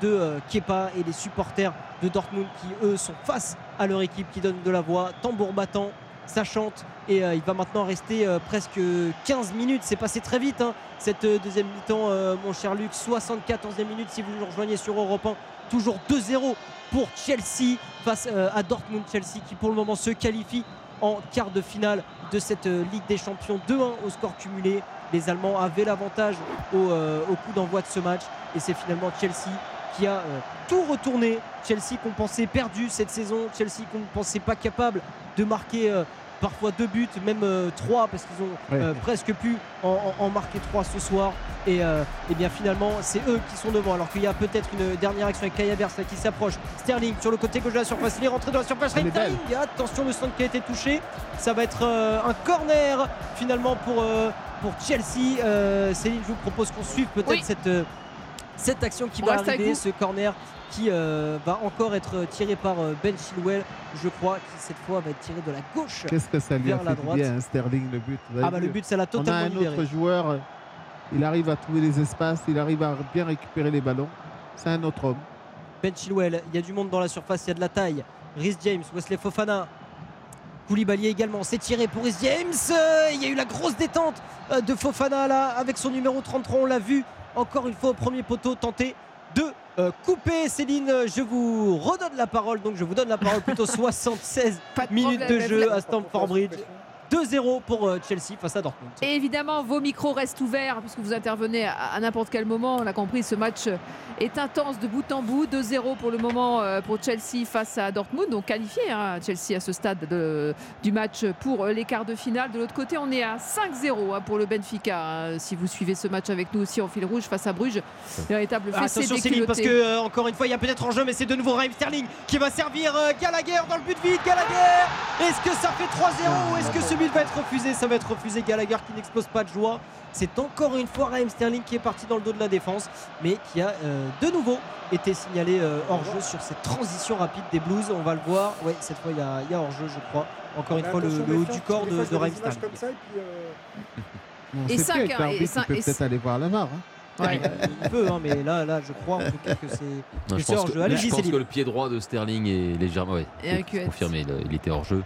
Speaker 13: de Kepa et les supporters de Dortmund qui eux sont face à leur équipe qui donne de la voix, tambour battant, ça chante et il va maintenant rester presque 15 minutes. C'est passé très vite hein, cette deuxième mi-temps, mon cher Luc. 74e minute si vous nous rejoignez sur Europe 1. Toujours 2-0 pour Chelsea face à Dortmund. Chelsea qui pour le moment se qualifie en quart de finale de cette euh, Ligue des Champions 2-1 au score cumulé. Les Allemands avaient l'avantage au, euh, au coup d'envoi de ce match et c'est finalement Chelsea qui a euh, tout retourné. Chelsea qu'on pensait perdu cette saison, Chelsea qu'on ne pensait pas capable de marquer parfois deux buts, même euh, trois, parce qu'ils ont euh, presque pu en, en- en marquer trois ce soir. Et, euh, eh bien finalement, c'est eux qui sont devant. Alors qu'il y a peut-être une dernière action avec Kaya Bers là, qui s'approche. Sterling sur le côté gauche de la surface, il est rentré dans la surface. Sterling, attention, le centre qui a été touché. Ça va être euh, un corner finalement pour, euh, pour Chelsea. Euh, Céline, je vous propose qu'on suive peut-être
Speaker 3: Oui.
Speaker 13: cette, euh, cette action qui
Speaker 3: On
Speaker 13: va arriver, ce corner qui euh, va encore être tiré par euh, Ben Chilwell, je crois, qui cette fois va être tiré de la gauche
Speaker 14: Qu'est-ce que ça lui
Speaker 13: vers la
Speaker 14: fait
Speaker 13: droite.
Speaker 14: bien, Sterling, le but?
Speaker 13: Ah bah, le but, ça l'a
Speaker 14: On a
Speaker 13: totalement
Speaker 14: un
Speaker 13: libéré.
Speaker 14: autre joueur, il arrive à trouver les espaces, il arrive à bien récupérer les ballons. C'est un autre homme.
Speaker 13: Ben Chilwell, il y a du monde dans la surface, il y a de la taille. Rhys James, Wesley Fofana. Koulibaly également, c'est tiré pour Rhys James. Euh, Il y a eu la grosse détente de Fofana là avec son numéro 33, on l'a vu encore une fois au premier poteau tenter de euh, couper. Céline, je vous redonne la parole, donc je vous donne la parole plutôt 76 minutes de
Speaker 3: problème,
Speaker 13: jeu à Stamford Bridge. 2-0 pour euh, Chelsea face à Dortmund.
Speaker 3: Et évidemment, vos micros restent ouverts puisque vous intervenez à, à n'importe quel moment. On l'a compris, ce match est intense de bout en bout. 2-0 pour le moment euh, pour Chelsea face à Dortmund, donc qualifié hein, Chelsea à ce stade de- du match pour euh, les quarts de finale. De l'autre côté, on est à 5-0 hein, pour le Benfica. hein. Si vous suivez ce match avec nous aussi en fil rouge face à Bruges, véritable fessée
Speaker 13: Attention Céline parce que euh, encore une fois il y a peut-être en jeu mais c'est de nouveau Raheem Sterling qui va servir euh, Gallagher dans le but vide Gallagher est-ce que ça fait 3-0 ou est-ce que ce but va être refusé ça va être refusé. Gallagher qui n'explose pas de joie. C'est encore une fois Raheem Sterling qui est parti dans le dos de la défense mais qui a euh, de nouveau été signalé euh, hors jeu sur cette transition rapide des Blues. On va le voir. Ouais cette fois il y a, il y a hors jeu je crois. Encore une fois le, le haut du corps de, de Raheem Sterling.
Speaker 14: On
Speaker 3: Et
Speaker 14: sait
Speaker 3: cinq,
Speaker 14: plus, avec
Speaker 3: hein,
Speaker 14: il peut-être aller voir la VAR. hein.
Speaker 13: Ouais, il peut hein, mais là, là je crois en tout cas que c'est
Speaker 7: Non,
Speaker 13: que
Speaker 7: je pense,
Speaker 13: hors
Speaker 7: que,
Speaker 13: jeu allez-y
Speaker 7: je pense
Speaker 13: Céline
Speaker 7: que le pied droit de Sterling est légèrement. Ouais,
Speaker 3: Et
Speaker 7: confirmé, il, il était hors jeu.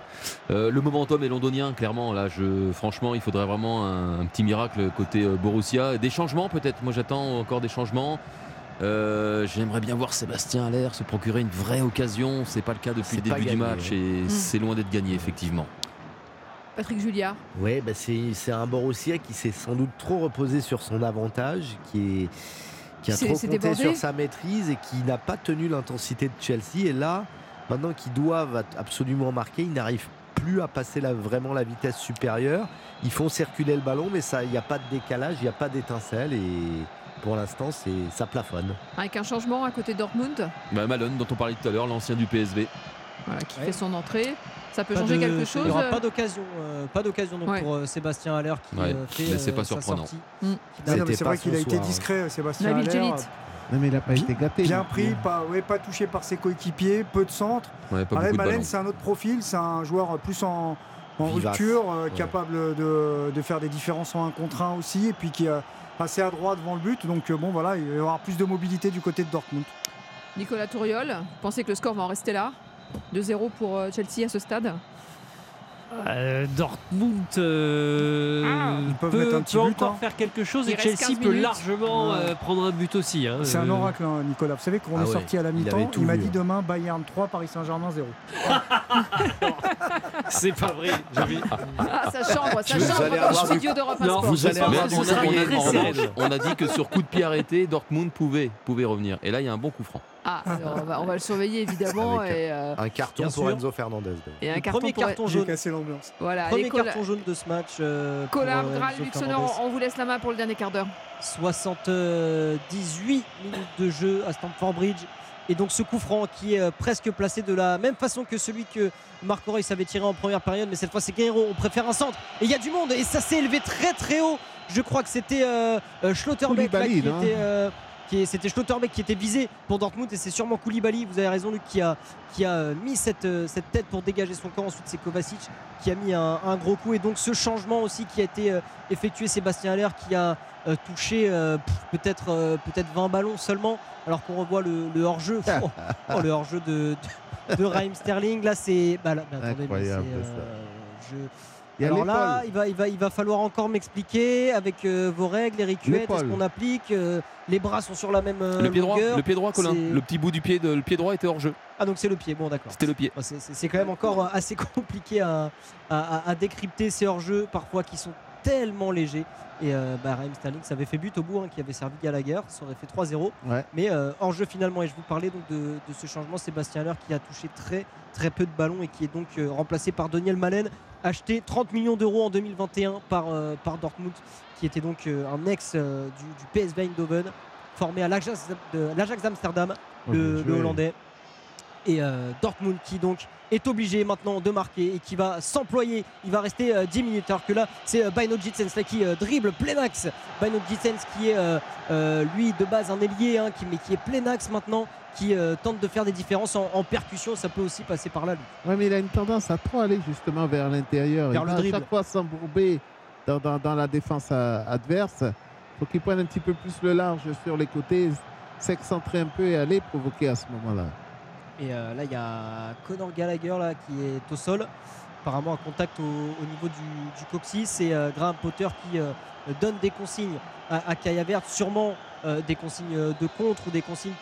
Speaker 7: Euh, le momentum est londonien, clairement. Là, je, franchement, il faudrait vraiment un, un petit miracle côté euh, Borussia. Des changements, peut-être? Moi, j'attends encore des changements. Euh, J'aimerais bien voir Sébastien Aller se procurer une vraie occasion. C'est pas le cas depuis le début du match
Speaker 5: ouais.
Speaker 7: et
Speaker 3: Mm.
Speaker 7: c'est loin d'être gagné, effectivement.
Speaker 3: Patrick Julia.
Speaker 5: Oui, bah c'est un Borussia qui s'est sans doute trop reposé sur son avantage, qui, est, qui a trop compté
Speaker 3: débordé.
Speaker 5: sur sa maîtrise et qui n'a pas tenu l'intensité de Chelsea. Et là, maintenant qu'ils doivent absolument marquer, ils n'arrivent plus à passer la- vraiment la vitesse supérieure. Ils font circuler le ballon, mais ça, il n'y a pas de décalage, il n'y a pas d'étincelle. Et pour l'instant, c'est ça plafonne.
Speaker 3: Avec un changement à côté Dortmund,
Speaker 7: Bah, Malone, dont on parlait tout à l'heure, l'ancien du PSV.
Speaker 3: voilà, qui
Speaker 13: Ouais.
Speaker 3: fait son entrée. Ça peut
Speaker 13: Pas
Speaker 3: changer
Speaker 13: de-
Speaker 3: quelque
Speaker 13: Il
Speaker 3: chose.
Speaker 13: n'y aura pas d'occasion, euh, pas d'occasion donc
Speaker 3: Ouais.
Speaker 13: pour euh, Sébastien Haller qui
Speaker 7: Ouais,
Speaker 13: euh, fait
Speaker 7: mais c'est
Speaker 13: euh,
Speaker 7: pas surprenant.
Speaker 3: Mm.
Speaker 4: C'est vrai qu'il a été
Speaker 5: soir,
Speaker 4: discret, Sébastien Haller.
Speaker 14: Non, mais il n'a pas été gâté.
Speaker 4: Bien pris, pas, ouais, pas touché par ses coéquipiers, peu de centres.
Speaker 7: Ouais,
Speaker 4: Malen, c'est un autre profil, c'est un joueur plus en, rupture, euh,
Speaker 5: Ouais.
Speaker 4: capable de, de faire des différences en un contre un aussi, et puis qui est assez adroit devant le but. Donc euh, bon, voilà, il va y avoir plus de mobilité du côté de Dortmund.
Speaker 3: Nicolas Touriol, vous pensez que le score va en rester là? 2-0 pour euh, Chelsea à ce stade
Speaker 6: Euh, Dortmund euh,
Speaker 3: Ah,
Speaker 6: peut,
Speaker 4: mettre un petit
Speaker 6: peut
Speaker 4: but,
Speaker 6: encore
Speaker 4: hein.
Speaker 6: faire quelque chose
Speaker 3: Il
Speaker 6: et Chelsea
Speaker 3: 15
Speaker 6: peut largement
Speaker 4: Ouais.
Speaker 6: euh, prendre un but aussi. hein.
Speaker 4: C'est un oracle, hein, Nicolas. Vous savez qu'on
Speaker 5: Ah
Speaker 4: est
Speaker 5: ouais,
Speaker 4: sorti à la mi-temps, il,
Speaker 5: tout
Speaker 4: m'a dit demain Bayern 3, Paris Saint-Germain 0.
Speaker 6: C'est pas vrai. j'avais-
Speaker 3: Ah, ça chambre, ça chambre
Speaker 5: avoir du-
Speaker 3: d'Europe
Speaker 6: Non,
Speaker 3: Sport.
Speaker 5: vous allez avoir
Speaker 7: on, a, on a dit que sur coup de pied arrêté, Dortmund pouvait, pouvait revenir. Et là, il y a un bon coup franc.
Speaker 3: Ah, alors on va, on va le surveiller évidemment.
Speaker 5: Avec
Speaker 3: et, euh,
Speaker 5: Un carton
Speaker 13: Bien
Speaker 5: pour
Speaker 13: sûr.
Speaker 5: Enzo Fernandez.
Speaker 3: et un
Speaker 13: Le
Speaker 3: carton
Speaker 13: premier
Speaker 3: pour-
Speaker 13: carton jaune.
Speaker 4: cassé l'ambiance.
Speaker 3: Voilà,
Speaker 13: Premier carton jaune de ce match. euh, pour,
Speaker 3: Collard,
Speaker 13: euh,
Speaker 3: Graal, Luxonor, on vous laisse la main pour le dernier quart d'heure.
Speaker 13: 78 minutes de jeu à Stamford Bridge. Et donc ce coup franc qui est presque placé de la même façon que celui que Marc Reus avait tiré en première période, mais cette fois c'est Guerrero, on préfère un centre. Et il y a du monde et ça s'est élevé très très haut. Je crois que c'était euh, Schlotterbeck là, qui était... euh, qui c'était Schlotterbeck qui était visé pour Dortmund et c'est sûrement Koulibaly, vous avez raison Luc, qui a, qui a euh, mis cette, euh, cette tête pour dégager son camp. Ensuite c'est Kovacic qui a mis un, un gros coup. Et donc ce changement aussi qui a été euh, effectué, Sébastien Haller qui a euh, touché euh, peut-être euh, peut-être 20 ballons seulement alors qu'on revoit le, le hors-jeu. Oh, oh, le hors-jeu de, de, de Raheem Sterling. Là c'est bah attendez, mais je-
Speaker 14: Il
Speaker 13: alors là il va, il, va, il va falloir encore m'expliquer avec euh, vos règles les rituels est-ce
Speaker 14: L'épaule.
Speaker 13: qu'on applique euh, les bras sont sur la même euh,
Speaker 7: le pied droit,
Speaker 13: longueur.
Speaker 7: le pied droit, Colin. Le petit bout du pied, de, le pied droit était hors jeu.
Speaker 13: ah donc c'est le pied bon d'accord
Speaker 7: C'était le pied.
Speaker 13: C'est- quand même encore assez compliqué à, à- à- à décrypter ces hors-jeux parfois qui sont tellement léger. Et euh, bah, Raheem Sterling, ça avait fait but au bout, hein, qui avait servi Gallagher, ça aurait fait 3-0.
Speaker 14: Ouais.
Speaker 13: Mais euh, hors jeu finalement, et je vous parlais donc de, de ce changement, Sébastien Haller qui a touché très très peu de ballons et qui est donc euh, remplacé par Daniel Malen, acheté 30 millions d'euros en 2021 par, euh, par Dortmund, qui était donc euh, un ex du, du PSV Eindhoven, formé à l'Ajax d'Amsterdam,
Speaker 14: Oh,
Speaker 13: le. Hollandais. Et euh, Dortmund qui donc est obligé maintenant de marquer et qui va s'employer. Il va rester euh, 10 minutes. Alors que là, c'est euh, Bino Jitsens là, qui euh, dribble plein axe. Bino Jitsens qui est euh, euh, lui de base un ailier, hein, qui, mais qui est plein axe maintenant, qui euh, tente de faire des différences en, en percussion. Ça peut aussi passer par là.
Speaker 14: Ouais, mais il a une tendance à trop aller justement vers l'intérieur. Il va à chaque fois s'embourber dans, dans- dans la défense à- adverse. faut qu'il prenne un petit peu plus le large sur les côtés, s'excentrer un peu et aller provoquer à ce moment-là.
Speaker 13: Et euh, là, il y a Conor Gallagher qui est au sol, apparemment un contact au, au niveau du, du coccyx. Et euh, Graham Potter qui euh, donne des consignes à, à Kaya sûrement des consignes de contre ou des consignes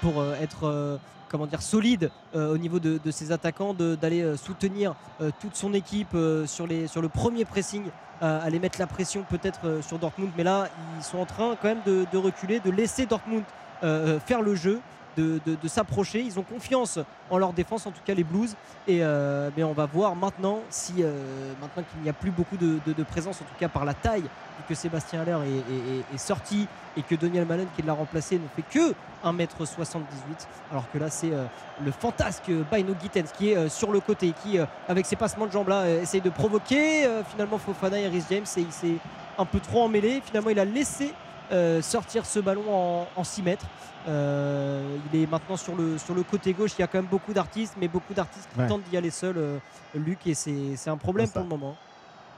Speaker 13: pour, être comment dire, solide au niveau de, ses attaquants, d'aller soutenir toute son équipe sur, le premier pressing, aller mettre la pression peut-être sur Dortmund. Mais là, ils sont en train quand même de, reculer, de laisser Dortmund faire le jeu de, s'approcher. Ils ont confiance en leur défense, en tout cas les Blues. Et euh, mais on va voir maintenant si euh, maintenant qu'il n'y a plus beaucoup de, présence, en tout cas par la taille, vu que Sébastien Haller est, sorti et que Daniel Malen qui l'a remplacé ne fait que 1m78, alors que là c'est euh, le fantasque Bino Gittens qui est sur le côté, qui avec ses passements de jambes là essaye de provoquer finalement Fofana et Rhys James et il s'est un peu trop emmêlé. Finalement il a laissé euh, sortir ce ballon en, en 6 mètres. Euh, il est maintenant sur le, sur le côté gauche. Il y a quand même beaucoup d'artistes, mais beaucoup d'artistes qui
Speaker 14: Ouais.
Speaker 13: tentent d'y aller seuls, euh, Luc, et c'est c'est un problème pour le moment.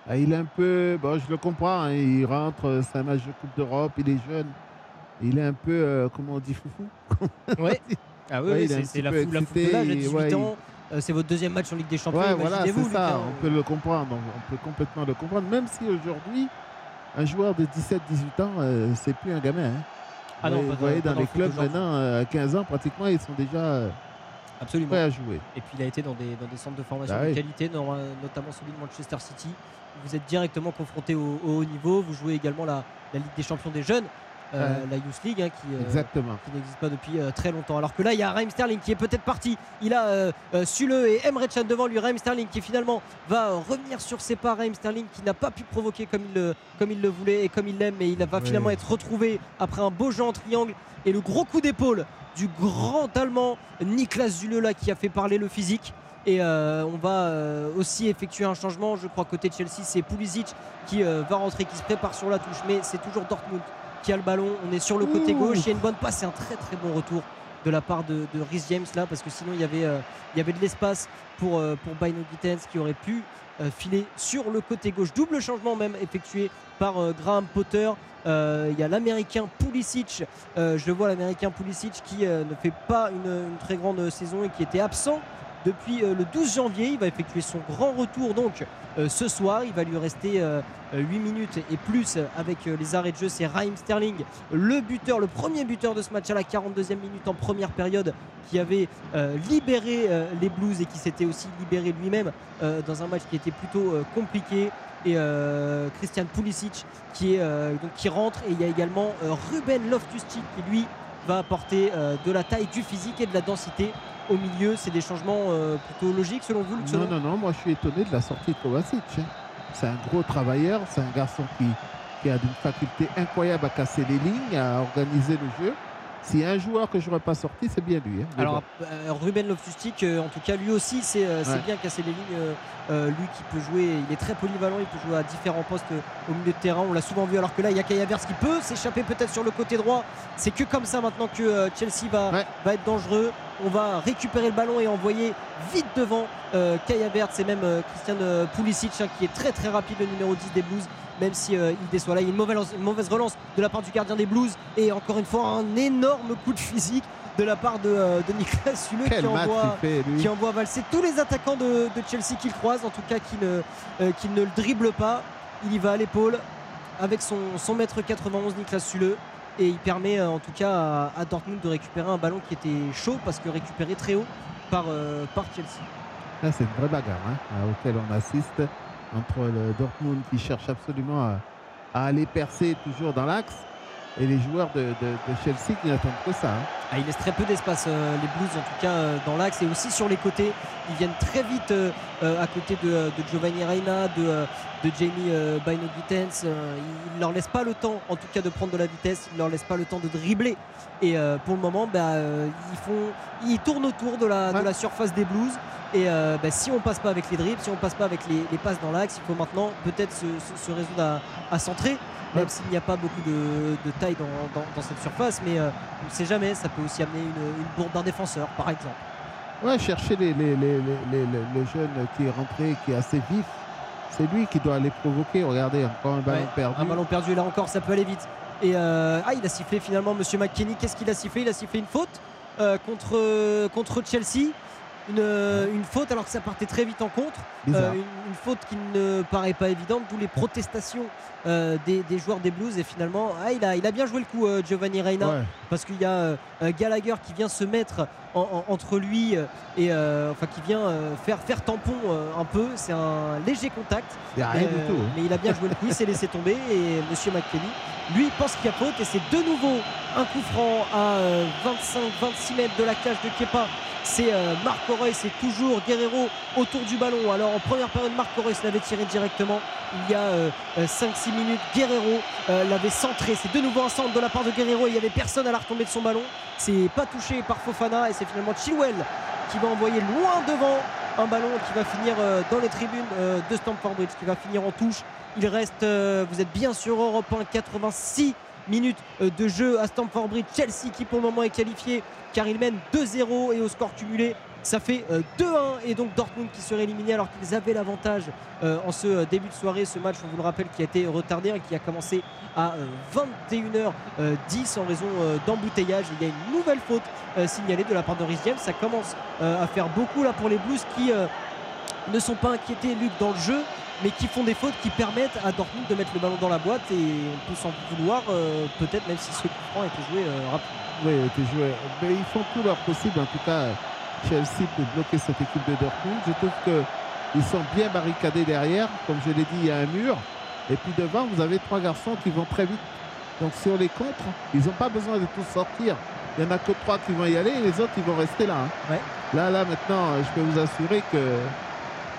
Speaker 14: Ah, Il est un peu, bon, je le comprends, hein, il rentre, c'est un match de Coupe d'Europe, il est jeune. Il est un peu, euh, comment on dit, foufou?
Speaker 13: Ouais. Ah oui,
Speaker 14: Ouais,
Speaker 13: oui, c'est la,
Speaker 14: peu
Speaker 13: fou, la foule de l'âge à
Speaker 14: et
Speaker 13: 18
Speaker 14: ouais,
Speaker 13: ans. C'est votre deuxième match en Ligue des Champions.
Speaker 14: Ouais, voilà, c'est
Speaker 13: Luc, hein.
Speaker 14: on peut le comprendre, on, on peut complètement le comprendre, même si aujourd'hui, un joueur de 17-18 ans, euh, c'est plus un gamin. hein.
Speaker 13: Ah non,
Speaker 14: vous
Speaker 13: pas
Speaker 14: voyez,
Speaker 13: dans- pas
Speaker 14: dans
Speaker 13: dans
Speaker 14: les clubs maintenant, euh, à 15 ans, pratiquement, ils sont déjà euh,
Speaker 13: Absolument.
Speaker 14: prêts à jouer.
Speaker 13: Et puis il a été dans des, dans des centres de formation
Speaker 14: Bah
Speaker 13: de
Speaker 14: oui.
Speaker 13: qualité, notamment celui de Manchester City. Vous êtes directement confronté au, au haut niveau. Vous jouez également la, la Ligue des Champions des jeunes, euh,
Speaker 14: Ouais.
Speaker 13: la Youth League, hein, qui, euh,
Speaker 14: Exactement.
Speaker 13: qui n'existe pas depuis euh, très longtemps. Alors que là, il y a Raheem Sterling qui est peut-être parti. Il a euh, euh, Sule et Emre Can devant lui. Raheem Sterling qui finalement va euh, revenir sur ses pas. Raheem Sterling qui n'a pas pu provoquer comme il le, comme il le voulait et comme il l'aime. Mais il va finalement être retrouvé après un beau jeu en triangle et le gros coup d'épaule du grand Allemand Niklas Zule là, qui a fait parler le physique. Et euh, on va euh, aussi effectuer un changement. Je crois côté Chelsea, c'est Pulisic qui euh, va rentrer, qui se prépare sur la touche. Mais c'est toujours Dortmund qui a le ballon. On est sur le côté
Speaker 14: Ouh.
Speaker 13: gauche. Il y a une bonne passe et un très très bon retour de la part de, de Rhys James là, parce que sinon il y avait, euh, il y avait de l'espace pour, euh, pour Bino Gittens qui aurait pu euh, filer sur le côté gauche. Double changement même effectué par euh, Graham Potter. Il y a l'américain Pulisic. Je vois l'américain Pulisic qui ne fait pas une, une très grande saison et qui était absent depuis euh, le 12 janvier. Il va effectuer son grand retour donc euh, ce soir. Il va lui rester euh, 8 minutes et plus avec euh, les arrêts de jeu. C'est Raheem Sterling, le buteur, le premier buteur de ce match à la 42e minute en première période, qui avait euh, libéré euh, les Blues et qui s'était aussi libéré lui-même euh, dans un match qui était plutôt euh, compliqué. Et euh, Christian Pulisic qui, est, euh, donc, qui rentre. Et il y a également euh, Ruben Loftus-Cheek qui lui va apporter euh, de la taille, du physique et de la densité au milieu. C'est des changements euh, plutôt logiques selon vous,
Speaker 14: Non, non, non, moi je suis étonné de la sortie de Kovacic. hein. C'est un gros travailleur, c'est un garçon qui, qui a une faculté incroyable à casser les lignes, à organiser le jeu. S'il y a un joueur que je n'aurais pas sorti, c'est bien lui. hein.
Speaker 13: Alors
Speaker 14: bon.
Speaker 13: euh, Ruben Loftus-Cheek, euh, en tout cas lui aussi c'est euh,
Speaker 14: Ouais.
Speaker 13: bien casser les lignes. euh, lui qui peut jouer, il est très polyvalent, il peut jouer à différents postes au milieu de terrain. On l'a souvent vu alors que là il y a Kaya qui peut s'échapper peut-être sur le côté droit. C'est que comme ça maintenant que Chelsea va, va être dangereux. On va récupérer le ballon et envoyer vite devant euh, Havertz et même euh, Christian Pulisic hein, qui est très très rapide le numéro 10 des Blues même si euh, il déçoit là il y a une mauvaise, une mauvaise relance de la part du gardien des Blues et encore une fois un énorme coup de physique de la part de, euh, de Nicolas
Speaker 14: Quel
Speaker 13: qui envoie,
Speaker 14: il fait, lui.
Speaker 13: qui envoie valser tous les attaquants de, de Chelsea qu'il croise en tout cas qui ne, euh, qui ne le dribble pas il y va à l'épaule avec son, son mètre 91 Nicolas Sule et il permet euh, en tout cas à, à Dortmund de récupérer un ballon qui était chaud parce que récupéré très haut par, par Chelsea.
Speaker 14: Là, c'est une vraie bagarre hein, à- auquel on assiste. Entre le Dortmund qui cherche absolument à, aller percer toujours dans l'axe et les joueurs de, Chelsea qui n'attendent que ça. hein.
Speaker 13: Ah, il laisse très peu d'espace, euh, les Blues, en tout cas euh, dans l'axe et aussi sur les côtés. Ils viennent très vite euh, à côté de, de Giovanni Reina, de, de Jamie euh, Bino-Gittens. Euh, ils ne leur laissent pas le temps, en tout cas, de prendre de la vitesse. Ils ne leur laissent pas le temps de dribbler. Et euh, pour le moment, bah, euh, ils, font, ils tournent autour de la, de la surface des Blues. Et euh, bah, si on passe pas avec les dribbles, si on passe pas avec les, les passes dans l'axe, il faut maintenant peut-être se, se- se résoudre à, à centrer. Même s'il n'y a pas beaucoup de, de taille dans, dans- dans cette surface, mais euh, on ne sait jamais, ça peut aussi amener une, une bourde d'un défenseur, par exemple.
Speaker 14: Ouais, chercher les, les, les, les- les- les- le jeune qui est rentré, qui est assez vif. C'est lui qui doit les provoquer. Regardez, encore un ballon
Speaker 13: Ouais,
Speaker 14: perdu.
Speaker 13: Un ballon perdu, là encore, ça peut aller vite. Et euh, ah, il a sifflé finalement Monsieur McKenny. Qu'est-ce qu'il a sifflé? Il a sifflé une faute euh, contre, contre Chelsea. Une, euh, une faute alors que ça partait très vite en contre.
Speaker 14: Bizarre.
Speaker 13: une, une faute qui ne paraît pas évidente, d'où les protestations euh, des, des joueurs des Blues. Et finalement, ah, il, a, il a bien joué le coup, euh, Giovanni Reina,
Speaker 14: Ouais.
Speaker 13: parce qu'il y a euh, euh, Gallagher qui vient se mettre en- en- entre lui euh, et euh, enfin qui vient euh, faire, faire tampon euh, un peu. C'est un léger contact.
Speaker 14: Il y a rien du tout, hein.
Speaker 13: Mais il a bien joué le coup, il s'est laissé tomber et Monsieur McKenny, lui, pense qu'il y a faute et c'est de nouveau un coup franc à 25-26 mètres de la cage de Kepa. C'est euh, Marc Aurel, c'est toujours Guerrero autour du ballon. Alors en première période, Marc Aurel l'avait tiré directement. Il y a euh, euh, 5-6 minutes, Guerrero euh, l'avait centré. C'est de nouveau un de la part de Guerrero. Il n'y avait personne à la retombée de son ballon. C'est pas touché par Fofana et c'est finalement Chilwell qui va envoyer loin devant un ballon qui va finir euh, dans les tribunes euh, de Stamford Bridge, qui va finir en touche. Il reste, euh, vous êtes bien sur Europe 1, 86 minutes euh, de jeu à Stamford Bridge. Chelsea qui pour le moment est qualifié car il mène 2-0 et au score cumulé ça fait euh, 2-1 et donc Dortmund qui serait éliminé alors qu'ils avaient l'avantage euh, en ce euh, début de soirée. Ce match, on vous le rappelle, qui a été retardé et qui a commencé à euh, 21h10 en raison euh, d'embouteillage. Il y a une nouvelle faute euh, signalée de la part de Rhys. Ça commence euh, à faire beaucoup là pour les Blues qui euh, ne sont pas inquiétés, Luc, dans le jeu, mais qui font des fautes qui permettent à Dortmund de mettre le ballon dans la boîte et on peut s'en vouloir, euh, peut-être même si ce coup franc a été joué euh, rapidement.
Speaker 14: Oui, été joué. Mais ils font tout leur possible, en tout cas, Chelsea, pour bloquer cette équipe de Dortmund. Je trouve qu'ils sont bien barricadés derrière. Comme je l'ai dit, il y a un mur. Et puis devant, vous avez trois garçons qui vont très vite. Donc sur les contres, ils n'ont pas besoin de tous sortir. Il n'y en a que trois qui vont y aller et les autres, ils vont rester là. hein. Là, là, maintenant, je peux vous assurer que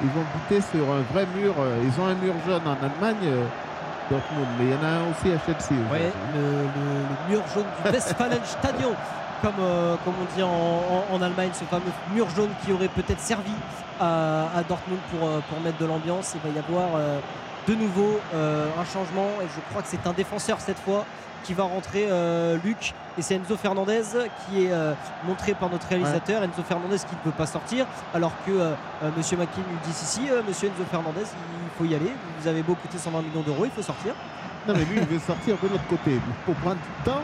Speaker 14: ils vont buter sur un vrai mur. Euh, Ils ont un mur jaune en Allemagne, euh, Dortmund, mais il y en a un aussi à Chelsea. Aujourd'hui.
Speaker 13: le, le- le mur jaune du Westfalenstadion, comme, euh, comme on dit en, en- en Allemagne, ce fameux mur jaune qui aurait peut-être servi à, à Dortmund pour, pour mettre de l'ambiance. Il va y avoir euh, de nouveau euh, un changement et je crois que c'est un défenseur cette fois qui va rentrer Luc et c'est Enzo Fernandez qui est euh, montré par notre réalisateur Enzo Fernandez qui ne peut pas sortir alors que euh, euh, Monsieur McKean lui dit si si euh, Monsieur Enzo Fernandez il faut y aller vous avez beau coûter 120 millions d'euros il faut sortir
Speaker 14: Non, mais lui, il veut sortir de l'autre côté. Il faut prendre du temps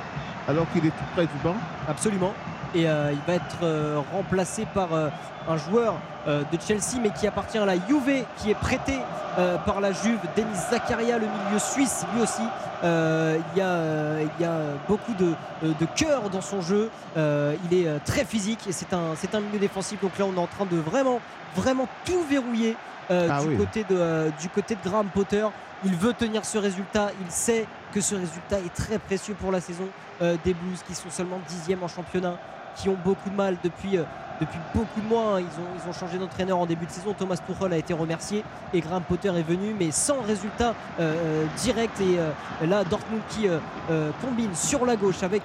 Speaker 14: alors qu'il est tout près du banc.
Speaker 13: Absolument. Et euh, il va être euh, remplacé par euh, un joueur de Chelsea, mais qui appartient à la Juve, qui est prêté euh, par la Juve. Denis Zakaria, le milieu suisse, lui aussi. Euh, il, y a, il y a beaucoup de, de cœur dans son jeu. Euh, il est très physique et c'est un, c'est un milieu défensif. Donc là, on est en train de vraiment, vraiment tout verrouiller
Speaker 14: Ah
Speaker 13: du,
Speaker 14: oui.
Speaker 13: côté de, du côté de Graham Potter. Il veut tenir ce résultat. Il sait que ce résultat est très précieux pour la saison des Blues qui sont seulement dixième en championnat, qui ont beaucoup de mal depuis, euh, depuis beaucoup de mois. hein. Ils, ont, ils ont changé d'entraîneur en début de saison. Thomas Tuchel a été remercié et Graham Potter est venu, mais sans résultat euh, euh, direct. Et euh, là, Dortmund qui euh, combine sur la gauche avec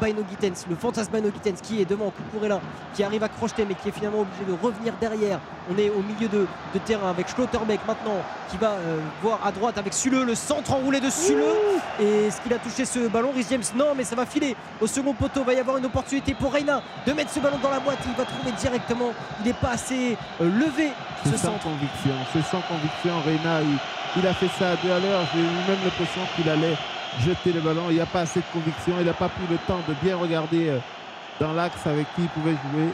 Speaker 13: Bino Gittens, le fantasme Bino Gittens qui est devant Kukurela, qui arrive à crocheter, mais qui est finalement obligé de revenir derrière. On est au milieu de, de terrain avec Schlotterbeck maintenant, qui va voir à droite avec Suleux, le centre enroulé de Suleux. Et est-ce qu'il a touché ce ballon Rhys James Non, mais ça va filer au second poteau. Va y avoir une opportunité pour Reina de mettre ce ballon dans la boîte. Il va trouver directement. Il n'est pas assez euh, levé ce
Speaker 14: C'est sans conviction. C'est sans conviction. Reina, il, il a fait ça à deux à l'heure. J'ai eu même l'impression qu'il allait jeter le ballon. Il n'y a pas assez de conviction. Il n'a pas pris le temps de bien regarder euh, dans l'axe avec qui il pouvait jouer.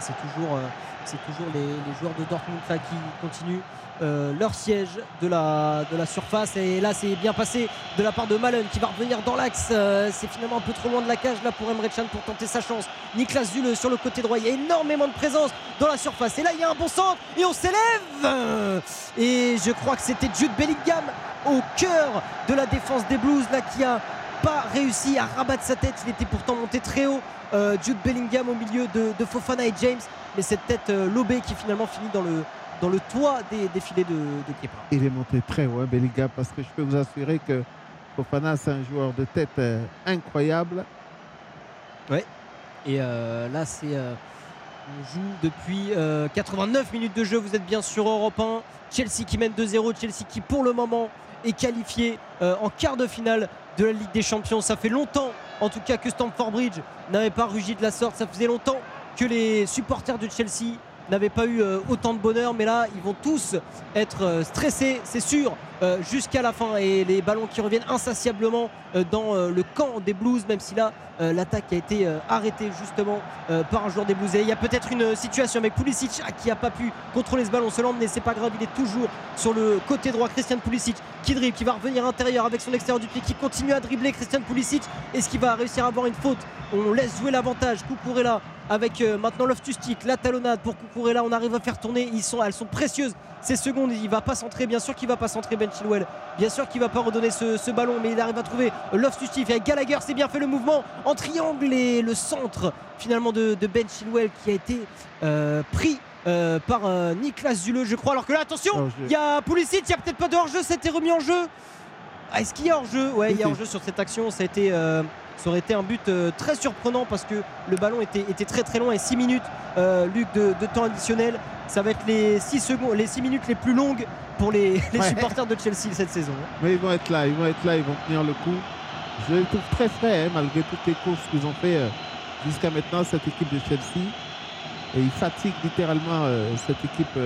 Speaker 13: C'est toujours, euh, c'est toujours les, joueurs de Dortmund qui continuent euh, leur siège de la, surface. Et là, c'est bien passé de la part de Malen qui va revenir dans l'axe. Euh, c'est finalement un peu trop loin de la cage là pour Emre Can pour tenter sa chance. Niklas Zule sur le côté droit. Il y a énormément de présence dans la surface. Et là, il y a un bon centre et on s'élève. Et je crois que c'était Jude Bellingham au cœur de la défense des Blues là qui a pas réussi à rabattre sa tête. Il était pourtant monté très haut. Euh, Jude Bellingham au milieu de Fofana et James. Mais cette tête euh, lobée qui finalement finit dans le, dans le toit des, des filets de, de Kepa.
Speaker 14: Il est monté très haut, hein, Bellingham, parce que je peux vous assurer que Fofana, c'est un joueur de tête euh, incroyable.
Speaker 13: Ouais. Et euh, là, c'est. euh, on joue depuis euh, 89 minutes de jeu. Vous êtes bien sur Europe 1. Chelsea qui mène 2-0. Chelsea qui, pour le moment, est qualifié euh, en quart de finale de la Ligue des Champions. Ça fait longtemps, en tout cas, que Stamford Bridge n'avait pas rugi de la sorte. Ça faisait longtemps que les supporters de Chelsea n'avaient pas eu euh, autant de bonheur. Mais là, ils vont tous être euh, stressés, c'est sûr, euh, jusqu'à la fin. Et les ballons qui reviennent insatiablement euh, dans euh, le camp des Blues, même si là, l'attaque a été arrêtée justement par un joueur des Blues. Et il y a peut-être une situation avec Pulisic ah, qui n'a pas pu contrôler ce ballon, se l'emmener, c'est pas grave, il est toujours sur le côté droit. Christian Pulisic qui dribble, qui va revenir intérieur avec son extérieur du pied, qui continue à dribbler. Christian Pulisic, est-ce qu'il va réussir à avoir une faute? On laisse jouer l'avantage. Cucurella avec maintenant Loftus-Cheek, la talonnade pour Cucurella. On arrive à faire tourner. Ils sont, elles sont précieuses ces secondes. Il va pas centrer, bien sûr qu'il va pas centrer Ben Chilwell. Bien sûr qu'il va pas redonner ce, ce ballon, mais il arrive à trouver Loftus-Cheek avec Gallagher. C'est bien fait le mouvement en triangle et le centre finalement de, de Ben Chilwell qui a été euh, pris. euh, par euh, Niklas Zule je crois alors que là attention il y a Pulisic il y a peut-être pas de hors-jeu c'était remis en jeu Ah, est-ce qu'il y a hors-jeu? Ouais il y a hors-jeu sur cette action ça a été euh, ça aurait été un but euh, très surprenant parce que le ballon était, était très très long et 6 minutes euh, Luc de, de temps additionnel ça va être les 6 secondes les 6 minutes les plus longues pour les, les
Speaker 14: Ouais.
Speaker 13: supporters de Chelsea cette saison
Speaker 14: Mais ils vont être là, ils vont être là, ils vont tenir le coup. Je les trouve très frais, hein, malgré toutes les courses qu'ils ont fait euh, jusqu'à maintenant, cette équipe de Chelsea. Et ils fatiguent littéralement cette équipe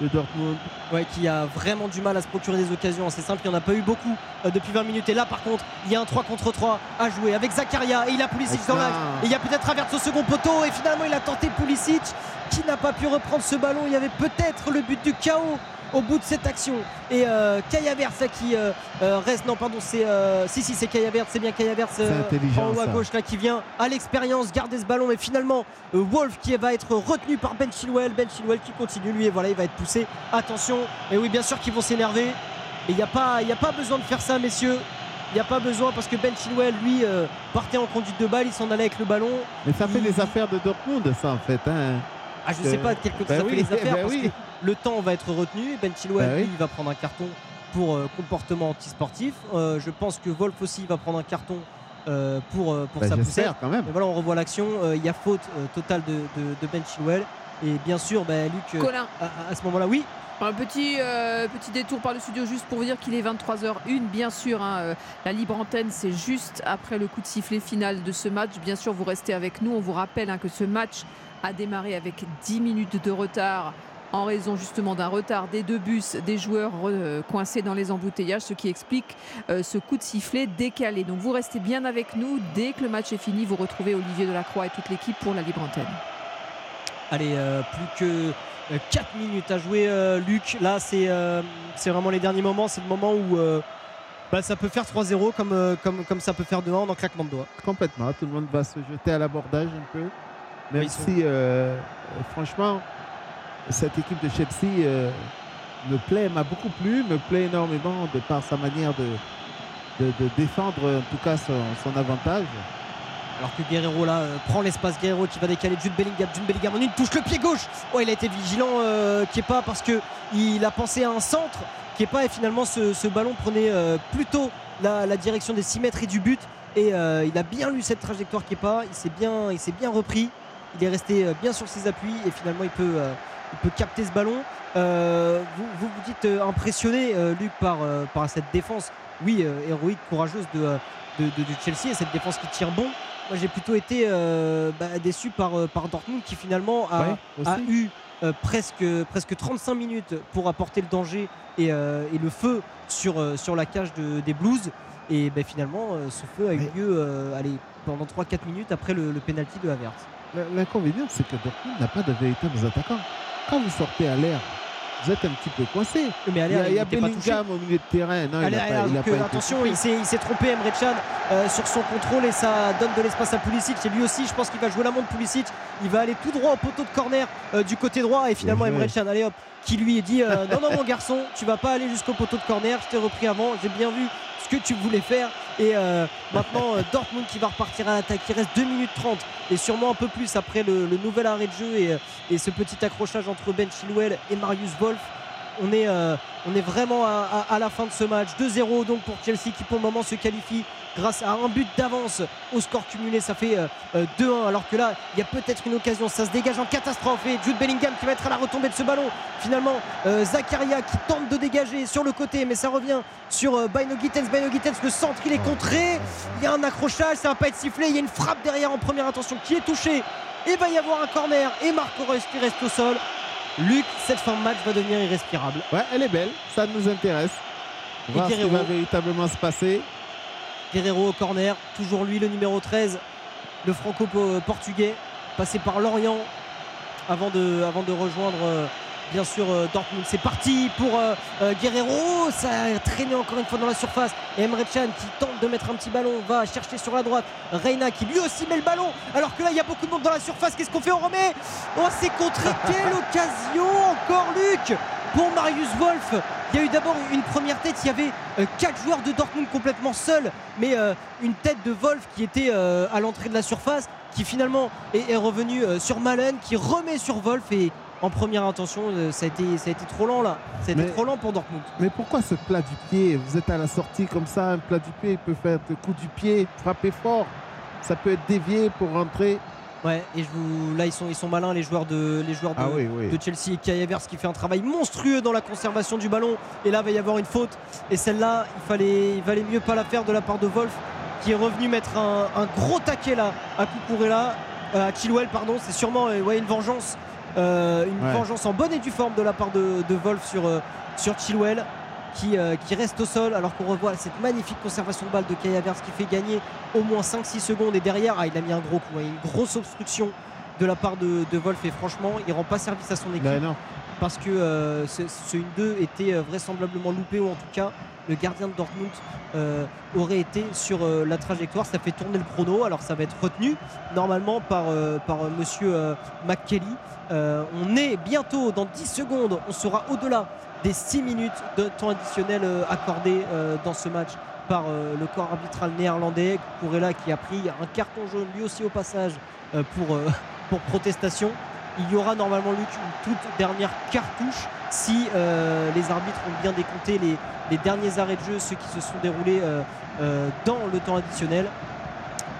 Speaker 14: de Dortmund.
Speaker 13: Ouais, qui a vraiment du mal à se procurer des occasions. C'est simple, il n'y en a pas eu beaucoup euh, depuis 20 minutes. Et là, par contre, il y a un 3 contre 3 à jouer avec Zakaria et il a Pulisic dans l'axe. Et il y a peut-être Havertz au second poteau. Et finalement, il a tenté Pulisic qui n'a pas pu reprendre ce ballon. Il y avait peut-être le but du chaos au bout de cette action. Et euh, qui euh, euh, reste. Non, pardon, c'est. euh, si, si, c'est Havertz, c'est bien
Speaker 14: C'est intelligent,
Speaker 13: en haut à gauche là qui vient à l'expérience garder ce ballon. Mais finalement, euh, Wolf qui va être retenu par Ben Chilwell. Ben Chilwell qui continue, lui, et voilà, il va être poussé. Attention, et oui, bien sûr qu'ils vont s'énerver. Et il n'y a, pas- il a pas besoin de faire ça, messieurs. Il n'y a pas besoin parce que Ben Chilwell, lui, euh, partait en conduite de balle, il s'en allait avec le ballon.
Speaker 14: Mais ça fait les affaires de Dortmund, ça, en fait. hein.
Speaker 13: Ah, je ne sais pas de quel côté
Speaker 14: Bah
Speaker 13: ça
Speaker 14: oui,
Speaker 13: fait les affaires
Speaker 14: bah
Speaker 13: parce
Speaker 14: oui.
Speaker 13: Le temps va être retenu. Ben Chilwell,
Speaker 14: Bah oui.
Speaker 13: lui, il va prendre un carton pour euh, comportement antisportif. Euh, je pense que Wolf aussi va prendre un carton euh, pour, euh, pour
Speaker 14: Bah,
Speaker 13: sa poussette.
Speaker 14: quand même.
Speaker 13: Mais voilà, on revoit l'action. Euh, Il y a faute euh, totale de, de- de Ben Chilwell. Et bien sûr, bah, Luc,
Speaker 3: Colin.
Speaker 13: à, ce moment-là, oui.
Speaker 3: Un petit, euh, petit détour par le studio juste pour vous dire qu'il est 23h01. Bien sûr, hein, la libre antenne, c'est juste après le coup de sifflet final de ce match. Bien sûr, vous restez avec nous. On vous rappelle hein, que ce match a démarré avec 10 minutes de retard en raison justement d'un retard des deux bus, des joueurs euh, coincés dans les embouteillages, ce qui explique euh, ce coup de sifflet décalé. Donc vous restez bien avec nous. Dès que le match est fini, vous retrouvez Olivier Delacroix et toute l'équipe pour la libre antenne.
Speaker 13: Allez, euh, plus que 4 minutes à jouer, euh, Luc. Là, c'est euh, c'est vraiment les derniers moments. C'est le moment où euh, bah, ça peut faire 3-0 comme, euh, comme, comme ça peut faire 2-1 en claquement de doigts.
Speaker 14: Complètement. Tout le monde va se jeter à l'abordage un peu. Même
Speaker 13: sont-
Speaker 14: si, franchement, cette équipe de Chelsea euh, me plaît, m'a beaucoup plu, me plaît énormément de par sa manière de, défendre, en tout cas, son, avantage.
Speaker 13: Alors que Guerrero là euh, prend l'espace Guerrero qui va décaler Jude Bellingham. Jude Bellingham en une touche le pied gauche. Il a été vigilant euh, parce que il a pensé à un centre. Kepa et finalement ce, ballon prenait euh, plutôt la, direction des 6 mètres et du but. Et il a bien lu cette trajectoire Kepa. Il s'est bien, il s'est bien repris. Il est resté bien sur ses appuis et finalement il peut, il peut capter ce ballon. Euh, vous, vous vous dites euh, impressionné euh, Luc par, par cette défense. Oui, héroïque, courageuse de, de, de- de Chelsea et cette défense qui tire bon. Moi, j'ai plutôt été bah, déçu par, par Dortmund qui finalement a,
Speaker 14: Ouais,
Speaker 13: a eu euh, presque, presque 35 minutes pour apporter le danger et, euh, et le feu sur, euh, sur la cage de- des Blues. Et ben, finalement, ce feu a eu lieu allez, pendant 3-4 minutes après le, le penalty de Havertz.
Speaker 14: L'inconvénient, c'est que Dortmund n'a pas de véritables attaquants. Quand vous sortez à l'air, vous êtes un petit peu coincé.
Speaker 13: Mais à
Speaker 14: il y a,
Speaker 13: il
Speaker 14: y a. Bellingham au milieu de terrain. Non, il a pas, il a
Speaker 13: que,
Speaker 14: pas été
Speaker 13: attention, il s'est, trompé Emre Can euh, sur son contrôle et ça donne de l'espace à Pulisic. Et lui aussi, je pense qu'il va jouer la montre Pulisic. Il va aller tout droit au poteau de corner euh, du côté droit. Et finalement. Emre Can, allez hop, qui lui dit euh, Non, non, mon garçon, tu vas pas aller jusqu'au poteau de corner. Je t'ai repris avant. J'ai bien vu ce que tu voulais faire. Et euh, maintenant, euh, Dortmund qui va repartir à l'attaque. Il reste 2 minutes 30 et sûrement un peu plus après le, nouvel arrêt de jeu et, euh, et ce petit accrochage entre Ben Chilwell et Marius Wolf. On est, euh, on est vraiment à, la fin de ce match. 2-0 donc pour Chelsea qui pour le moment se qualifie grâce à un but d'avance au score cumulé. Ça fait euh, euh, 2-1 alors que là il y a peut-être une occasion. Ça se dégage en catastrophe et Jude Bellingham qui va être à la retombée de ce ballon. Finalement euh, Zakaria qui tente de dégager sur le côté mais ça revient sur euh, Bino Gittens. Bino Gittens le centre il est contré. Il y a un accrochage, ça va pas être sifflé. Il y a une frappe derrière en première intention qui est touchée. Et va y avoir un corner et Marco Reus qui reste au sol. Luc, cette fin de match va devenir irrespirable.
Speaker 14: Ouais, elle est belle, ça nous intéresse. Voir ce qui va véritablement se passer.
Speaker 13: Guerrero au corner, toujours lui le numéro 13, le franco-portugais, passé par Lorient avant de, avant de rejoindre euh, bien sûr euh, Dortmund. C'est parti pour euh, euh, Guerrero, ça a traîné encore une fois dans la surface. Et Emre Can qui tente de mettre un petit ballon, va chercher sur la droite. Reina qui lui aussi met le ballon, alors que là il y a beaucoup de monde dans la surface. Qu'est-ce qu'on fait On remet? Oh c'est contré, quelle occasion encore Luc pour Marius Wolf. Il y a eu d'abord une première tête, il y avait euh, quatre joueurs de Dortmund complètement seuls, mais euh, une tête de Wolf qui était euh, à l'entrée de la surface, qui finalement est, est revenue euh, sur Malen, qui remet sur Wolf et en première intention, euh, ça, a été, ça a été trop lent là. Ça a été trop lent pour Dortmund.
Speaker 14: Mais pourquoi ce plat du pied Vous êtes à la sortie comme ça, un plat du pied, il peut faire le coup du pied, frapper fort. Ça peut être dévié pour rentrer.
Speaker 13: Ouais, et je vous... là ils sont, ils sont malins les joueurs de, les joueurs de,
Speaker 14: Ah oui, oui.
Speaker 13: de Chelsea. Kai Havertz qui fait un travail monstrueux dans la conservation du ballon. Et là, il va y avoir une faute. Et celle-là, il fallait, il valait mieux pas la faire de la part de Wolf qui est revenu mettre un, un gros taquet là à Kukurela, euh, à Chilwell, pardon. C'est sûrement euh, ouais, une vengeance. Euh, une
Speaker 14: Ouais.
Speaker 13: vengeance en bonne et due forme de la part de, de Wolf sur, euh, sur Chilwell. Qui, euh, qui reste au sol alors qu'on revoit cette magnifique conservation de balle de Kai Havertz qui fait gagner au moins 5-6 secondes et derrière ah, il a mis un gros coup, hein, une grosse obstruction de la part de, de Wolf et franchement il rend pas service à son équipe
Speaker 14: Ben non.
Speaker 13: parce que ce, ce 1-2 était vraisemblablement loupé ou en tout cas le gardien de Dortmund euh, aurait été sur euh, la trajectoire. Ça fait tourner le chrono. Alors ça va être retenu normalement par, euh, par euh, monsieur McKelly. On est bientôt dans 10 secondes on sera au-delà des 6 minutes de temps additionnel accordé dans ce match par le corps arbitral néerlandais. Kurela qui a pris un carton jaune lui aussi au passage pour protestation il y aura normalement Luc une toute dernière cartouche si euh, les arbitres ont bien décompté les, les derniers arrêts de jeu, ceux qui se sont déroulés euh, euh, dans le temps additionnel.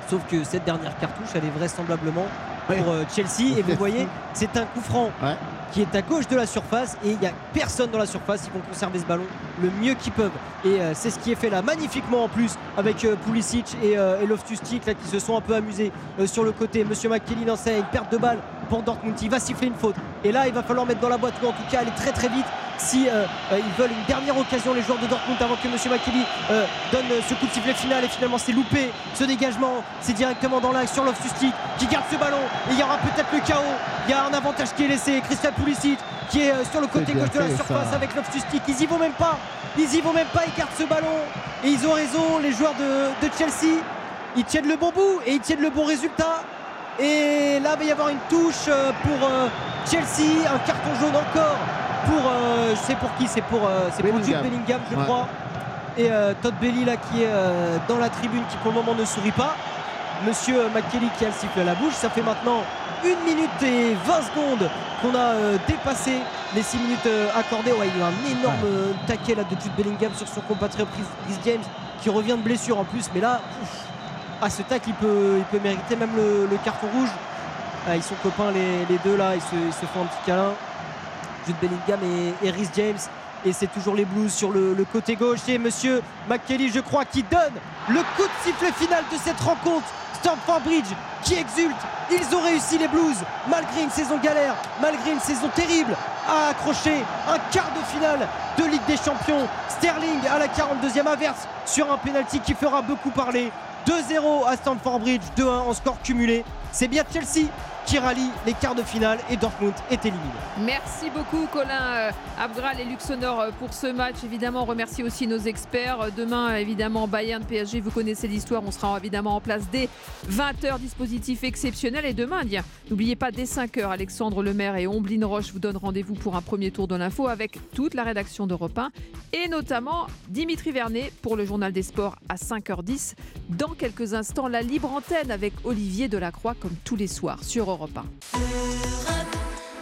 Speaker 13: Sauf que cette dernière cartouche, elle est vraisemblablement pour Chelsea. Et vous voyez, c'est un coup franc
Speaker 14: Ouais.
Speaker 13: Qui est à gauche de la surface et il n'y a personne dans la surface. Ils vont conserver ce ballon le mieux qu'ils peuvent. Et euh, c'est ce qui est fait là magnifiquement en plus avec euh, Pulisic et, euh, là qui se sont un peu amusés euh, sur le côté. Monsieur McKelly dans une perte de balle pour Dortmund. Il va siffler une faute. Et là, il va falloir mettre dans la boîte ou en tout cas aller très très vite si ils veulent une dernière occasion les joueurs de Dortmund avant que Monsieur McKelly euh, donne ce coup de sifflet final et finalement c'est loupé ce dégagement c'est directement dans l'axe sur Loftus-Cheek qui garde ce ballon et il y aura peut-être le chaos il y a un avantage qui est laissé Christian Pulisic qui est euh, sur le côté
Speaker 14: C'est
Speaker 13: gauche de la surface
Speaker 14: ça.
Speaker 13: avec Loftus-Cheek ils y vont même pas ils y vont même pas ils gardent ce ballon et ils ont raison les joueurs de, de Chelsea ils tiennent le bon bout et ils tiennent le bon résultat et là, il va y avoir une touche euh, pour euh, Chelsea, un carton jaune encore pour, euh, je sais pour qui, c'est pour, euh, c'est pour Jude
Speaker 14: Bellingham.
Speaker 13: Je
Speaker 14: Ouais.
Speaker 13: crois. Et euh, Todd Belly là qui est dans la tribune, qui pour le moment ne sourit pas. Monsieur McKelly qui a le sifflet à la bouche. Ça fait maintenant 1 minute et 20 secondes qu'on a euh, dépassé les 6 minutes euh, accordées. Ouais, il y a eu un énorme euh, taquet là de Jude Bellingham sur son compatriote Rhys James qui revient de blessure en plus. Mais là, ouf, ah, ce tacle, il peut, il peut mériter même le, le carton rouge. Ah, ils sont copains les, les deux là, ils se, ils se font un petit câlin. Jude Bellingham et, et Rhys James. Et c'est toujours les Blues sur le, le côté gauche. Et Monsieur McKelly, je crois, qui donne le coup de sifflet final de cette rencontre. Stamford Bridge qui exulte. Ils ont réussi les Blues, malgré une saison galère, malgré une saison terrible, à accrocher un quart de finale de Ligue des Champions. Sterling à la 42e averse sur un penalty qui fera beaucoup parler. 2-0 à Stamford Bridge, 2-1 en score cumulé. c'est bien Chelsea qui rallie les quarts de finale et Dortmund est éliminé.
Speaker 3: Merci beaucoup Colin euh, Abgral et Luxonor euh, pour ce match. Évidemment, remercie aussi nos experts. Euh, Demain, évidemment, Bayern, PSG, vous connaissez l'histoire. On sera évidemment en place dès 20h, dispositif exceptionnel. Et demain, bien, n'oubliez pas, dès 5h, Alexandre Lemaire et Omblin Roche vous donnent rendez-vous pour un premier tour de l'info avec toute la rédaction d'Europe 1 et notamment Dimitri Vernet pour le journal des sports à 5h10. Dans quelques instants, la libre antenne avec Olivier Delacroix comme tous les soirs sur Europe 1.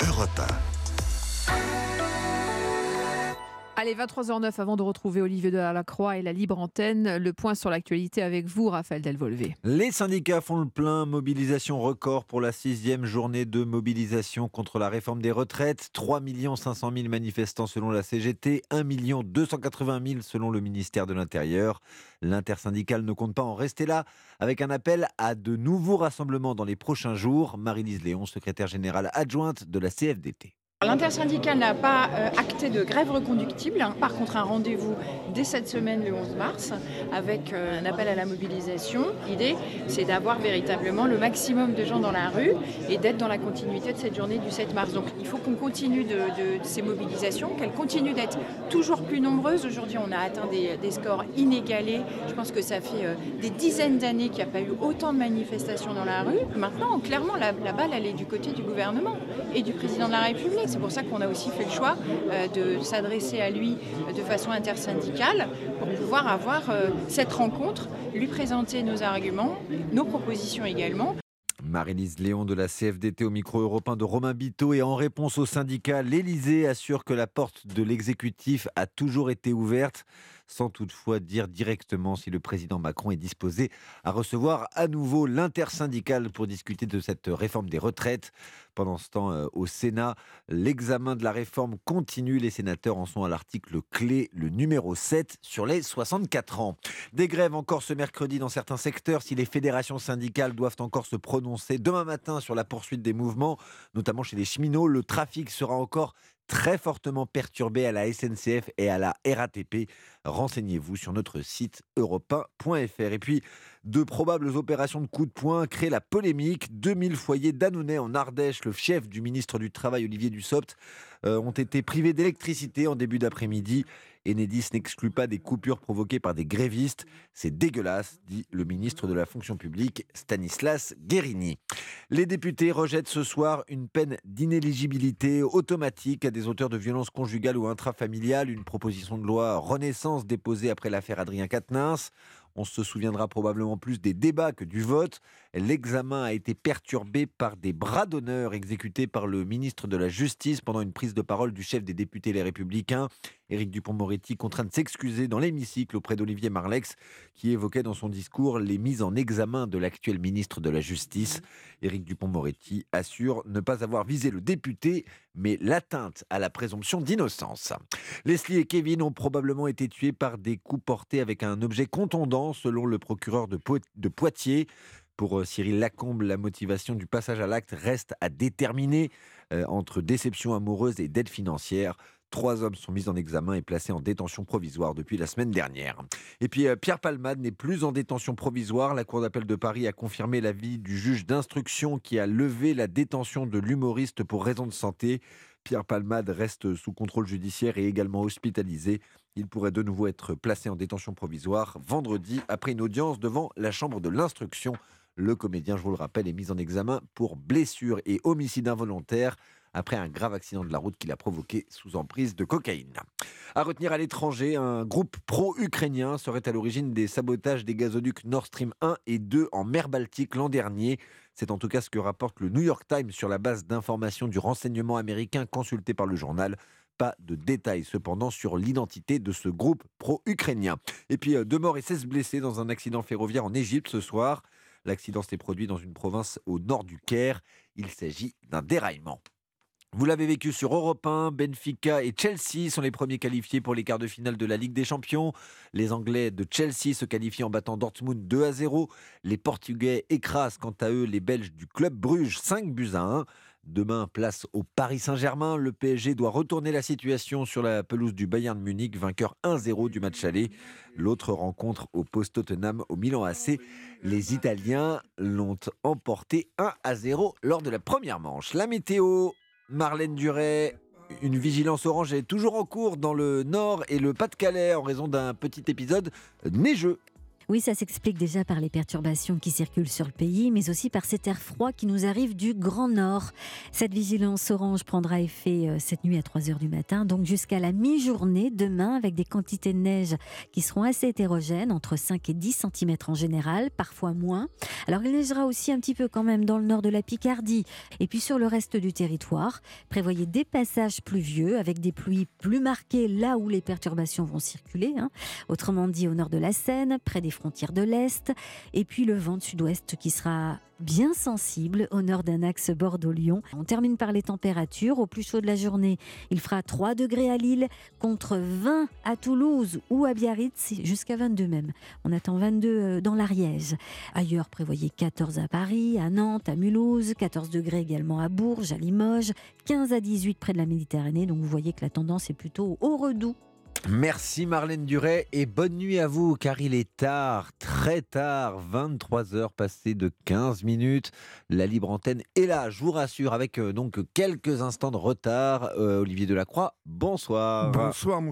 Speaker 2: Europe
Speaker 3: Allez, 23h09 avant de retrouver Olivier Delacroix et la libre antenne. Le point sur l'actualité avec vous, Raphaël Delvolvé.
Speaker 15: Les syndicats font le plein. Mobilisation record pour la sixième journée de mobilisation contre la réforme des retraites. 3 500 000 manifestants selon la CGT, 1 280 000 selon le ministère de l'Intérieur. L'intersyndicale ne compte pas en rester là avec un appel à de nouveaux rassemblements dans les prochains jours. Marie-Lise Léon, secrétaire générale adjointe de la CFDT.
Speaker 16: L'intersyndicale n'a pas euh, acté de grève reconductible. Par contre, un rendez-vous dès cette semaine, le 11 mars, avec euh, un appel à la mobilisation. L'idée, c'est d'avoir véritablement le maximum de gens dans la rue et d'être dans la continuité de cette journée du 7 mars. Donc, il faut qu'on continue de, ces mobilisations, qu'elles continuent d'être toujours plus nombreuses. Aujourd'hui, on a atteint des, des, scores inégalés. Je pense que ça fait euh, des dizaines d'années qu'il n'y a pas eu autant de manifestations dans la rue. Maintenant, clairement, la, la balle, elle est du côté du gouvernement et du président de la République. C'est pour ça qu'on a aussi fait le choix euh, de s'adresser à lui de façon intersyndicale pour pouvoir avoir euh, cette rencontre, lui présenter nos arguments, nos propositions également.
Speaker 15: Marie-Lise Léon de la CFDT au micro européen de Romain Biteau et en réponse au syndicat, l'Élysée assure que la porte de l'exécutif a toujours été ouverte sans toutefois dire directement si le président Macron est disposé à recevoir à nouveau l'intersyndicale pour discuter de cette réforme des retraites. Pendant ce temps, euh, au Sénat, l'examen de la réforme continue. Les sénateurs en sont à l'article clé, le numéro 7, sur les 64 ans. Des grèves encore ce mercredi dans certains secteurs. Si les fédérations syndicales doivent encore se prononcer demain matin sur la poursuite des mouvements, notamment chez les cheminots, le trafic sera encore très fortement perturbé à la SNCF et à la RATP. Renseignez-vous sur notre site europe Et puis, de probables opérations de coup de poing créent la polémique. 2000 foyers d'Annonay en Ardèche, le fief du ministre du Travail Olivier Dussopt, euh, ont été privés d'électricité en début d'après-midi. Enedis n'exclut pas des coupures provoquées par des grévistes. C'est dégueulasse, dit le ministre de la fonction publique Stanislas Guérini. Les députés rejettent ce soir une peine d'inéligibilité automatique à des auteurs de violences conjugales ou intrafamiliales, une proposition de loi Renaissance déposée après l'affaire Adrien Quatennens. On se souviendra probablement plus des débats que du vote. L'examen a été perturbé par des bras d'honneur exécutés par le ministre de la Justice pendant une prise de parole du chef des députés Les Républicains. Éric Dupont-Moretti contraint de s'excuser dans l'hémicycle auprès d'Olivier Marlex, qui évoquait dans son discours les mises en examen de l'actuel ministre de la Justice. Éric Dupont-Moretti assure ne pas avoir visé le député, mais l'atteinte à la présomption d'innocence. Leslie et Kevin ont probablement été tués par des coups portés avec un objet contondant, selon le procureur de, Poitiers. Pour euh, Cyril Lacombe, la motivation du passage à l'acte reste à déterminer euh, entre déception amoureuse et dette financière. Trois hommes sont mis en examen et placés en détention provisoire depuis la semaine dernière. Et puis euh, Pierre Palmade n'est plus en détention provisoire. La Cour d'appel de Paris a confirmé l'avis du juge d'instruction qui a levé la détention de l'humoriste pour raison de santé. Pierre Palmade reste sous contrôle judiciaire et également hospitalisé. Il pourrait de nouveau être placé en détention provisoire vendredi après une audience devant la Chambre de l'instruction. Le comédien, je vous le rappelle, est mis en examen pour blessure et homicide involontaire après un grave accident de la route qu'il a provoqué sous emprise de cocaïne. À retenir à l'étranger, un groupe pro-ukrainien serait à l'origine des sabotages des gazoducs Nord Stream 1 et 2 en mer Baltique l'an dernier. C'est en tout cas ce que rapporte le New York Times sur la base d'informations du renseignement américain consulté par le journal pas de détails cependant sur l'identité de ce groupe pro-ukrainien. Et puis euh, deux morts et 16 blessés dans un accident ferroviaire en Égypte ce soir. L'accident s'est produit dans une province au nord du Caire. Il s'agit d'un déraillement. Vous l'avez vécu sur Europe 1, Benfica et Chelsea sont les premiers qualifiés pour les quarts de finale de la Ligue des Champions. Les Anglais de Chelsea se qualifient en battant Dortmund 2 à 0. Les Portugais écrasent quant à eux les Belges du club Bruges 5 buts à 1. Demain, place au Paris Saint-Germain. Le PSG doit retourner la situation sur la pelouse du Bayern Munich, vainqueur 1-0 du match aller. L'autre rencontre au post Tottenham au Milan AC. Les Italiens l'ont emporté 1 à 0 lors de la première manche. La météo, Marlène Duret. Une vigilance orange est toujours en cours dans le nord et le Pas-de-Calais en raison d'un petit épisode neigeux.
Speaker 17: Oui, ça s'explique déjà par les perturbations qui circulent sur le pays, mais aussi par cet air froid qui nous arrive du Grand Nord. Cette vigilance orange prendra effet euh, cette nuit à 3 heures du matin, donc jusqu'à la mi-journée demain, avec des quantités de neige qui seront assez hétérogènes, entre 5 et 10 cm en général, parfois moins. Alors il neigera aussi un petit peu quand même dans le nord de la Picardie et puis sur le reste du territoire. Prévoyez des passages pluvieux avec des pluies plus marquées là où les perturbations vont circuler. hein. Autrement dit, au nord de la Seine, près des frontières de l'Est, et puis le vent de sud-ouest qui sera bien sensible au nord d'un axe Bordeaux-Lyon. On termine par les températures. Au plus chaud de la journée, il fera 3 degrés à Lille contre 20 à Toulouse ou à Biarritz, jusqu'à 22 même. On attend 22 euh, dans l'Ariège. Ailleurs, prévoyez 14 à Paris, à Nantes, à Mulhouse, 14 degrés également à Bourges, à Limoges, 15 à 18 près de la Méditerranée. Donc vous voyez que la tendance est plutôt au redout.
Speaker 15: Merci Marlène Duret et bonne nuit à vous car il est tard, très tard, 23 heures passées de 15 minutes. La libre antenne est là, je vous rassure, avec euh, donc quelques instants de retard. Euh, Olivier Delacroix, bonsoir.
Speaker 18: Bonsoir mon